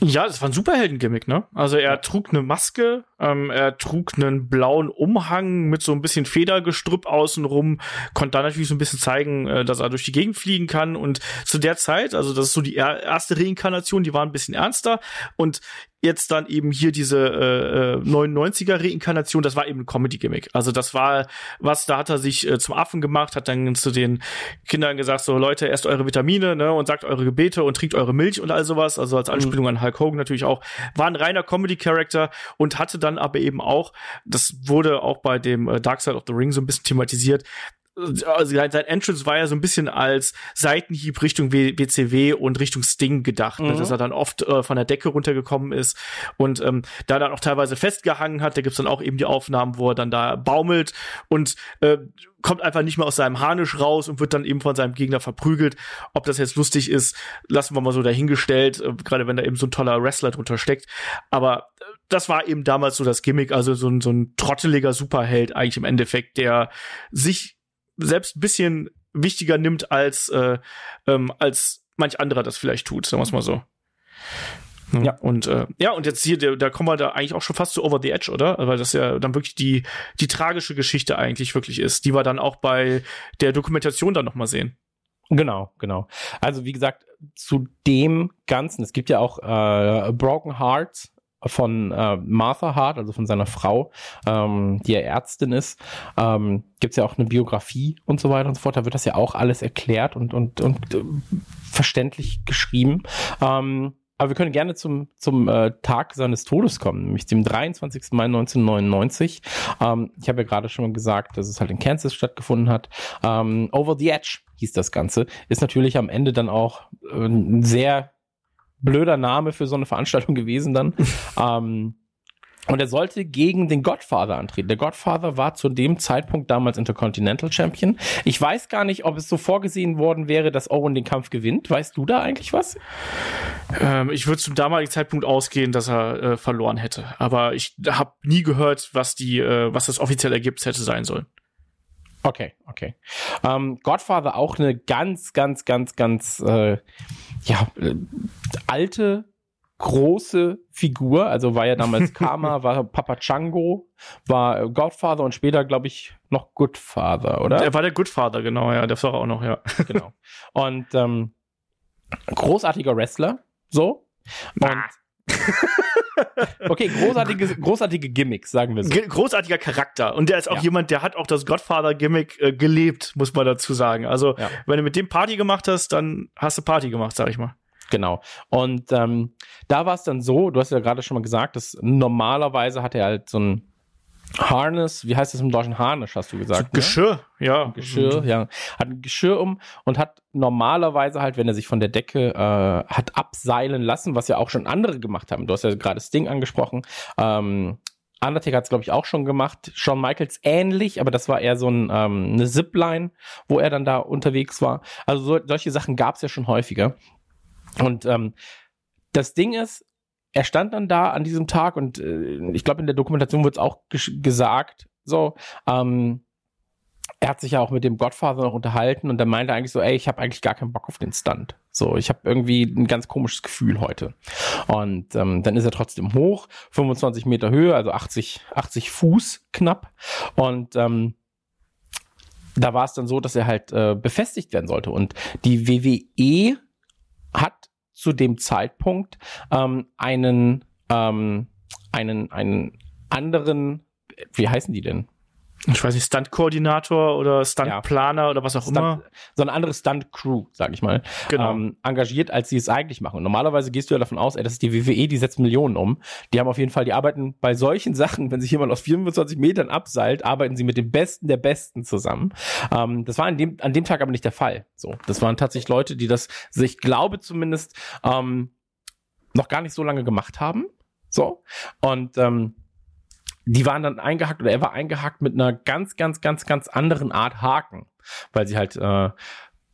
Ja, das war ein Superhelden-Gimmick, ne? Also er trug eine Maske, ähm, er trug einen blauen Umhang mit so ein bisschen Federgestrüpp außenrum, konnte da natürlich so ein bisschen zeigen, äh, dass er durch die Gegend fliegen kann. Und zu der Zeit, also das ist so die erste Reinkarnation, die war ein bisschen ernster. Und jetzt dann eben hier diese äh, 99er äh, Reinkarnation, das war eben ein Comedy Gimmick. Also das war was, da hat er sich äh, zum Affen gemacht, hat dann zu den Kindern gesagt, so Leute, esst eure Vitamine, ne, und sagt eure Gebete und trinkt eure Milch und all sowas, also als Anspielung mhm. an Hulk Hogan natürlich auch, war ein reiner Comedy Character und hatte dann aber eben auch, das wurde auch bei dem äh, Dark Side of the Ring so ein bisschen thematisiert, also sein Entrance war ja so ein bisschen als Seitenhieb Richtung WCW und Richtung Sting gedacht, ne? mhm. dass er dann oft äh, von der Decke runtergekommen ist und ähm, da dann auch teilweise festgehangen hat. Da gibt's dann auch eben die Aufnahmen, wo er dann da baumelt und äh, kommt einfach nicht mehr aus seinem Harnisch raus und wird dann eben von seinem Gegner verprügelt. Ob das jetzt lustig ist, lassen wir mal so dahingestellt, äh, gerade wenn da eben so ein toller Wrestler drunter steckt. Aber äh, das war eben damals so das Gimmick, also so ein, so ein trotteliger Superheld eigentlich im Endeffekt, der sich selbst ein bisschen wichtiger nimmt als, äh, ähm, als manch anderer das vielleicht tut, sagen wir es mal so. Ja. Und äh, ja, und jetzt hier, da kommen wir da eigentlich auch schon fast zu Over the Edge, oder? Weil das ja dann wirklich die, die tragische Geschichte eigentlich wirklich ist, die wir dann auch bei der Dokumentation dann nochmal sehen. Genau, genau. Also wie gesagt, zu dem Ganzen, es gibt ja auch äh, Broken Hearts, von äh, Martha Hart, also von seiner Frau, ähm, die ja Ärztin ist, ähm, gibt ja auch eine Biografie und so weiter und so fort. Da wird das ja auch alles erklärt und, und, und äh, verständlich geschrieben. Ähm, aber wir können gerne zum, zum äh, Tag seines Todes kommen, nämlich dem 23. Mai 1999. Ähm, ich habe ja gerade schon mal gesagt, dass es halt in Kansas stattgefunden hat. Ähm, Over the Edge hieß das Ganze. Ist natürlich am Ende dann auch äh, ein sehr blöder Name für so eine Veranstaltung gewesen dann. ähm, und er sollte gegen den Godfather antreten. Der Godfather war zu dem Zeitpunkt damals Intercontinental Champion. Ich weiß gar nicht, ob es so vorgesehen worden wäre, dass Owen den Kampf gewinnt. Weißt du da eigentlich was? Ähm, ich würde zum damaligen Zeitpunkt ausgehen, dass er äh, verloren hätte. Aber ich habe nie gehört, was die, äh, was das offizielle Ergebnis hätte sein sollen. Okay, okay. Ähm, Godfather auch eine ganz, ganz, ganz, ganz äh, ja, äh, alte, große Figur. Also war ja damals Karma, war Papa Chango, war Godfather und später, glaube ich, noch Goodfather, oder? Er war der Goodfather, genau, ja, der war auch noch, ja. Genau. Und ähm, großartiger Wrestler, so. Und ah. okay, großartige, großartige Gimmicks, sagen wir so. Großartiger Charakter. Und der ist auch ja. jemand, der hat auch das Godfather-Gimmick äh, gelebt, muss man dazu sagen. Also, ja. wenn du mit dem Party gemacht hast, dann hast du Party gemacht, sag ich mal. Genau. Und ähm, da war es dann so, du hast ja gerade schon mal gesagt, dass normalerweise hat er halt so ein Harness, wie heißt das im Deutschen Harnisch, hast du gesagt? Ne? Geschirr, ne? ja. Geschirr, mhm. ja. Hat ein Geschirr um und hat normalerweise halt, wenn er sich von der Decke äh, hat abseilen lassen, was ja auch schon andere gemacht haben. Du hast ja gerade Sting angesprochen. Ähm, Undertaker hat es, glaube ich, auch schon gemacht. Shawn Michaels ähnlich, aber das war eher so ein, ähm, eine Zipline, wo er dann da unterwegs war. Also so, solche Sachen gab es ja schon häufiger. Und ähm, das Ding ist, er stand dann da an diesem Tag und äh, ich glaube, in der Dokumentation wird es auch gesagt, so, ähm, er hat sich ja auch mit dem Godfather noch unterhalten und der meinte eigentlich so, ey, ich habe eigentlich gar keinen Bock auf den Stunt. So, ich habe irgendwie ein ganz komisches Gefühl heute. Und ähm, dann ist er trotzdem hoch, 25 Meter Höhe, also 80, 80 Fuß knapp. Und ähm, da war es dann so, dass er halt äh, befestigt werden sollte. Und die WWE hat zu dem Zeitpunkt ähm, einen, ähm, einen, einen anderen, wie heißen die denn? Ich weiß nicht, Stunt-Koordinator oder Stunt-Planer ja. oder was auch Stunt, immer. So eine andere Stunt-Crew, sag ich mal, genau. ähm, engagiert, als sie es eigentlich machen. Und normalerweise gehst du ja davon aus, ey, das ist die WWE, die setzt Millionen um. Die haben auf jeden Fall, die arbeiten bei solchen Sachen, wenn sich jemand aus 24 Metern abseilt, arbeiten sie mit den Besten der Besten zusammen. Ähm, das war an dem, an dem Tag aber nicht der Fall. So, das waren tatsächlich Leute, die das, also ich glaube zumindest, ähm, noch gar nicht so lange gemacht haben. So. Und ähm, die waren dann eingehackt oder er war eingehackt mit einer ganz, ganz, ganz, ganz anderen Art Haken, weil sie halt äh,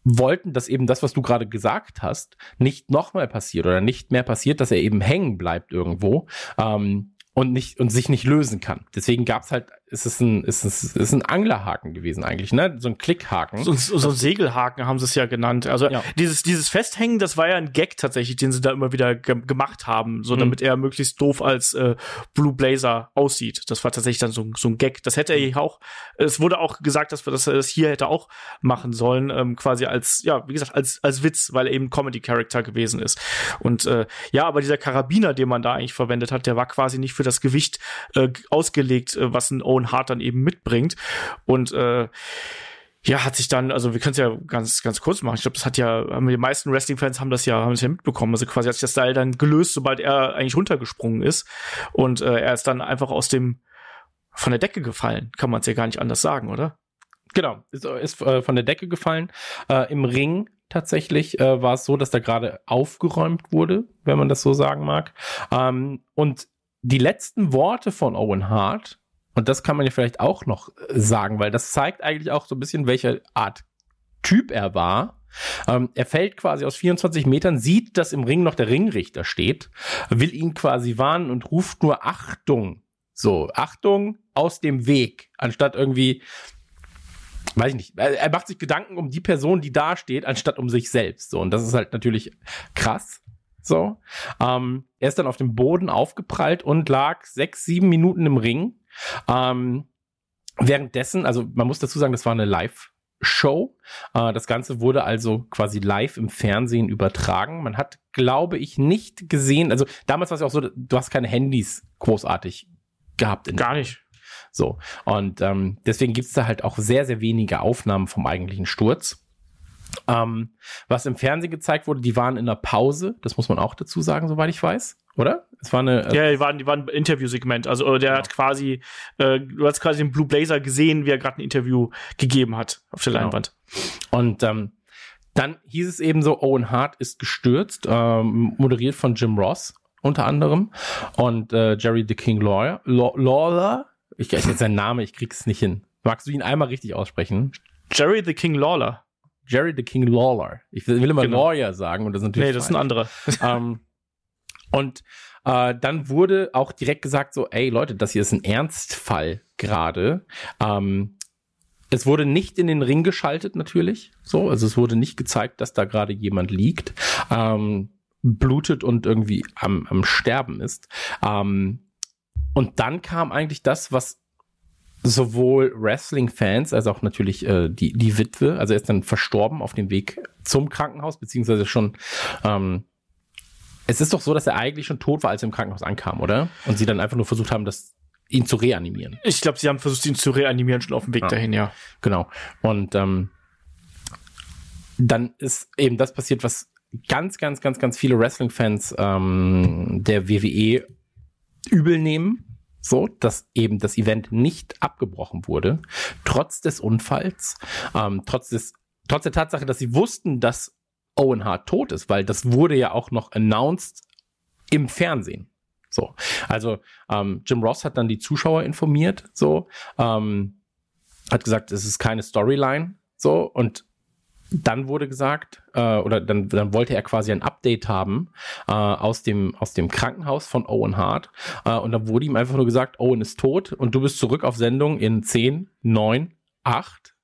wollten, dass eben das, was du gerade gesagt hast, nicht nochmal passiert oder nicht mehr passiert, dass er eben hängen bleibt irgendwo. Ähm, und nicht und sich nicht lösen kann. Deswegen gab's halt, ist es ein, ist es ist ein Anglerhaken gewesen eigentlich, ne? So ein Klickhaken. So, so, so ein Segelhaken haben sie es ja genannt. Also ja. dieses dieses Festhängen, das war ja ein Gag tatsächlich, den sie da immer wieder ge gemacht haben, so mhm. damit er möglichst doof als äh, Blue Blazer aussieht. Das war tatsächlich dann so, so ein Gag. Das hätte er mhm. auch. Es wurde auch gesagt, dass, wir, dass er das hier hätte auch machen sollen, ähm, quasi als ja, wie gesagt, als als Witz, weil er eben Comedy Character gewesen ist. Und äh, ja, aber dieser Karabiner, den man da eigentlich verwendet hat, der war quasi nicht für das Gewicht äh, ausgelegt, äh, was ein Owen Hart dann eben mitbringt. Und äh, ja, hat sich dann, also wir können es ja ganz, ganz kurz machen. Ich glaube, das hat ja, die meisten Wrestling-Fans haben das ja, haben das ja mitbekommen. Also quasi hat sich das Seil dann gelöst, sobald er eigentlich runtergesprungen ist. Und äh, er ist dann einfach aus dem, von der Decke gefallen. Kann man es ja gar nicht anders sagen, oder? Genau, ist, ist äh, von der Decke gefallen. Äh, Im Ring tatsächlich äh, war es so, dass da gerade aufgeräumt wurde, wenn man das so sagen mag. Ähm, und die letzten Worte von Owen Hart, und das kann man ja vielleicht auch noch sagen, weil das zeigt eigentlich auch so ein bisschen, welche Art Typ er war. Ähm, er fällt quasi aus 24 Metern, sieht, dass im Ring noch der Ringrichter steht, will ihn quasi warnen und ruft nur Achtung. So, Achtung aus dem Weg, anstatt irgendwie, weiß ich nicht, er macht sich Gedanken um die Person, die da steht, anstatt um sich selbst. So, und das ist halt natürlich krass. So. Ähm, er ist dann auf dem Boden aufgeprallt und lag sechs, sieben Minuten im Ring. Ähm, währenddessen, also man muss dazu sagen, das war eine Live-Show. Äh, das Ganze wurde also quasi live im Fernsehen übertragen. Man hat, glaube ich, nicht gesehen, also damals war es ja auch so, du hast keine Handys großartig gehabt. Gar nicht. So. Und ähm, deswegen gibt's da halt auch sehr, sehr wenige Aufnahmen vom eigentlichen Sturz. Ähm, was im Fernsehen gezeigt wurde, die waren in der Pause, das muss man auch dazu sagen, soweit ich weiß, oder? Es war eine. Äh ja, die waren, die waren ein Interviewsegment. Also äh, der genau. hat quasi, äh, du hast quasi den Blue Blazer gesehen, wie er gerade ein Interview gegeben hat auf der genau. Leinwand. Und ähm, dann hieß es eben so, Owen Hart ist gestürzt, ähm, moderiert von Jim Ross unter anderem und äh, Jerry the King Lawler. Lawler, ich jetzt sein Name, ich krieg's nicht hin. Magst du ihn einmal richtig aussprechen? Jerry the King Lawler. Jerry the King Lawler. Ich will immer genau. Lawyer sagen und das ist natürlich. Nee, das ist ein anderer. ähm, und äh, dann wurde auch direkt gesagt so, ey Leute, das hier ist ein Ernstfall gerade. Ähm, es wurde nicht in den Ring geschaltet natürlich, so, also es wurde nicht gezeigt, dass da gerade jemand liegt, ähm, blutet und irgendwie am, am Sterben ist. Ähm, und dann kam eigentlich das, was sowohl Wrestling-Fans als auch natürlich äh, die, die Witwe, also er ist dann verstorben auf dem Weg zum Krankenhaus, beziehungsweise schon, ähm, es ist doch so, dass er eigentlich schon tot war, als er im Krankenhaus ankam, oder? Und sie dann einfach nur versucht haben, das ihn zu reanimieren. Ich glaube, sie haben versucht, ihn zu reanimieren, schon auf dem Weg ja. dahin, ja. Genau. Und ähm, dann ist eben das passiert, was ganz, ganz, ganz, ganz viele Wrestling-Fans ähm, der WWE übel nehmen so, dass eben das Event nicht abgebrochen wurde, trotz des Unfalls, ähm, trotz des, trotz der Tatsache, dass sie wussten, dass Owen Hart tot ist, weil das wurde ja auch noch announced im Fernsehen. So, also ähm, Jim Ross hat dann die Zuschauer informiert, so, ähm, hat gesagt, es ist keine Storyline, so und dann wurde gesagt, äh, oder dann, dann wollte er quasi ein Update haben äh, aus, dem, aus dem Krankenhaus von Owen Hart. Äh, und dann wurde ihm einfach nur gesagt, Owen ist tot und du bist zurück auf Sendung in 10, 9, 8,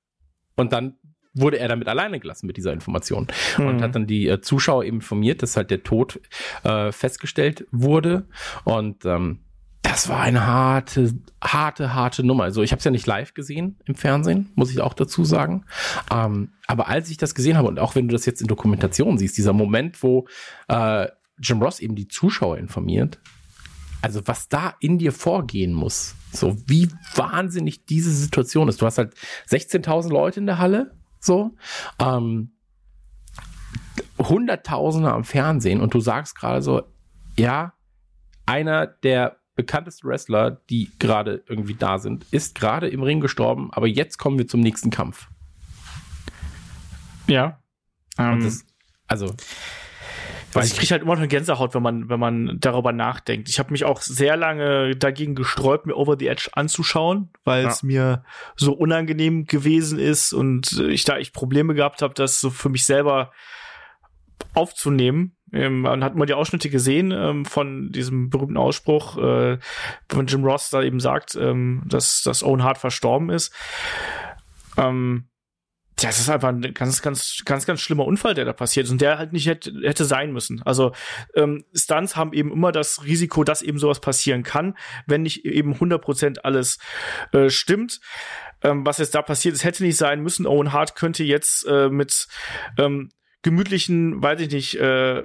Und dann wurde er damit alleine gelassen mit dieser Information Mhm. und hat dann die äh, Zuschauer eben informiert, dass halt der Tod äh, festgestellt wurde und ähm, das war eine harte, harte, harte Nummer. Also ich habe es ja nicht live gesehen im Fernsehen, muss ich auch dazu sagen. Ähm, aber als ich das gesehen habe und auch wenn du das jetzt in Dokumentation siehst, dieser Moment, wo äh, Jim Ross eben die Zuschauer informiert, also was da in dir vorgehen muss, so wie wahnsinnig diese Situation ist. Du hast halt 16.000 Leute in der Halle, so, ähm, Hunderttausende am Fernsehen und du sagst gerade so, ja, einer der bekanntesten Wrestler, die gerade irgendwie da sind, ist gerade im Ring gestorben, aber jetzt kommen wir zum nächsten Kampf. Ja. Ähm, das, also, Also ich kriege halt immer noch eine Gänsehaut, wenn man, wenn man darüber nachdenkt. Ich habe mich auch sehr lange dagegen gesträubt, mir Over the Edge anzuschauen, weil Ja. es mir so unangenehm gewesen ist und ich da ich Probleme gehabt habe, das so für mich selber aufzunehmen. Ähm, man hat mal die Ausschnitte gesehen ähm, von diesem berühmten Ausspruch, äh, von Jim Ross da eben sagt, ähm, dass, dass Owen Hart verstorben ist. Ähm, ja, es ist einfach ein ganz, ganz, ganz, ganz schlimmer Unfall, der da passiert ist und der halt nicht hätte, hätte sein müssen. Also ähm, Stunts haben eben immer das Risiko, dass eben sowas passieren kann, wenn nicht eben 100% alles äh, stimmt. Ähm, was jetzt da passiert ist, hätte nicht sein müssen. Owen Hart könnte jetzt äh, mit ähm, gemütlichen, weiß ich nicht, äh,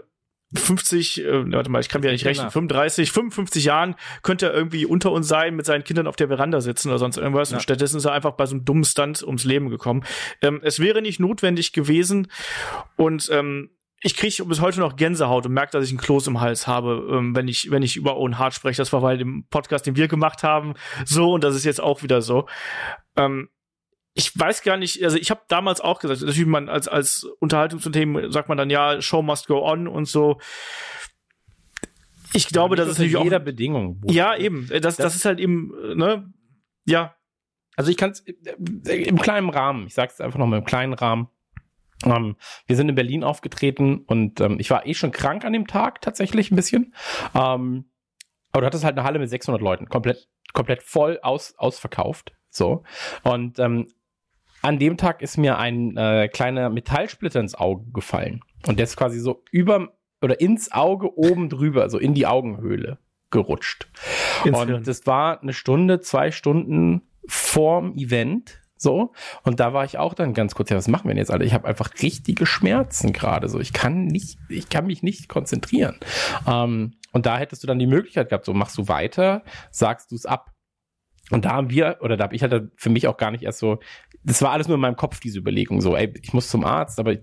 50, äh, warte mal, ich kann mir nicht rechnen, 35, 55 Jahren könnte er irgendwie unter uns sein, mit seinen Kindern auf der Veranda sitzen oder sonst irgendwas. Ja. Und stattdessen ist er einfach bei so einem dummen Stunt ums Leben gekommen. Ähm, es wäre nicht notwendig gewesen und ähm, ich kriege bis heute noch Gänsehaut und merke, dass ich einen Kloß im Hals habe, ähm, wenn ich wenn ich über Owen Hart spreche. Das war bei dem Podcast, den wir gemacht haben, so und das ist jetzt auch wieder so. Ähm, ich weiß gar nicht, also ich habe damals auch gesagt, natürlich man als als Unterhaltungsunternehmen sagt man dann ja, Show must go on und so. Ich glaube, das ist natürlich auch jeder Bedingung. ja eben, das, das Das- ist halt eben äh, ne, ja, Also ich kann es im kleinen Rahmen, ich sage es einfach nochmal im kleinen Rahmen. Ähm, wir sind in Berlin aufgetreten und ähm, ich war eh schon krank an dem Tag tatsächlich ein bisschen. Ähm, aber du hattest halt eine Halle mit 600 Leuten, komplett, komplett voll aus, ausverkauft. So. Und ähm, an dem Tag ist mir ein äh, kleiner Metallsplitter ins Auge gefallen. Und der ist quasi so über oder ins Auge oben drüber, so in die Augenhöhle gerutscht. ins Hirn. Und das war eine Stunde, zwei Stunden vorm Event. So, und da war ich auch dann ganz kurz, ja, was machen wir denn jetzt alle? Ich habe einfach richtige Schmerzen gerade. So, ich kann nicht, ich kann mich nicht konzentrieren. Ähm, und da hättest du dann die Möglichkeit gehabt, so machst du weiter, sagst du es ab. Und da haben wir, oder da habe ich halt für mich auch gar nicht erst so, das war alles nur in meinem Kopf, diese Überlegung, so, ey, ich muss zum Arzt, aber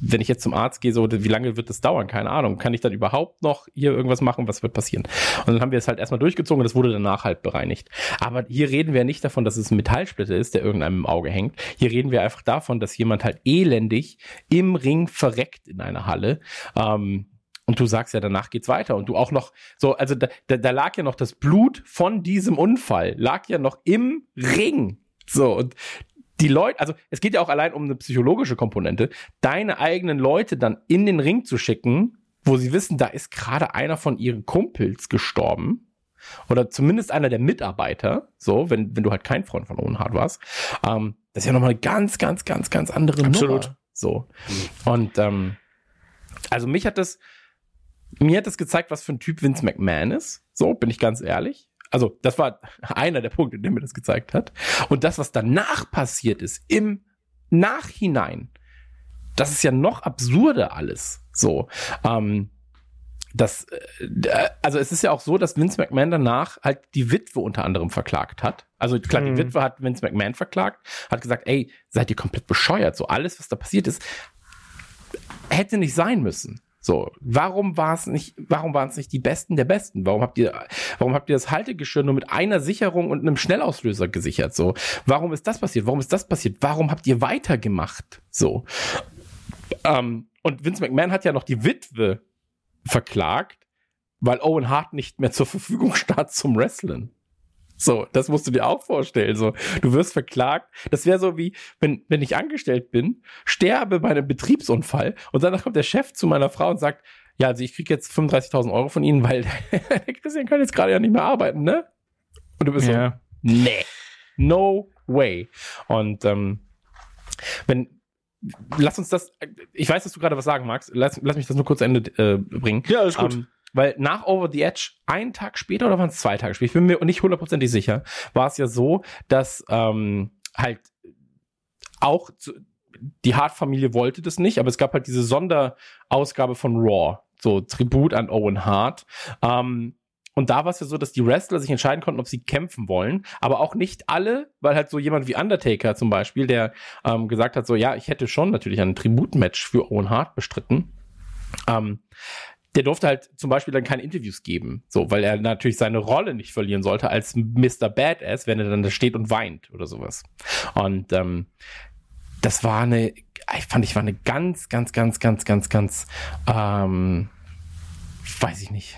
wenn ich jetzt zum Arzt gehe, so, wie lange wird das dauern? Keine Ahnung. Kann ich dann überhaupt noch hier irgendwas machen? Was wird passieren? Und dann haben wir es halt erstmal durchgezogen und das wurde danach halt bereinigt. Aber hier reden wir nicht davon, dass es ein Metallsplitter ist, der irgendeinem im Auge hängt. Hier reden wir einfach davon, dass jemand halt elendig im Ring verreckt in einer Halle. Ähm, und du sagst ja, danach geht's weiter. Und du auch noch, so, also da, da, da lag ja noch das Blut von diesem Unfall, lag ja noch im Ring. So, und die Leute, also es geht ja auch allein um eine psychologische Komponente, deine eigenen Leute dann in den Ring zu schicken, wo sie wissen, da ist gerade einer von ihren Kumpels gestorben. Oder zumindest einer der Mitarbeiter, so, wenn, wenn du halt kein Freund von Owen Hart warst. Ähm, das ist ja nochmal eine ganz, ganz, ganz, ganz andere Absolut. Nummer. So. Und ähm, also mich hat das, mir hat das gezeigt, was für ein Typ Vince McMahon ist. So, bin ich ganz ehrlich. Also, das war einer der Punkte, der mir das gezeigt hat. Und das, was danach passiert ist, im Nachhinein, das ist ja noch absurder alles. So, ähm, das, äh, also es ist ja auch so, dass Vince McMahon danach halt die Witwe unter anderem verklagt hat. Also klar, Mhm. die Witwe hat Vince McMahon verklagt, hat gesagt, ey, seid ihr komplett bescheuert? So alles, was da passiert ist, hätte nicht sein müssen. So, warum war es nicht, warum waren es nicht die Besten der Besten? Warum habt ihr, warum habt ihr das Haltegeschirr nur mit einer Sicherung und einem Schnellauslöser gesichert? So, warum ist das passiert? Warum ist das passiert? Warum habt ihr weitergemacht? So, ähm, und Vince McMahon hat ja noch die Witwe verklagt, weil Owen Hart nicht mehr zur Verfügung stand zum Wrestlen. So, das musst du dir auch vorstellen. So, du wirst verklagt. Das wäre so wie, wenn, wenn ich angestellt bin, sterbe bei einem Betriebsunfall und danach kommt der Chef zu meiner Frau und sagt, ja, also ich kriege jetzt 35.000 Euro von Ihnen, weil der Christian kann jetzt gerade ja nicht mehr arbeiten, ne? Und du bist so, Ja. nee, no way. Und ähm, wenn, lass uns das, ich weiß, dass du gerade was sagen magst, lass, lass mich das nur kurz zu Ende äh, bringen. Ja, alles gut. Ähm, weil nach Over the Edge, einen Tag später oder waren es zwei Tage später, ich bin mir nicht hundertprozentig sicher, war es ja so, dass ähm, halt auch zu, die Hart-Familie wollte das nicht, aber es gab halt diese Sonderausgabe von Raw, so Tribut an Owen Hart. Ähm, und da war es ja so, dass die Wrestler sich entscheiden konnten, ob sie kämpfen wollen, aber auch nicht alle, weil halt so jemand wie Undertaker zum Beispiel, der ähm, gesagt hat, so ja, ich hätte schon natürlich ein Tributmatch für Owen Hart bestritten. Ähm, der durfte halt zum Beispiel dann keine Interviews geben, so, weil er natürlich seine Rolle nicht verlieren sollte als Mr. Badass, wenn er dann da steht und weint oder sowas. Und ähm, das war eine, ich fand, ich war eine ganz, ganz, ganz, ganz, ganz, ganz, ähm, weiß ich nicht,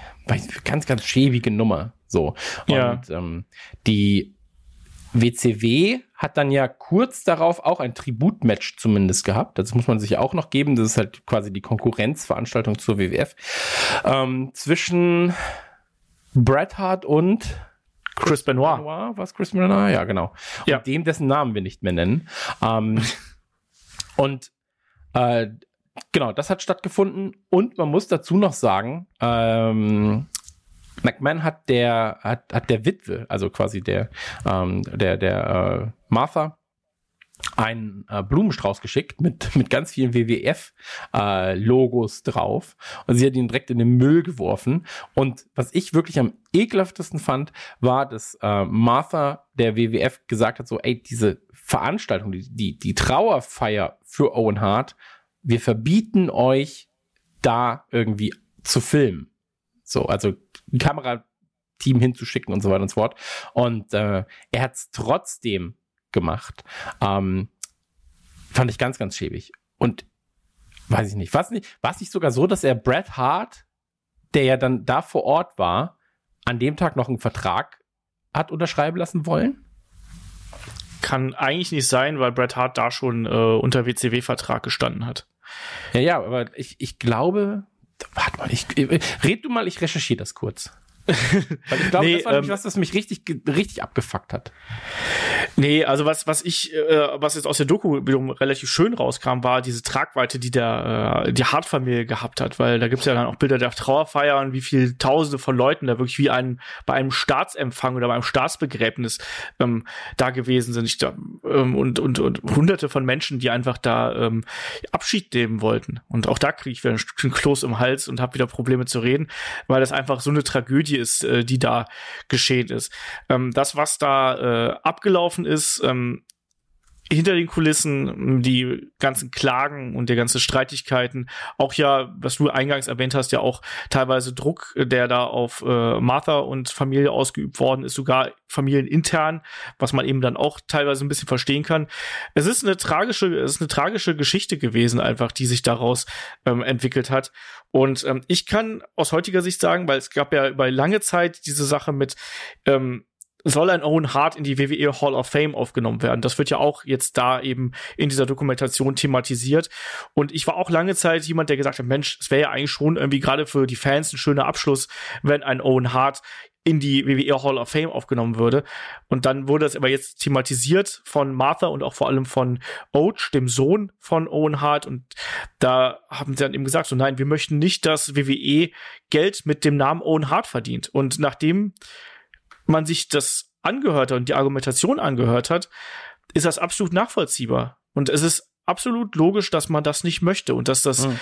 ganz, ganz schäbige Nummer. So. Und Ja. ähm, die WCW hat dann ja kurz darauf auch ein Tributmatch zumindest gehabt. Das muss man sich ja auch noch geben. Das ist halt quasi die Konkurrenzveranstaltung zur WWF. Ähm, zwischen Bret Hart und Chris Benoit. Benoit, was Chris Benoit? Ja, genau. Und Ja. dem, dessen Namen wir nicht mehr nennen. Ähm, und äh, genau, das hat stattgefunden. Und man muss dazu noch sagen, ähm, McMahon hat der, hat, hat der Witwe, also quasi der, ähm, der, der äh, Martha, einen äh, Blumenstrauß geschickt mit, mit ganz vielen WWF-Logos drauf. Und sie hat ihn direkt in den Müll geworfen. Und was ich wirklich am ekelhaftesten fand, war, dass äh, Martha der WWF gesagt hat, so, ey, diese Veranstaltung, die, die, die Trauerfeier für Owen Hart, wir verbieten euch da irgendwie zu filmen. So, also ein Kamerateam hinzuschicken und so weiter und so fort. Und äh, er hat es trotzdem gemacht. Ähm, fand ich ganz, ganz schäbig. Und weiß ich nicht, war es nicht, nicht sogar so, dass er Bret Hart, der ja dann da vor Ort war, an dem Tag noch einen Vertrag hat unterschreiben lassen wollen? Kann eigentlich nicht sein, weil Bret Hart da schon äh, unter WCW-Vertrag gestanden hat. Ja, ja, aber ich, ich glaube, warte mal, ich, äh, red du mal, ich recherchiere das kurz. Weil ich glaube, Nee, das war ähm, was, das mich richtig, richtig abgefuckt hat. Nee, also was, was ich, äh, was jetzt aus der Doku wiederum relativ schön rauskam, war diese Tragweite, die der, äh, die Hart-Familie gehabt hat, weil da gibt's ja dann auch Bilder der Trauerfeier und wie viel Tausende von Leuten da wirklich wie ein, bei einem Staatsempfang oder bei einem Staatsbegräbnis ähm, da gewesen sind. Ich, ähm, und, und, und hunderte von Menschen, die einfach da ähm, Abschied nehmen wollten. Und auch da kriege ich wieder ein Stückchen Kloß im Hals und habe wieder Probleme zu reden, weil das einfach so eine Tragödie ist, äh, die da geschehen ist. Ähm, das, was da äh, abgelaufen ist, ähm, hinter den Kulissen, die ganzen Klagen und die ganzen Streitigkeiten, auch ja, was du eingangs erwähnt hast, ja auch teilweise Druck, der da auf äh, Martha und Familie ausgeübt worden ist, sogar familienintern, was man eben dann auch teilweise ein bisschen verstehen kann. Es ist eine tragische, es ist eine tragische Geschichte gewesen, einfach, die sich daraus ähm, entwickelt hat. Und ähm, ich kann aus heutiger Sicht sagen, weil es gab ja über lange Zeit diese Sache mit ähm, soll ein Owen Hart in die WWE Hall of Fame aufgenommen werden. Das wird ja auch jetzt da eben in dieser Dokumentation thematisiert. Und ich war auch lange Zeit jemand, der gesagt hat, Mensch, es wäre ja eigentlich schon irgendwie gerade für die Fans ein schöner Abschluss, wenn ein Owen Hart in die WWE Hall of Fame aufgenommen würde. Und dann wurde es aber jetzt thematisiert von Martha und auch vor allem von Oach, dem Sohn von Owen Hart. Und da haben sie dann eben gesagt, so nein, wir möchten nicht, dass WWE Geld mit dem Namen Owen Hart verdient. Und nachdem man sich das angehört hat und die Argumentation angehört hat, ist das absolut nachvollziehbar. Und es ist absolut logisch, dass man das nicht möchte und dass das, Mhm.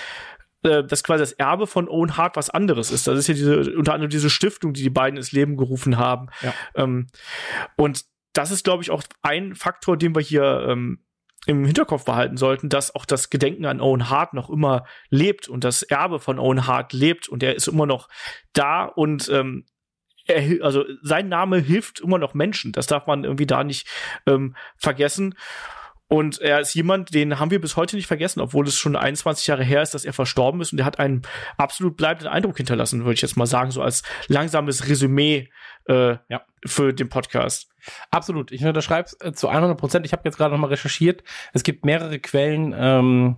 dass quasi das Erbe von Owen Hart was anderes ist. Das ist ja diese, unter anderem diese Stiftung, die die beiden ins Leben gerufen haben. Ja. Ähm, und das ist, glaube ich, auch ein Faktor, den wir hier ähm, im Hinterkopf behalten sollten, dass auch das Gedenken an Owen Hart noch immer lebt und das Erbe von Owen Hart lebt und er ist immer noch da und ähm, er, also sein Name hilft immer noch Menschen. Das darf man irgendwie da nicht ähm, vergessen. Und er ist jemand, den haben wir bis heute nicht vergessen, obwohl es schon 21 Jahre her ist, dass er verstorben ist. Und er hat einen absolut bleibenden Eindruck hinterlassen, würde ich jetzt mal sagen, so als langsames Resümee äh, Ja. für den Podcast. Absolut. Ich unterschreibe es äh, zu 100 Prozent. Ich habe jetzt gerade nochmal recherchiert. Es gibt mehrere Quellen, ähm,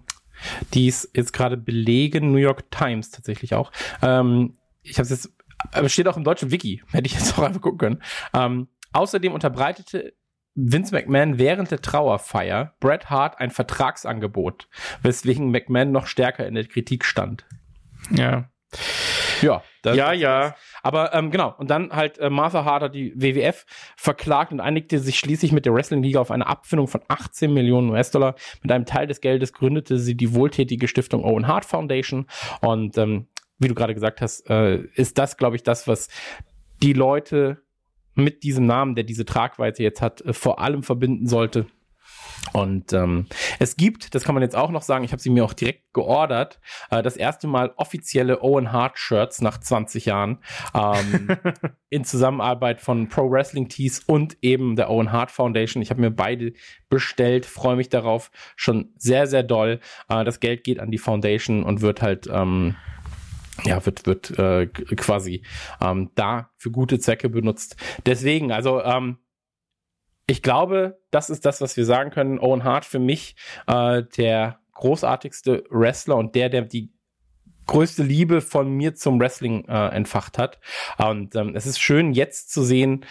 die es jetzt gerade belegen. New York Times tatsächlich auch. Ähm, ich habe es jetzt, aber es steht auch im deutschen Wiki. Hätte ich jetzt auch einfach gucken können. Ähm, außerdem unterbreitete Vince McMahon während der Trauerfeier Bret Hart ein Vertragsangebot, weswegen McMahon noch stärker in der Kritik stand. Ja. Ja, das, ja, ja. Aber ähm, genau, und dann halt äh, Martha Hart hat die WWF verklagt und einigte sich schließlich mit der Wrestling-Liga auf eine Abfindung von 18 Millionen US-Dollar. Mit einem Teil des Geldes gründete sie die wohltätige Stiftung Owen Hart Foundation. Und ähm, wie du gerade gesagt hast, äh, ist das, glaube ich, das, was die Leute mit diesem Namen, der diese Tragweite jetzt hat, äh, vor allem verbinden sollte. Und ähm, es gibt, das kann man jetzt auch noch sagen, ich habe sie mir auch direkt geordert, äh, das erste Mal offizielle Owen Hart Shirts nach 20 Jahren ähm, in Zusammenarbeit von Pro Wrestling Tees und eben der Owen Hart Foundation. Ich habe mir beide bestellt, freue mich darauf schon sehr, sehr doll. Äh, das Geld geht an die Foundation und wird halt ähm, ja, wird, wird äh, quasi ähm, da für gute Zwecke benutzt. Deswegen, also ähm, ich glaube, das ist das, was wir sagen können. Owen Hart für mich äh, der großartigste Wrestler und der, der die größte Liebe von mir zum Wrestling äh, entfacht hat. Und ähm, es ist schön jetzt zu sehen,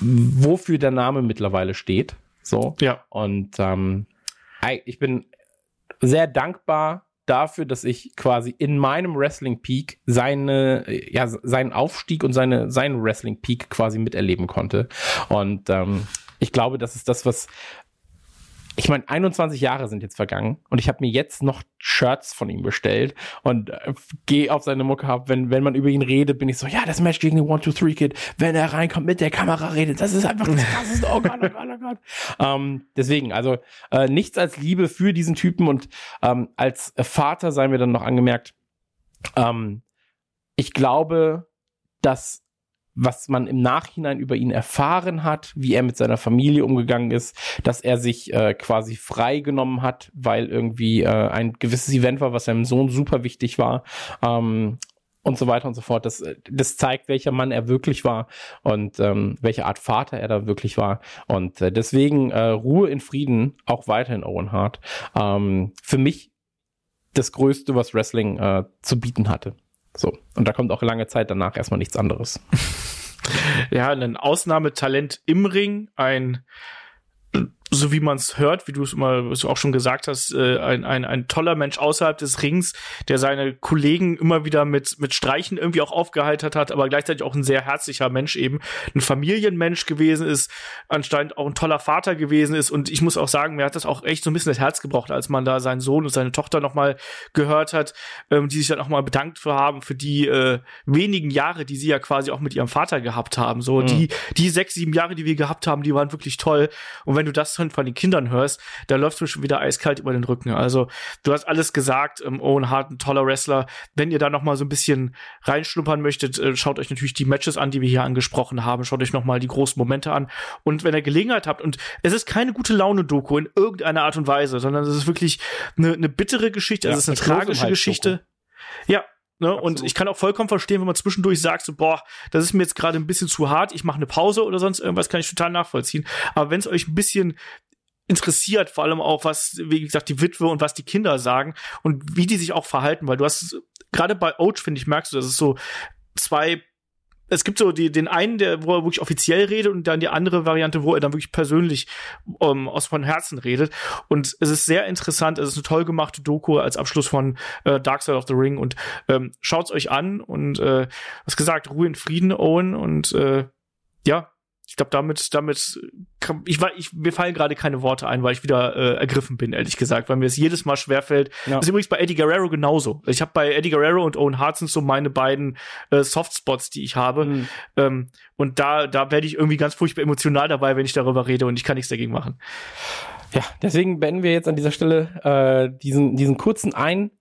wofür der Name mittlerweile steht. So. Ja. Und ähm, ich bin sehr dankbar dafür, dass ich quasi in meinem Wrestling Peak seine, ja, seinen Aufstieg und seine, seinen Wrestling Peak quasi miterleben konnte. Und ähm, ich glaube, das ist das, was ich meine, 21 Jahre sind jetzt vergangen und ich habe mir jetzt noch Shirts von ihm bestellt und äh, gehe auf seine Mucke ab. Wenn, wenn man über ihn redet, bin ich so, ja, das Match gegen den One-Two-Three-Kid, wenn er reinkommt, mit der Kamera redet, das ist einfach das krasseste. Oh Gott, oh Gott, oh Gott. Ähm, deswegen, also äh, nichts als Liebe für diesen Typen und ähm, als Vater sei mir dann noch angemerkt, ähm, ich glaube, dass was man im Nachhinein über ihn erfahren hat, wie er mit seiner Familie umgegangen ist, dass er sich äh, quasi frei genommen hat, weil irgendwie äh, ein gewisses Event war, was seinem Sohn super wichtig war. Ähm, und so weiter und so fort. Das, das zeigt, welcher Mann er wirklich war und ähm, welche Art Vater er da wirklich war. Und äh, deswegen äh, Ruhe in Frieden, auch weiterhin Owen Hart. Ähm, für mich das Größte, was Wrestling äh, zu bieten hatte. So. Und da kommt auch lange Zeit danach erstmal nichts anderes. Ja, ein Ausnahmetalent im Ring, ein so wie man es hört, wie du es immer auch schon gesagt hast, äh, ein, ein, ein toller Mensch außerhalb des Rings, der seine Kollegen immer wieder mit, mit Streichen irgendwie auch aufgeheitert hat, aber gleichzeitig auch ein sehr herzlicher Mensch eben, ein Familienmensch gewesen ist, anscheinend auch ein toller Vater gewesen ist und ich muss auch sagen, mir hat das auch echt so ein bisschen das Herz gebraucht, als man da seinen Sohn und seine Tochter nochmal gehört hat, ähm, die sich dann auch mal bedankt für haben, für die äh, wenigen Jahre, die sie ja quasi auch mit ihrem Vater gehabt haben. So, mhm. die, die sechs, sieben Jahre, die wir gehabt haben, die waren wirklich toll. Und wenn du das dann von den Kindern hörst, da läuft mir schon wieder eiskalt über den Rücken. Also du hast alles gesagt. Ähm, Owen Hart, ein toller Wrestler. Wenn ihr da noch mal so ein bisschen reinschnuppern möchtet, äh, schaut euch natürlich die Matches an, die wir hier angesprochen haben. Schaut euch noch mal die großen Momente an. Und wenn ihr Gelegenheit habt, und es ist keine gute Laune-Doku in irgendeiner Art und Weise, sondern es ist wirklich eine, eine bittere Geschichte. Ja, es ist eine tragische Geschichte. Ja, Ne? Und ich kann auch vollkommen verstehen, wenn man zwischendurch sagt, so, boah, das ist mir jetzt gerade ein bisschen zu hart, ich mache eine Pause oder sonst irgendwas, kann ich total nachvollziehen. Aber wenn es euch ein bisschen interessiert, vor allem auch, was, wie gesagt, die Witwe und was die Kinder sagen und wie die sich auch verhalten, weil du hast, gerade bei Oach, finde ich, merkst du, das ist so zwei es gibt so die, den einen, der, wo er wirklich offiziell redet und dann die andere Variante, wo er dann wirklich persönlich um, aus von Herzen redet. Und es ist sehr interessant, es ist eine toll gemachte Doku als Abschluss von äh, Dark Side of the Ring und ähm, schaut's euch an und äh, was gesagt, Ruhe in Frieden, Owen und äh, ja, ich glaube, damit, damit, kann, ich, ich, mir fallen gerade keine Worte ein, weil ich wieder äh, ergriffen bin, ehrlich gesagt, weil mir es jedes Mal schwerfällt. Ja. Das ist übrigens bei Eddie Guerrero genauso. Ich habe bei Eddie Guerrero und Owen Hart sind so meine beiden äh, Softspots, die ich habe. Mhm. Ähm, und da, da werde ich irgendwie ganz furchtbar emotional dabei, wenn ich darüber rede und ich kann nichts dagegen machen. Ja, deswegen beenden wir jetzt an dieser Stelle äh, diesen, diesen kurzen Ein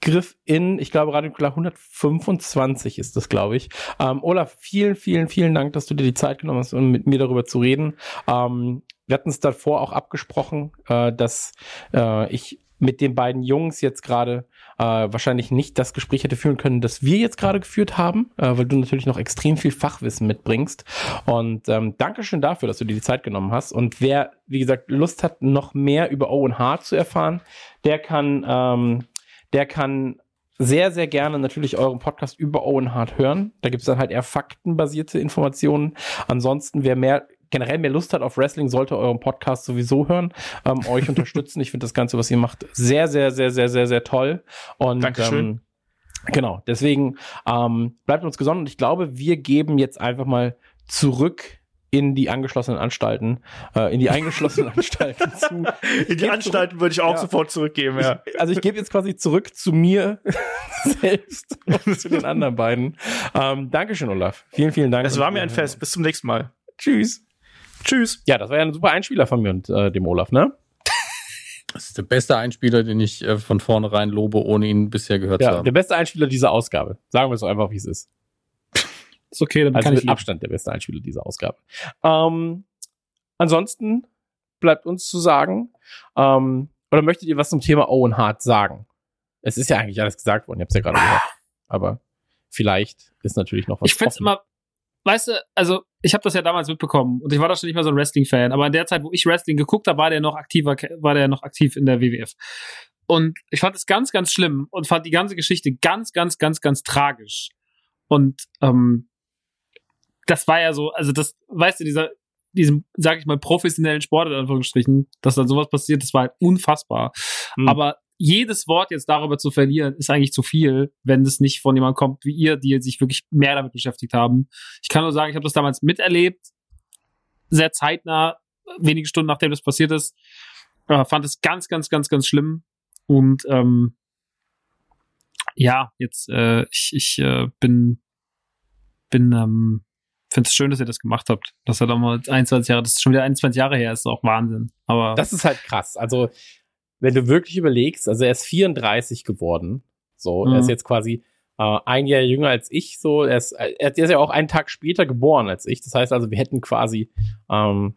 Griff in, ich glaube, Radio Nukular 125 ist das, glaube ich. Ähm, Olaf, vielen, vielen, vielen Dank, dass du dir die Zeit genommen hast, um mit mir darüber zu reden. Ähm, wir hatten es davor auch abgesprochen, äh, dass äh, ich mit den beiden Jungs jetzt gerade äh, wahrscheinlich nicht das Gespräch hätte führen können, das wir jetzt gerade geführt haben, äh, weil du natürlich noch extrem viel Fachwissen mitbringst. Und ähm, Dankeschön dafür, dass du dir die Zeit genommen hast. Und wer, wie gesagt, Lust hat, noch mehr über Owen Hart zu erfahren, der kann ähm, der kann sehr, sehr gerne natürlich euren Podcast über Owen Hart hören. Da gibt es dann halt eher faktenbasierte Informationen. Ansonsten, wer mehr generell mehr Lust hat auf Wrestling, sollte euren Podcast sowieso hören, ähm, euch unterstützen. Ich finde das Ganze, was ihr macht, sehr, sehr, sehr, sehr, sehr, sehr toll. Und Dankeschön. Ähm, genau, deswegen ähm, bleibt uns gesonnen und ich glaube, wir geben jetzt einfach mal zurück in die angeschlossenen Anstalten, äh, in die eingeschlossenen Anstalten zu. In die Anstalten würde ich auch Ja. sofort zurückgeben, ja. Ich, also ich gebe jetzt quasi zurück zu mir selbst und zu den anderen beiden. Ähm, Dankeschön, Olaf. Vielen, vielen Dank. Es war mir ein Fest. Bis zum nächsten Mal. Tschüss. Tschüss. Ja, das war ja ein super Einspieler von mir und äh, dem Olaf, ne? Das ist der beste Einspieler, den ich äh, von vornherein lobe, ohne ihn bisher gehört zu Ja, haben. der beste Einspieler dieser Ausgabe. Sagen wir es so einfach, wie es ist. Ist okay, dann Also kann ich mit leben. Abstand der beste Einspieler dieser Ausgabe. Ähm, ansonsten bleibt uns zu sagen, ähm, oder möchtet ihr was zum Thema Owen Hart sagen? Es ist ja eigentlich alles gesagt worden, ich hab's ja gerade gehört. Aber vielleicht ist natürlich noch was Ich find's offen. immer, weißt du, also ich habe das ja damals mitbekommen und ich war da schon nicht mehr so ein Wrestling-Fan, aber in der Zeit, wo ich Wrestling geguckt habe, war der noch aktiver, war der noch aktiv in der WWF. Und ich fand es ganz, ganz schlimm und fand die ganze Geschichte ganz, ganz, ganz, ganz tragisch. Und ähm, das war ja so, also das, weißt du, dieser, diesem, sag ich mal, professionellen Sport in Anführungsstrichen, dass dann sowas passiert, das war halt unfassbar. Hm. Aber jedes Wort jetzt darüber zu verlieren, ist eigentlich zu viel, wenn es nicht von jemandem kommt wie ihr, die sich wirklich mehr damit beschäftigt haben. Ich kann nur sagen, ich habe das damals miterlebt, sehr zeitnah, wenige Stunden nachdem das passiert ist, äh, fand es ganz, ganz, ganz, ganz schlimm. Und ähm, ja, jetzt äh, ich, ich äh, bin bin ähm, finde es schön, dass ihr das gemacht habt. Das hat auch mal 21 Jahre, das ist schon wieder 21 Jahre her, ist auch Wahnsinn. Aber Das ist halt krass. Also, wenn du wirklich überlegst, also er ist 34 geworden. So, er Mhm. ist jetzt quasi äh, ein Jahr jünger als ich. So, er ist, er ist ja auch einen Tag später geboren als ich. Das heißt also, wir hätten quasi ähm,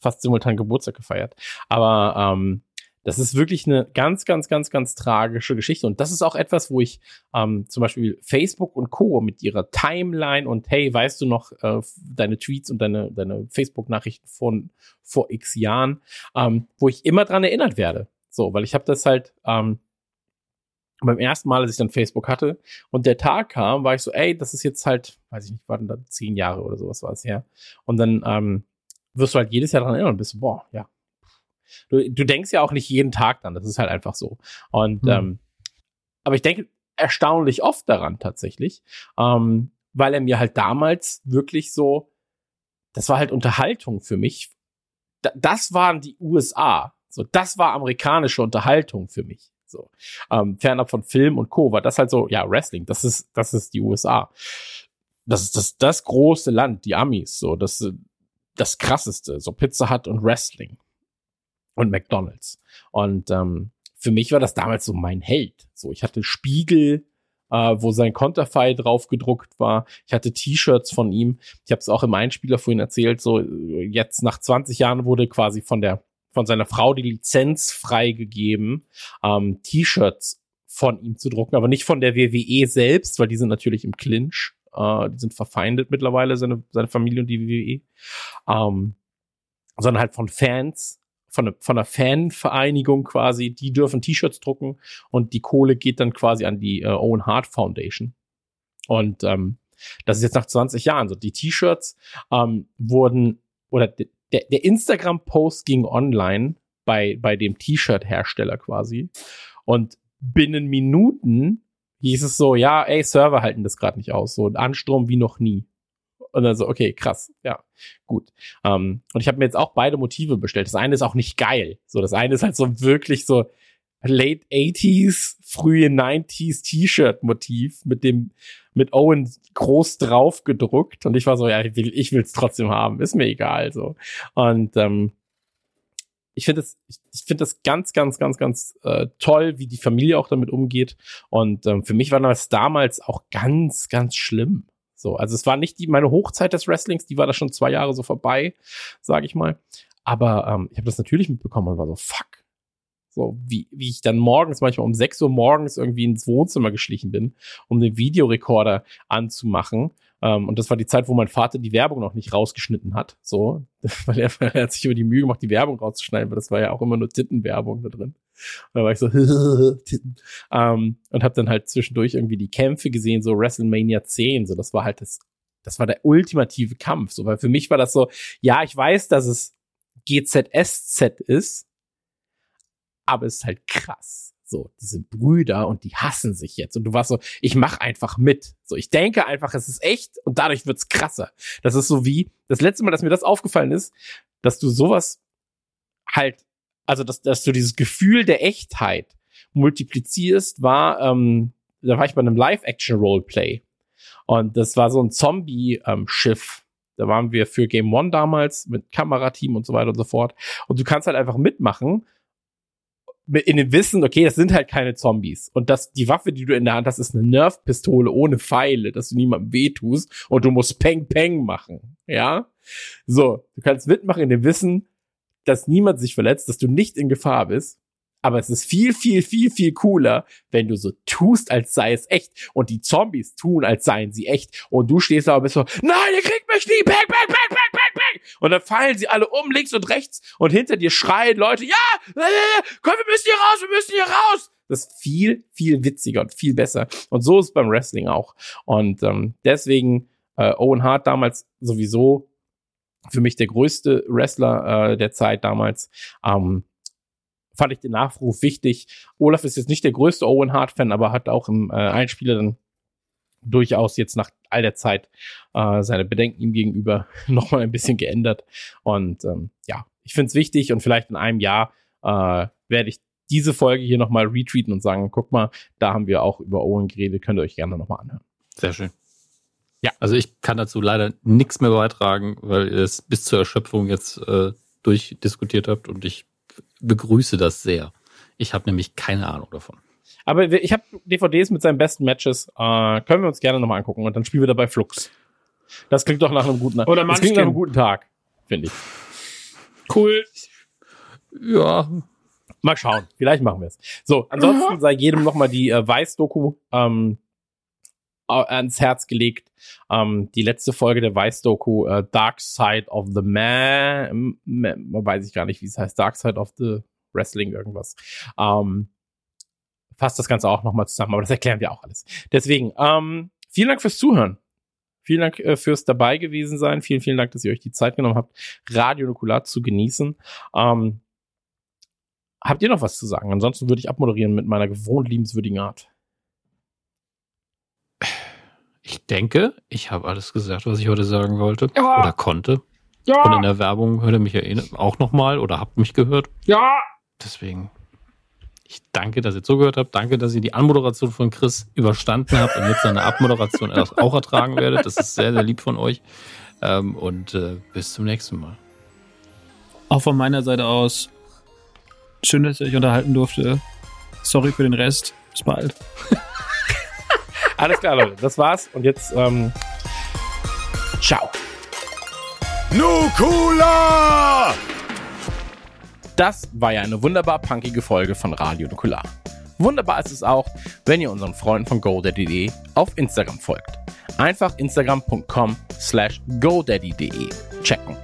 fast simultan Geburtstag gefeiert. Aber ähm, das ist wirklich eine ganz, ganz, ganz, ganz tragische Geschichte. Und das ist auch etwas, wo ich ähm, zum Beispiel Facebook und Co. mit ihrer Timeline und hey, weißt du noch äh, deine Tweets und deine, deine Facebook-Nachrichten von vor x Jahren, ähm, wo ich immer dran erinnert werde. So, weil ich habe das halt ähm, beim ersten Mal, als ich dann Facebook hatte und der Tag kam, war ich so, ey, das ist jetzt halt, weiß ich nicht, waren dann zehn Jahre oder sowas war es her. Und dann ähm, wirst du halt jedes Jahr dran erinnern und bist boah, ja. Du, du denkst ja auch nicht jeden Tag dann, das ist halt einfach so. Und Hm. ähm, aber ich denke erstaunlich oft daran tatsächlich, ähm, weil er mir halt damals wirklich so, das war halt Unterhaltung für mich. Da, das waren die USA. So, das war amerikanische Unterhaltung für mich. So, ähm, fernab von Film und Co. war das halt so, ja, Wrestling, das ist, das ist die USA. Das ist das, das große Land, die Amis, so, das, das krasseste, so Pizza Hut und Wrestling und McDonalds. Und ähm, für mich war das damals so mein Held. So, ich hatte Spiegel, äh, wo sein Konterfei drauf gedruckt war. Ich hatte T-Shirts von ihm. Ich habe es auch im Einspieler vorhin erzählt. So jetzt nach 20 Jahren wurde quasi von der von seiner Frau die Lizenz freigegeben, ähm, T-Shirts von ihm zu drucken, aber nicht von der WWE selbst, weil die sind natürlich im Clinch. Äh, die sind verfeindet mittlerweile, seine, seine Familie und die WWE. Ähm, sondern halt von Fans, von, ne, von einer Fanvereinigung quasi, die dürfen T-Shirts drucken und die Kohle geht dann quasi an die äh, Owen Hart Foundation. Und ähm, das ist jetzt nach 20 Jahren so. Die T-Shirts ähm, wurden, oder der, der Instagram-Post ging online bei, bei dem T-Shirt-Hersteller quasi. Und binnen Minuten hieß es so, ja, ey, Server halten das gerade nicht aus. So ein Ansturm wie noch nie. Und dann so, okay, krass, ja, gut. Ähm, und ich habe mir jetzt auch beide Motive bestellt. Das eine ist auch nicht geil. So, das eine ist halt so wirklich so Late 80s, frühe 90s T-Shirt-Motiv mit dem, mit Owen groß drauf gedruckt. Und ich war so, ja, ich will, ich will's trotzdem haben. Ist mir egal, so. Und, ähm, ich finde das, ich, finde das ganz, ganz, ganz, ganz äh, toll, wie die Familie auch damit umgeht. Und ähm, für mich war das damals auch ganz, ganz schlimm. So, also es war nicht die meine Hochzeit des Wrestlings, die war da schon zwei Jahre so vorbei, sage ich mal. Aber ähm, ich habe das natürlich mitbekommen und war so, fuck. So, wie, wie ich dann morgens, manchmal um 6 Uhr morgens irgendwie ins Wohnzimmer geschlichen bin, um den Videorekorder anzumachen. Ähm, und das war die Zeit, wo mein Vater die Werbung noch nicht rausgeschnitten hat. So, weil er, er hat sich über die Mühe gemacht, die Werbung rauszuschneiden, weil das war ja auch immer nur Tittenwerbung da drin. Und da war ich so. Ähm, und habe dann halt zwischendurch irgendwie die Kämpfe gesehen, so WrestleMania 10. So, das war halt das das war der ultimative Kampf. So, weil für mich war das so, ja, ich weiß, dass es GZSZ ist, aber es ist halt krass. So, diese Brüder und die hassen sich jetzt. Und du warst so, ich mach einfach mit. So, ich denke einfach, es ist echt und dadurch wird's krasser. Das ist so wie, das letzte Mal, dass mir das aufgefallen ist, dass du sowas halt, also dass, dass du dieses Gefühl der Echtheit multiplizierst, war, ähm, da war ich bei einem Live-Action-Roleplay. Und das war so ein Zombie-Schiff. da waren wir für Game One damals mit Kamerateam und so weiter und so fort. Und du kannst halt einfach mitmachen in dem Wissen, okay, das sind halt keine Zombies. Und das, die Waffe, die du in der Hand hast, ist eine Nerf-Pistole ohne Pfeile, dass du niemandem wehtust und du musst Peng Peng machen. Ja? So, du kannst mitmachen in dem Wissen, dass niemand sich verletzt, dass du nicht in Gefahr bist. Aber es ist viel, viel, viel, viel cooler, wenn du so tust, als sei es echt. Und die Zombies tun, als seien sie echt. Und du stehst da und bist so, nein, ihr kriegt mich nie, bang, bang, bang, bang, bang, bang. Und dann fallen sie alle um, links und rechts. Und hinter dir schreien Leute, ja, komm, wir müssen hier raus, wir müssen hier raus. Das ist viel, viel witziger und viel besser. Und so ist es beim Wrestling auch. Und ähm, deswegen äh, Owen Hart damals sowieso für mich der größte Wrestler äh, der Zeit damals. Ähm, fand ich den Nachruf wichtig. Olaf ist jetzt nicht der größte Owen Hart-Fan, aber hat auch im äh, Einspieler dann durchaus jetzt nach all der Zeit äh, seine Bedenken ihm gegenüber nochmal ein bisschen geändert. Und ähm, ja, ich finde es wichtig und vielleicht in einem Jahr äh, werde ich diese Folge hier nochmal retweeten und sagen, guck mal, da haben wir auch über Owen geredet, könnt ihr euch gerne nochmal anhören. Sehr schön. Ja. Also ich kann dazu leider nichts mehr beitragen, weil ihr es bis zur Erschöpfung jetzt äh, durchdiskutiert habt und ich begrüße das sehr. Ich habe nämlich keine Ahnung davon. Aber ich habe DVDs mit seinen besten Matches. Äh, können wir uns gerne nochmal angucken und dann spielen wir dabei Flux. Das klingt doch nach einem guten, Oder das klingt nach einem guten Tag, finde ich. Cool. Ja. Mal schauen. Vielleicht machen wir es. So, ansonsten sei jedem nochmal die äh, Weiß-Doku ähm, ans Herz gelegt. Ähm, die letzte Folge der Weiß-Doku, äh, Dark Side of the Man, man, weiß ich gar nicht, wie es heißt, Dark Side of the Wrestling irgendwas. Ähm, fasst das Ganze auch nochmal zusammen, aber das erklären wir auch alles. Deswegen, ähm, vielen Dank fürs Zuhören. Vielen Dank äh, fürs dabei gewesen sein. Vielen, vielen Dank, dass ihr euch die Zeit genommen habt, Radio Nukular zu genießen. Ähm, habt ihr noch was zu sagen? Ansonsten würde ich abmoderieren mit meiner gewohnt liebenswürdigen Art. Ich denke, ich habe alles gesagt, was ich heute sagen wollte Ja. oder konnte. Ja. Und in der Werbung hört ihr mich ja eh auch nochmal oder habt mich gehört. Ja. Deswegen, ich danke, dass ihr zugehört habt. Danke, dass ihr die Anmoderation von Chris überstanden habt und jetzt seine Abmoderation erst auch ertragen werdet. Das ist sehr, sehr lieb von euch. Ähm, und äh, bis zum nächsten Mal. Auch von meiner Seite aus. Schön, dass ich euch unterhalten durfte. Sorry für den Rest. Bis bald. Alles klar, Leute. Das war's. Und jetzt, ähm, ciao. Nukula! Das war ja eine wunderbar punkige Folge von Radio Nukular. Wunderbar ist es auch, wenn ihr unseren Freunden von GoDaddy.de auf Instagram folgt. Einfach instagram.com slash godaddy.de checken.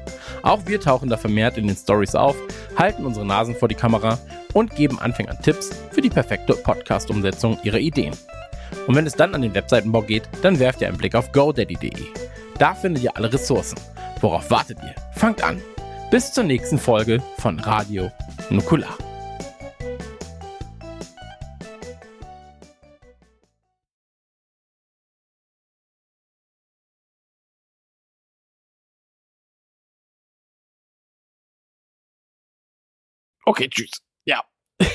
Auch wir tauchen da vermehrt in den Stories auf, halten unsere Nasen vor die Kamera und geben Anfängern Tipps für die perfekte Podcast-Umsetzung ihrer Ideen. Und wenn es dann an den Webseitenbau geht, dann werft ihr einen Blick auf godaddy.de. Da findet ihr alle Ressourcen. Worauf wartet ihr? Fangt an. Bis zur nächsten Folge von Radio Nukular. Okay, tschüss. Ja.